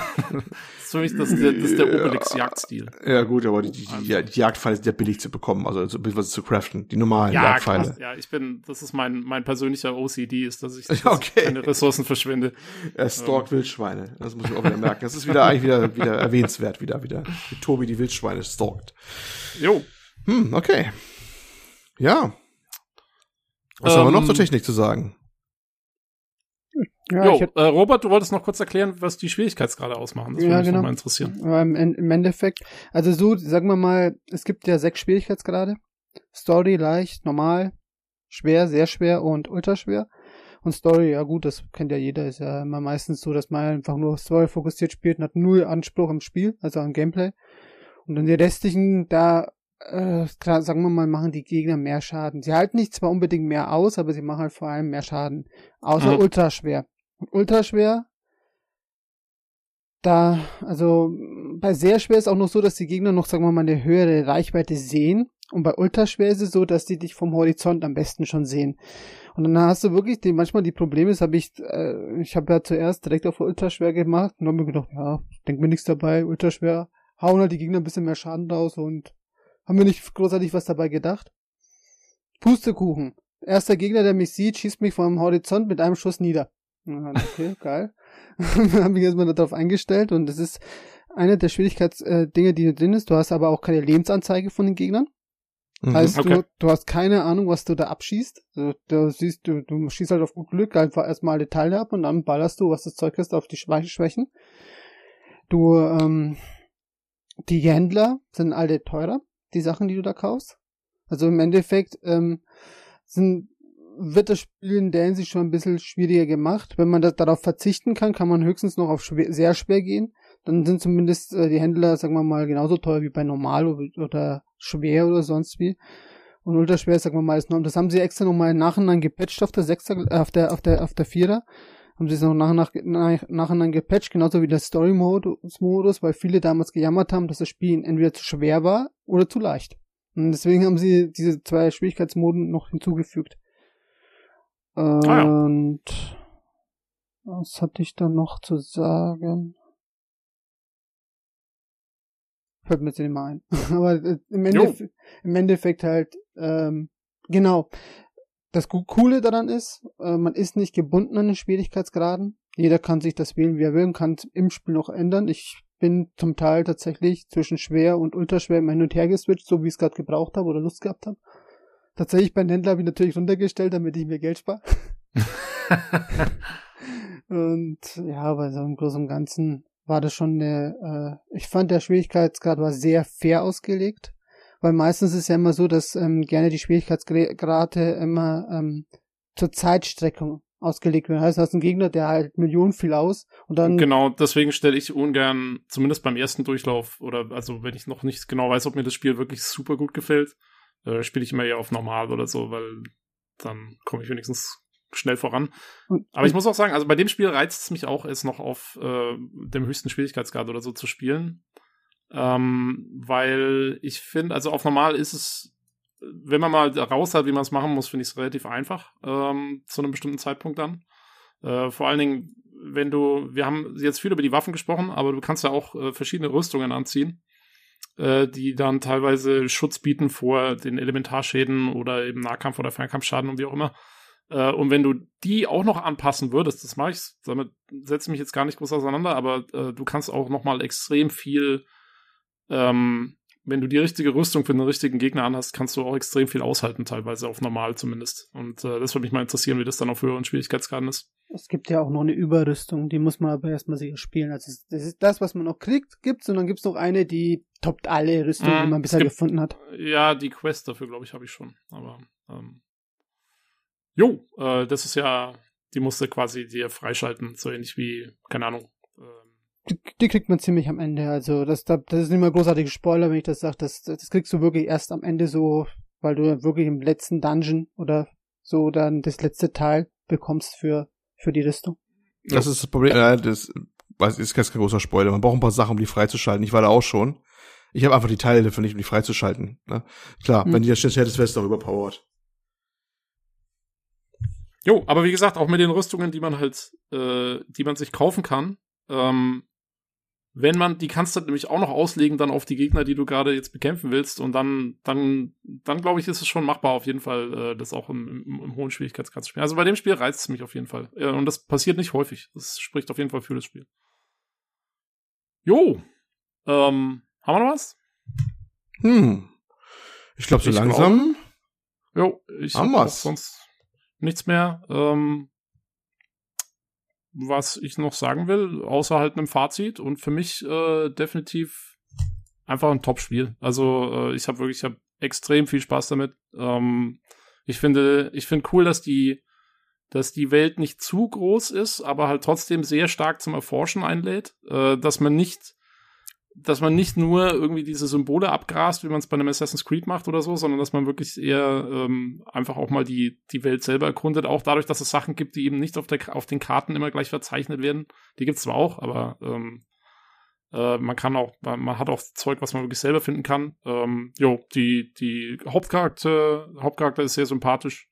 ist für mich das, das ist der Obelix-Jagdstil. ja, gut, aber die, die, die, die Jagdpfeile sind ja billig zu bekommen, also so was zu craften. Die normalen Ja, Jagdpfeile. krass. ja, ich bin, das ist mein, mein persönlicher OCD, ist, dass ich *laughs* dass Okay. ich keine Ressourcen verschwende. Er stalkt Wildschweine. Das muss ich auch wieder merken. Das ist wieder eigentlich wieder, wieder erwähnenswert, wieder, wieder. Wie Tobi die Wildschweine stalkt. Jo. Hm, okay. Ja. Was haben wir noch Ähm, zur Technik zu sagen? Ja, jo, hätte, äh, Robert, du wolltest noch kurz erklären, was die Schwierigkeitsgrade ausmachen. Das Ja, würde mich genau. noch mal interessieren. im, En- im Endeffekt, also so, sagen wir mal, es gibt ja sechs Schwierigkeitsgrade. Story, leicht, normal, schwer, sehr schwer und ultra schwer. Und Story, ja gut, das kennt ja jeder, ist ja immer meistens so, dass man einfach nur Story fokussiert spielt und hat null Anspruch im Spiel, also am Gameplay. Und dann die restlichen, da, äh, klar, sagen wir mal, machen die Gegner mehr Schaden. Sie halten nicht zwar unbedingt mehr aus, aber sie machen halt vor allem mehr Schaden. Außer Mhm. ultra schwer. Und ultra schwer, da, also bei sehr schwer ist auch noch so, dass die Gegner noch, sagen wir mal, eine höhere Reichweite sehen. Und bei ultra schwer ist es so, dass die dich vom Horizont am besten schon sehen. Und dann hast du wirklich die, manchmal die Probleme, das habe ich, äh, ich habe ja zuerst direkt auf ultra schwer gemacht und habe mir gedacht, ja, denk mir nichts dabei, ultra schwer, hauen halt die Gegner ein bisschen mehr Schaden raus und haben mir nicht großartig was dabei gedacht. Pustekuchen. Erster Gegner, der mich sieht, schießt mich vom Horizont mit einem Schuss nieder. Okay, geil. *laughs* habe mich erstmal darauf eingestellt und das ist eine der Schwierigkeitsdinge, äh, die da drin ist. Du hast aber auch keine Lebensanzeige von den Gegnern. Mhm. Heißt, Okay. du, du hast keine Ahnung, was du da abschießt. Also, du siehst, du, du schießt halt auf gut Glück einfach erstmal alle Teile ab und dann ballerst du, was das Zeug ist, auf die Schwä- Schwächen. Du, ähm, die Händler sind alle teurer, die Sachen, die du da kaufst. Also im Endeffekt, ähm, sind, wird das Spiel in der Hinsicht schon ein bisschen schwieriger gemacht. Wenn man das, darauf verzichten kann, kann man höchstens noch auf schwer, sehr schwer gehen. Dann sind zumindest äh, die Händler, sagen wir mal, genauso teuer wie bei normal oder, schwer oder sonst wie. Und ultraschwer, sagen wir mal, ist norm. Das haben sie extra nochmal nachhinein gepatcht auf der Sechser, äh, auf der, auf der, auf der Vierer. Haben sie es noch nach, nach, nach, nachhinein gepatcht, genauso wie der Story-Modus, weil viele damals gejammert haben, dass das Spiel entweder zu schwer war oder zu leicht. Und deswegen haben sie diese zwei Schwierigkeitsmoden noch hinzugefügt. Ja. Und was hatte ich da noch zu sagen? Fällt mir jetzt nicht mehr ein. *laughs* Aber äh, im, Endeffekt, im Endeffekt halt, ähm, genau. Das Coole daran ist, äh, man ist nicht gebunden an den Schwierigkeitsgraden. Jeder kann sich das wählen, wie er will und kann es im Spiel noch ändern. Ich bin zum Teil tatsächlich zwischen schwer und ultraschwer immer hin und her geswitcht, so wie ich es gerade gebraucht habe oder Lust gehabt habe. Tatsächlich beim Händler habe ich natürlich runtergestellt, damit ich mir Geld spare. *laughs* und ja, aber so im Großen und Ganzen war das schon eine, äh, ich fand der Schwierigkeitsgrad war sehr fair ausgelegt, weil meistens ist ja immer so, dass ähm, gerne die Schwierigkeitsgrade immer ähm, zur Zeitstreckung ausgelegt werden. Heißt, du hast einen Gegner, der halt Millionen viel aus und dann Genau, deswegen stelle ich ungern, zumindest beim ersten Durchlauf, oder also wenn ich noch nicht genau weiß, ob mir das Spiel wirklich super gut gefällt, äh, spiele ich immer eher auf normal oder so, weil dann komme ich wenigstens schnell voran. Aber ich muss auch sagen, also bei dem Spiel reizt es mich auch, es noch auf äh, dem höchsten Schwierigkeitsgrad oder so zu spielen. Ähm, weil ich finde, also auf normal ist es, wenn man mal raus hat, wie man es machen muss, finde ich es relativ einfach, ähm, zu einem bestimmten Zeitpunkt dann. Äh, vor allen Dingen, wenn du, wir haben jetzt viel über die Waffen gesprochen, aber du kannst ja auch äh, verschiedene Rüstungen anziehen, äh, die dann teilweise Schutz bieten vor den Elementarschäden oder eben Nahkampf- oder Fernkampfschaden und wie auch immer. Äh, und wenn du die auch noch anpassen würdest, das mache ich, damit setze ich mich jetzt gar nicht groß auseinander, aber äh, du kannst auch noch mal extrem viel, ähm, wenn du die richtige Rüstung für den richtigen Gegner anhast, kannst du auch extrem viel aushalten, teilweise auf normal zumindest. Und äh, das würde mich mal interessieren, wie das dann auf höheren Schwierigkeitsgraden ist. Es gibt ja auch noch eine Überrüstung, die muss man aber erstmal sicher spielen. Also das ist das, was man noch kriegt, gibt's und dann gibt's noch eine, die toppt alle Rüstungen, Mhm, die man es bisher gibt- gefunden hat. Ja, die Quest dafür, glaube ich, habe ich schon. Aber ähm, jo, äh, das ist ja, die musste quasi dir freischalten, so ähnlich wie, keine Ahnung. Ähm, Die, die kriegt man ziemlich am Ende. Also das, das ist nicht mal großartige Spoiler, wenn ich das sage. Das, das kriegst du wirklich erst am Ende so, weil du dann wirklich im letzten Dungeon oder so dann das letzte Teil bekommst für für die Rüstung. Das ist das Problem. Äh, das weiß, ist kein großer Spoiler. Man braucht ein paar Sachen, um die freizuschalten. Ich war da auch schon. Ich habe einfach die Teile dafür nicht, um die freizuschalten. Ne? Klar, Hm. wenn die das schnell hättest, wärst du auch überpowered. Jo, aber wie gesagt, auch mit den Rüstungen, die man halt, äh, die man sich kaufen kann, ähm, wenn man, die kannst du nämlich auch noch auslegen dann auf die Gegner, die du gerade jetzt bekämpfen willst und dann, dann, dann glaube ich, ist es schon machbar auf jeden Fall, äh, das auch im, im, im hohen Schwierigkeitsgrad zu spielen. Also bei dem Spiel reizt es mich auf jeden Fall. Äh, und das passiert nicht häufig. Das spricht auf jeden Fall für das Spiel. Jo, ähm, haben wir noch was? Hm. Ich glaube, so Ich langsam. Jo, ich Haben habe sonst nichts mehr. Ähm, was ich noch sagen will, außer halt einem Fazit und für mich äh, definitiv einfach ein Top-Spiel. Also äh, ich habe wirklich, ich habe extrem viel Spaß damit. Ähm, ich finde, ich finde cool, dass die, dass die Welt nicht zu groß ist, aber halt trotzdem sehr stark zum Erforschen einlädt, äh, dass man nicht dass man nicht nur irgendwie diese Symbole abgrast, wie man es bei einem Assassin's Creed macht oder so, sondern dass man wirklich eher ähm, einfach auch mal die, die Welt selber erkundet, auch dadurch, dass es Sachen gibt, die eben nicht auf, der, auf den Karten immer gleich verzeichnet werden. Die gibt's zwar auch, aber ähm, äh, man kann auch, man man hat auch Zeug, was man wirklich selber finden kann. Ähm, jo, die, die Hauptcharakter, Hauptcharakter ist sehr sympathisch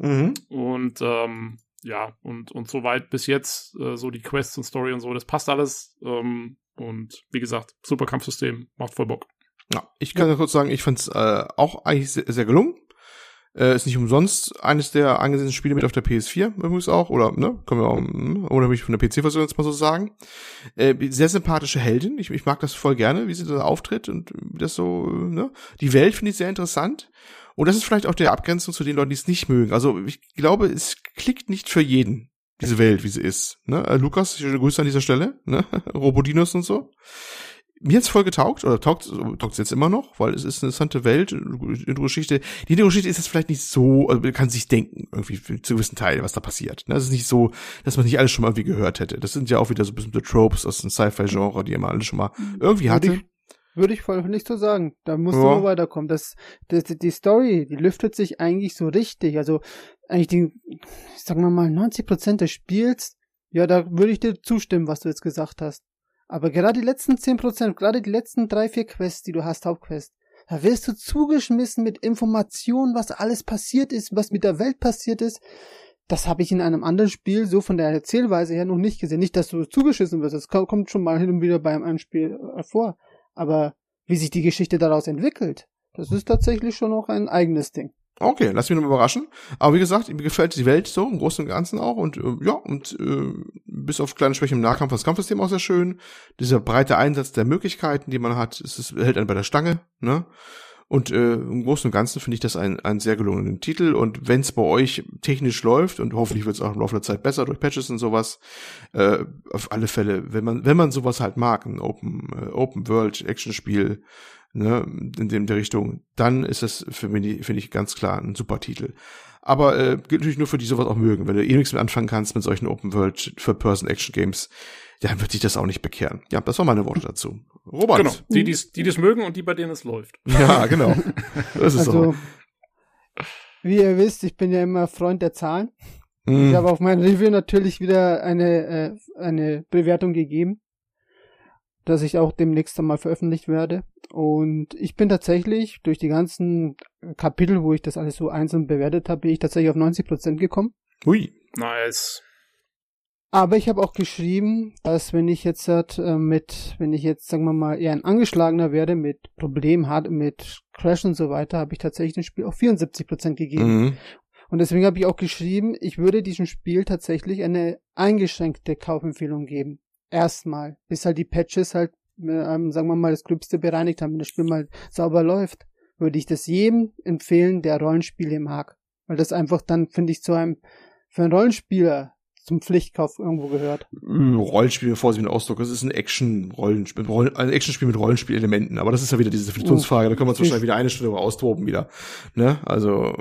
Mhm. und ähm, ja, und, und soweit bis jetzt, äh, so die Quests und Story und so, das passt alles. Ähm, und wie gesagt, super Kampfsystem, macht voll Bock. Ja, ich kann ja kurz sagen, ich fand's äh, auch eigentlich sehr, sehr gelungen. Äh, ist nicht umsonst eines der angesehenen Spiele mit auf der PS4 übrigens auch, oder, ne, können wir auch, hm, unabhängig von der PC-Version jetzt mal so sagen. Äh, sehr sympathische Heldin, ich, ich mag das voll gerne, wie sie da auftritt und wie das so, äh, ne. Die Welt finde ich sehr interessant. Und das ist vielleicht auch der Abgrenzung zu den Leuten, die es nicht mögen. Also ich glaube, es klickt nicht für jeden, diese Welt, wie sie ist. Ne? Äh, Lukas, schöne Grüße an dieser Stelle, ne? *laughs* Robodinos und so mir hat's voll getaugt, oder taugt taugt jetzt immer noch, weil es ist eine interessante Welt, eine Geschichte. Die Geschichte ist jetzt vielleicht nicht so, also man kann sich denken, irgendwie zu gewissen Teilen, was da passiert. Ne? Es ist nicht so, dass man nicht alles schon mal irgendwie gehört hätte. Das sind ja auch wieder so bestimmte Tropes aus dem Sci-Fi-Genre, die man alle schon mal irgendwie Würde hatte. ich, würde ich voll nicht so sagen. Da musst Ja. du nur weiterkommen. Das, das, die Story, die lüftet sich eigentlich so richtig. Also eigentlich die, sagen wir mal, 90 Prozent des Spiels, ja, da würde ich dir zustimmen, was du jetzt gesagt hast. Aber gerade die letzten 10 Prozent, gerade die letzten drei, vier Quests, die du hast, Hauptquests, da wirst du zugeschmissen mit Informationen, was alles passiert ist, was mit der Welt passiert ist. Das habe ich in einem anderen Spiel so von der Erzählweise her noch nicht gesehen. Nicht, dass du zugeschissen wirst. Das ko- kommt schon mal hin und wieder bei einem Spiel äh, vor. Aber wie sich die Geschichte daraus entwickelt, das ist tatsächlich schon noch ein eigenes Ding. Okay, lass mich noch mal überraschen. Aber wie gesagt, mir gefällt die Welt so im Großen und Ganzen auch und äh, ja, und äh, bis auf kleine Schwächen im Nahkampf das Kampfsystem auch sehr schön. Dieser breite Einsatz der Möglichkeiten, die man hat, es ist, hält einen bei der Stange, ne? Und äh, im Großen und Ganzen finde ich das ein, ein sehr gelungenen Titel. Und wenn es bei euch technisch läuft, und hoffentlich wird es auch im Laufe der Zeit besser durch Patches und sowas, äh, auf alle Fälle, wenn man, wenn man sowas halt mag, ein Open, äh, Open World Action-Spiel, ne, in dem der Richtung, dann ist das für mich, finde ich, ganz klar ein super Titel. Aber äh, gilt natürlich nur für die sowas auch mögen. Wenn du eh nichts mit anfangen kannst mit solchen Open World First-Person Action Games, dann wird sich das auch nicht bekehren. Ja, das waren meine Worte dazu. Robert. Genau, die, die's, die das mögen und die, bei denen es läuft. *laughs* Ja, genau. Das ist Also, so. wie ihr wisst, ich bin ja immer Freund der Zahlen. Ich Mhm. habe auf mein Review natürlich wieder eine, äh, eine Bewertung gegeben, dass ich auch demnächst einmal veröffentlicht werde. Und ich bin tatsächlich durch die ganzen Kapitel, wo ich das alles so einzeln bewertet habe, bin ich tatsächlich auf 90% gekommen. Hui. Nice. Aber ich habe auch geschrieben, dass wenn ich jetzt halt, äh, mit, wenn ich jetzt, sagen wir mal, eher ein Angeschlagener werde mit Problemen hat, mit Crash und so weiter, habe ich tatsächlich dem Spiel auf 74% gegeben. Mhm. Und deswegen habe ich auch geschrieben, ich würde diesem Spiel tatsächlich eine eingeschränkte Kaufempfehlung geben. Erstmal, bis halt die Patches halt, ähm, sagen wir mal, das Gröbste bereinigt haben, wenn das Spiel mal sauber läuft, würde ich das jedem empfehlen, der Rollenspiele mag. Weil das einfach dann, finde ich, zu einem, für einen Rollenspieler zum Pflichtkauf irgendwo gehört. Äh, Rollenspiel, bevor sie mit Ausdruck, das ist ein Action-Rollenspiel, Rollen, ein Actionspiel mit Rollenspielelementen, aber das ist ja wieder diese Definitionsfrage, da können wir uns wahrscheinlich wieder eine Stunde über austoben wieder, ne, also,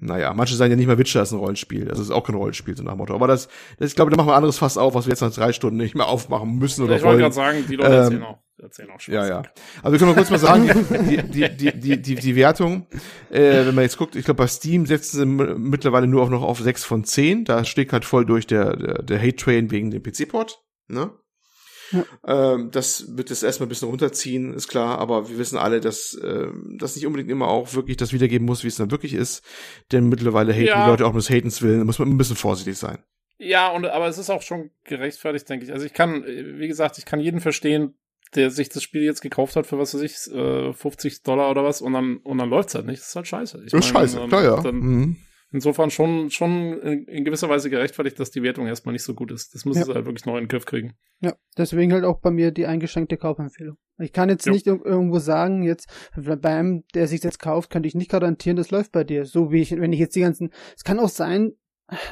naja, manche sagen ja nicht mal Witcher ist ein Rollenspiel, das ist auch kein Rollenspiel, so nach dem Motto, aber das, das ich glaube, da machen wir ein anderes Fass auf, was wir jetzt nach drei Stunden nicht mehr aufmachen müssen oder ich wollte wollen. gerade sagen, die Leute Ähm, auch, erzählen auch Spaß. Ja, ja. Also wir können mal kurz mal sagen, die, die, die, die, die, die Wertung, äh, wenn man jetzt guckt, ich glaube bei Steam setzen sie mittlerweile nur auch noch auf 6 von 10. Da steht halt voll durch der, der, der Hate-Train wegen dem PC-Port. Ne? Ähm, das wird es erstmal ein bisschen runterziehen, ist klar, aber wir wissen alle, dass ähm, das nicht unbedingt immer auch wirklich das wiedergeben muss, wie es dann wirklich ist. Denn mittlerweile haten Ja. die Leute auch nur des Hatens willen, da muss man ein bisschen vorsichtig sein. Ja, und aber es ist auch schon gerechtfertigt, denke ich. Also ich kann, äh, wie gesagt, ich kann jeden verstehen, der sich das Spiel jetzt gekauft hat für was weiß ich, äh, 50 Dollar oder was und dann und dann läuft's halt nicht. Das ist halt scheiße. Ich Das ist meine, scheiße, ähm, klar, ja. Dann, Mhm. Insofern schon schon in, in gewisser Weise gerechtfertigt, dass die Wertung erstmal nicht so gut ist. Das müssen Ja. sie halt wirklich noch in den Griff kriegen. Ja, deswegen halt auch bei mir die eingeschränkte Kaufempfehlung. Ich kann jetzt Jo. nicht ir- irgendwo sagen, jetzt bei einem, der sich jetzt kauft, könnte ich nicht garantieren, das läuft bei dir. So wie ich, wenn ich jetzt die ganzen, es kann auch sein,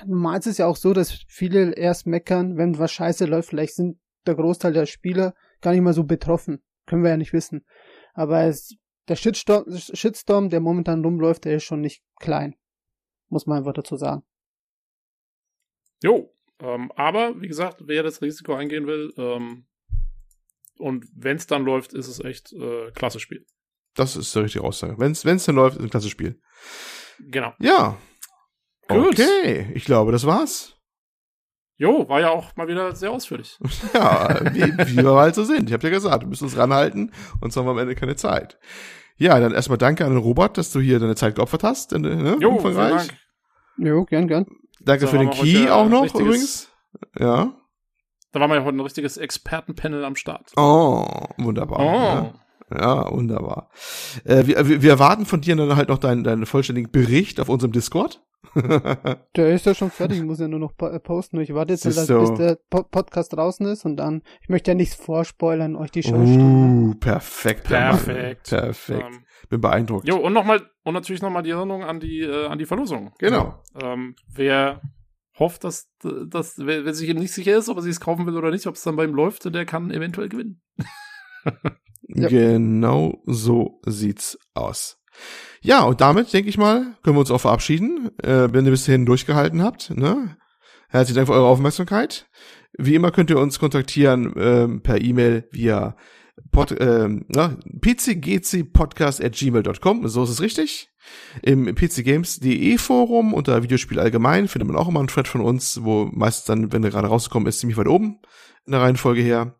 normal ist es ja auch so, dass viele erst meckern, wenn was scheiße läuft, vielleicht sind der Großteil der Spieler gar nicht mal so betroffen. Können wir ja nicht wissen. Aber es, der Shitstorm, Shitstorm, der momentan rumläuft, der ist schon nicht klein. Muss man einfach dazu sagen. Jo, ähm, aber wie gesagt, wer das Risiko eingehen will, ähm, und wenn's dann läuft, ist es echt äh, klasse Spiel. Das ist die richtige Aussage. Wenn es dann läuft, ist ein klasse Spiel. Genau. Ja. Gut. Okay, ich glaube, das war's. Jo, war ja auch mal wieder sehr ausführlich. *laughs* Ja, wie, wie wir halt so sind. Ich habe ja gesagt, wir müssen uns ranhalten, sonst haben wir am Ende keine Zeit. Ja, dann erstmal danke an den Robert, dass du hier deine Zeit geopfert hast. Ne, Jo, umfangreich. Dank. Jo, gern, gern. Danke So, für den wir Key auch noch übrigens. Ja. Da war mal ja heute ein richtiges Expertenpanel am Start. Oh, wunderbar. Oh. Ja, wunderbar. Äh, wir, wir erwarten von dir dann halt noch deinen, deinen vollständigen Bericht auf unserem Discord. *laughs* Der ist ja schon fertig, muss ja nur noch äh, posten. Ich warte jetzt, bis du. der Po- Podcast draußen ist und dann, ich möchte ja nichts vorspoilern, euch die Show uh, perfekt. Herr Mann. Perfekt. Perfekt. Ähm, Bin beeindruckt. jo, und nochmal, und natürlich nochmal die Erinnerung an die, äh, an die Verlosung. Genau. Ähm, wer hofft, dass, dass wer, wer sich nicht sicher ist, ob er sich es kaufen will oder nicht, ob es dann bei ihm läuft, der kann eventuell gewinnen. *laughs* Genau so sieht's aus. Ja, und damit, denke ich mal, können wir uns auch verabschieden, äh, wenn ihr bis hierhin durchgehalten habt. Ne? Herzlichen Dank für eure Aufmerksamkeit. Wie immer könnt ihr uns kontaktieren ähm, per E-Mail via pod, ähm, na, pcgcpodcast.gmail.com, so ist es richtig. Im pcgames.de Forum unter Videospiel allgemein findet man auch immer einen Thread von uns, wo meistens dann, wenn er gerade rausgekommen ist, ziemlich weit oben in der Reihenfolge her.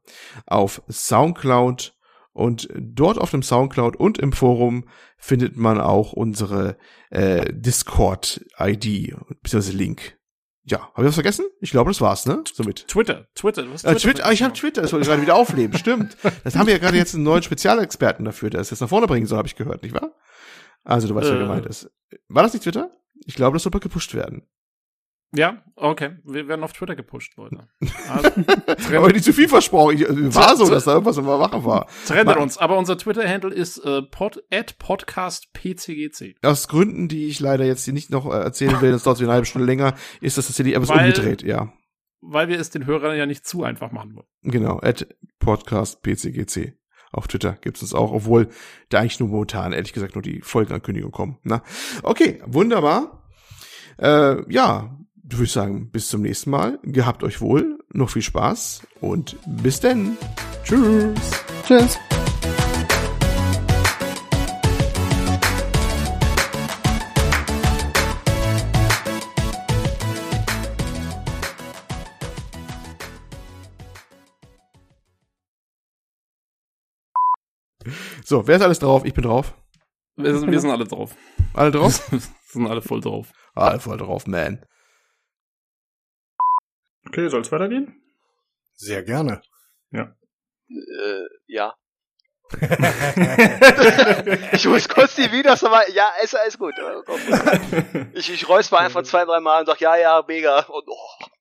Auf Soundcloud und dort auf dem Soundcloud und im Forum findet man auch unsere äh, Discord-ID bzw. Link. Ja, habe ich was vergessen? Ich glaube, das war's, ne? Somit. Twitter, Twitter, du hast Äh, Twitter, ah, ich habe Twitter, das wollte ich gerade wieder aufleben, *laughs* stimmt. Das haben wir ja gerade jetzt einen neuen Spezialexperten dafür, der es jetzt nach vorne bringen soll, habe ich gehört, nicht wahr? Also du weißt, wer Äh. gemeint ist. War das nicht Twitter? Ich glaube, das soll mal gepusht werden. Ja, okay. Wir werden auf Twitter gepusht, Leute. *laughs* Also, Aber nicht zu viel versprochen. Ich, war so, dass da irgendwas immer machen war. trennt uns. Aber unser Twitter-Handle ist äh, pod, at podcastpcgc. Aus Gründen, die ich leider jetzt hier nicht noch äh, erzählen will, das dauert eine halbe Stunde länger, ist das tatsächlich etwas Weil- umgedreht, ja. Weil wir es den Hörern ja nicht zu einfach machen wollen. Genau, at Podcast PCGC. Auf Twitter gibt's uns auch, obwohl da eigentlich nur momentan, ehrlich gesagt, nur die Folgenankündigungen kommen. Na? Okay, wunderbar. Äh, ja, würde ich sagen, bis zum nächsten Mal. Gehabt euch wohl, noch viel Spaß und bis denn. Tschüss. Tschüss. So, wer ist alles drauf? Ich bin drauf. Wir sind, wir sind alle drauf. Alle drauf? *laughs* Wir sind alle voll drauf. Alle voll drauf, man. Okay, soll's weitergehen? Sehr gerne. Äh, ja. *laughs* Ich muss kurz die Videos nochmal. Ja, ist alles gut. *laughs* Ich, ich räusper einfach zwei, drei Mal und sag, ja, ja, mega. Und oh,